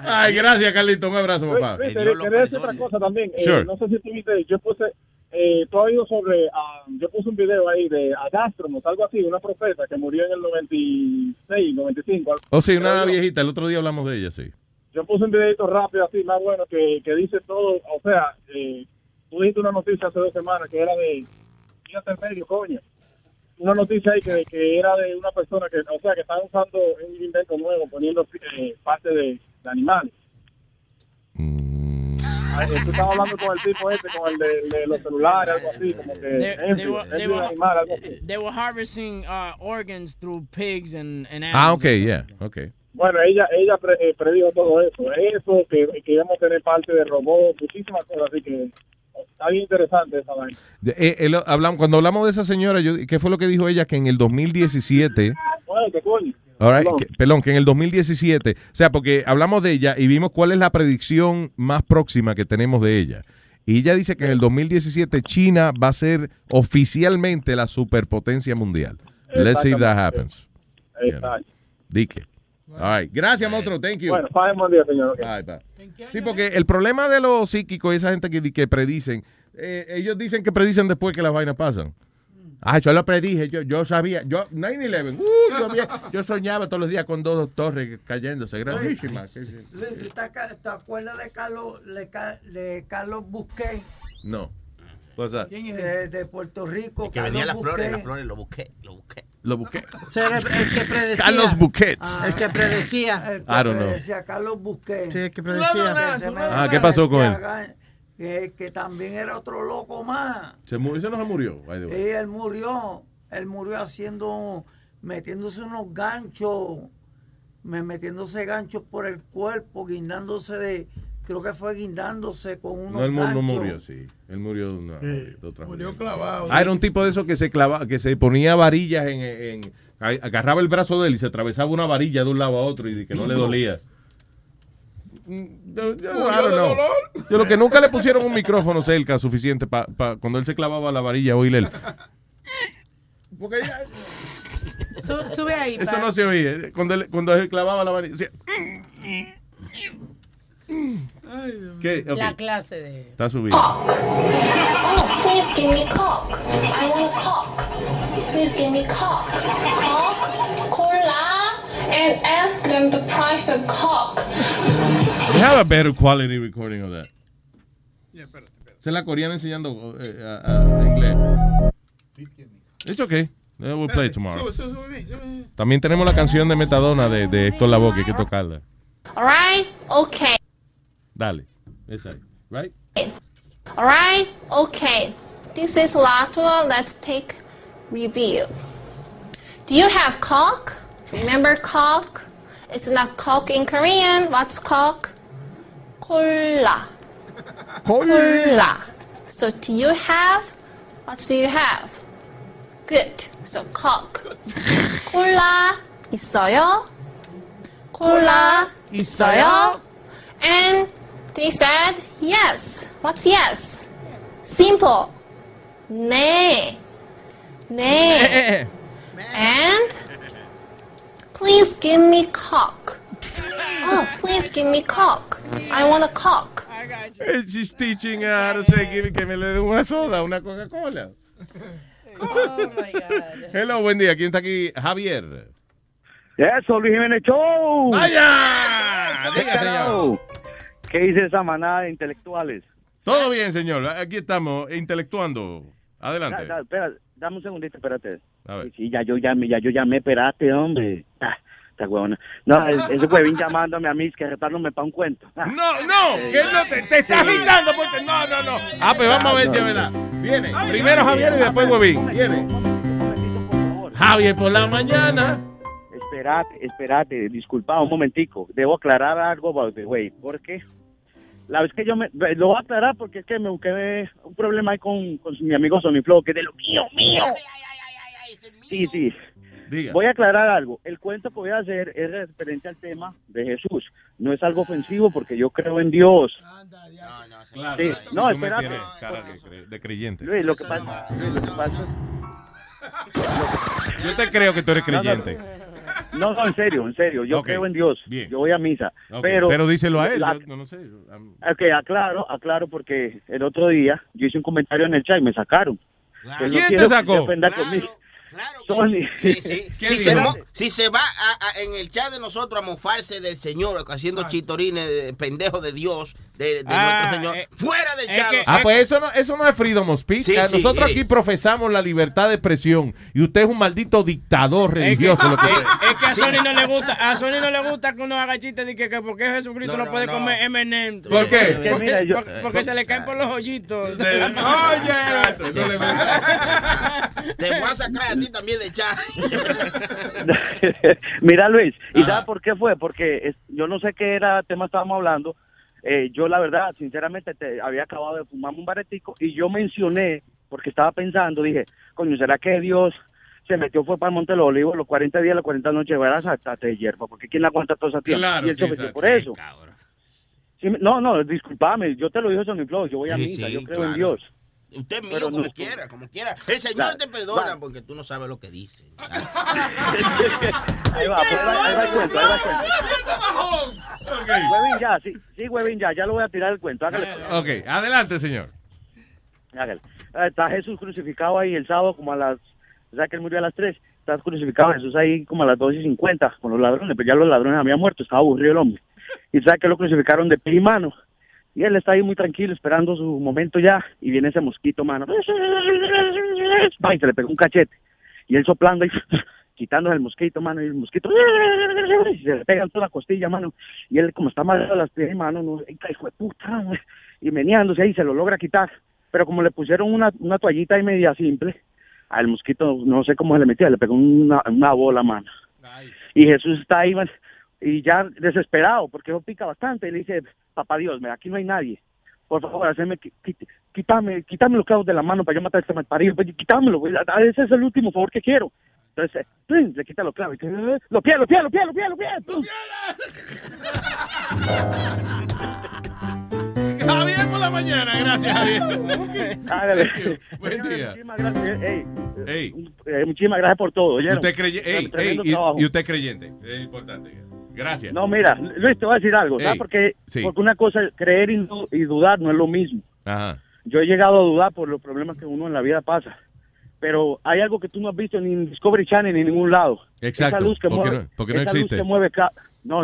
Speaker 5: Ay, gracias, Carlito. Un abrazo, papá.
Speaker 43: Quería decir otra cosa también. Eh,
Speaker 5: Sure.
Speaker 43: no sé si yo puse, eh, tú has oído sobre, ah, yo puse un video ahí de Agástromos, algo así, una profeta que murió en el 96, 95.
Speaker 5: Oh, sí, una viejita. El otro día hablamos de ella, sí.
Speaker 43: Yo puse un videito rápido así, más bueno, que, que dice todo, o sea, eh, tú dijiste una noticia hace dos semanas que era de, fíjate en medio, coño. Una noticia ahí que, que era de una persona que, o sea, que estaba usando un invento nuevo, poniendo eh, parte de, de animales. Eh, Tú estabas hablando con el tipo este, con el de, de los celulares, algo así, como que
Speaker 9: They, were, they, were,
Speaker 43: animal, algo así.
Speaker 9: they were harvesting uh, organs through pigs and, and animals.
Speaker 5: Ah, ok, yeah, ok.
Speaker 43: Bueno, ella ella pre- eh, predijo todo eso, eso, que, que íbamos a tener parte de robots, muchísimas cosas, así que está bien interesante esa vaina.
Speaker 5: Eh, él- hablamos- cuando hablamos de esa señora, yo, ¿qué fue lo que dijo ella? Que en el 2017,
Speaker 43: Bueno, ¿qué coño?
Speaker 5: All right,
Speaker 43: Perdón.
Speaker 5: que, perdón, que en el 2017, o sea, porque hablamos de ella y vimos cuál es la predicción más próxima que tenemos de ella. Y ella dice que en el 2017 China va a ser oficialmente la superpotencia mundial. Let's see if that happens.
Speaker 43: Exacto.
Speaker 5: Dique. All right. Gracias, monstruo. Thank you.
Speaker 43: Bueno, pase buen día, señor. ok.
Speaker 5: Bye, bye. Sí, porque el problema de los psíquicos y esa gente que, que predicen, eh, ellos dicen que predicen después que las vainas pasan. Ah, yo lo predije, yo, yo sabía, yo, 9-11, uh, yo, yo soñaba todos los días con dos torres cayéndose, grandísimas. Sí, sí.
Speaker 10: Luis, ¿tú te, acuerdas de Carlos, de, Ca- de Carlos Busquet,
Speaker 5: No. O sea,
Speaker 10: de, de Puerto Rico?
Speaker 13: Que vendía las
Speaker 10: Carlos
Speaker 13: flores, las flores, lo busqué, lo busqué.
Speaker 5: lo busqué. (laughs)
Speaker 6: El que predecía.
Speaker 5: Carlos Buquets.
Speaker 10: Ah,
Speaker 6: El que predecía.
Speaker 10: El que
Speaker 5: I don't know.
Speaker 10: predecía, Carlos Busquet.
Speaker 6: Sí, el que predecía.
Speaker 5: Ah, ¿qué pasó con él?
Speaker 10: Que, que también era otro loco más.
Speaker 5: Se murió, ese no se murió, by the way.
Speaker 10: Y él murió, él murió haciendo, metiéndose unos ganchos, me- metiéndose ganchos por el cuerpo, guindándose de, creo que fue guindándose con unos
Speaker 5: No, él
Speaker 10: ganchos.
Speaker 5: no murió, sí. Él murió de, una, de otra
Speaker 19: Murió
Speaker 5: manera.
Speaker 19: clavado.
Speaker 5: Ah, era un tipo de esos que se clava, que se ponía varillas en, en- agarraba el brazo de él y se atravesaba una varilla de un lado a otro y que no le (laughs) dolía. Mm, Yo, yo- I don't know. Yo lo que nunca le pusieron un micrófono cerca suficiente para cuando él se clavaba la varilla oírle el- Porque
Speaker 7: Su- sube ahí.
Speaker 5: eso
Speaker 7: pa.
Speaker 5: no se oía. Cuando él, cuando él clavaba la varilla. decía, ¿Qué? Ok.
Speaker 7: La clase de...
Speaker 5: Está subido.
Speaker 44: Oh, please give me coke. I want a coke. Please give me. Coke, cola, and ask them the price of coke.
Speaker 5: We have a better quality recording of that. Esa es la coreana enseñando eh, a- a inglés. It's okay. Uh, we'll play it tomorrow.
Speaker 19: Sube, sube, sube, sube.
Speaker 5: También tenemos la canción de Metadona de, de Héctor Lavoe que hay que tocarla.
Speaker 44: Alright? Okay.
Speaker 5: Dale. Esa ahí. Right?
Speaker 44: Alright? Okay. This is last one. Let's take review. Do you have coke? Remember coke? It's not coke in Korean. What's coke? Cola. Cola. So do you have? What do you have? Good. So coke. Cola 있어요? Cola 있어요? And they said yes. What's yes? Simple. 네. 네. And please give me coke. Oh, please give me coke. I want a coke.
Speaker 5: Eh, She's teaching her how to say give- que me le dé una soda, una Coca-Cola.
Speaker 7: Oh my God.
Speaker 5: Hello, buen día. ¿Quién está aquí? Javier.
Speaker 35: Eso, Luis Jiménez Show.
Speaker 5: ¡Vaya! Señor.
Speaker 35: ¿Qué dice esa manada de intelectuales?
Speaker 5: Todo bien, señor. Aquí estamos, intelectuando.
Speaker 35: Da-
Speaker 5: Adelante.
Speaker 35: da- espera, dame un segundito, espérate.
Speaker 5: A ver.
Speaker 35: Sí, ya yo llamé, ya yo llamé, espérate, hombre. Ah, esta huevona. No, ese huevín llamándome a mí, que retándome para un cuento. Ah.
Speaker 5: No, no, que no te, te está agitando. Porque, no, no, no. Ah, pues vamos a ver si es verdad. Viene. Primero Javier y después Huevín. Viene. Javier por la mañana.
Speaker 35: Espérate, espérate, disculpa un momentico. Debo aclarar algo, by the way, porque la vez que yo me... Lo voy a aclarar porque es que me busqué un problema ahí con, con mi amigo Sony Flow, que es de lo mío, mío. Sí, sí.
Speaker 5: Diga.
Speaker 35: Voy a aclarar algo. El cuento que voy a hacer es referente al tema de Jesús. No es algo ofensivo porque yo creo en Dios.
Speaker 5: Claro.
Speaker 35: Sí.
Speaker 5: Si
Speaker 35: No, espérate.
Speaker 5: cara de, de creyente.
Speaker 35: Luis, lo que pasa, Luis, lo que pasa
Speaker 5: Yo te creo que tú eres
Speaker 35: No, no,
Speaker 5: creyente.
Speaker 35: No, no, en serio, en serio. Yo creo en Dios. Yo voy a misa. Pero,
Speaker 5: Pero díselo a él.
Speaker 35: la-
Speaker 5: no, no sé. I'm-
Speaker 35: Ok, aclaro, aclaro porque el otro día yo hice un comentario en el chat y me sacaron. Pues no
Speaker 5: ¿Quién te sacó?
Speaker 35: Conmigo. Sony.
Speaker 13: Sí, sí. (laughs)
Speaker 35: ¿Qué
Speaker 13: Si se,
Speaker 35: dijo?
Speaker 13: mo- si se va a- a- en el chat de nosotros a mofarse del Señor, haciendo chitorines, de pendejo de Dios, de, de
Speaker 5: Ah,
Speaker 13: nuestro Señor,
Speaker 5: eh,
Speaker 13: fuera del
Speaker 5: es
Speaker 13: chat.
Speaker 5: que- ah, pues eso no, eso no es freedom of speech.
Speaker 13: Sí,
Speaker 5: Ah,
Speaker 13: sí,
Speaker 5: Nosotros
Speaker 13: sí.
Speaker 5: aquí profesamos la libertad de expresión y usted es un maldito dictador religioso. lo que-
Speaker 9: es, es que a Sony no le gusta, a Sony no le gusta que uno haga chistes de que, que porque Jesucristo no,
Speaker 35: No, no,
Speaker 9: puede
Speaker 35: no.
Speaker 9: comer M&M.
Speaker 5: ¿Por qué?
Speaker 35: Es que mira, yo-
Speaker 9: porque, porque se le caen por los hoyitos. (laughs) (laughs)
Speaker 13: Te voy a sacar a ti también de chat. (laughs)
Speaker 35: Mira, Luis, ¿y sabes por qué fue? Porque es- yo no sé qué era tema estábamos hablando. Eh, yo, la verdad, sinceramente, te, había acabado de fumarme un baretico y yo mencioné, porque estaba pensando, dije, coño, ¿será que Dios se metió fue para el Monte de los Olivos los 40 días, las 40 noches, verás, hasta de hierba? Porque ¿quién la aguanta todo ese tiempo?
Speaker 5: Claro,
Speaker 35: y él se metió por eso. Sí, no, no, discúlpame, yo te lo dije Sony Flow, yo voy a
Speaker 13: Sí,
Speaker 35: misa,
Speaker 13: sí,
Speaker 35: yo creo
Speaker 13: claro.
Speaker 35: en Dios.
Speaker 13: Usted mío,
Speaker 35: Pero
Speaker 13: como
Speaker 35: no-
Speaker 13: quiera, como quiera. El Señor
Speaker 35: Claro,
Speaker 13: te perdona
Speaker 35: claro.
Speaker 13: porque tú no sabes lo que dice. (laughs)
Speaker 35: Ahí va, pues, ahí va, ahí va el cuento, ahí va el cuento. Huevín ya, sí, sí, huevín ya, ya lo voy a tirar el cuento, hágale.
Speaker 5: Ok, adelante, señor.
Speaker 35: Hágale. Ah, Está Jesús crucificado ahí el sábado como a las... O sea que él murió a las 3. Está crucificado Jesús ahí como a las 2 y 50 con los ladrones, pero ya los ladrones habían muerto, estaba aburrido el hombre. Y sabe que lo crucificaron de pie y mano. Y él está ahí muy tranquilo esperando su momento ya y viene ese mosquito, mano. Va, y se le pegó un cachete. Y él soplando y (laughs) quitándose el mosquito, mano, y el mosquito y se le pega en toda la costilla, mano. Y él como está mal de las piernas, mano, no, hijo de puta, y meneándose ahí se lo logra quitar. Pero como le pusieron una, una toallita ahí media simple, al mosquito no sé cómo se le metía, le pegó una, una bola, mano. Y Jesús está ahí, man, y ya desesperado, porque eso pica bastante, y le dice, papá Dios, mira, aquí no hay nadie. Por favor, haceme, quítame, quítame los clavos de la mano para yo matar a este malparido, pues, quítamelo, güey, a- ese es el último favor que quiero. Entonces, eh, ¡pum! le quita los clavos, y "Eh, los pies, los pies, los pies, los pies, los pies. ¡pum! (laughs)
Speaker 5: Javier por la mañana, gracias, Javier. (laughs)
Speaker 35: Hágale.
Speaker 5: Buen día.
Speaker 35: Muchísimas gracias, ey,
Speaker 5: Ey.
Speaker 35: eh, muchísimas gracias por todo, ¿oyeron?
Speaker 5: Usted creye, ey, ey,
Speaker 35: Tremendo
Speaker 5: y, y usted creyente. Es importante. Gracias.
Speaker 35: No, mira, Luis, te voy a decir algo, Porque,
Speaker 5: sí.
Speaker 35: porque una cosa es creer y, du- y dudar no es lo mismo.
Speaker 5: Ajá.
Speaker 35: Yo he llegado a dudar por los problemas que uno en la vida pasa. Pero hay algo que tú no has visto ni en Discovery Channel ni en ningún lado.
Speaker 5: Exacto,
Speaker 35: Esa luz que
Speaker 5: porque
Speaker 35: mueve,
Speaker 5: no- porque no
Speaker 35: esa
Speaker 5: existe.
Speaker 35: Luz que mueve no,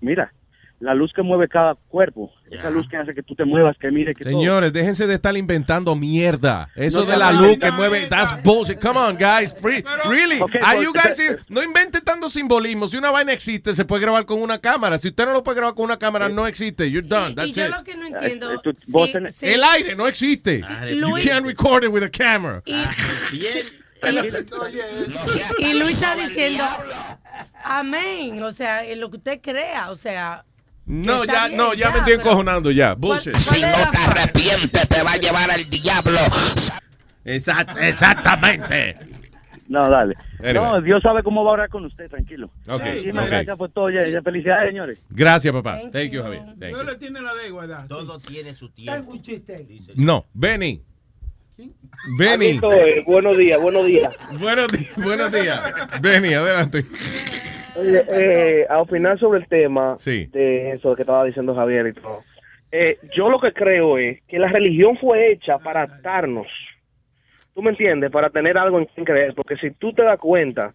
Speaker 35: mira, la luz que mueve cada cuerpo. Esa luz que hace que tú te muevas, que mire, que todo.
Speaker 5: Señores, déjense de estar inventando mierda. Eso
Speaker 35: No,
Speaker 5: de la
Speaker 35: no,
Speaker 5: luz
Speaker 35: no,
Speaker 5: que
Speaker 35: no,
Speaker 5: mueve, that's bullshit. Come on, guys. Free- really? Are you guys
Speaker 35: eh,
Speaker 5: no inventen tanto simbolismo. Si una vaina existe, se puede grabar con una cámara. Si usted no lo puede grabar con una cámara, no existe. You're done.
Speaker 7: Y
Speaker 5: That's
Speaker 7: yo
Speaker 5: it.
Speaker 7: lo que no entiendo,
Speaker 35: tú-
Speaker 7: sí,
Speaker 35: vos tenés-
Speaker 7: sí.
Speaker 5: El aire no existe. You
Speaker 7: Luis-
Speaker 5: can't record it with a camera.
Speaker 7: Y Luis está diciendo, amén, o sea, en lo que usted crea, o sea...
Speaker 5: No, ya,
Speaker 7: bien,
Speaker 5: no, ya,
Speaker 7: ya,
Speaker 5: me estoy encojonando ya. Bullshit.
Speaker 7: cuál es la fa-
Speaker 13: arrepientes, te va a llevar al diablo. exactamente.
Speaker 35: No, dale.
Speaker 5: Anyway.
Speaker 35: No, Dios sabe cómo va a orar con usted, tranquilo.
Speaker 5: Ok,
Speaker 35: Muchísimas
Speaker 5: ok.
Speaker 35: gracias por todo. Ya, ya, felicidades, señores.
Speaker 5: Gracias, papá. Thank you, Javier. Thank
Speaker 19: No
Speaker 5: you.
Speaker 19: le tiene la de guardar.
Speaker 45: Todo tiene su tiempo.
Speaker 10: un chiste.
Speaker 5: No, Benny. Benny.
Speaker 46: Amito, eh, buenos días, buenos días. (laughs)
Speaker 5: Buenos días, buenos días. Benny, adelante.
Speaker 46: Oye, (laughs) eh, a opinar sobre el tema
Speaker 5: Sí.
Speaker 46: de eso que estaba diciendo Javier y todo. Eh, yo lo que creo es que la religión fue hecha para atarnos. ¿Tú me entiendes? Para tener algo en quien creer. Porque si tú te das cuenta,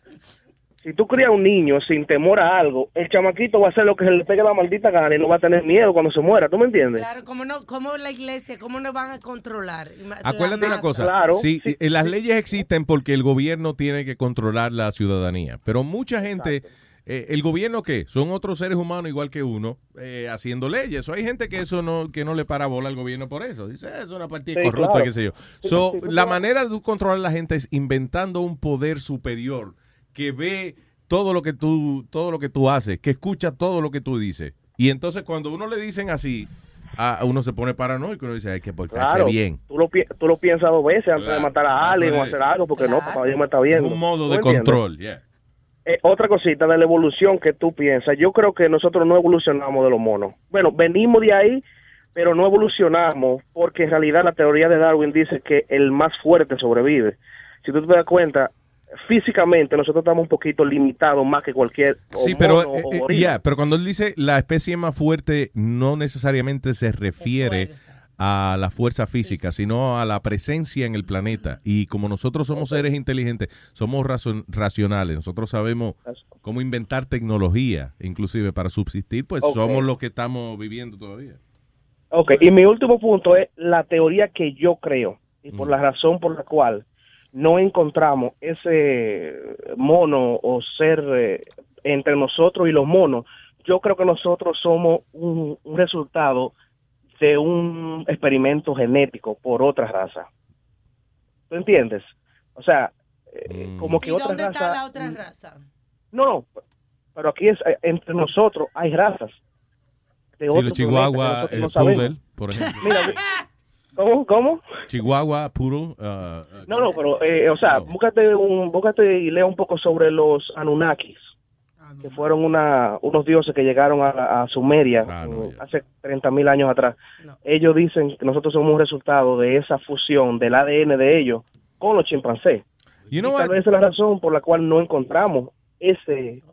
Speaker 46: si tú crías a un niño sin temor a algo, el chamaquito va a hacer lo que se le pegue la maldita gana y no va a tener miedo cuando se muera. ¿Tú me entiendes?
Speaker 7: Claro, ¿cómo, no, ¿cómo la iglesia, cómo nos van a controlar? La
Speaker 5: Acuérdate una cosa. sí, eh, las leyes existen porque el gobierno tiene que controlar la ciudadanía. Pero mucha gente, eh, ¿el gobierno qué? Son otros seres humanos igual que uno eh, haciendo leyes. O hay gente que eso no, que no le para bola al gobierno por eso. Dice, "Eh, es una partida
Speaker 46: Sí,
Speaker 5: corrupta,
Speaker 46: claro.
Speaker 5: qué sé yo. So,
Speaker 46: sí, sí,
Speaker 5: la manera de controlar a la gente es inventando un poder superior que ve todo lo que tú, todo lo que tú haces, que escucha todo lo que tú dices. Y entonces cuando uno le dicen así, a uno se pone paranoico, uno dice, hay que portarse
Speaker 46: Claro,
Speaker 5: bien.
Speaker 46: Tú lo, pi- tú lo piensas dos veces antes de matar a alguien o
Speaker 5: es.
Speaker 46: hacer algo, porque no, papá Dios me está viendo.
Speaker 5: Un modo
Speaker 46: ¿Tú
Speaker 5: de control, yeah.
Speaker 46: Eh, otra cosita de la evolución que tú piensas, yo creo que nosotros no evolucionamos de los monos. Bueno, venimos de ahí, pero no evolucionamos porque en realidad la teoría de Darwin dice que el más fuerte sobrevive. Si tú te das cuenta, físicamente nosotros estamos un poquito limitados más que cualquier
Speaker 5: Sí, pero, eh, eh, yeah, pero cuando él dice la especie más fuerte, no necesariamente se refiere a la fuerza física, sino a la presencia en el planeta. Y como nosotros somos seres inteligentes, somos racionales, nosotros sabemos cómo inventar tecnología, inclusive para subsistir, pues somos los que estamos viviendo todavía.
Speaker 46: Ok, y mi último punto es la teoría que yo creo y por la razón por la cual no encontramos ese mono o ser eh, entre nosotros y los monos. Yo creo que nosotros somos un, un resultado de un experimento genético por otra raza. ¿Tú entiendes? O sea, eh, como que
Speaker 7: ¿Y
Speaker 46: otra
Speaker 7: dónde
Speaker 46: raza...
Speaker 7: está la otra raza?
Speaker 46: No, no, pero aquí es eh, entre nosotros hay razas. De
Speaker 5: Sí, los chihuahua, el
Speaker 46: no
Speaker 5: poodle, por ejemplo.
Speaker 46: Mira, ¿cómo? ¿Cómo?
Speaker 5: Chihuahua, poodle, uh,
Speaker 46: No, no, pero, eh, o sea, búscate, un, búscate y lea un poco sobre los Anunnakis, que fueron una, unos dioses que llegaron a, a Sumeria eh, hace 30 mil años atrás. Ellos dicen que nosotros somos un resultado de esa fusión del ADN de ellos con los chimpancés.
Speaker 5: You
Speaker 46: y
Speaker 5: know
Speaker 46: tal
Speaker 5: what?
Speaker 46: vez es la razón por la cual no encontramos ese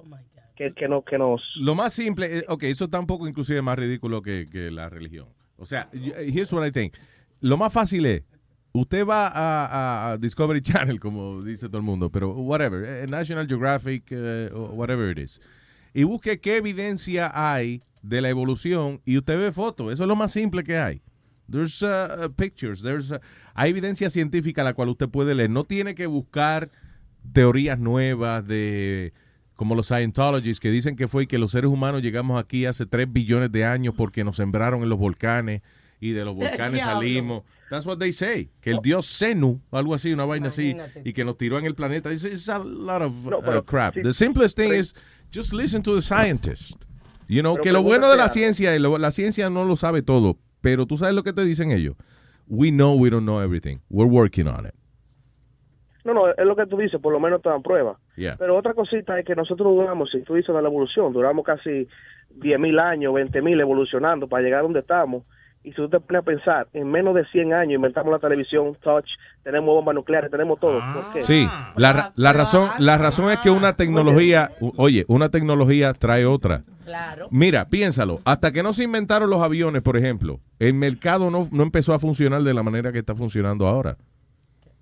Speaker 46: que, que, no, que nos...
Speaker 5: Lo más simple, eh, ok, eso está un poco inclusive más ridículo que, que la religión. O sea, here's what I think. Lo más fácil es, usted va a, Discovery (laughs) Channel, como dice todo el mundo, pero whatever, eh, National Geographic, o whatever it is, y busque qué evidencia hay de la evolución y usted ve fotos. Eso es lo más simple que hay. There's uh, uh, pictures, there's, uh, hay evidencia científica la cual usted puede leer. No tiene que buscar teorías nuevas de como los Scientologists que dicen que fue que los seres humanos llegamos aquí hace 3 billones de años porque nos sembraron en los volcanes y de los (laughs) volcanes salimos. That's what they say. Que el dios Senu, algo así, una vaina así, y que nos tiró en el planeta. It's, it's a lot of uh,
Speaker 46: pero
Speaker 5: crap.
Speaker 46: sí,
Speaker 5: the simplest thing
Speaker 46: pero-
Speaker 5: is just listen to the scientist. You know,
Speaker 46: Pero
Speaker 5: que lo bueno de la ciencia, y lo- la ciencia no lo sabe todo, pero tú sabes lo que te dicen ellos. We know we don't know everything. We're working on it.
Speaker 46: No, no, es lo que tú dices, por lo menos te dan pruebas.
Speaker 5: Yeah.
Speaker 46: Pero otra cosita es que nosotros duramos, si tú dices de la evolución, duramos casi 10 mil años, 20 mil evolucionando para llegar a donde estamos. Y si tú te pones a pensar, en menos de 100 años inventamos la televisión touch, tenemos bombas nucleares, tenemos todo. ¿Por qué?
Speaker 5: Sí, la, la razón, la razón es que una tecnología, oye, una tecnología trae otra. Mira, piénsalo, hasta que no se inventaron los aviones, por ejemplo, el mercado no, no empezó a funcionar de la manera que está funcionando ahora.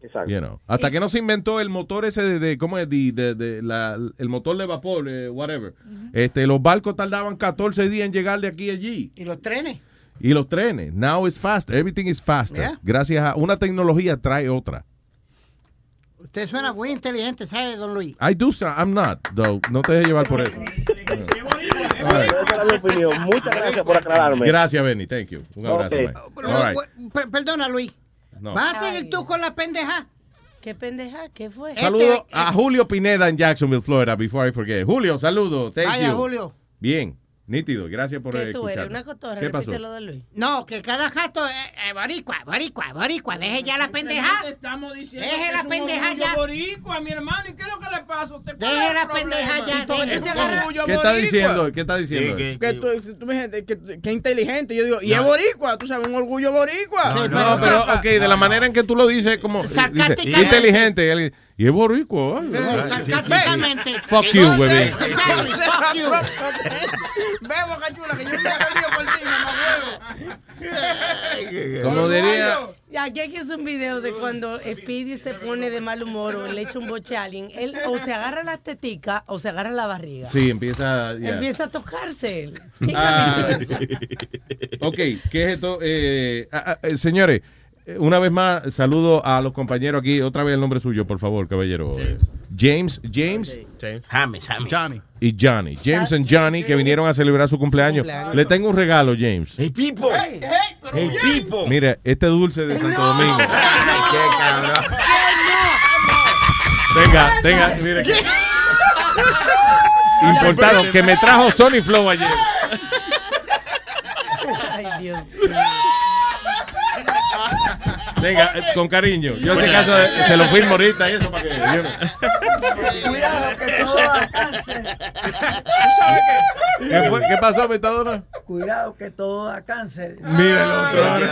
Speaker 46: Exacto.
Speaker 5: You know. Hasta que no se inventó el motor ese de, de- ¿cómo es? De, de- de la- el motor de vapor, eh, whatever. Este, los barcos tardaban 14 días en llegar de aquí a allí.
Speaker 6: ¿Y los trenes?
Speaker 5: Y los trenes, now it's faster, everything is faster.
Speaker 6: Yeah.
Speaker 5: Gracias a una tecnología trae otra.
Speaker 6: Usted suena muy inteligente, ¿sabe, don Luis?
Speaker 5: I do, so- I'm not, though. No te dejes llevar por eso. Right.
Speaker 46: Muchas gracias por aclararme.
Speaker 5: Gracias, Benny. Thank you. Un abrazo. Right.
Speaker 6: Perdona, Luis.
Speaker 5: No.
Speaker 6: ¿Vas a seguir tú con la pendeja?
Speaker 7: ¿Qué pendeja? ¿Qué fue?
Speaker 5: Saludo a Julio Pineda en Jacksonville, Florida, before I forget. Julio, saludo. Thank
Speaker 6: Vaya,
Speaker 5: you.
Speaker 6: Julio.
Speaker 5: Bien, nítido. Gracias por
Speaker 7: ¿Qué tú eres?
Speaker 5: escuchar.
Speaker 7: ¿Una cotorra?
Speaker 5: ¿Qué pasó?
Speaker 7: Repítelo de Luis.
Speaker 6: No, que cada jato es eh, boricua, boricua, boricua. Deje ya la pendeja.
Speaker 9: Te estamos diciendo
Speaker 6: Deje
Speaker 9: que
Speaker 6: la
Speaker 9: es un
Speaker 6: pendeja
Speaker 9: orgullo
Speaker 6: ya.
Speaker 9: boricua, mi hermano. ¿Y qué es lo que le pasa a usted? ¿Cuál
Speaker 6: Deje
Speaker 9: es el
Speaker 6: la
Speaker 9: problema?
Speaker 6: pendeja ya,
Speaker 9: ¿Y por qué
Speaker 6: deje.
Speaker 9: te agarra orgullo
Speaker 5: ¿Qué está
Speaker 9: boricua?
Speaker 5: diciendo? ¿Qué está diciendo?
Speaker 9: Que tú, tú me dijiste que, que inteligente. Yo digo, y
Speaker 5: No.
Speaker 9: es boricua, tú sabes, un orgullo boricua.
Speaker 5: No, pero, ok, de la manera en que tú lo dices, como dice,
Speaker 9: Sarcásticamente.
Speaker 5: inteligente. él- Y es boricua. ay,
Speaker 6: sarcásticamente.
Speaker 5: Fuck you.
Speaker 6: Exactly, fuck you.
Speaker 9: Ve, boca chula, que yo me lío por ti, mamá.
Speaker 5: Como diría...
Speaker 7: Ya, Aquí hay que hacer un video de cuando Speedy se pone de mal humor o le echa un boche a alguien. Él o se agarra la tetica o se agarra la barriga.
Speaker 5: Sí, empieza... ya.
Speaker 7: Empieza a tocarse él. ¿Qué
Speaker 5: Ah, ok, ¿qué es esto? Eh, ah, ah, eh, señores, eh, una vez más, saludo a los compañeros aquí. Otra vez el nombre suyo, por favor, caballero. James, James,
Speaker 13: James, Johnny.
Speaker 5: y Johnny. James and Johnny, que vinieron a celebrar su cumpleaños.
Speaker 13: cumpleaños.
Speaker 5: Le tengo un regalo, James.
Speaker 13: Hey, Pipo. Hey, Pipo.
Speaker 5: Mira, este dulce de Santo Domingo. (laughs)
Speaker 13: Qué cabrón.
Speaker 5: Venga, venga, mire. (laughs) Importado, que me trajo Sony Flow ayer.
Speaker 7: Ay, Dios mío.
Speaker 5: Venga, eh, con cariño. Yo en ese caso eh, se lo firmo ahorita y eso para que.
Speaker 10: Cuidado que todo da cáncer.
Speaker 5: ¿Qué, fue? ¿Qué pasó, Metadona?
Speaker 10: Cuidado que todo da cáncer.
Speaker 5: Mira el otro.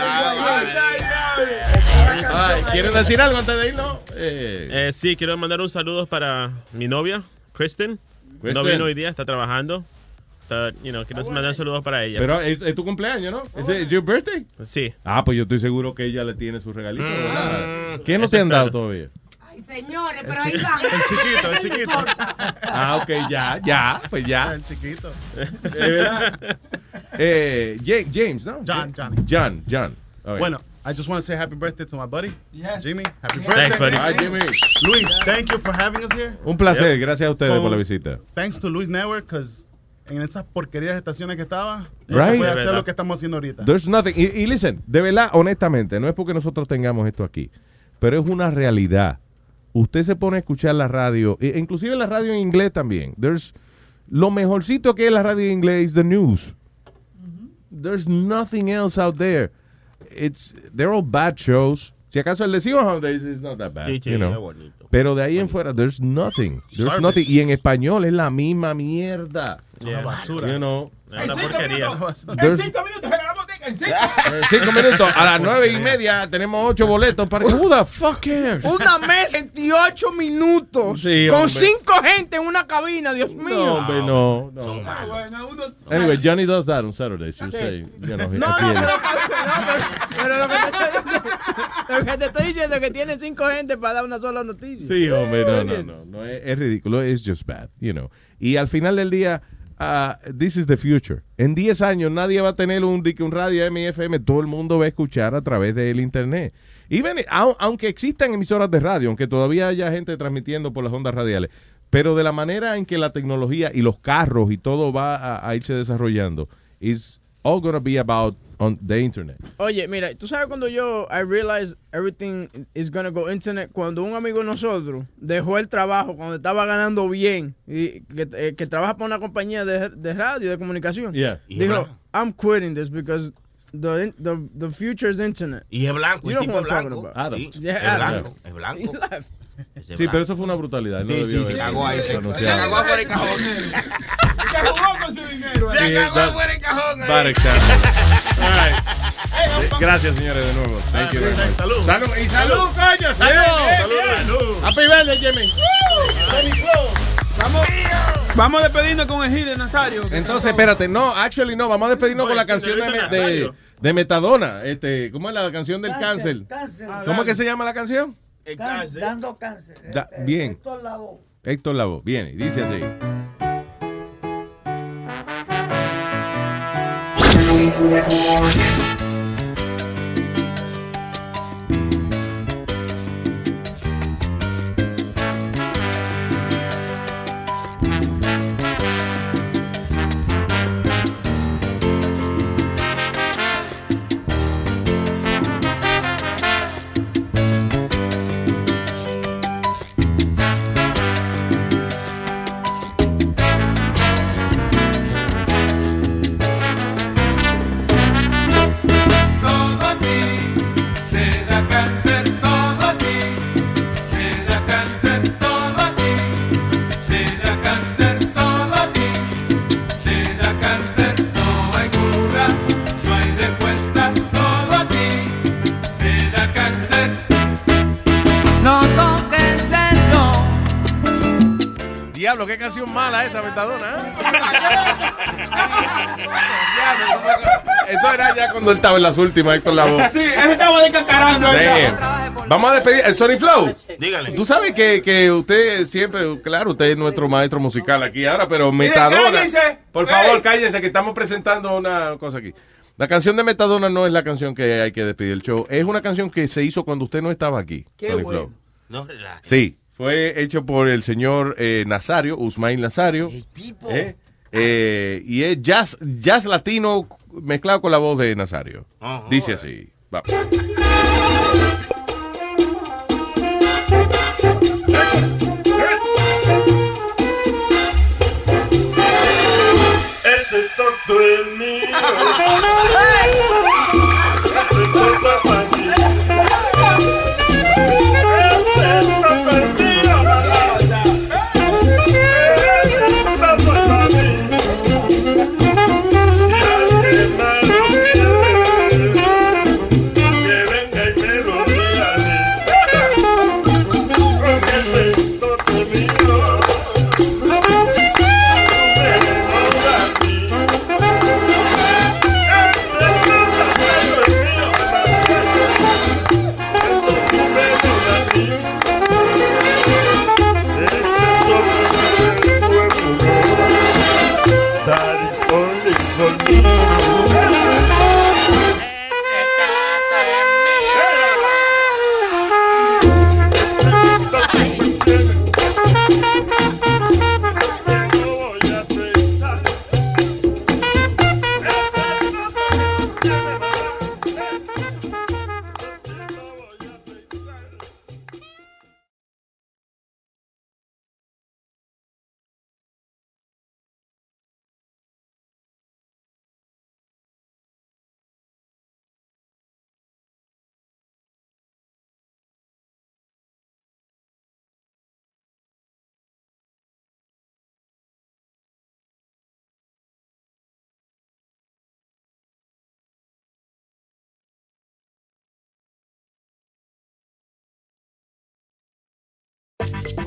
Speaker 5: Ay, ¿Quieren decir algo antes de irnos? Eh,
Speaker 41: Eh, sí, quiero mandar un saludo para mi novia, Kristen.
Speaker 5: Kristen.
Speaker 41: No vino hoy día, está trabajando. Está, you know, quiero mandar saludos para ella.
Speaker 5: pero es, es tu cumpleaños, ¿no? ¿Es, es your birthday?
Speaker 41: Sí.
Speaker 5: Ah, pues yo estoy seguro que ella le tiene su regalito. ¿verdad?
Speaker 41: Mm,
Speaker 5: ¿Qué no
Speaker 41: eso
Speaker 5: te han dado todavía?
Speaker 7: Ay, señores, pero
Speaker 5: El
Speaker 7: ahí van.
Speaker 5: el chiquito, el (laughs) chiquito. Ah, ok, ya, ya, pues ya.
Speaker 13: El chiquito. (laughs)
Speaker 5: Eh, ¿verdad? Eh, Ja- James, ¿no?
Speaker 13: John, Johnny.
Speaker 5: John, John. Right.
Speaker 13: Bueno, I just want to say happy birthday to my buddy, Jimmy. Happy
Speaker 5: Yes.
Speaker 13: birthday.
Speaker 5: Thanks, buddy. Hi, Jimmy.
Speaker 13: Luis, thank you for having us here.
Speaker 5: Un placer,
Speaker 13: Yep.
Speaker 5: gracias a ustedes
Speaker 13: Con-
Speaker 5: por la visita.
Speaker 13: Thanks to Luis Network, because en esas porquerías de estaciones que estaba, no
Speaker 5: Right.
Speaker 13: se puede
Speaker 5: De
Speaker 13: hacer lo que estamos haciendo ahorita.
Speaker 5: There's nothing. Y, y listen, de verdad, honestamente, no es porque nosotros tengamos esto aquí, pero es una realidad. Usted se pone a escuchar la radio, e- inclusive la radio en inglés también. There's lo mejorcito que es la radio en inglés is the news. There's nothing else out there. It's they're all bad shows. Si acaso el de Holidays is not that bad,
Speaker 41: Sí, sí,
Speaker 5: you know.
Speaker 41: es bonito.
Speaker 5: Pero de ahí en fuera, there's nothing. There's
Speaker 41: Garbage.
Speaker 5: nothing. Y en español es la misma mierda.
Speaker 41: Yeah. basura.
Speaker 5: You know.
Speaker 41: Es una porquería.
Speaker 5: There's-
Speaker 19: cinco minutos la botica, en cinco.
Speaker 5: En (laughs) minutos, a las nueve y media tenemos ocho boletos para que. Who the fuck cares?
Speaker 9: Una mesa, 28 minutos.
Speaker 5: Sí,
Speaker 9: con cinco gente en una cabina, Dios mío.
Speaker 5: No, hombre, no. no. Anyway, Johnny does that on Saturdays. You say, you know,
Speaker 9: No, no,
Speaker 5: en-
Speaker 9: pero, pero- pero lo que te estoy diciendo, lo que te estoy diciendo es que tiene cinco gente para dar una sola noticia.
Speaker 5: Sí, hombre, no, no, no, no, es, es ridículo, es just bad, you know. Y al final del día, ah, this is the future. En 10 años nadie va a tener un, un radio MFM, todo el mundo va a escuchar a través del internet. Even, au- aunque existan emisoras de radio, aunque todavía haya gente transmitiendo por las ondas radiales, pero de la manera en que la tecnología y los carros y todo va a, a irse desarrollando, is all gonna be about on the internet.
Speaker 9: Oye, mira, tú sabes cuando yo I realized everything is gonna go internet cuando un amigo de nosotros dejó el trabajo cuando estaba ganando bien y que, eh, que trabaja para una compañía de, de radio de comunicación.
Speaker 13: Yeah.
Speaker 9: Dijo,
Speaker 13: blanco.
Speaker 9: I'm quitting this because the the the future is internet.
Speaker 13: Y es blanco,
Speaker 9: You
Speaker 13: el
Speaker 9: know
Speaker 13: tipo
Speaker 9: I'm
Speaker 13: blanco.
Speaker 9: talking about.
Speaker 5: Adam.
Speaker 13: Sí,
Speaker 9: Yeah,
Speaker 13: es
Speaker 9: Adam.
Speaker 13: blanco, es blanco.
Speaker 5: Sí, pero eso fue una brutalidad. no
Speaker 13: Sí,
Speaker 5: debió
Speaker 13: sí, se cagó ahí, se- se cagó por el cajón. (laughs)
Speaker 19: jugó con su dinero.
Speaker 5: Sí, that- Bad example. All right. Gracias, señores, de nuevo. Thank you very much.
Speaker 8: Salud.
Speaker 5: Salud. Y salud, coño. Salud.
Speaker 8: Salud.
Speaker 19: Happy birthday, Jimmy. Vamos, vamos a despedirnos con el hit de Nazario.
Speaker 5: Entonces, espérate, no, actually no, vamos a despedirnos
Speaker 19: No,
Speaker 5: con la canción de, de, Metadona. Este, ¿Cómo es la canción del cáncer?
Speaker 10: Cáncer.
Speaker 5: ¿Cómo es que se llama la canción?
Speaker 10: Can- Dando cáncer.
Speaker 5: Da- bien.
Speaker 10: Héctor Lavoe.
Speaker 5: Héctor Lavoe. Bien, y dice así. Mala esa, Metadona. ¿eh? (laughs) Eso era ya cuando él estaba en las últimas, Héctor Lavoe.
Speaker 19: Sí, él estaba descacarando.
Speaker 5: Vamos a despedir. El Sony Flow.
Speaker 13: Dígale.
Speaker 5: Tú sabes que, que usted siempre, claro, usted es nuestro maestro musical aquí ahora, pero Metadona. Por favor, cállese que estamos presentando una cosa aquí. La canción de Metadona no es la canción que hay que despedir el show. Es una canción que se hizo cuando usted no estaba aquí.
Speaker 13: Qué
Speaker 5: Sony
Speaker 13: bueno.
Speaker 5: Flow.
Speaker 13: No.
Speaker 5: Sí, fue hecho por el señor eh, Nazario, Usmail Nazario. Eh, eh, y es jazz, jazz latino mezclado con la voz de Nazario. Dice así. Va.
Speaker 8: Ese toto es mío. (laughs)